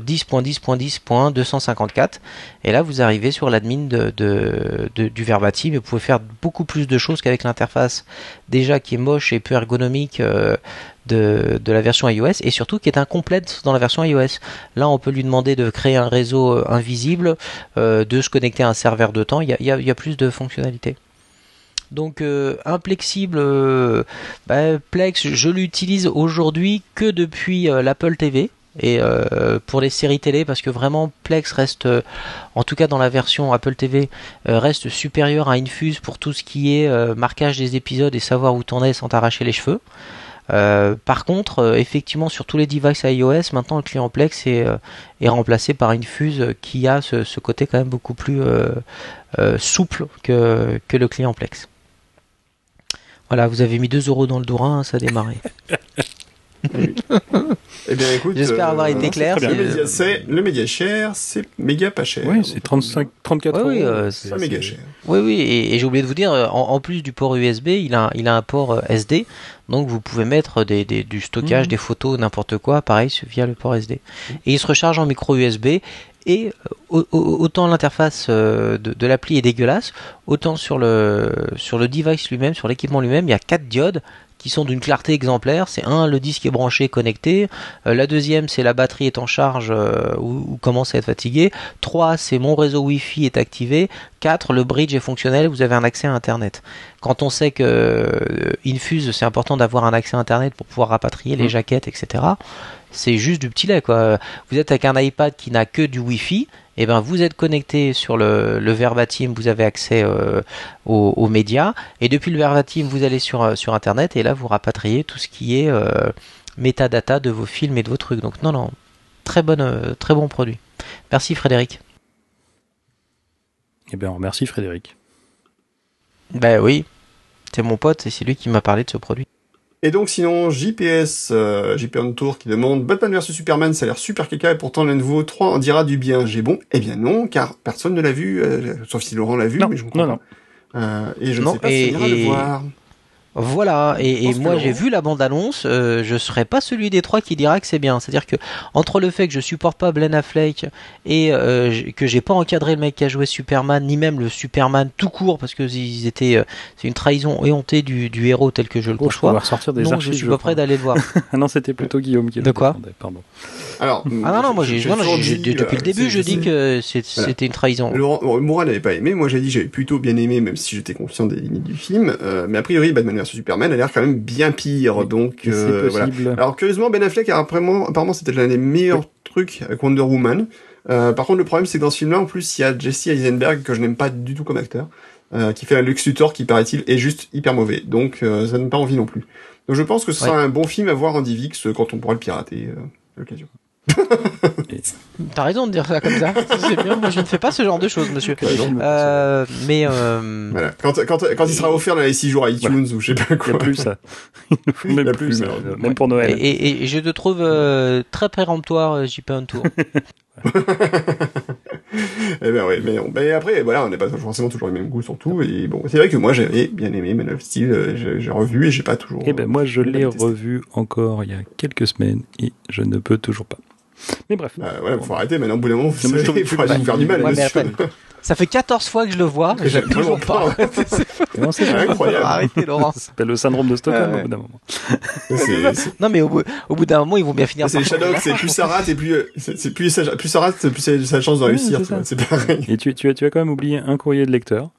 B: 10.10.10.254. Et là, vous arrivez sur l'admin de, du Verbatim vous pouvez faire beaucoup plus de choses qu'avec l'interface déjà qui est moche et peu ergonomique euh, de, la version iOS et surtout qui est incomplète dans la version iOS. Là, on peut lui demander de créer un réseau euh, invisible, euh, de se connecter à un serveur de temps. Il y a, il plus de fonctionnalités. Donc inflexible, euh, bah, Plex, je l'utilise aujourd'hui que depuis l'Apple TV et euh, pour les séries télé parce que vraiment Plex reste, euh, en tout cas dans la version Apple TV, euh, reste supérieur à Infuse pour tout ce qui est marquage des épisodes et savoir où t'en es sans t'arracher les cheveux. Par contre, effectivement, sur tous les devices iOS, maintenant le client Plex est, est remplacé par Infuse qui a ce, côté quand même beaucoup plus souple que, que le client Plex. Voilà, vous avez mis 2 euros dans le dourin, hein, ça a démarré.
A: Eh bien, écoute.
B: J'espère avoir été clair,
A: Le
B: c'est-
A: média, c'est le média cher, c'est méga pas cher.
C: Oui, c'est 35, 34
B: Ouais,
C: euros.
B: oui, euh,
C: C'est-
A: Pas méga cher.
B: Oui, oui, et, et j'ai oublié de vous dire, euh, en, en plus du port USB, il a, il a un port euh, SD, donc vous pouvez mettre des, des- du stockage,
C: Mhm.
B: des photos, n'importe quoi, pareil, via le port SD. Et il se recharge en micro USB, Et euh, au- au- autant l'interface euh, de, de l'appli est dégueulasse, autant sur le sur le device lui-même, sur l'équipement lui-même, il y a quatre diodes qui sont d'une clarté exemplaire. C'est un, le disque est branché, connecté. Euh, la deuxième, c'est la batterie est en charge euh, ou, ou commence à être fatiguée. Trois, c'est mon réseau Wi-Fi est activé. Quatre, le bridge est fonctionnel. Vous avez un accès à Internet. Quand on sait que euh, Infuse, c'est important d'avoir un accès à Internet pour pouvoir rapatrier les
C: Mm.
B: jaquettes, etc. C'est juste du petit lait, quoi. Vous êtes avec un iPad qui n'a que du Wi-Fi. Et ben, vous êtes connecté sur le, le Verbatim, vous avez accès euh, aux, aux médias. Et depuis le Verbatim, vous allez sur, euh, sur Internet et là, vous rapatriez tout ce qui est euh, métadata de vos films et de vos trucs. Donc, non, non, très, bonne, très bon produit. Merci Frédéric.
C: Eh bien, on remercie Frédéric.
B: Ben oui, c'est mon pote et c'est lui qui m'a parlé de ce produit.
A: Et donc sinon, JPS, euh, JP on Tour qui demande Batman vs Superman, ça a l'air super caca et pourtant le nouveau 3 en dira du bien. J'ai bon? Eh bien non, car personne ne l'a vu, euh, sauf si Laurent l'a vu,
C: Non,
A: mais je comprends
C: non,
A: pas. Euh, et je ne
B: Non,
A: sais pas
B: et-
A: si on ira le voir.
B: Voilà, et,
A: Je
B: moi j'ai vu la bande-annonce, euh, je serais pas celui des trois qui dira que c'est bien. C'est-à-dire que entre le fait que je supporte pas Ben Affleck et euh, que j'ai pas encadré le mec qui a joué Superman, ni même le Superman tout court, parce que ils étaient, euh, c'est une trahison éhontée du, du héros tel que je le
C: Oh, je
B: conçois.
C: ressortir des
B: non,
C: archives.
B: je suis
C: je
B: pas prêt d'aller le voir.
C: Non, c'était plutôt Guillaume qui
B: De quoi
C: Pardon.
A: Alors,
B: Ah non, non, moi j'ai, non, non,
A: toujours
B: j'ai-
A: dit,
B: depuis
A: euh,
B: le début,
A: c'est-
B: je dis que c'est-
A: Voilà.
B: c'était une trahison.
A: Laurent Moura n'avait pas aimé, moi j'ai dit j'avais plutôt bien aimé, même si j'étais conscient des limites du film. Euh, mais a priori, Batman vs Superman a l'air quand même bien pire, donc
C: Et
A: euh, voilà. Alors curieusement, Ben Affleck apparemment, apparemment c'était l'un des meilleurs trucs avec Wonder Woman. Euh, par contre, le problème c'est que dans ce film-là, en plus, il y a Jesse Eisenberg que je n'aime pas du tout comme acteur, euh, qui fait un Lex Luthor qui paraît-il est juste hyper mauvais. Donc euh, ça donne pas envie non plus. Donc je pense que ce sera un bon film à voir en DivX euh, quand on pourra le pirater euh, à l'occasion.
B: T'as raison de dire ça comme ça. c'est bien. Moi je ne fais pas ce genre de choses, monsieur.
C: Films
B: Euh, mais euh,
A: Voilà. Quand, quand, quand il sera offert dans les 6 jours à iTunes ou je sais pas
C: Il n'y
A: quoi.
C: a plus ça. Il même
A: a
C: plus ça.
A: malheureusement.
C: Même pour Noël.
B: Et, et- et je te trouve euh, très péremptoire, euh, JP un tour.
A: Eh ben ouais, mais, on- mais après, voilà, on n'est pas forcément toujours les mêmes goûts sur tout. Et bon, c'est vrai que moi j'avais bien aimé Man of Steel, euh, j'ai revu et j'ai pas toujours.
C: Eh ben moi je l'ai revu encore il y a quelques semaines et je ne peux toujours pas. Mais bref.
A: Bah, voilà, faut arrêter maintenant, au bout d'un moment, vous savez, il faut de vous faire du mal,
B: Ouais,
A: monsieur.
B: après- Ça fait 14 fois que je le vois,
A: Et
B: j'aime
A: j'aime
B: toujours pas.
C: C'est
A: C'est incroyable.
B: Arrêtez, Laurence.
C: Ça s'appelle le syndrome de Stockholm
A: Ah ouais.
C: au bout d'un moment.
A: C'est- c'est-
B: Non, mais au bout, au bout d'un moment, ils vont bien finir
A: C'est Shadow, c'est plus ça rate et plus, euh, c'est c'est plus ça, plus ça rate, plus c'est sa chance de
C: Ouais,
A: réussir,
C: c'est ça.
A: c'est pareil.
C: Et tu, tu, as, tu as quand même oublié un courrier de lecteur.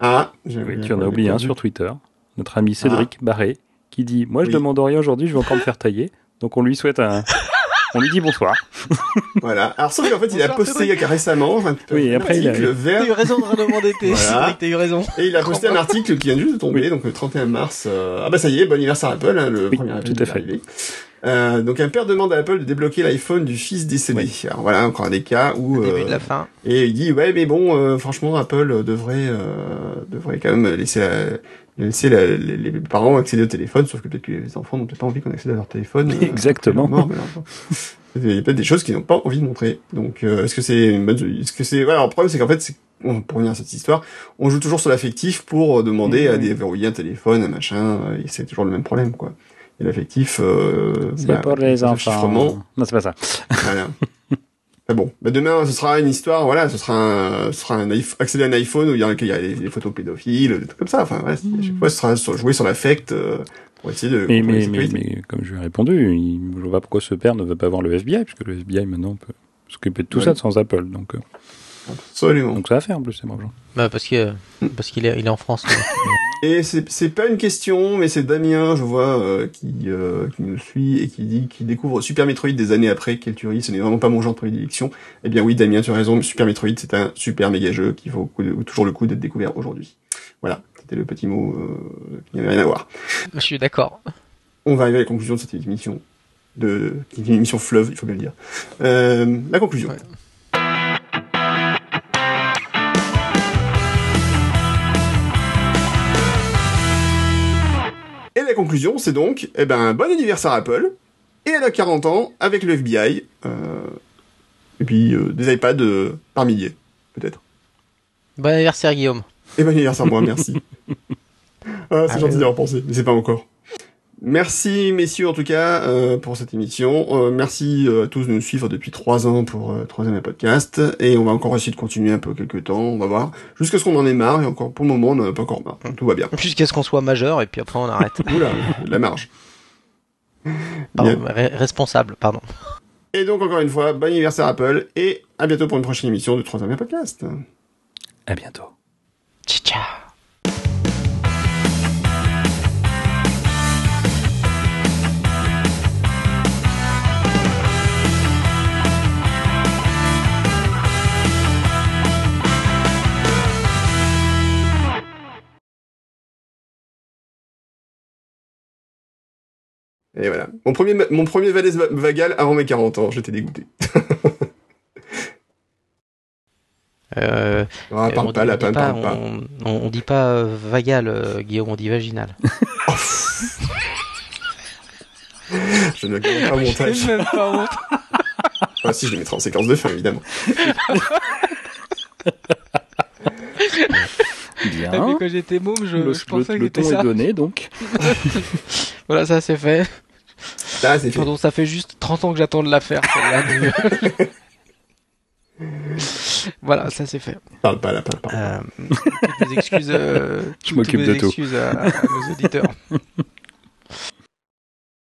A: Ah, j'ai
C: Oui, tu en as oublié un sur Twitter. Notre ami Cédric Barré qui dit Moi je
A: Oui.
C: demande rien aujourd'hui, je vais encore me faire tailler. Donc on lui souhaite un. On lui dit bonsoir.
A: Voilà. Alors, sauf qu'en fait, il a posté il y a récemment, enfin,
C: Oui,
A: un
C: après, il a-
A: article vers,
B: T'as eu raison de redemander tes.
A: Voilà.
B: T'as eu raison.
A: et il a posté un article qui vient juste de tomber, donc le 31 mars. euh, Ah bah ça y est, bon anniversaire Apple, hein, le
C: Oui,
A: premier Apple
C: tout à fait.
A: Euh, donc un père demande à Apple de débloquer l'iPhone du fils décédé. Alors voilà, encore des cas où
B: Le début
A: euh,
B: de la fin.
A: et il dit ouais mais bon euh, franchement Apple devrait euh, devrait quand même laisser la, laisser la- les, les parents accéder au téléphone, sauf que peut-être que les enfants n'ont peut-être pas envie qu'on accède à leur téléphone. euh,
C: Exactement.
A: mort. Il y a peut-être des choses qu'ils n'ont pas envie de montrer. Donc euh, est-ce que c'est une bonne est-ce que c'est voilà, alors, le problème c'est qu'en fait c'est pour revenir à cette histoire, on joue toujours sur l'affectif pour demander
C: Mmh.
A: à déverrouiller un téléphone, un machin, et c'est toujours le même problème quoi. Et l'affectif, euh,
C: C'est
A: bah,
C: pour les
A: le
C: enfants.
A: chiffrement,
C: Non, c'est pas ça.
A: voilà. Mais bon, bah demain ce sera une histoire, voilà, ce sera un, ce sera un iPhone- accéder à un iPhone où il y a, il y a des, des photos pédophiles, des trucs comme ça. Enfin, ouais, c'est- à chaque fois ce sera sur- jouer sur l'affect euh, pour essayer de.
C: Mais, mais, mais, mais comme je lui ai répondu, il, je vois pas pourquoi ce père ne veut pas voir le FBI, puisque le FBI maintenant peut s'occuper de tout
A: Ouais.
C: ça sans Apple. Donc, euh,
A: Absolument.
C: donc ça va faire en plus, c'est bravo.
B: Bah, parce que parce qu'il est, il est en France.
A: Et c'est pas une question, mais c'est Damien, je vois, euh, qui, euh, qui nous suit et qui dit qu'il découvre Super Metroid des années après. Quelle tuerie, ce n'est vraiment pas mon genre de prédilection. Eh bien oui, Damien, tu as raison, Super Metroid, c'est un super méga jeu qui vaut toujours le coup d'être découvert aujourd'hui. Voilà, c'était le petit mot euh, qui n'avait rien à voir.
B: Je suis d'accord.
A: On va arriver à la conclusion de cette émission, de, qui est une émission fleuve, il faut bien le dire. Euh, la conclusion.
B: Ouais.
A: Conclusion, c'est donc, eh ben, bon anniversaire Apple, et elle a 40 ans avec le FBI, euh, et puis euh, des iPads euh, par milliers, peut-être.
B: Bon anniversaire, Guillaume.
A: Et bon anniversaire moi, merci. Ah, c'est
B: Ah,
A: gentil
B: ouais.
A: d'y avoir pensé, mais c'est pas encore. Merci messieurs en tout cas euh, pour cette émission. Euh, merci euh, à tous de nous suivre depuis trois ans pour euh, troisième podcast et on va encore essayer de continuer un peu quelques temps. On va voir jusqu'à ce qu'on en ait marre et encore pour le moment on n'en a pas encore marre. Donc, tout va bien.
B: Jusqu'à ce qu'on soit majeur et puis après on arrête.
A: Oula, la marge.
B: Pardon, re- responsable, pardon.
A: Et donc encore une fois, bon anniversaire Apple et à bientôt pour une prochaine émission du troisième podcast.
C: À bientôt.
B: Ciao.
A: Et voilà. Mon premier, mon premier vagal avant mes 40 ans, j'étais dégoûté.
B: Euh,
A: Ah,
B: on
A: parle
B: dit-
A: pas,
B: on
A: lapin,
B: dit pas,
A: parle pas.
B: on, on- on dit pas euh, vagal, euh, Guillaume, on dit vaginal.
A: Je ne garde pas montage.
B: même pas honte.
A: Ah si, je les mettrai en séquence de fin, évidemment.
C: Bien.
B: quand j'étais môme, je,
C: le,
B: je pensais
C: le-
B: que
C: le ton
B: c'était
C: est donné, donc.
B: Voilà, ça c'est fait.
A: Ah, c'est fait.
B: Pardon, ça fait juste 30 ans que j'attends de la faire. celle-là, mais- voilà, ça c'est fait.
A: Parle pas, lapin, parle.
B: Euh, toutes mes excuses, euh,
C: Je m'occupe de tout.
B: excuses à, à nos auditeurs.